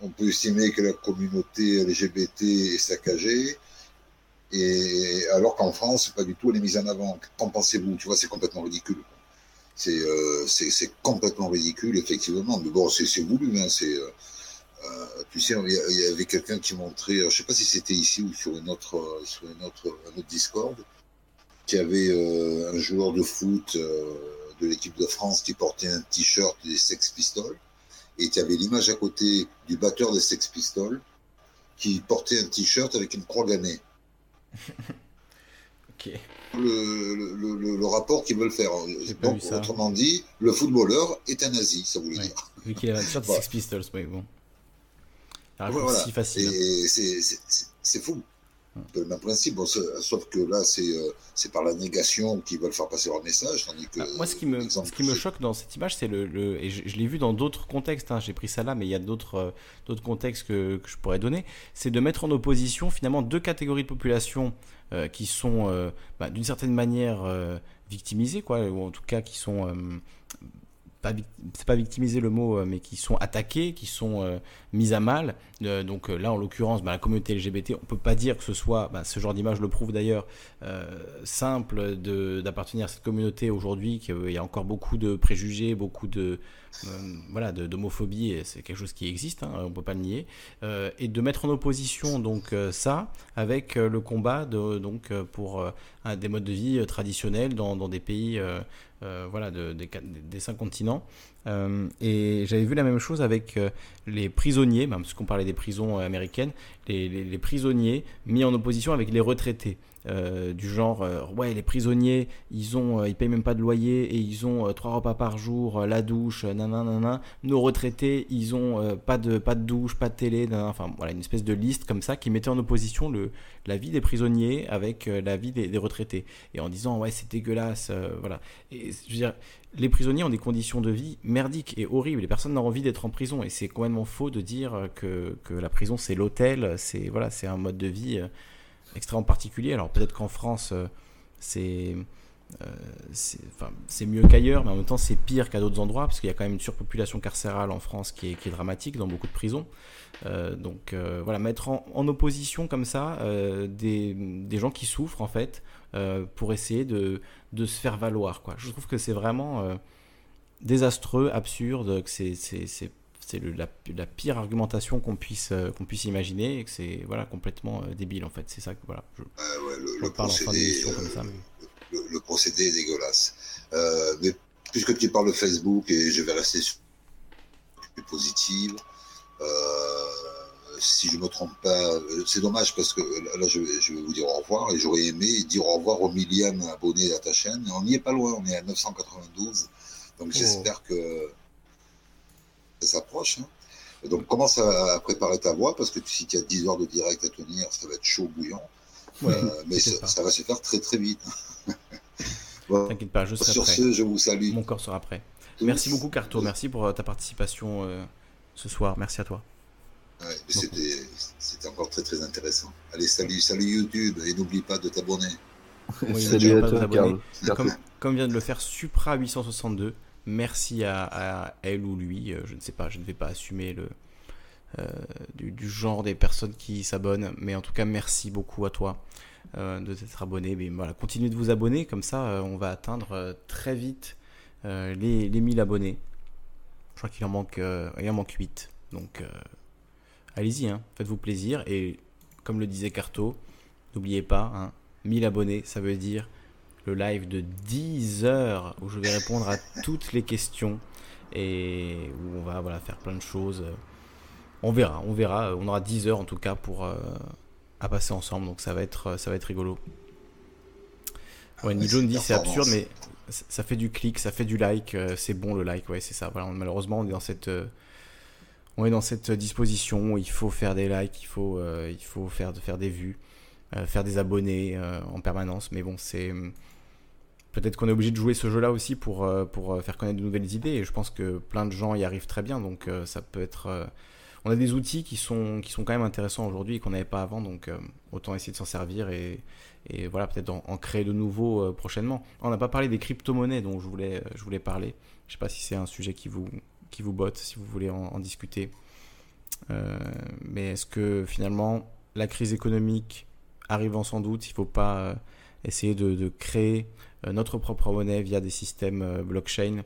on peut estimer que la communauté LGBT est saccagée. Et alors qu'en France, pas du tout, elle est mise en avant. Qu'en pensez-vous? Tu vois, c'est complètement ridicule. Euh, c'est complètement ridicule, effectivement. Mais bon, c'est voulu. Hein, euh, euh, tu sais, il y, avait quelqu'un qui montrait, je sais pas si c'était ici ou sur une autre, sur une autre, un autre Discord, qui avait un joueur de foot de l'équipe de France qui portait un t-shirt des Sex Pistols, et tu avait l'image à côté du batteur des Sex Pistols qui portait un t-shirt avec une croix gammée. ok le, rapport qu'ils veulent faire. Donc, autrement dit, le footballeur est un nazi, ça voulait dire. Vu qu'il a un t-shirt Sex Pistols, oui, bon. C'est facile. Hein. C'est fou. Le même principe, sauf que là, euh, c'est par la négation qu'ils veulent faire passer leur message. Tandis que, ah, moi, ce qui me, ce qui me choque dans cette image, c'est le, le, Et je, l'ai vu dans d'autres contextes, hein, j'ai pris ça là, mais il y a d'autres euh, d'autres contextes que, que, je pourrais donner. C'est de mettre en opposition finalement deux catégories de population euh, qui sont bah, d'une certaine manière victimisées, quoi, ou en tout cas qui sont c'est pas victimiser le mot, euh, mais qui sont attaqués, qui sont euh, mis à mal. Euh, donc là, en l'occurrence, bah, la communauté LGBT, on peut pas dire que ce soit, bah, ce genre d'image le prouve d'ailleurs, simple d'appartenir à cette communauté aujourd'hui, qu'il y a encore beaucoup de préjugés, beaucoup de voilà, d'homophobie, c'est quelque chose qui existe, hein, on peut pas le nier, et de mettre en opposition donc ça avec le combat donc pour des modes de vie traditionnels dans des pays voilà, de, des, cinq continents. et j'avais vu la même chose avec les prisonniers, même parce qu'on parlait des prisons américaines, les, prisonniers mis en opposition avec les retraités. Euh, du genre euh, ouais les prisonniers ils ont euh, ils payent même pas de loyer et ils ont trois repas par jour la douche nanana nos retraités ils ont pas de pas de douche pas de télé enfin voilà une espèce de liste comme ça qui mettait en opposition le la vie des prisonniers avec la vie des, retraités. Et en disant ouais c'est dégueulasse voilà. Et je veux dire les prisonniers ont des conditions de vie merdiques et horribles. Les personnes n'ont envie d'être en prison. Et c'est complètement faux de dire que, que la prison c'est l'hôtel, c'est voilà, c'est un mode de vie extrêmement particulier. Alors peut-être qu'en France, euh, c'est euh, c'est mieux qu'ailleurs, mais en même temps c'est pire qu'à d'autres endroits, parce qu'il y a quand même une surpopulation carcérale en France qui est, qui est dramatique dans beaucoup de prisons. Euh, donc voilà, mettre en, opposition comme ça des, des, gens qui souffrent en fait, pour essayer de, de, se faire valoir. Quoi. Je trouve que c'est vraiment désastreux, absurde, que c'est c'est la, la, pire argumentation qu'on puisse, euh, qu'on puisse imaginer et que c'est voilà, complètement euh, débile en fait. C'est ça que voilà. Je, ouais, le, procédé, comme ça. Euh, le, procédé est dégueulasse. mais puisque tu parles de Facebook et je vais rester sur plus positive. si je me trompe pas, c'est dommage parce que là je vais, je vais, vous dire au revoir et j'aurais aimé dire au revoir au millième abonné à ta chaîne. On n'y est pas loin, on est à 992. Donc oh. j'espère que s'approche. Hein. Donc commence à, préparer ta voix parce que si tu as 10 heures de direct à tenir, ça va être chaud bouillant. Euh, mais ça, va se faire très très vite. T'inquiète pas, je serai Sur prêt. ce, je vous salue. Mon corps sera prêt. Merci beaucoup Carto, merci pour euh, ta participation euh, ce soir. Merci à toi. C'était encore très très intéressant. Allez, salut, salut YouTube et n'oublie pas de t'abonner. salut à toi, comme, comme vient de le faire Supra 862 merci à, elle ou lui, euh, je ne sais pas, je ne vais pas assumer le, euh, du, genre des personnes qui s'abonnent, mais en tout cas merci beaucoup à toi euh, de t'être abonné. Mais voilà, continuez de vous abonner, comme ça on va atteindre très vite les, les 1000 abonnés. Je crois qu'il en manque, il en manque 8, donc allez-y, hein, faites-vous plaisir et comme le disait Carto, n'oubliez pas, hein, 1000 abonnés, ça veut dire le live de 10 heures où je vais répondre à toutes les questions et où on va voilà, faire plein de choses. On verra, on verra. On aura 10 heures en tout cas pour euh, à passer ensemble, donc ça va être, ça va être rigolo. Ouais, John dit c'est absurde, mais ça fait du clic, ça fait du like, euh, c'est bon le like, ouais, c'est ça. Voilà, malheureusement, on est dans cette, euh, on est dans cette disposition où il faut faire des likes, il faut, il faut faire, faire des vues, faire des abonnés en permanence. Mais bon, c'est peut-être qu'on est obligé de jouer ce jeu-là aussi pour, euh, pour euh, faire connaître de nouvelles idées. Et je pense que plein de gens y arrivent très bien. Donc euh, ça peut être. on a des outils qui sont, qui sont quand même intéressants aujourd'hui et qu'on n'avait pas avant. Donc autant essayer de s'en servir et, et voilà, peut-être en, créer de nouveaux prochainement. On n'a pas parlé des crypto-monnaies dont je voulais, je voulais parler. Je ne sais pas si c'est un sujet qui vous, qui vous botte, si vous voulez en, discuter. mais est-ce que finalement la crise économique arrivant sans doute, il ne faut pas essayer de, créer notre propre monnaie via des systèmes euh, blockchain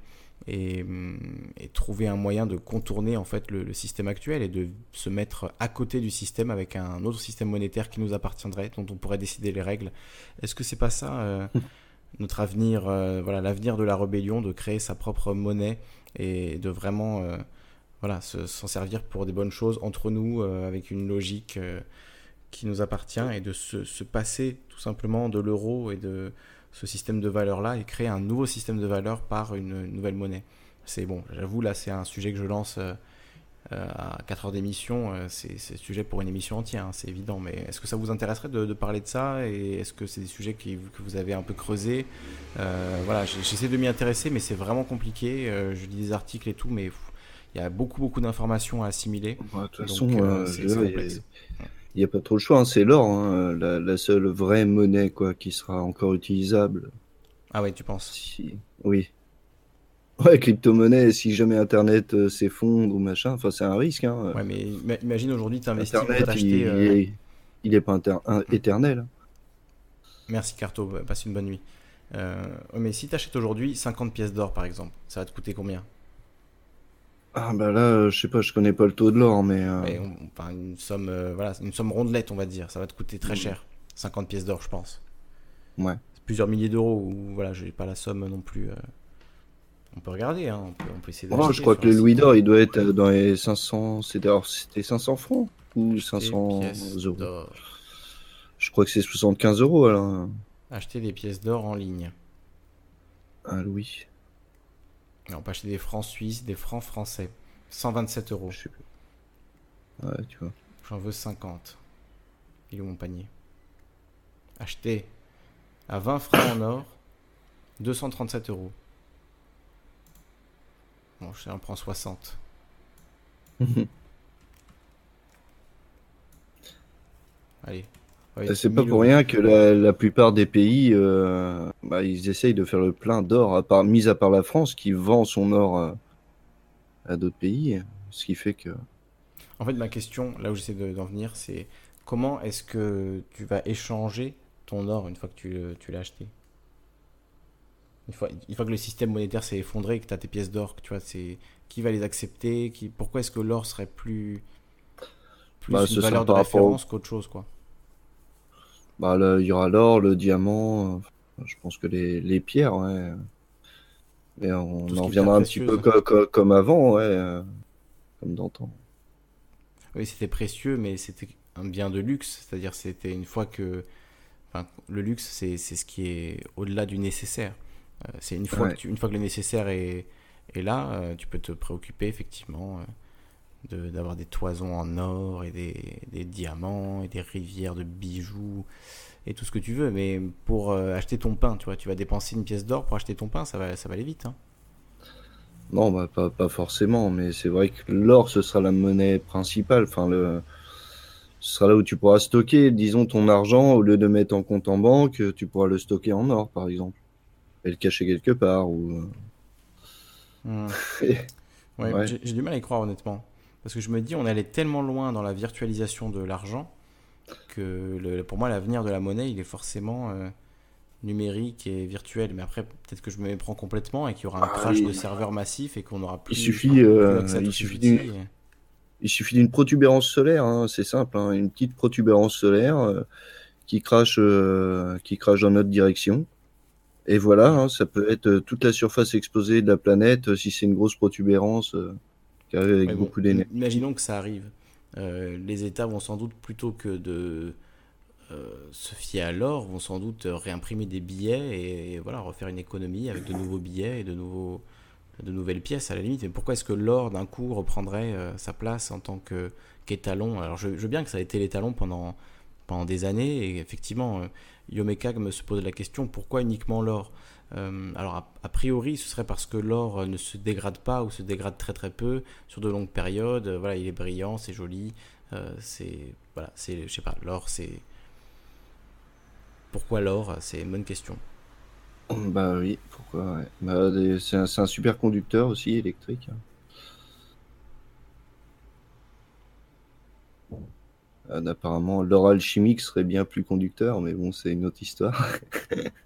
mm, et, trouver un moyen de contourner en fait le, système actuel et de se mettre à côté du système avec un autre système monétaire qui nous appartiendrait, dont on pourrait décider les règles. Est-ce que c'est pas ça euh, notre avenir, voilà, l'avenir de la rébellion, de créer sa propre monnaie et de vraiment, voilà, s'en servir pour des bonnes choses entre nous avec une logique qui nous appartient et de se, se passer tout simplement de l'euro et de ce système de valeur-là et créer un nouveau système de valeur par une, nouvelle monnaie. C'est bon, j'avoue, là, c'est un sujet que je lance euh, euh, à 4 heures d'émission. Euh, c'est sujet pour une émission entière, hein, c'est évident. Mais est-ce que ça vous intéresserait de, parler de ça Et est-ce que c'est des sujets qui, que vous avez un peu creusés? Voilà, j'essaie de m'y intéresser, mais c'est vraiment compliqué. je lis des articles et tout, mais il y a beaucoup, beaucoup d'informations à assimiler. de toute façon, c'est complexe il n'y a pas trop le choix, hein, c'est l'or, hein, la, seule vraie monnaie quoi, qui sera encore utilisable. Ah ouais, tu penses? Si... Oui. Ouais, crypto-monnaie, si jamais Internet euh, s'effondre ou machin, enfin c'est un risque. Hein. Ouais, mais imagine aujourd'hui, tu investis Internet, il, euh, il, est, pas éternel. Merci Carto, passe une bonne nuit. Euh, mais si tu achètes aujourd'hui 50 pièces d'or par exemple, ça va te coûter combien? Ah bah là, euh, je sais pas, je connais pas le taux de l'or, mais... Euh, enfin, une somme, euh, voilà, une somme rondelette, on va dire. Ça va te coûter très mm. cher. 50 pièces d'or, je pense. Ouais. Plusieurs milliers d'euros, ou voilà, j'ai pas la somme non plus peut regarder, hein. on, peut, on peut essayer oh, je crois que le louis d'or, il doit être dans les 500. C'était 500 francs ou 500 euros? Je crois que c'est 75 euros alors. Acheter des pièces d'or en ligne. Un louis. On peut acheter des francs suisses, des francs français. 127 euros. Ouais, tu vois. J'en veux 50. Il est où mon panier? Acheter à 20 francs en or, 237 euros. Bon, je en prends 60. Allez. C'est pas pour rien que la, plupart des pays, euh, bah, ils essayent de faire le plein d'or, à part, mis à part la France qui vend son or euh, à d'autres pays. Ce qui fait que. En fait, ma question, là où j'essaie d'en venir, c'est comment est-ce que tu vas échanger ton or une fois que tu, l'as acheté? Une fois, une fois, que le système monétaire s'est effondré, que tu as tes pièces d'or, tu vois, c'est qui va les accepter qui, Pourquoi est-ce que l'or serait plus, plus bah, une valeur de référence qu'autre chose quoi? Bah, Il y aura l'or, le diamant, euh, je pense que les, les pierres, ouais. Mais on en reviendra un petit peu comme, avant, ouais, euh, comme d'antan. Oui, c'était précieux, mais c'était un bien de luxe. C'est-à-dire, c'était une fois que. Enfin, le luxe, c'est ce qui est au-delà du nécessaire. Euh, c'est une, fois que une fois que le nécessaire est, est là, tu peux te préoccuper effectivement d'avoir des toisons en or et des, des, diamants et des rivières de bijoux et tout ce que tu veux. Mais pour euh, acheter ton pain, tu vois, tu vas dépenser une pièce d'or pour acheter ton pain, ça va, ça va aller vite. Hein. Non, bah, pas, pas forcément, mais c'est vrai que l'or, ce sera la monnaie principale. Enfin, le... Ce sera là où tu pourras stocker, disons, ton argent, au lieu de mettre en compte en banque, tu pourras le stocker en or, par exemple. Et le cacher quelque part. Ou... Hmm. J'ai du mal à y croire, honnêtement. Parce que je me dis, on allait tellement loin dans la virtualisation de l'argent que le, pour moi, l'avenir de la monnaie, il est forcément euh, numérique et virtuel. Mais après, peut-être que je me méprends complètement et qu'il y aura un ah crash de serveurs massif et qu'on aura plus. Il suffit, euh, il, suffit d'une, il suffit d'une protubérance solaire, hein, c'est simple, hein, une petite protubérance solaire euh, qui crache, qui crache dans notre direction. Et voilà, hein, ça peut être toute la surface exposée de la planète si c'est une grosse protubérance qui arrive avec beaucoup d'énergie. Imaginons que ça arrive. Euh, les États vont sans doute, plutôt que de euh, se fier à l'or, vont sans doute réimprimer des billets et, voilà, refaire une économie avec de nouveaux billets et de, nouveaux, de nouvelles pièces à la limite. Mais pourquoi est-ce que l'or d'un coup reprendrait euh, sa place en tant qu'étalon? Alors je, veux bien que ça a été l'étalon pendant, pendant des années et effectivement, Yomekag me se pose la question pourquoi uniquement l'or? Euh, alors, a, priori, ce serait parce que l'or euh, ne se dégrade pas ou se dégrade très très peu sur de longues périodes. Euh, voilà, il est brillant, c'est joli. c'est. Voilà, c'est. Je sais pas, l'or, c'est. Pourquoi l'or? C'est une bonne question. Bah oui, pourquoi bah, C'est un, super conducteur aussi électrique. apparemment, l'or alchimique serait bien plus conducteur, mais bon, c'est une autre histoire.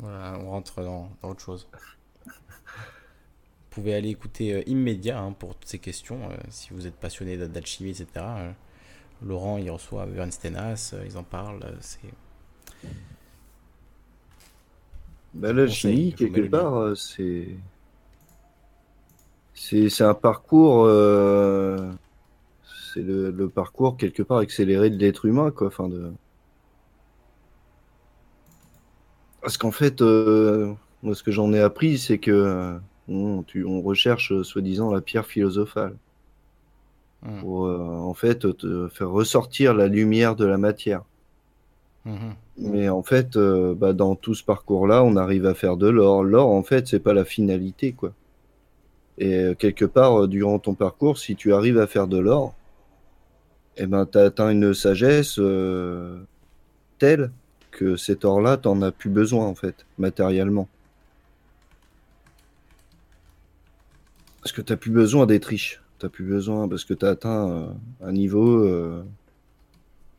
Voilà, on rentre dans, autre chose. Vous pouvez aller écouter euh, Immédiat hein, pour toutes ces questions, euh, si vous êtes passionné d'alchimie, etc. Euh, Laurent, il reçoit Bernstenas, ils en parlent. c'est. Bah, L'alchimie, quelque part, c'est. C'est un parcours. C'est le, le, parcours, quelque part, accéléré de l'être humain, quoi. Enfin, de. Parce qu'en fait, euh, moi, ce que j'en ai appris, c'est que on, on recherche euh, soi-disant la pierre philosophale mmh. pour euh, en fait te faire ressortir la lumière de la matière. Mmh Mais en fait, bah, dans tout ce parcours-là, on arrive à faire de l'or. L'or, en fait, c'est pas la finalité, quoi. Et quelque part, durant ton parcours, si tu arrives à faire de l'or, eh ben, tu as atteint une sagesse telle que cet or-là, t'en as plus besoin, en fait, matériellement. Parce que t'as plus besoin d'être riche. T'as plus besoin, parce que t'as atteint euh, un niveau euh,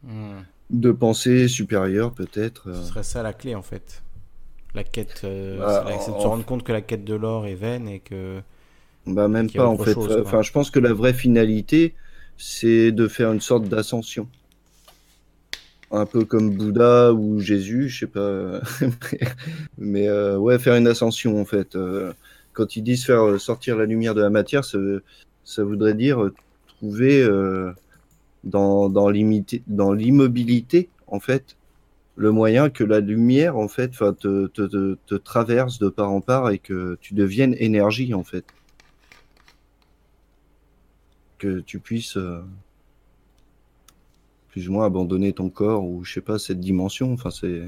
hmm. de pensée supérieure, peut-être. Ce serait ça la clé, en fait. La quête, euh, bah, c'est de se rendre compte que la quête de l'or est vaine et que. Bah, même pas, en fait. enfin, je pense que la vraie finalité, c'est de faire une sorte d'ascension un peu comme Bouddha ou Jésus, je sais pas. mais euh, ouais, faire une ascension en fait. Euh, quand ils disent faire sortir la lumière de la matière, ça, voudrait dire trouver dans, l'immobilité, en fait, le moyen que la lumière, en fait, te, traverse de part en part et que tu deviennes énergie, en fait. Que tu puisses euh, plus ou moins abandonner ton corps ou, je sais pas, cette dimension. Enfin, c'est.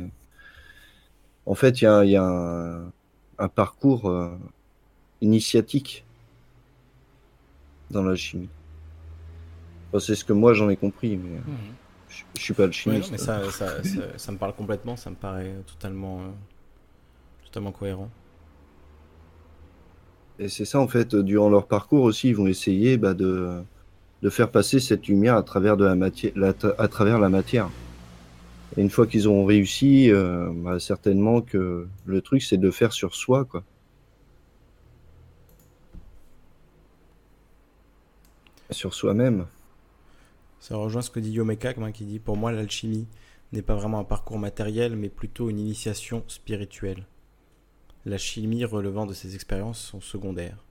En fait, il y a, y a un, un, parcours euh, initiatique dans la chimie c'est ce que moi j'en ai compris, mais mhm. je, ne suis pas le chimiste. mais ça, ça, ça, me parle complètement, ça me paraît totalement, euh, totalement cohérent. Et c'est ça en fait, durant leur parcours aussi, ils vont essayer bah, de, de faire passer cette lumière à travers, la, matière. Et une fois qu'ils auront réussi, euh, bah, certainement que le truc c'est de faire sur soi, quoi. Sur soi-même. Ça rejoint ce que dit Yomeka, qui dit Pour moi, l'alchimie n'est pas vraiment un parcours matériel, mais plutôt une initiation spirituelle. La chimie relevant de ces expériences sont secondaires.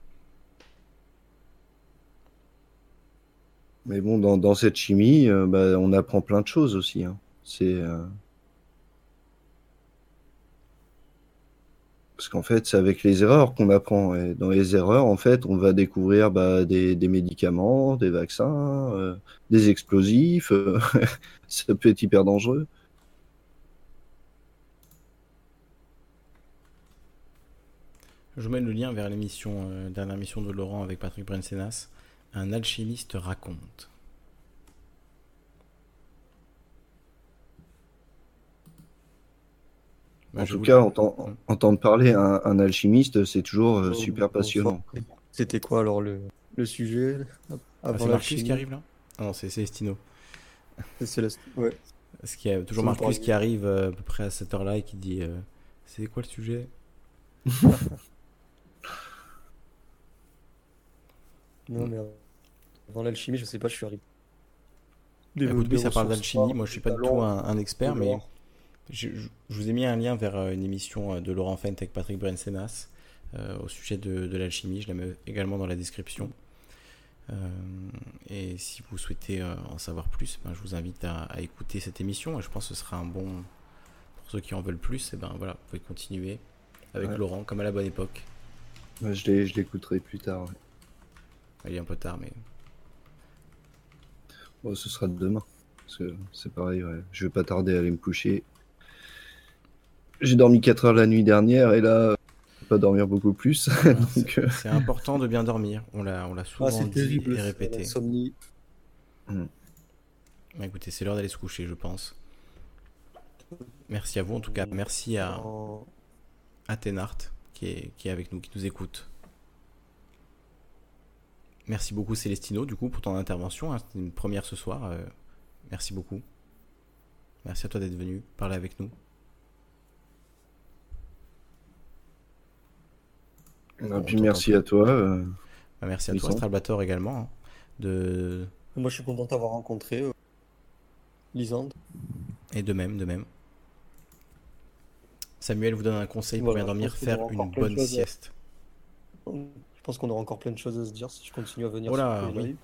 Mais bon, dans, cette chimie, euh, bah, on apprend plein de choses aussi. Hein. C'est. Euh, Parce qu'en fait, c'est avec les erreurs qu'on apprend. Et dans les erreurs, en fait, on va découvrir bah, des, médicaments, des vaccins, euh, des explosifs. Ça peut être hyper dangereux. Je vous mets le lien vers l'émission, dernière mission de Laurent avec Patrick Brensenas. Un alchimiste raconte. en tout cas, entendre parler un, un alchimiste, c'est toujours euh, super passionnant. C'était quoi alors le, le sujet ah, C'est Marcus qui arrive là? Ah non, c'est Célestino. C'est Célestino, ouais. Parce qu'il y a toujours Marcus qui arrive euh, à peu près à cette heure-là et qui dit euh, C'est quoi le sujet? Non, mais dans l'alchimie, je sais pas, je suis arrivé. Écoute, oui, ça parle d'alchimie. Moi, je suis pas du tout un, un expert, mais je, vous ai mis un lien vers euh, une émission euh, de Laurent Fent avec Patrick Brensenas euh, au sujet de, l'alchimie. Je la mets également dans la description. et si vous souhaitez en savoir plus, ben, je vous invite à, écouter cette émission. Et je pense que ce sera un bon. Pour ceux qui en veulent plus, et ben voilà, vous pouvez continuer avec Laurent, comme à la bonne époque. je l'écouterai plus tard. Il est un peu tard, mais. Bon, ce sera demain. C'est pareil, je vais pas tarder à aller me coucher. J'ai dormi 4 heures la nuit dernière et là, pas dormir beaucoup plus. Euh, c'est important de bien dormir. On l'a, on l'a souvent ah, dit et répété. Hmm. Bah, écoutez, c'est l'heure d'aller se coucher, je pense. Merci à vous en tout cas. Merci à, à Tenart qui est, qui est avec nous, qui nous écoute. Merci beaucoup Célestino du coup pour ton intervention. Hein. C'était une première ce soir. Euh, merci beaucoup. Merci à toi d'être venu parler avec nous. Et puis merci à toi. Euh, bah, merci à toi, Stralbator également. Hein, de... Moi, je suis content d'avoir rencontré euh, Lisande. Et de même, de même. Samuel vous donne un conseil pour bien dormir, faire une bonne sieste. Je pense qu'on aura encore plein de choses à se dire si je continue à venir. Voilà, sur oui,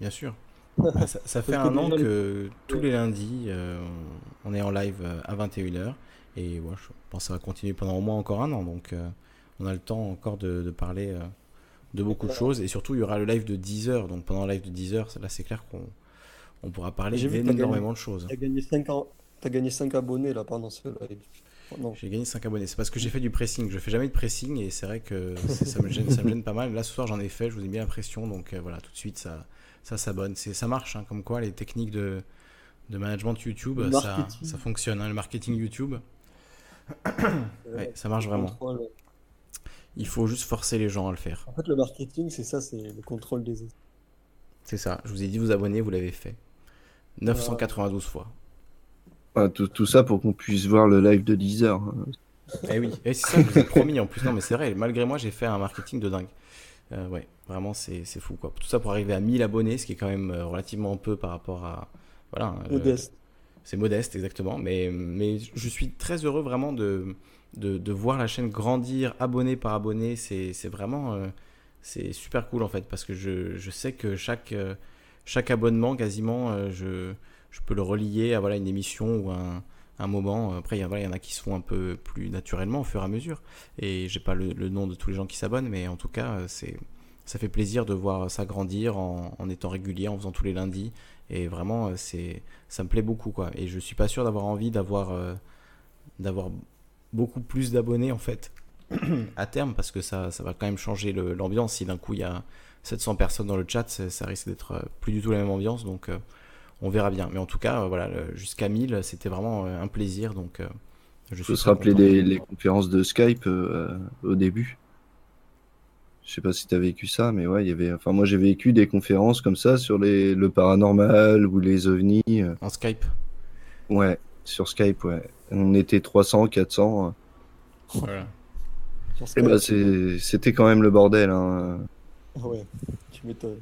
bien sûr. Bah, ça, fait un an que tous les lundis, euh, on est en live à 21h. Et ouais, je pense que ça va continuer pendant au moins encore un an. Donc, on a le temps encore de, parler euh, de beaucoup de choses. Et surtout, il y aura le live de 10 heures. Donc pendant le live de 10 heures, là, c'est clair qu'on on pourra parler d'énormément de choses. Tu as gagné 5 As gagné 5 abonnés là pendant ce live. J'ai gagné 5 abonnés. C'est parce que j'ai fait du pressing. Je fais jamais de pressing et c'est vrai que ça me, gêne, ça me gêne pas mal. Là, ce soir, j'en ai fait. Je vous ai mis l'impression. Donc euh, voilà, tout de suite, ça, ça s'abonne. Ça marche. Hein, comme quoi, les techniques de, de management YouTube, ça, ça, fonctionne. Hein, le marketing YouTube, ouais, ça marche vraiment. Il faut juste forcer les gens à le faire. En fait, le marketing, c'est ça, c'est le contrôle des C'est ça. Je vous ai dit vous abonner, vous l'avez fait. 992 fois. Tout, ça pour qu'on puisse voir le live de 10 heures. Hein. Eh oui, et c'est ça, je vous ai promis en plus. Non, mais c'est vrai, malgré moi, j'ai fait un marketing de dingue. Euh, ouais, vraiment, c'est fou quoi. Tout ça pour arriver à 1000 abonnés, ce qui est quand même euh, relativement peu par rapport à. Voilà. Modeste. C'est modeste, exactement. Mais, mais je suis très heureux vraiment de, de, voir la chaîne grandir abonné par abonné. C'est vraiment c'est super cool en fait parce que je, je sais que chaque, chaque abonnement quasiment, je, je peux le relier à voilà, une émission ou un, moment. Après, il y, en a qui se font un peu plus naturellement au fur et à mesure. Et j'ai pas le, nom de tous les gens qui s'abonnent, mais en tout cas, c'est ça fait plaisir de voir ça grandir en, étant régulier, en faisant tous les lundis. Et vraiment, c'est ça me plaît beaucoup. Et je suis pas sûr d'avoir envie d'avoir euh, beaucoup plus d'abonnés en fait à terme parce que ça, va quand même changer l'ambiance. Si d'un coup il y a 700 personnes dans le chat, ça, risque d'être euh, plus du tout la même ambiance. Donc euh, on verra bien. Mais en tout cas, voilà, jusqu'à 1000, c'était vraiment euh, un plaisir. Donc, euh, je se rappeler des les conférences de Skype euh, au début? Je sais pas si tu as vécu ça, mais ouais, il y avait. Enfin, moi, j'ai vécu des conférences comme ça sur les, le paranormal ou les ovnis. En Skype? Ouais, sur Skype, ouais. On était 300, 400. Voilà. Et bah, c'était quand même le bordel. Hein. Ouais, tu m'étonnes.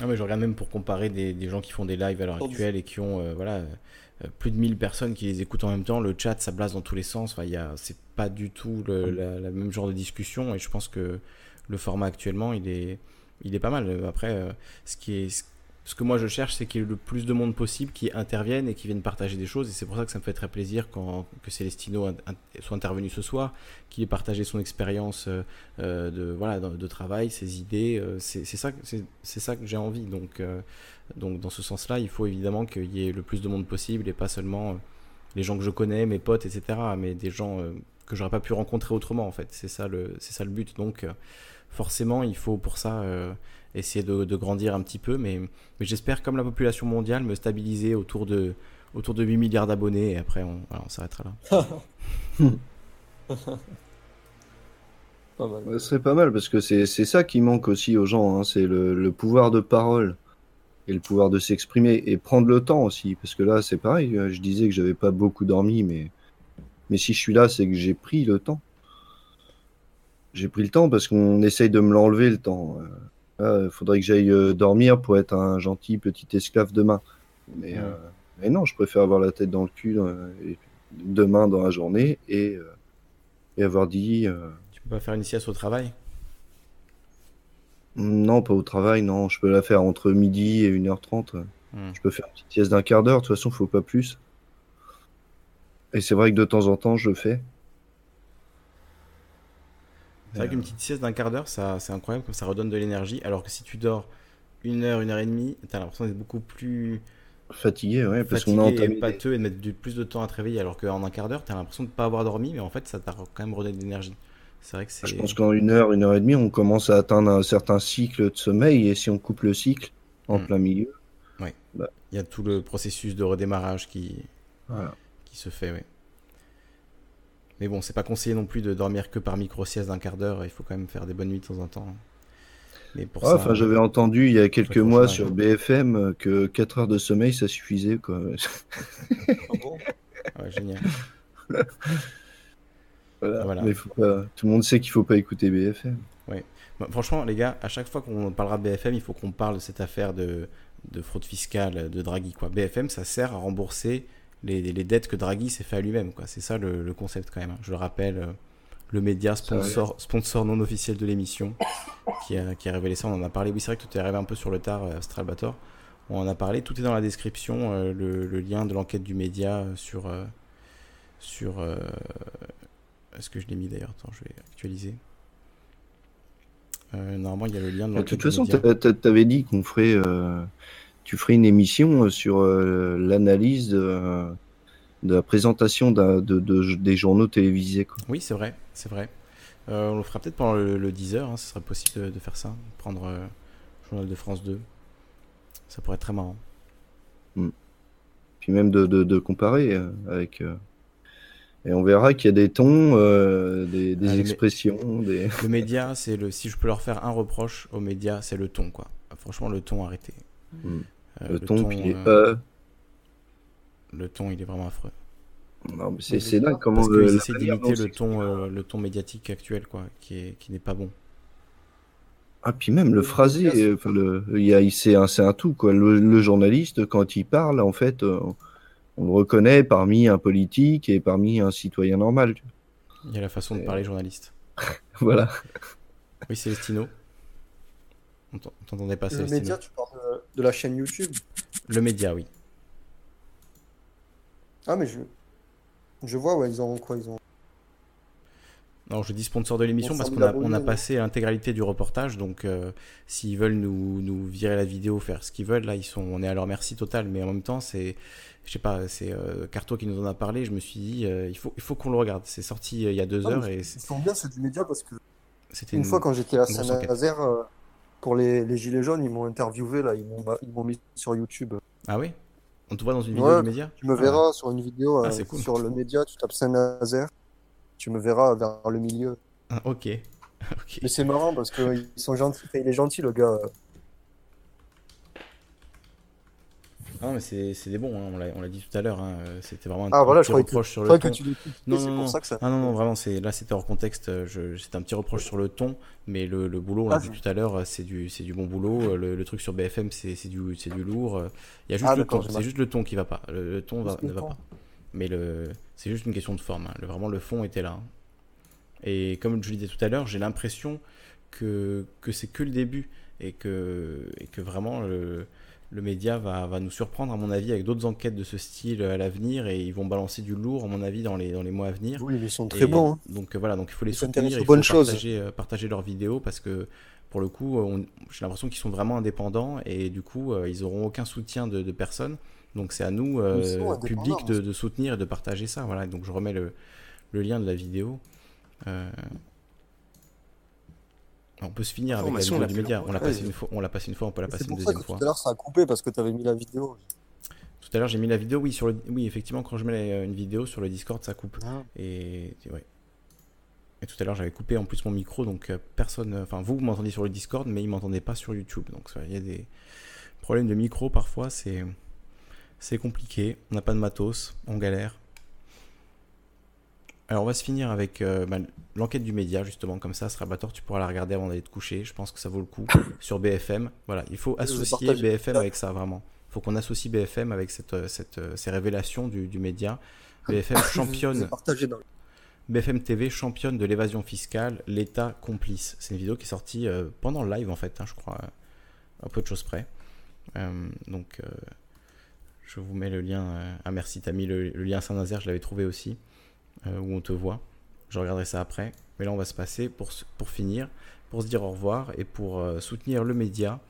Ah mais je regarde même pour comparer des, des, gens qui font des lives à l'heure actuelle et qui ont euh, voilà, euh, plus de 1000 personnes qui les écoutent en même temps. Le chat, ça blase dans tous les sens. Enfin, c'est pas du tout le la, même genre de discussion et je pense que le format actuellement, il est, il est pas mal. Après, euh, ce qui est, ce que moi je cherche, c'est qu'il y ait le plus de monde possible qui interviennent et qui viennent partager des choses. Et c'est pour ça que ça me fait très plaisir quand, que Célestino soit intervenu ce soir, qu'il ait partagé son expérience euh, euh, de, voilà, de, travail, ses idées. Euh, c'est ça, ça que j'ai envie. Donc, donc dans ce sens-là, il faut évidemment qu'il y ait le plus de monde possible et pas seulement les gens que je connais, mes potes, etc. Mais des gens que j'aurais pas pu rencontrer autrement en fait. C'est ça ça le but. Donc forcément, il faut pour ça essayer de, grandir un petit peu, mais, mais j'espère, comme la population mondiale, me stabiliser autour de, autour de 8 milliards d'abonnés, et après, on, on s'arrêtera là. Ce serait pas mal, parce que c'est ça qui manque aussi aux gens, hein, c'est le, le, pouvoir de parole et le pouvoir de s'exprimer, et prendre le temps aussi, parce que là, c'est pareil, je disais que j'avais pas beaucoup dormi, mais, mais si je suis là, c'est que j'ai pris le temps. J'ai pris le temps parce qu'on essaye de me l'enlever le temps. Il faudrait que j'aille euh, dormir pour être un gentil petit esclave demain. Mais, euh, mais non, je préfère avoir la tête dans le cul euh, demain dans la journée et, et avoir dit. Tu peux pas faire une sieste au travail? Non, pas au travail, non. Je peux la faire entre midi et 1h30. Hmm. Je peux faire une petite sieste d'un quart d'heure, de toute façon, il faut pas plus. Et c'est vrai que de temps en temps, je le fais. C'est vrai qu'une petite sieste d'un quart d'heure, ça, c'est incroyable comme ça redonne de l'énergie. Alors que si tu dors une heure, une heure et demie, t'as l'impression d'être beaucoup plus fatigué, ouais, parce qu'on a entamé pâteux et de mettre plus de temps à te réveiller. Alors qu'en un quart d'heure, t'as l'impression de pas avoir dormi, mais en fait, ça t'a quand même redonné de l'énergie. C'est vrai que c'est. Je pense qu'en une heure, une heure et demie, on commence à atteindre un certain cycle de sommeil, et si on coupe le cycle en hmm. plein milieu, ouais. Bah Il y a tout le processus de redémarrage qui, qui se fait, ouais. Mais bon, c'est pas conseillé non plus de dormir que par micro-sieste d'un quart d'heure. Il faut quand même faire des bonnes nuits de temps en temps. Mais pour ça, enfin, j'avais entendu il y a quelques mois sur BFM que 4 heures de sommeil, ça suffisait. Quoi. Ah bon? Ouais, génial. voilà. Mais faut pas... Tout le monde sait qu'il faut pas écouter BFM. Ouais. Bah, franchement, les gars, à chaque fois qu'on parlera de BFM, il faut qu'on parle de cette affaire de, de fraude fiscale de Draghi. Quoi. BFM, ça sert à rembourser les, dettes que Draghi s'est fait à lui-même. C'est ça le, concept quand même. Hein. Je le rappelle, euh, le média sponsor, sponsor non officiel de l'émission qui a, qui a, révélé ça. On en a parlé. Oui, c'est vrai que tout est arrivé un peu sur le tard, euh, Stralbator. On en a parlé. Tout est dans la description. Euh, le, lien de l'enquête du média sur. sur Est-ce que je l'ai mis d'ailleurs? Attends, je vais actualiser. normalement, il y a le lien de l'enquête. De toute façon, tu avais dit qu'on ferait tu ferais une émission euh, sur euh, l'analyse de, la présentation de, des journaux télévisés. Quoi. Oui, c'est vrai, c'est vrai. Euh, on le fera peut-être pendant le, 10 heures, hein, ce serait possible de, faire ça, prendre le journal de France 2. Ça pourrait être très marrant. Hmm. Puis même de, comparer avec. Et on verra qu'il y a des tons, des, ah, expressions. Des... Le média, c'est le. Si je peux leur faire un reproche aux médias, c'est le ton, quoi. Franchement, le ton arrêté. Hmm. Euh, le, ton, puis euh, Le ton, il est vraiment affreux. c'est là comment Parce essaient d'imiter le ton, euh, le ton médiatique actuel, quoi, qui est qui n'est pas bon. Ah, puis même le phrasé, enfin, le, il a, c'est un, un, tout, quoi. Le, journaliste, quand il parle, en fait, euh, on le reconnaît parmi un politique et parmi un citoyen normal. Il y a la façon de parler journaliste. voilà. Oui, Célestino. On t'entendait pas, Le média, tu parles de, la chaîne YouTube Le média, oui. Ah, mais je, je vois, ouais, ils ont quoi Ils ont non, je dis sponsor de l'émission parce qu'on a, on a passé l'intégralité du reportage. Donc, euh, s'ils veulent nous, nous, virer la vidéo, faire ce qu'ils veulent, là, ils sont, on est à leur merci total. Mais en même temps, c'est, je sais pas, c'est euh, Carto qui nous en a parlé. Je me suis dit, euh, il faut, il faut qu'on le regarde. C'est sorti il y a deux heures. Et ils sont bien, c'est du média parce que. C'était une, fois quand j'étais à Saint-Nazaire, pour les, les, Gilets jaunes, ils m'ont interviewé, là, ils m'ont mis sur YouTube. Ah oui? On te voit dans une vidéo du média Tu me verras ah. sur une vidéo ah, sur le média, tu tapes Saint-Nazaire tu me verras vers le milieu. Ah, ok. Mais c'est marrant parce qu'ils sont gentils. il est gentil, le gars. Non, mais c'est des bons, hein. on l'a dit tout à l'heure. Hein. C'était vraiment un ah, voilà, petit reproche sur le ton. Que tu non, non, non. Ça que ça... Ah, non, non, vraiment, là c'était hors contexte. C'était un petit reproche sur le ton, mais le, le boulot, on l'a ah, vu tout à l'heure, c'est du, du bon boulot. Le, truc sur BFM, c'est du, du lourd. Il y a juste le ton, c'est juste le ton qui va pas. Le, ton va, ne va pas. Mais le, c'est juste une question de forme. Hein. Vraiment, le fond était là. Et comme je le disais tout à l'heure, j'ai l'impression que, que c'est que le début et que, et que vraiment le, le média va, va, nous surprendre, à mon avis, avec d'autres enquêtes de ce style à l'avenir et ils vont balancer du lourd, à mon avis, dans les, dans les mois à venir. Oui, ils sont très bons. Hein. Donc voilà, donc il faut les soutenir, il faut partager, euh, partager, leurs vidéos parce que pour le coup, j'ai l'impression qu'ils sont vraiment indépendants et du coup, euh, ils auront aucun soutien de, de personne. Donc c'est à nous, euh, public, de, de, soutenir et de partager ça. Voilà. Donc je remets le, le lien de la vidéo. Euh... On peut se finir avec la vidéo du média. On l'a passé une fois, on l'a passé une fois, on peut la passer une deuxième fois. Tout à l'heure ça a coupé parce que tu avais mis la vidéo. Tout à l'heure j'ai mis la vidéo, oui, sur le, oui, effectivement quand je mets une vidéo sur le Discord ça coupe. Ah. Et ouais. Et tout à l'heure j'avais coupé en plus mon micro, donc euh, personne, enfin vous, vous m'entendiez sur le Discord, mais ils m'entendaient pas sur YouTube. Donc il y a des problèmes de micro parfois, c'est c'est compliqué, on n'a pas de matos, on galère. Alors on va se finir avec euh, bah, l'enquête du média justement comme ça, Strabator, tu pourras la regarder avant d'aller te coucher. Je pense que ça vaut le coup sur BFM. Voilà, il faut associer BFM avec ça vraiment. Il faut qu'on associe BFM avec cette, euh, cette, euh, ces révélations du, du média. BFM championne. BFM TV championne de l'évasion fiscale, l'État complice. C'est une vidéo qui est sortie pendant le live en fait, hein, je crois, un peu de choses près. donc je vous mets le lien. Ah merci, t'as mis le, lien Saint-Nazaire, je l'avais trouvé aussi, euh, où on te voit. Je regarderai ça après. Mais là, on va se passer pour, pour finir, pour se dire au revoir et pour euh, soutenir le média,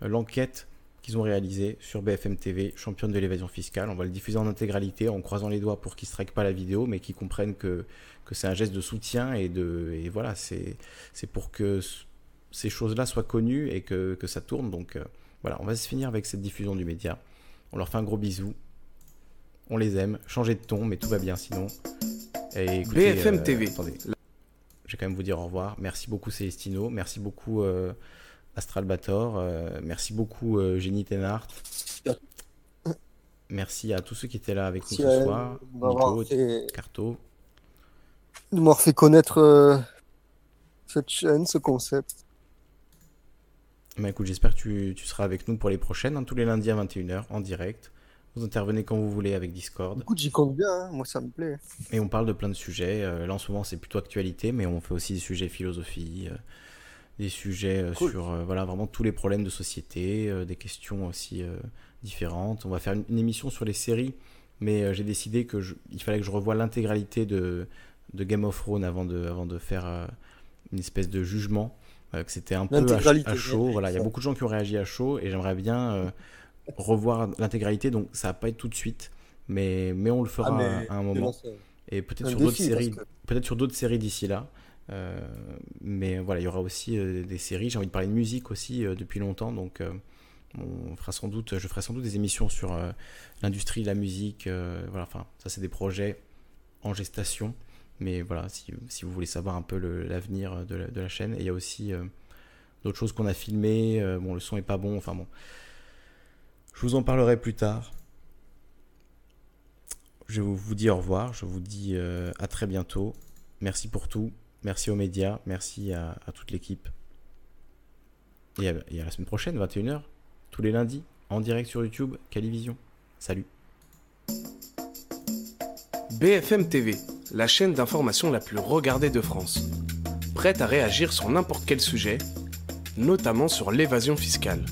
l'enquête qu'ils ont réalisée sur BFM TV, championne de l'évasion fiscale. On va le diffuser en intégralité en croisant les doigts pour qu'ils ne strikent pas la vidéo, mais qu'ils comprennent que, que c'est un geste de soutien et, de, et voilà, c'est pour que ces choses-là soient connues et que, que ça tourne. Donc voilà, on va se finir avec cette diffusion du média. On leur fait un gros bisou. On les aime. Changez de ton, mais tout va bien sinon. Et BFM euh, TV. Attendez. Je vais quand même vous dire au revoir. Merci beaucoup Célestino. Merci beaucoup euh, Astralbator. Euh, merci beaucoup Génie Tenart. Merci à tous ceux qui étaient là avec nous ce soir. Nico, Carto. De m'avoir fait connaître cette chaîne, ce concept. Bah écoute, j'espère que tu, seras avec nous pour les prochaines, hein, tous les lundis à 21h en direct. Vous intervenez quand vous voulez avec Discord. Écoute, j'y compte bien, hein. moi ça me plaît. Et on parle de plein de sujets. Euh, là en ce moment c'est plutôt actualité, mais on fait aussi des sujets philosophie, euh, des sujets euh, sur voilà vraiment tous les problèmes de société, des questions aussi différentes. On va faire une, émission sur les séries, mais j'ai décidé que il fallait que je revoie l'intégralité de, de, Game of Thrones avant de, avant de faire une espèce de jugement. Que c'était un peu à, chaud. Voilà, il y a beaucoup de gens qui ont réagi à chaud et j'aimerais bien euh, revoir l'intégralité. Donc ça va pas être tout de suite, mais, mais on le fera ah, à un moment. Et peut-être sur, d'autres séries, peut-être sur d'autres séries d'ici là. Euh, mais voilà, il y aura aussi des séries. J'ai envie de parler de musique aussi depuis longtemps, donc on fera sans doute, je ferai sans doute des émissions sur l'industrie, la musique. voilà, enfin, ça c'est des projets en gestation. Mais voilà, si, si, vous voulez savoir un peu l'avenir de, de, la chaîne, et il y a aussi euh, d'autres choses qu'on a filmées. Euh, bon, le son est pas bon, enfin bon. Je vous en parlerai plus tard. Je vous dis au revoir, je vous dis euh, à très bientôt. Merci pour tout, merci aux médias, merci à, à toute l'équipe. Et y a la semaine prochaine, 21h, tous les lundis, en direct sur YouTube, Calivision. Salut. BFM TV, la chaîne d'information la plus regardée de France. Prête à réagir sur n'importe quel sujet, notamment sur l'évasion fiscale.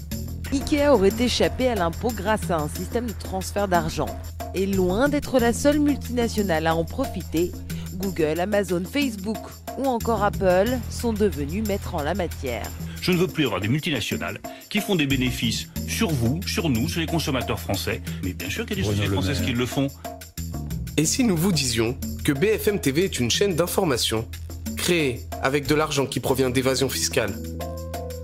IKEA aurait échappé à l'impôt grâce à un système de transfert d'argent. Et loin d'être la seule multinationale à en profiter, Google, Amazon, Facebook ou encore Apple sont devenus maîtres en la matière. Je ne veux plus avoir des multinationales qui font des bénéfices sur vous, sur nous, sur les consommateurs français. Mais bien sûr qu'il y a des sociétés françaises qui le font. Et si nous vous disions que BFM TV est une chaîne d'information créée avec de l'argent qui provient d'évasion fiscale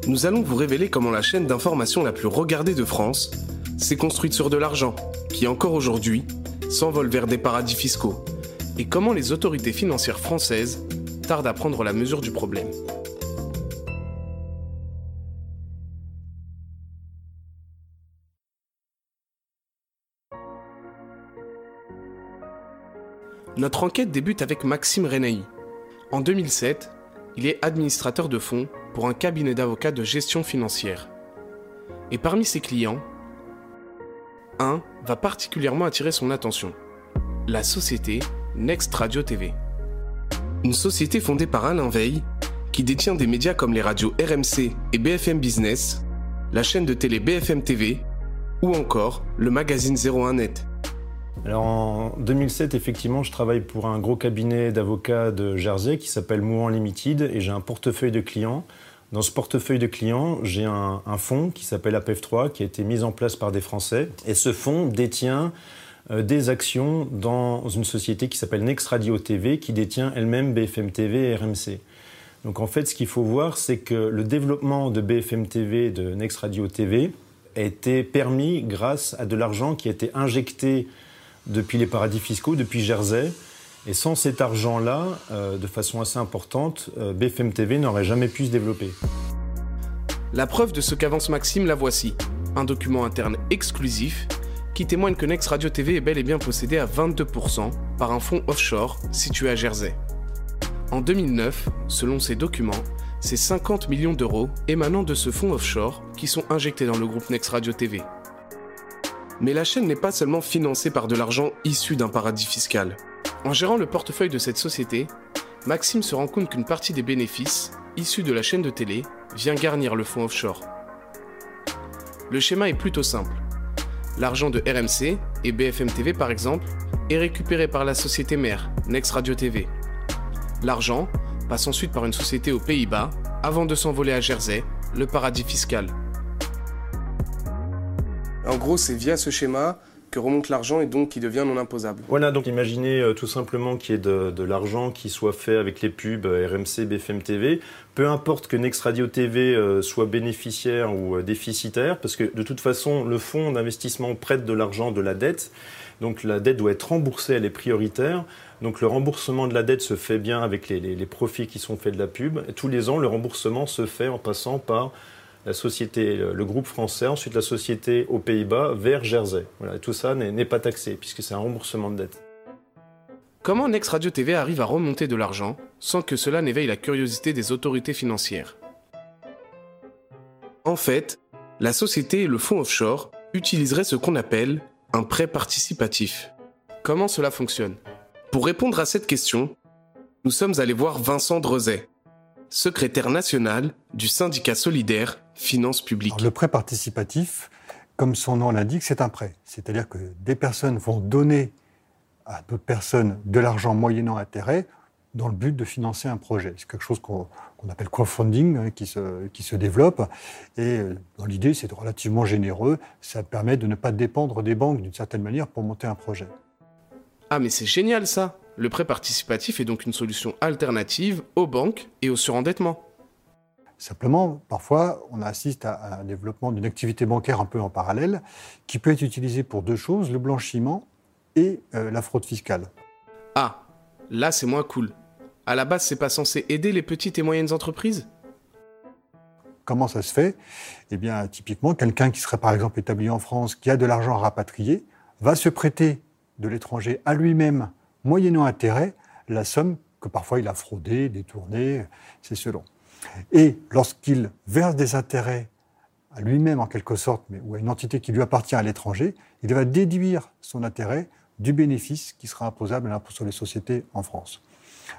Nous allons vous révéler comment la chaîne d'information la plus regardée de France s'est construite sur de l'argent qui, encore aujourd'hui, s'envole vers des paradis fiscaux et comment les autorités financières françaises tardent à prendre la mesure du problème. Notre enquête débute avec Maxime Renaï. En 2007, il est administrateur de fonds pour un cabinet d'avocats de gestion financière. Et parmi ses clients, un va particulièrement attirer son attention. La société Next Radio TV. Une société fondée par Alain Veil, qui détient des médias comme les radios RMC et BFM Business, la chaîne de télé BFM TV ou encore le magazine 01net. Alors en 2007, effectivement, je travaille pour un gros cabinet d'avocats de Jersey qui s'appelle Mouvement Limited et j'ai un portefeuille de clients. Dans ce portefeuille de clients, j'ai un, fonds qui s'appelle APF3 qui a été mis en place par des Français et ce fonds détient euh, des actions dans une société qui s'appelle Next Radio TV qui détient elle-même BFM TV et RMC. Donc en fait, ce qu'il faut voir, c'est que le développement de BFM TV, de Next Radio TV, a été permis grâce à de l'argent qui a été injecté depuis les paradis fiscaux, depuis Jersey. Et sans cet argent-là, euh, de façon assez importante, euh, BFM TV n'aurait jamais pu se développer. La preuve de ce qu'avance Maxime, la voici. Un document interne exclusif qui témoigne que Next Radio TV est bel et bien possédé à 22% par un fonds offshore situé à Jersey. En 2009, selon ces documents, c'est 50 millions d'euros émanant de ce fonds offshore qui sont injectés dans le groupe Next Radio TV. Mais la chaîne n'est pas seulement financée par de l'argent issu d'un paradis fiscal. En gérant le portefeuille de cette société, Maxime se rend compte qu'une partie des bénéfices, issus de la chaîne de télé, vient garnir le fonds offshore. Le schéma est plutôt simple. L'argent de RMC et BFM TV par exemple est récupéré par la société mère, Next Radio TV. L'argent passe ensuite par une société aux Pays-Bas avant de s'envoler à Jersey, le paradis fiscal. En gros, c'est via ce schéma que remonte l'argent et donc qui devient non imposable. Voilà, donc imaginez euh, tout simplement qu'il y ait de, l'argent qui soit fait avec les pubs euh, RMC, BFM TV. Peu importe que Next Radio TV euh, soit bénéficiaire ou déficitaire, parce que de toute façon, le fonds d'investissement prête de l'argent de la dette. Donc la dette doit être remboursée, elle est prioritaire. Donc le remboursement de la dette se fait bien avec les, profits qui sont faits de la pub. Tous les ans, le remboursement se fait en passant par la société, le groupe français, ensuite la société aux Pays-Bas vers Jersey. Voilà, tout ça n'est pas taxé puisque c'est un remboursement de dette. Comment Next Radio TV arrive à remonter de l'argent sans que cela n'éveille la curiosité des autorités financières? En fait, la société et le fonds offshore utiliseraient ce qu'on appelle un prêt participatif. Comment cela fonctionne? Pour répondre à cette question, nous sommes allés voir Vincent Drezet, secrétaire national du syndicat solidaire Finances publiques. le prêt participatif, comme son nom l'indique, c'est un prêt. C'est-à-dire que des personnes vont donner à d'autres personnes de l'argent moyennant intérêt dans le but de financer un projet. C'est quelque chose qu'on appelle crowdfunding hein, qui, se, qui se développe. Et euh, dans l'idée, c'est relativement généreux. Ça permet de ne pas dépendre des banques d'une certaine manière pour monter un projet. Ah mais c'est génial ça le prêt participatif est donc une solution alternative aux banques et au surendettement. Simplement, parfois, on assiste à un développement d'une activité bancaire un peu en parallèle qui peut être utilisée pour deux choses, le blanchiment et euh, la fraude fiscale. Ah, là c'est moins cool. À la base, c'est pas censé aider les petites et moyennes entreprises? Comment ça se fait? Eh bien, typiquement, quelqu'un qui serait par exemple établi en France, qui a de l'argent à rapatrier, va se prêter de l'étranger à lui-même moyennant intérêt la somme que parfois il a fraudée, détournée, c'est selon. Et lorsqu'il verse des intérêts à lui-même en quelque sorte, mais, ou à une entité qui lui appartient à l'étranger, il va déduire son intérêt du bénéfice qui sera imposable à l'impôt sur les sociétés en France.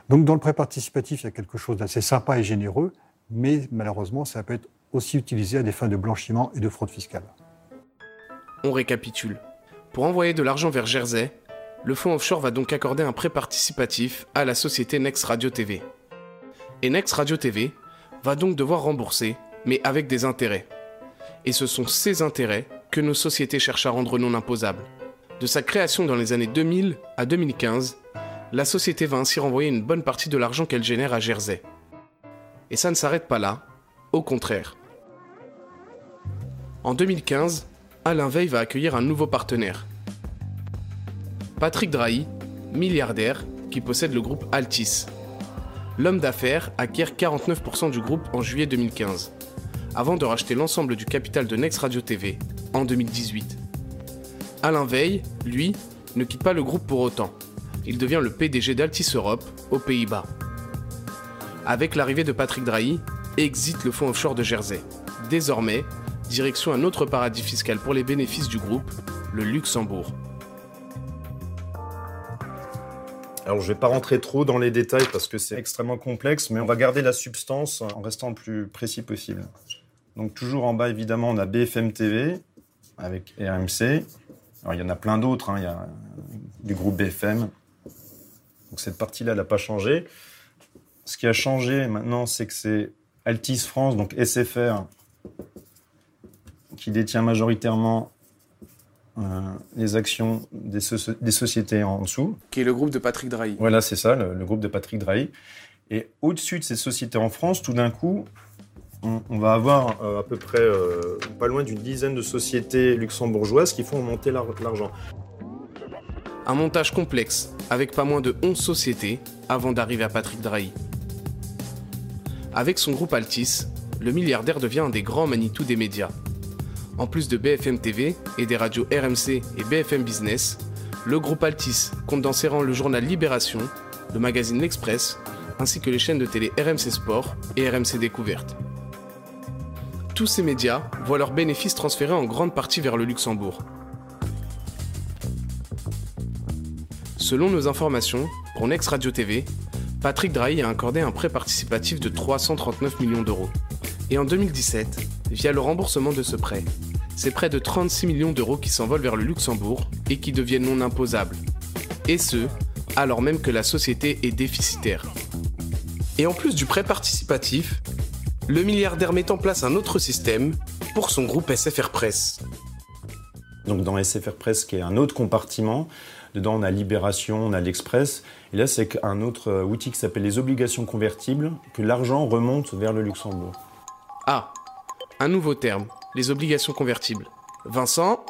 Donc dans le prêt participatif, il y a quelque chose d'assez sympa et généreux, mais malheureusement, ça peut être aussi utilisé à des fins de blanchiment et de fraude fiscale. On récapitule. Pour envoyer de l'argent vers Jersey, le fonds offshore va donc accorder un prêt participatif à la société Next Radio TV. Et Next Radio TV va donc devoir rembourser, mais avec des intérêts. Et ce sont ces intérêts que nos sociétés cherchent à rendre non imposables. De sa création dans les années 2000 à 2015, la société va ainsi renvoyer une bonne partie de l'argent qu'elle génère à Jersey. Et ça ne s'arrête pas là, au contraire. En 2015, Alain Veil va accueillir un nouveau partenaire. Patrick Drahi, milliardaire, qui possède le groupe Altis. L'homme d'affaires acquiert 49% du groupe en juillet 2015, avant de racheter l'ensemble du capital de Next Radio TV en 2018. Alain Veil, lui, ne quitte pas le groupe pour autant. Il devient le PDG d'Altis Europe aux Pays-Bas. Avec l'arrivée de Patrick Drahi, exit le fonds offshore de Jersey. Désormais, direction un autre paradis fiscal pour les bénéfices du groupe, le Luxembourg. Alors je ne vais pas rentrer trop dans les détails parce que c'est extrêmement complexe, mais on va garder la substance en restant le plus précis possible. Donc toujours en bas, évidemment, on a BFM TV avec RMC. Alors il y en a plein d'autres, hein. il y a du groupe BFM. Donc cette partie-là, n'a pas changé. Ce qui a changé maintenant, c'est que c'est Altis France, donc SFR, qui détient majoritairement les actions des, sociétés en dessous. Qui est le groupe de Patrick Drahi. Voilà, c'est ça, le, groupe de Patrick Drahi. Et au-dessus de ces sociétés en France, tout d'un coup, on, va avoir euh, à peu près euh, pas loin d'une dizaine de sociétés luxembourgeoises qui font monter l'argent. Un montage complexe, avec pas moins de 11 sociétés, avant d'arriver à Patrick Drahi. Avec son groupe Altis, le milliardaire devient un des grands Manitou des médias. En plus de BFM TV et des radios RMC et BFM Business, le groupe Altis compte dans ses rangs le journal Libération, le magazine L'Express, ainsi que les chaînes de télé RMC Sport et RMC Découverte. Tous ces médias voient leurs bénéfices transférés en grande partie vers le Luxembourg. Selon nos informations, pour Next Radio TV, Patrick Drahi a accordé un prêt participatif de 339 millions d'euros. Et en 2017, via le remboursement de ce prêt, c'est près de 36 millions d'euros qui s'envolent vers le Luxembourg et qui deviennent non imposables. Et ce, alors même que la société est déficitaire. Et en plus du prêt participatif, le milliardaire met en place un autre système pour son groupe SFR Press. Donc dans SFR Press, qui est un autre compartiment, dedans on a Libération, on a l'Express, et là c'est un autre euh, outil qui s'appelle les obligations convertibles, que l'argent remonte vers le Luxembourg. Ah, un nouveau terme, les obligations convertibles. Vincent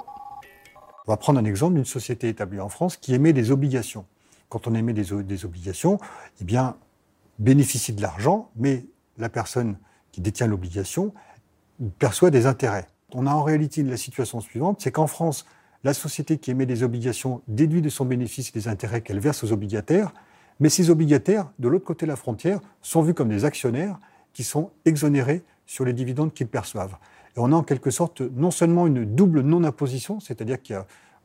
On va prendre un exemple d'une société établie en France qui émet des obligations. Quand on émet des, obligations, eh bien, bénéficie de l'argent, mais la personne qui détient l'obligation perçoit des intérêts. On a en réalité la situation suivante, c'est qu'en France, la société qui émet des obligations déduit de son bénéfice les intérêts qu'elle verse aux obligataires, mais ces obligataires, de l'autre côté de la frontière, sont vus comme des actionnaires qui sont exonérés sur les dividendes qu'ils perçoivent. Et on a en quelque sorte non seulement une double non-imposition, c'est-à-dire que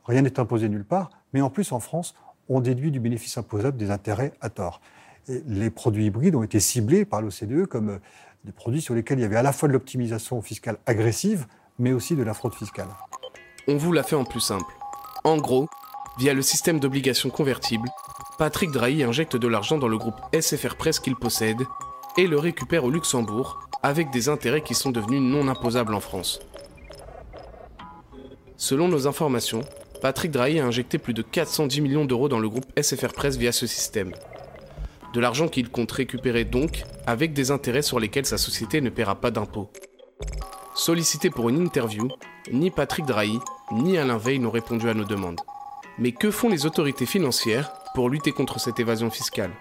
rien n'est imposé nulle part, mais en plus en France, on déduit du bénéfice imposable des intérêts à tort. Et les produits hybrides ont été ciblés par l'OCDE comme des produits sur lesquels il y avait à la fois de l'optimisation fiscale agressive, mais aussi de la fraude fiscale. On vous l'a fait en plus simple. En gros, via le système d'obligations convertibles, Patrick Drahi injecte de l'argent dans le groupe SFR Press qu'il possède et le récupère au Luxembourg avec des intérêts qui sont devenus non imposables en France. Selon nos informations, Patrick Drahi a injecté plus de 410 millions d'euros dans le groupe SFR Press via ce système. De l'argent qu'il compte récupérer donc avec des intérêts sur lesquels sa société ne paiera pas d'impôts. Sollicité pour une interview, ni Patrick Drahi ni Alain Veil n'ont répondu à nos demandes. Mais que font les autorités financières pour lutter contre cette évasion fiscale?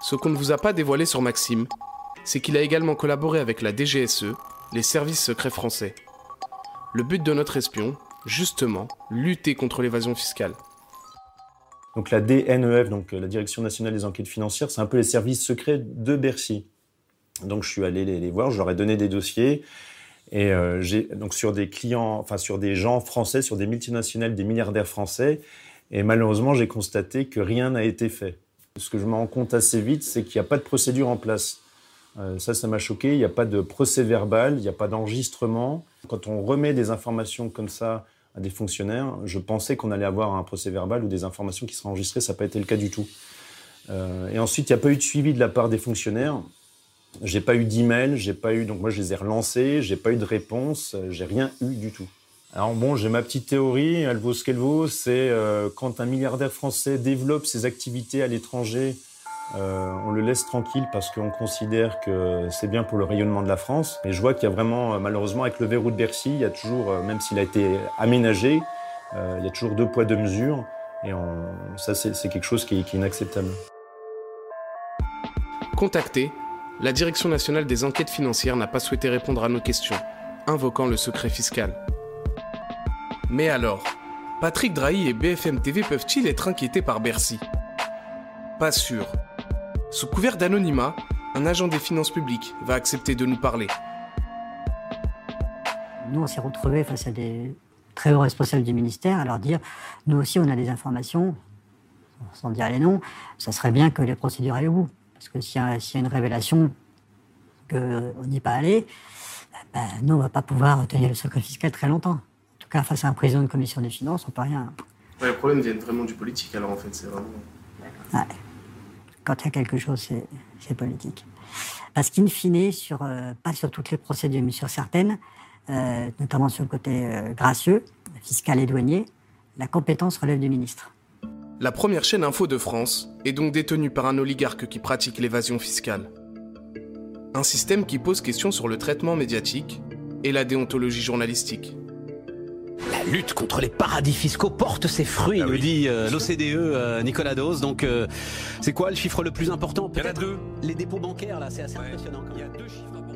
Ce qu'on ne vous a pas dévoilé sur Maxime, c'est qu'il a également collaboré avec la DGSE, les services secrets français. Le but de notre espion, justement, lutter contre l'évasion fiscale. Donc la DNEF, donc la Direction nationale des enquêtes financières, c'est un peu les services secrets de Bercy. Donc je suis allé les, voir, je leur ai donné des dossiers. Et euh, j'ai donc sur des clients, enfin sur des gens français, sur des multinationales, des milliardaires français. Et malheureusement, j'ai constaté que rien n'a été fait. Ce que je me rends compte assez vite, c'est qu'il n'y a pas de procédure en place. Euh, ça, ça m'a choqué. Il n'y a pas de procès verbal, il n'y a pas d'enregistrement. Quand on remet des informations comme ça à des fonctionnaires, je pensais qu'on allait avoir un procès verbal ou des informations qui seraient enregistrées. Ça n'a pas été le cas du tout. Euh, et ensuite, il n'y a pas eu de suivi de la part des fonctionnaires. J'ai pas eu d'email, j'ai pas eu, donc moi je les ai relancés, j'ai pas eu de réponse, j'ai rien eu du tout. Alors bon, j'ai ma petite théorie, elle vaut ce qu'elle vaut, c'est euh, quand un milliardaire français développe ses activités à l'étranger, euh, on le laisse tranquille parce qu'on considère que c'est bien pour le rayonnement de la France. Et je vois qu'il y a vraiment, euh, malheureusement, avec le verrou de Bercy, il y a toujours, même s'il a été aménagé, il y a toujours deux poids, deux mesures. Et ça, c'est quelque chose qui est inacceptable. Contacté, la Direction nationale des enquêtes financières n'a pas souhaité répondre à nos questions, invoquant le secret fiscal. Mais alors, Patrick Drahi et BFM TV peuvent-ils être inquiétés par Bercy? Pas sûr. Sous couvert d'anonymat, un agent des finances publiques va accepter de nous parler. Nous, on s'est retrouvés face à des très hauts responsables du ministère à leur dire nous aussi, on a des informations, sans dire les noms, ça serait bien que les procédures aillent au bout. Parce que s'il y, a une révélation qu'on n'y est pas allé, ben, nous, on ne va pas pouvoir tenir le secret fiscal très longtemps. En tout cas, face à un président de commission des finances, on ne peut rien. Ouais, les problèmes viennent vraiment du politique, alors en fait, c'est vraiment. Quand il y a quelque chose, c'est politique. Parce qu'in fine, sur, euh, pas sur toutes les procédures, mais sur certaines, euh, notamment sur le côté euh, gracieux, fiscal et douanier, la compétence relève du ministre. La première chaîne info de France est donc détenue par un oligarque qui pratique l'évasion fiscale. Un système qui pose question sur le traitement médiatique et la déontologie journalistique. La lutte contre les paradis fiscaux porte ses fruits, ah nous dit euh, l'OCDE euh, Nicolas Dose. Donc, euh, c'est quoi le chiffre le plus important? Il y en a deux. Les dépôts bancaires, là, c'est assez impressionnant. Il y a deux chiffres.